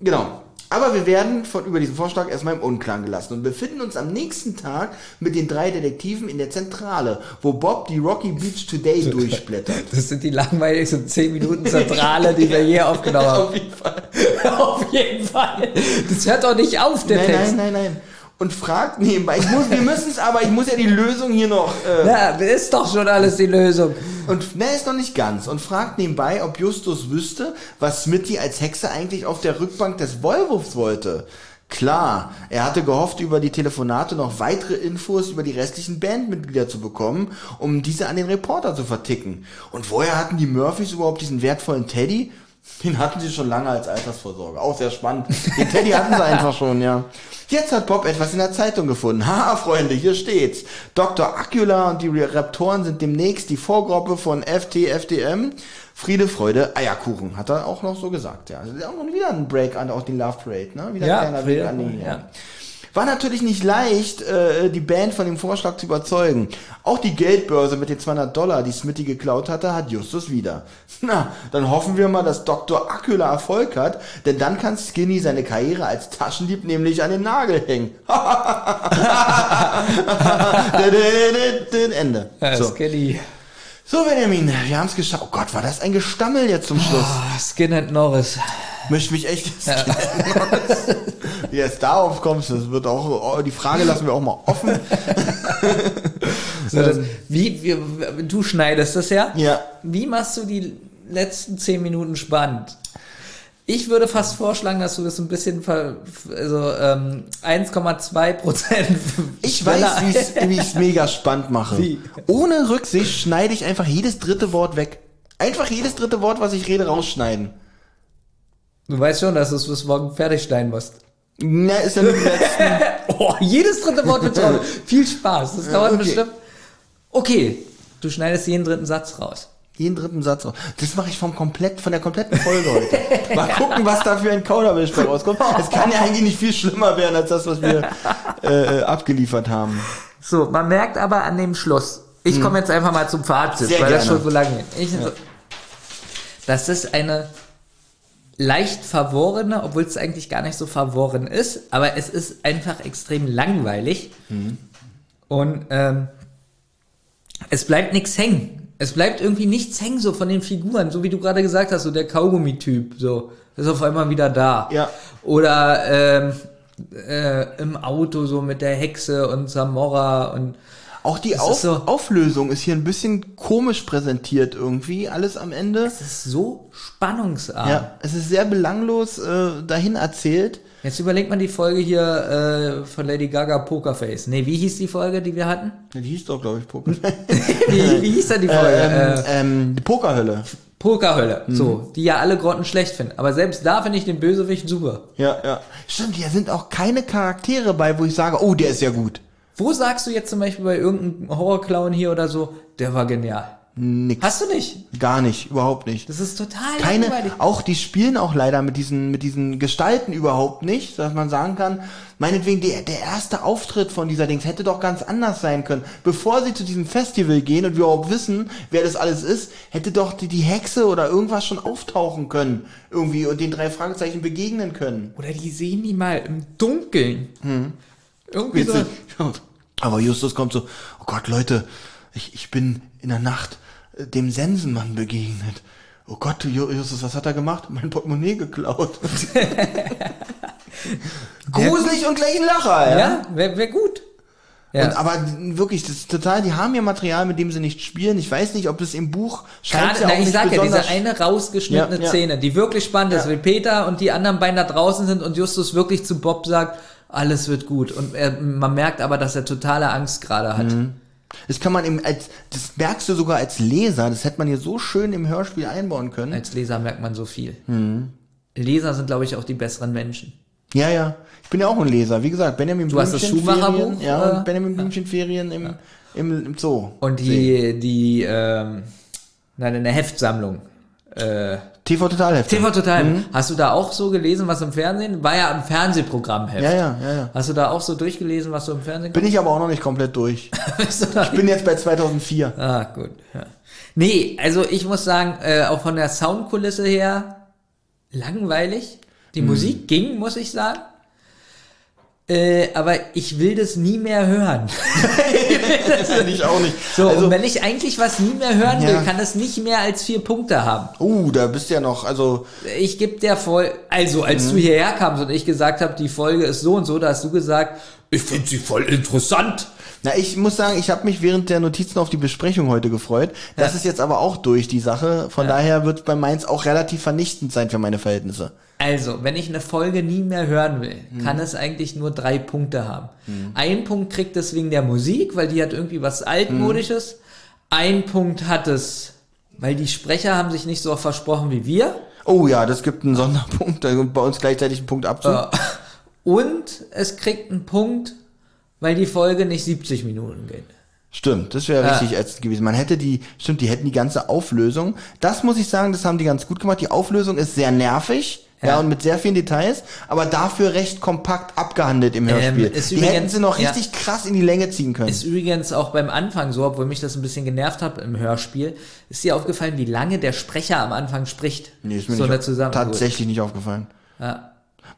Speaker 3: Genau. Aber wir werden von über diesen Vorschlag erstmal im Unklaren gelassen und befinden uns am nächsten Tag mit den drei Detektiven in der Zentrale, wo Bob die Rocky Beach Today [LAUGHS] durchblättert.
Speaker 4: Das sind die langweiligsten 10 Minuten Zentrale, die wir je aufgenommen [LAUGHS] haben.
Speaker 3: jeden Fall. [LAUGHS]
Speaker 4: Auf jeden Fall. Das hört doch nicht auf, der
Speaker 3: Nein,
Speaker 4: Text.
Speaker 3: nein, nein, nein. Und fragt nebenbei, ich muss, wir müssen es aber, ich muss ja die Lösung hier noch äh,
Speaker 4: Ja, ist doch schon alles die Lösung.
Speaker 3: Und ne, ist noch nicht ganz. Und fragt nebenbei, ob Justus wüsste, was Smitty als Hexe eigentlich auf der Rückbank des Wollwurfs wollte. Klar, er hatte gehofft, über die Telefonate noch weitere Infos über die restlichen Bandmitglieder zu bekommen, um diese an den Reporter zu verticken. Und woher hatten die Murphys überhaupt diesen wertvollen Teddy? Den hatten sie schon lange als Altersvorsorge. Auch sehr spannend. Den Teddy hatten sie einfach schon, ja. Jetzt hat Bob etwas in der Zeitung gefunden. [LAUGHS] Haha, Freunde, hier steht's. Dr. Acula und die Raptoren sind demnächst die Vorgruppe von FTFDM. Friede, Freude, Eierkuchen, hat er auch noch so gesagt, ja. Noch wieder ein Break an auch den Love Parade, ne? Wieder
Speaker 4: Ja,
Speaker 3: ein kleiner
Speaker 4: Friede,
Speaker 3: Weg an die,
Speaker 4: ja.
Speaker 3: War natürlich nicht leicht, äh, die Band von dem Vorschlag zu überzeugen. Auch die Geldbörse mit den 200 Dollar, die Smitty geklaut hatte, hat Justus wieder. [LAUGHS] Na, dann hoffen wir mal, dass Dr. Acula Erfolg hat, denn dann kann Skinny seine Karriere als Taschendieb nämlich an den Nagel hängen. [LAUGHS] Ende.
Speaker 4: Ja,
Speaker 3: So.
Speaker 4: Skinny.
Speaker 3: so, Benjamin, wir haben es geschafft. Oh Gott, war das ein Gestammel jetzt zum Schluss.
Speaker 4: Ah, Skin and Norris.
Speaker 3: Möchte mich echt. Wie jetzt darauf kommst, das wird auch. oh, Die Frage lassen wir auch mal offen.
Speaker 4: So, das, wie, wie, du schneidest das ja?
Speaker 3: Ja.
Speaker 4: Wie machst du die letzten 10 Minuten spannend? Ich würde fast vorschlagen, dass du das ein bisschen, also ähm, 1,2 Prozent.
Speaker 3: Ich weiß, wie ich es mega spannend mache.
Speaker 4: Wie?
Speaker 3: Ohne Rücksicht schneide ich einfach jedes dritte Wort weg. Einfach jedes dritte Wort, was ich rede, rausschneiden.
Speaker 4: Du weißt schon, dass du es bis morgen fertig schneiden musst.
Speaker 3: Na, ist ja letzten. [LAUGHS]
Speaker 4: Oh, jedes dritte Wort wird raus. [LAUGHS] Viel Spaß. Das dauert
Speaker 3: okay.
Speaker 4: bestimmt. Okay, du schneidest jeden dritten Satz raus.
Speaker 3: jeden dritten Satz. raus. Das mache ich vom komplett, von der kompletten Folge heute. [LAUGHS] Mal gucken, was da für ein Kauderwelsch bei rauskommt. Es kann ja eigentlich nicht viel schlimmer werden als das, was wir äh, abgeliefert haben.
Speaker 4: So, man merkt aber an dem Schluss. Ich komme jetzt einfach mal zum Fazit,
Speaker 3: Sehr
Speaker 4: weil das
Speaker 3: gerne.
Speaker 4: schon so lange geht. Ich, Das ist eine leicht verworrene, obwohl es eigentlich gar nicht so verworren ist, aber es ist einfach extrem langweilig. Und ähm, es bleibt nichts hängen. Es bleibt irgendwie nichts hängen, so von den Figuren, so wie du gerade gesagt hast, so der Kaugummi-Typ, so, ist auf einmal wieder da.
Speaker 3: Ja.
Speaker 4: Oder ähm, äh, im Auto so mit der Hexe und Samora und
Speaker 3: Auch die Auf
Speaker 4: ist so-
Speaker 3: Auflösung ist hier ein bisschen komisch präsentiert irgendwie, alles am Ende.
Speaker 4: es ist so spannungsarm.
Speaker 3: Ja, es ist sehr belanglos äh, dahin erzählt.
Speaker 4: Jetzt überlegt man die Folge hier äh, von Lady Gaga Pokerface. Nee, wie hieß die Folge, die wir hatten?
Speaker 3: Die hieß doch, glaube ich, Poker. [LAUGHS]
Speaker 4: Wie, wie hieß denn die Folge?
Speaker 3: ähm,
Speaker 4: äh,
Speaker 3: ähm, die Pokerhölle.
Speaker 4: Pokerhölle.
Speaker 3: Mhm.
Speaker 4: So, die ja alle Grotten schlecht finden. Aber selbst da finde ich den Bösewicht super.
Speaker 3: Ja, ja. Stimmt, hier sind auch keine Charaktere bei, wo ich sage, oh, der ist ja gut.
Speaker 4: Wo sagst du jetzt zum Beispiel bei irgendeinem Horrorclown hier oder so, der war genial?
Speaker 3: Nix.
Speaker 4: Hast du nicht?
Speaker 3: Gar nicht, überhaupt nicht.
Speaker 4: Das ist total
Speaker 3: Keine,
Speaker 4: langweilig.
Speaker 3: auch die spielen auch leider mit diesen, mit diesen Gestalten überhaupt nicht, dass man sagen kann, meinetwegen der, der erste Auftritt von dieser Dings hätte doch ganz anders sein können. Bevor sie zu diesem Festival gehen und wir überhaupt wissen, wer das alles ist, hätte doch die, die Hexe oder irgendwas schon auftauchen können. Irgendwie und den drei Fragezeichen begegnen können.
Speaker 4: Oder die sehen die mal im Dunkeln.
Speaker 3: Mhm.
Speaker 4: Irgendwie so.
Speaker 3: Aber Justus kommt so, oh Gott, Leute, ich, ich bin in der Nacht äh, dem Sensenmann begegnet. Oh Gott, Ju- Justus, was hat er gemacht? Mein Portemonnaie geklaut. [LAUGHS] Gruselig und gleich ein Lacher, ja.
Speaker 4: Ja, wäre wär gut. Ja.
Speaker 3: Und, aber wirklich, das ist total, die haben ja Material, mit dem sie nicht spielen. Ich weiß nicht, ob das im Buch scheint
Speaker 4: Gerade,
Speaker 3: ja
Speaker 4: na, ich sag ja, diese eine rausgeschnittene
Speaker 3: Ja, ja.
Speaker 4: Szene, die wirklich spannend ist, wie Peter und die anderen beiden da draußen sind und Justus wirklich zu Bob sagt, alles wird gut. Und er, man merkt aber, dass er totale Angst gerade hat.
Speaker 3: Mhm. das kann man im, als, das merkst du sogar als Leser, das hätte man hier so schön im Hörspiel einbauen können.
Speaker 4: Als Leser merkt man so viel.
Speaker 3: Mhm.
Speaker 4: Leser sind, glaube ich, auch die besseren Menschen.
Speaker 3: Ja, ja. Ich bin ja auch ein Leser. Wie gesagt, Benjamin
Speaker 4: Du hast das Schumacher-Buch,
Speaker 3: Ja,
Speaker 4: äh,
Speaker 3: und Benjamin Blümchen Ferien im, im, im Zoo.
Speaker 4: Und die, die, ähm, nein, eine Heftsammlung. Äh,
Speaker 3: TV Totalheft.
Speaker 4: TV Total.
Speaker 3: Mhm.
Speaker 4: Hast du da auch so gelesen, was im Fernsehen? War ja ein Fernsehprogrammheft.
Speaker 3: Ja, ja, ja, ja.
Speaker 4: Hast du da auch so durchgelesen, was so im Fernsehen
Speaker 3: Bin ich aber auch noch nicht komplett durch. [LAUGHS]
Speaker 4: Du
Speaker 3: Ich bin jetzt bei 2004.
Speaker 4: Ah, gut. Ja. Nee, also ich muss sagen, äh, auch von der Soundkulisse her langweilig. Die
Speaker 3: Hm.
Speaker 4: Musik ging, muss ich sagen. Äh, aber ich will das nie mehr hören. [LAUGHS]
Speaker 3: Das finde ich auch nicht.
Speaker 4: So,
Speaker 3: also,
Speaker 4: und wenn ich eigentlich was nie mehr hören will,
Speaker 3: Ja.
Speaker 4: kann das nicht mehr als vier Punkte haben.
Speaker 3: uh, da bist du ja noch, also,
Speaker 4: Ich gebe der voll, also als
Speaker 3: Mhm.
Speaker 4: du hierher kamst und ich gesagt habe, die Folge ist so und so, da hast du gesagt, ich finde sie voll interessant.
Speaker 3: na, ich muss sagen, ich habe mich während der Notizen auf die Besprechung heute gefreut. Das ist jetzt aber auch durch, die Sache. Von daher wird bei Mainz auch relativ vernichtend sein für meine Verhältnisse.
Speaker 4: Also, wenn ich eine Folge nie mehr hören will,
Speaker 3: Mhm.
Speaker 4: kann es eigentlich nur drei Punkte haben. Ein Punkt kriegt es wegen der Musik, weil die hat irgendwie was altmodisches.
Speaker 3: Mhm.
Speaker 4: Ein Punkt hat es, weil die Sprecher haben sich nicht so versprochen wie wir.
Speaker 3: Oh ja, das gibt einen Sonderpunkt. Da gibt bei uns gleichzeitig einen Punkt Abzug.
Speaker 4: Äh, Und es kriegt einen Punkt, weil die Folge nicht 70 Minuten geht.
Speaker 3: Stimmt, das wäre
Speaker 4: Ja.
Speaker 3: richtig ätzend gewesen. Man hätte die, stimmt, die hätten die ganze Auflösung. Das muss ich sagen, das haben die ganz gut gemacht. Die Auflösung ist sehr nervig. Ja,
Speaker 4: Ja.
Speaker 3: und mit sehr vielen Details, aber dafür recht kompakt abgehandelt im Hörspiel.
Speaker 4: ist
Speaker 3: die
Speaker 4: übrigens-
Speaker 3: hätten sie noch
Speaker 4: ja.
Speaker 3: richtig krass in die Länge ziehen können.
Speaker 4: Ist übrigens auch beim Anfang so, obwohl mich das ein bisschen genervt hat im Hörspiel, ist dir aufgefallen, wie lange der Sprecher am Anfang spricht?
Speaker 3: nee, ist mir
Speaker 4: so
Speaker 3: nicht, tatsächlich nicht aufgefallen.
Speaker 4: Ja.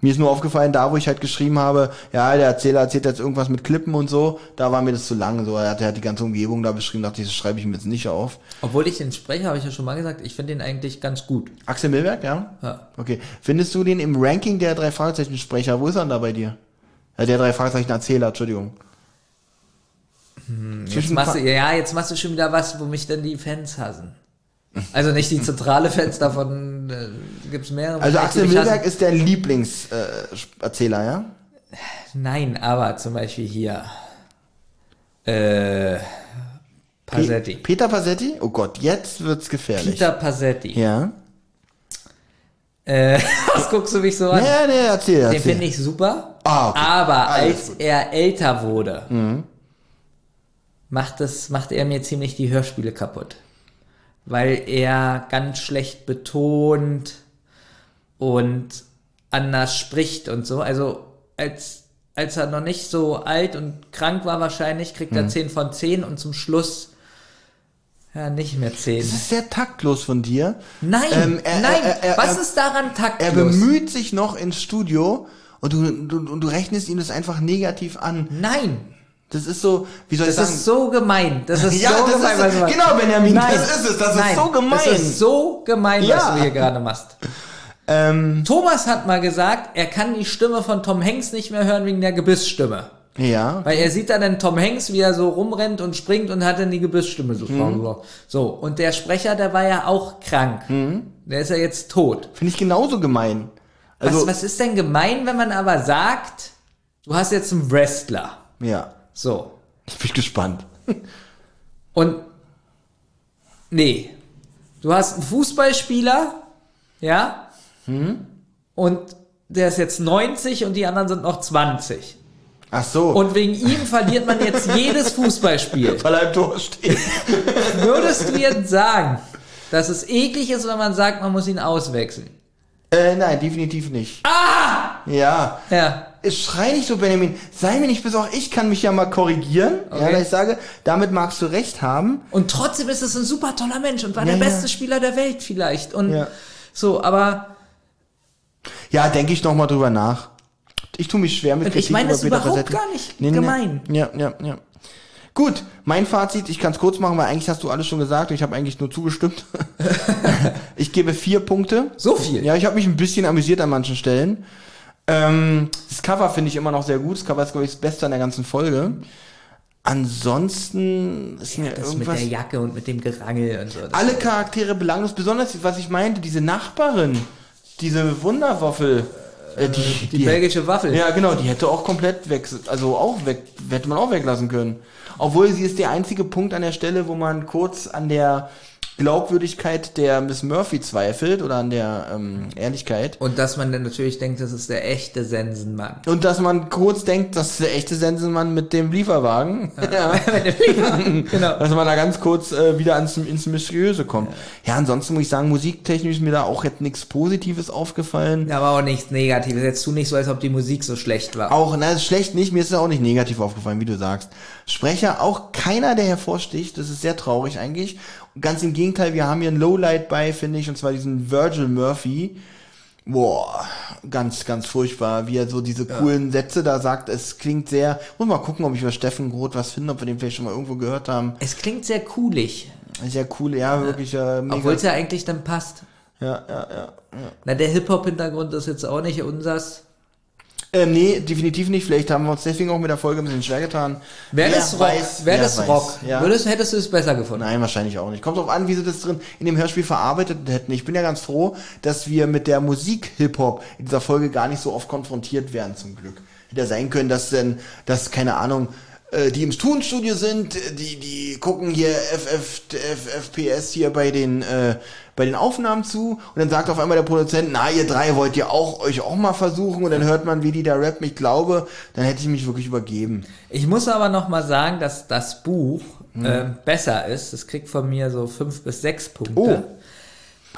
Speaker 3: Mir ist nur aufgefallen, da wo ich halt geschrieben habe, ja, der Erzähler erzählt jetzt irgendwas mit Klippen und so, da war mir das zu lang. So, er hat, er hat die ganze Umgebung da beschrieben, dachte ich, das schreibe ich mir jetzt nicht auf.
Speaker 4: Obwohl ich den Sprecher, habe ich ja schon mal gesagt, ich finde den eigentlich ganz gut.
Speaker 3: Axel Milberg, ja?
Speaker 4: Ja.
Speaker 3: Okay. Findest du den im Ranking der drei Fragezeichen-Sprecher? Wo ist er denn da bei dir? Ja, der drei Fragezeichen-Erzähler, Entschuldigung.
Speaker 4: Jetzt
Speaker 3: Zwischen
Speaker 4: machst du, ja, jetzt machst du schon wieder was, wo mich dann die Fans hassen. Also nicht die zentrale Fans davon äh, gibt's mehrere.
Speaker 3: Also Axel. Milberg ist dein Lieblingserzähler, ja?
Speaker 4: Nein, aber zum Beispiel hier. Äh, Pasetti.
Speaker 3: Pe Peter Passetti? Oh Gott, jetzt wird's gefährlich.
Speaker 4: Peter Pasetti.
Speaker 3: Ja.
Speaker 4: Äh, [LAUGHS] was guckst du mich so an?
Speaker 3: Nee, nee, erzähl,
Speaker 4: Den
Speaker 3: erzähl.
Speaker 4: finde ich super.
Speaker 3: Ah, okay.
Speaker 4: Aber
Speaker 3: Alles
Speaker 4: als
Speaker 3: gut. Mhm.
Speaker 4: er älter wurde, macht, das, macht er mir ziemlich die Hörspiele kaputt. Weil er ganz schlecht betont und anders spricht und so. Also als, als er noch nicht so alt und krank war wahrscheinlich, kriegt
Speaker 3: Mhm.
Speaker 4: er 10 von 10 und zum Schluss ja nicht mehr 10.
Speaker 3: Das ist sehr taktlos von dir.
Speaker 4: Nein,
Speaker 3: Ähm, er-
Speaker 4: nein,
Speaker 3: er- er-
Speaker 4: was
Speaker 3: er-
Speaker 4: ist daran
Speaker 3: Er
Speaker 4: taktlos?
Speaker 3: bemüht sich noch ins Studio und du, du, und du rechnest ihm das einfach negativ an.
Speaker 4: Nein,
Speaker 3: Das ist so, wie soll
Speaker 4: Das
Speaker 3: ich sagen?
Speaker 4: ist so gemein. Das ist [LAUGHS]
Speaker 3: Ja,
Speaker 4: so
Speaker 3: das
Speaker 4: gemein.
Speaker 3: ist-
Speaker 4: was
Speaker 3: genau, Benjamin,
Speaker 4: Nein,
Speaker 3: das ist es. Das ist
Speaker 4: nein,
Speaker 3: so gemein.
Speaker 4: Das ist so gemein,
Speaker 3: Ja.
Speaker 4: was du hier gerade machst.
Speaker 3: ähm,
Speaker 4: Thomas hat mal gesagt, er kann die Stimme von Tom Hanks nicht mehr hören wegen der Gebissstimme.
Speaker 3: ja.
Speaker 4: Weil er sieht dann den Tom Hanks, wie er so rumrennt und springt und hat dann die Gebissstimme so.
Speaker 3: Mhm.
Speaker 4: So, und der Sprecher, der war ja auch krank.
Speaker 3: Mhm.
Speaker 4: Der ist ja jetzt tot.
Speaker 3: Finde ich genauso gemein. Also,
Speaker 4: was, was ist denn gemein, wenn man aber sagt, du hast jetzt einen Wrestler.
Speaker 3: ja.
Speaker 4: So.
Speaker 3: Ich bin gespannt.
Speaker 4: Und nee, du hast einen Fußballspieler, ja, und der ist jetzt 90 und die anderen sind noch 20.
Speaker 3: Ach so.
Speaker 4: Und wegen ihm verliert man jetzt jedes Fußballspiel. [LAUGHS]
Speaker 3: weil er im Tor steht. [LAUGHS]
Speaker 4: Würdest du jetzt sagen, dass es eklig ist, wenn man sagt, man muss ihn auswechseln?
Speaker 3: äh, nein, definitiv nicht. Ah! Ja.
Speaker 4: Ja.
Speaker 3: Schrei nicht so, Benjamin. Sei mir nicht besorgt. Ich kann mich ja mal korrigieren. Ja,
Speaker 4: Okay.
Speaker 3: weil ich sage, damit magst du recht haben.
Speaker 4: Und trotzdem ist es ein super toller Mensch und war
Speaker 3: Ja,
Speaker 4: der
Speaker 3: ja.
Speaker 4: beste Spieler der Welt vielleicht. Und
Speaker 3: Ja.
Speaker 4: so, aber
Speaker 3: Ja, denke ich noch mal drüber nach. Ich tue mich schwer mit
Speaker 4: Und ich
Speaker 3: Kritik
Speaker 4: meine
Speaker 3: über
Speaker 4: das
Speaker 3: Peter
Speaker 4: überhaupt
Speaker 3: Passetti.
Speaker 4: gar nicht gemein.
Speaker 3: Ja, ja, ja. Gut, mein Fazit, ich kann es kurz machen, weil eigentlich hast du alles schon gesagt und ich habe eigentlich nur zugestimmt. [LAUGHS] ich gebe vier Punkte.
Speaker 4: so viel.
Speaker 3: Ja, ich habe mich ein bisschen amüsiert an manchen Stellen. Ähm, das Cover finde ich immer noch sehr gut. Das Cover ist, glaube ich, das Beste an der ganzen Folge. Ansonsten ist mir
Speaker 4: Das mit
Speaker 3: irgendwas...
Speaker 4: der Jacke und mit dem Gerangel und so.
Speaker 3: Alle Charaktere belanglos, besonders was ich meinte, diese Nachbarin, diese Wunderwaffel, äh, die,
Speaker 4: die belgische Waffel.
Speaker 3: Ja, genau, die hätte auch komplett weg, also auch weg, hätte man auch weglassen können. Obwohl sie ist der einzige Punkt an der Stelle, wo man kurz an der Glaubwürdigkeit der Miss Murphy zweifelt oder an der ähm, Ehrlichkeit.
Speaker 4: Und dass man dann natürlich denkt, das ist der echte Sensenmann.
Speaker 3: Und dass man kurz denkt, das ist der echte Sensenmann mit dem Lieferwagen. Ja. [LAUGHS] [LAUGHS]
Speaker 4: genau.
Speaker 3: Dass man da ganz kurz äh, wieder ans, ins Mysteriöse kommt. Ja. ansonsten muss ich sagen, musiktechnisch ist mir da auch jetzt nichts Positives aufgefallen.
Speaker 4: Ja, aber auch nichts Negatives. Jetzt tu nicht so, als ob die Musik so schlecht war.
Speaker 3: Auch, na, ist schlecht nicht, mir ist es auch nicht negativ aufgefallen, wie du sagst. Sprecher, auch keiner, der hervorsticht, das ist sehr traurig eigentlich. Ganz im Gegenteil, wir haben hier ein Lowlight bei, finde ich, und zwar diesen Virgil Murphy. Boah, ganz, ganz furchtbar, wie er so diese coolen Sätze da sagt. Es klingt sehr, muss mal gucken, ob ich über Steffen Groth was finde, ob wir den vielleicht schon mal irgendwo gehört haben.
Speaker 4: Es klingt sehr coolig.
Speaker 3: Sehr cool, ja, wirklich, mega.
Speaker 4: Obwohl es ja eigentlich dann passt.
Speaker 3: ja, ja, ja.
Speaker 4: Na, der Hip-Hop-Hintergrund ist jetzt auch nicht unsers.
Speaker 3: Ähm, nee, definitiv nicht. Vielleicht haben wir uns deswegen auch mit der Folge ein bisschen schwer getan.
Speaker 4: Wäre
Speaker 3: Wer
Speaker 4: das Rock?
Speaker 3: weiß, wer
Speaker 4: das
Speaker 3: weiß.
Speaker 4: Rock?
Speaker 3: Ja.
Speaker 4: Würdest, hättest du es besser gefunden?
Speaker 3: Nein, wahrscheinlich auch nicht. Kommt drauf an, wie sie das drin in dem Hörspiel verarbeitet hätten. Ich bin ja ganz froh, dass wir mit der Musik Hip-Hop in dieser Folge gar nicht so oft konfrontiert werden, zum Glück. Hätte ja sein können, dass denn, dass, keine Ahnung, die im Tonstudio sind, die, die gucken hier FF, FPS hier bei den, äh, bei den Aufnahmen zu und dann sagt auf einmal der Produzent, na, ihr drei wollt ihr auch, euch auch mal versuchen und dann hört man, wie die da rappen. Ich glaube, dann hätte ich mich wirklich übergeben.
Speaker 4: Ich muss aber noch mal sagen, dass das Buch
Speaker 3: Hm.
Speaker 4: ähm, besser ist. Es kriegt von mir so fünf bis sechs Punkte.
Speaker 3: Oh.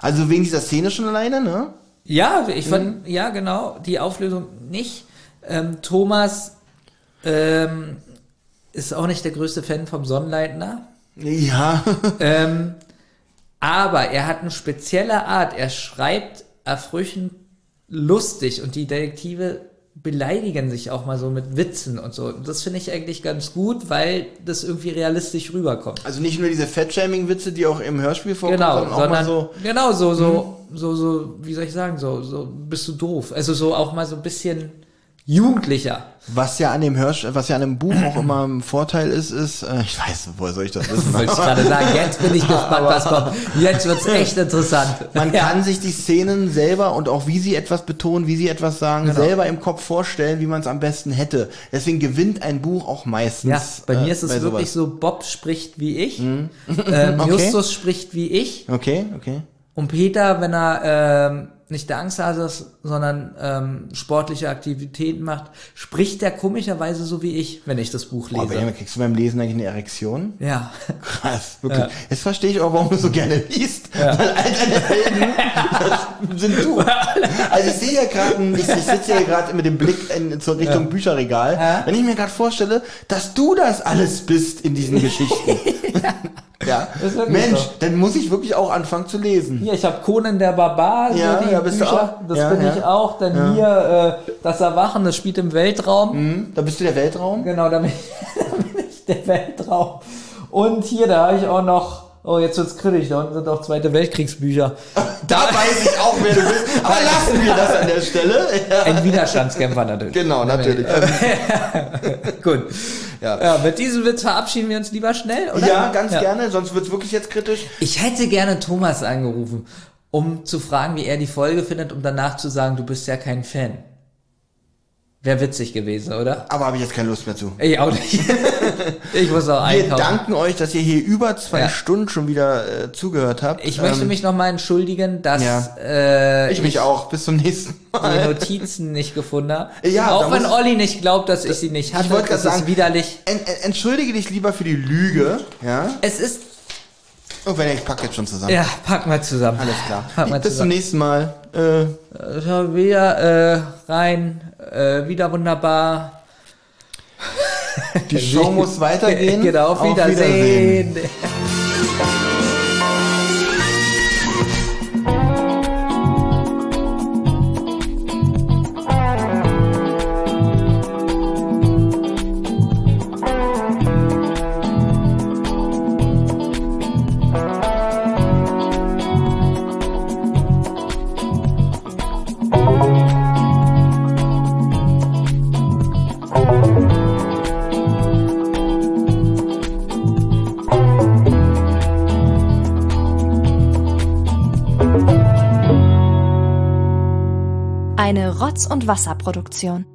Speaker 3: Also wegen dieser Szene schon alleine, ne?
Speaker 4: Ja, ich fand,
Speaker 3: Mhm.
Speaker 4: ja, genau, die Auflösung nicht. Ähm, Thomas ähm, ist auch nicht der größte Fan vom Sonnenleitner.
Speaker 3: Ja. [LAUGHS]
Speaker 4: ähm, aber er hat eine spezielle Art. Er schreibt erfrischend lustig und die Detektive beleidigen sich auch mal so mit Witzen und so. Und Das finde ich eigentlich ganz gut, weil das irgendwie realistisch rüberkommt.
Speaker 3: Also nicht nur diese Fettshaming-Witze, die auch im Hörspiel vorkommen,
Speaker 4: Genau,
Speaker 3: sondern auch mal
Speaker 4: sondern
Speaker 3: so.
Speaker 4: genau so so so so wie soll ich sagen so so bist du doof. Also so auch mal so ein bisschen Jugendlicher.
Speaker 3: Was ja an dem Hörsch, was ja an dem Buch auch immer ein Vorteil ist, ist, äh, ich weiß, woher soll ich das wissen?
Speaker 4: Wollte ich gerade sagen, jetzt bin ich gespannt, was kommt. Jetzt wird's echt interessant.
Speaker 3: Man
Speaker 4: Ja.
Speaker 3: kann sich die Szenen selber und auch wie sie etwas betonen, wie sie etwas sagen,
Speaker 4: Genau.
Speaker 3: selber im Kopf vorstellen, wie man es am besten hätte. Deswegen gewinnt ein Buch auch meistens.
Speaker 4: Ja, bei
Speaker 3: äh,
Speaker 4: mir ist es wirklich
Speaker 3: sowas.
Speaker 4: so, Bob spricht wie ich, ähm, [LAUGHS]
Speaker 3: Okay.
Speaker 4: Justus spricht wie ich
Speaker 3: Okay, okay.
Speaker 4: und Peter, wenn er ähm, nicht der Angsthase ist, sondern ähm, sportliche Aktivitäten macht, spricht der komischerweise so wie ich, wenn ich das Buch
Speaker 3: Oh,
Speaker 4: lese.
Speaker 3: Benjamin, kriegst du beim Lesen eigentlich eine Erektion?
Speaker 4: ja.
Speaker 3: Krass, wirklich.
Speaker 4: Ja.
Speaker 3: Jetzt verstehe ich auch, warum du so gerne liest. Weil all deine Helden, das sind du. Also ich sehe ja gerade, ich, ich sitze hier gerade mit dem Blick in, zur Richtung Bücherregal.
Speaker 4: Ja.
Speaker 3: Wenn ich mir gerade vorstelle, dass du das alles bist in diesen Geschichten. [LAUGHS] ja. [LAUGHS] Mensch,
Speaker 4: so.
Speaker 3: dann muss ich wirklich auch anfangen zu lesen.
Speaker 4: Hier, ich habe Conan der Barbar, so
Speaker 3: Ja,
Speaker 4: die
Speaker 3: ja, bist du
Speaker 4: Bücher,
Speaker 3: auch?
Speaker 4: das
Speaker 3: Ja,
Speaker 4: bin
Speaker 3: ja.
Speaker 4: ich auch. Dann hier äh, das Erwachen, das spielt im Weltraum.
Speaker 3: Hm? Da bist du der Weltraum?
Speaker 4: Genau, da bin, ich, [LAUGHS] da bin ich der Weltraum. Und hier, da habe ich auch noch, oh, jetzt wird's kritisch, da unten sind auch Zweite Weltkriegsbücher. [LAUGHS]
Speaker 3: Da weiß ich auch, wer du bist. Aber lassen wir das an der Stelle. Ja. [LAUGHS]
Speaker 4: Ein Widerstandskämpfer natürlich.
Speaker 3: Genau, natürlich. [LAUGHS]
Speaker 4: Gut.
Speaker 3: Ja.
Speaker 4: Ja, mit diesem Witz verabschieden wir uns lieber schnell, oder?
Speaker 3: Ja, ganz gerne, sonst wird's wirklich jetzt kritisch.
Speaker 4: Ich hätte gerne Thomas angerufen, um zu fragen, wie er die Folge findet, um danach zu sagen, du bist ja kein Fan. Wäre witzig gewesen, oder?
Speaker 3: Aber habe ich jetzt keine Lust mehr zu.
Speaker 4: Ich auch nicht. [LAUGHS] ich muss auch
Speaker 3: Wir
Speaker 4: einkaufen.
Speaker 3: danken euch, dass ihr hier über zwei
Speaker 4: Ja.
Speaker 3: Stunden schon wieder äh, zugehört habt.
Speaker 4: Ich möchte
Speaker 3: Ähm,
Speaker 4: mich nochmal entschuldigen, dass
Speaker 3: ja.
Speaker 4: äh,
Speaker 3: Ich mich auch. Bis zum nächsten
Speaker 4: die
Speaker 3: Mal.
Speaker 4: Notizen nicht gefunden habe. [LAUGHS]
Speaker 3: Ja,
Speaker 4: auch wenn Olli nicht glaubt, dass ich sie nicht hatte.
Speaker 3: Ich wollte gerade sagen,
Speaker 4: widerlich.
Speaker 3: En, en, entschuldige dich lieber für die Lüge. Ja.
Speaker 4: Es ist,
Speaker 3: Oh, wenn ich pack jetzt schon zusammen.
Speaker 4: ja, packen wir zusammen.
Speaker 3: Alles klar.
Speaker 4: Packen wir
Speaker 3: Bis zum
Speaker 4: zusammen.
Speaker 3: nächsten Mal. Äh,
Speaker 4: Schau wieder äh, rein, äh, wieder wunderbar.
Speaker 3: die Show [LAUGHS] muss weitergehen.
Speaker 4: Genau, auf
Speaker 3: Auf
Speaker 4: Wiedersehen.
Speaker 2: Rotz- und Wasserproduktion.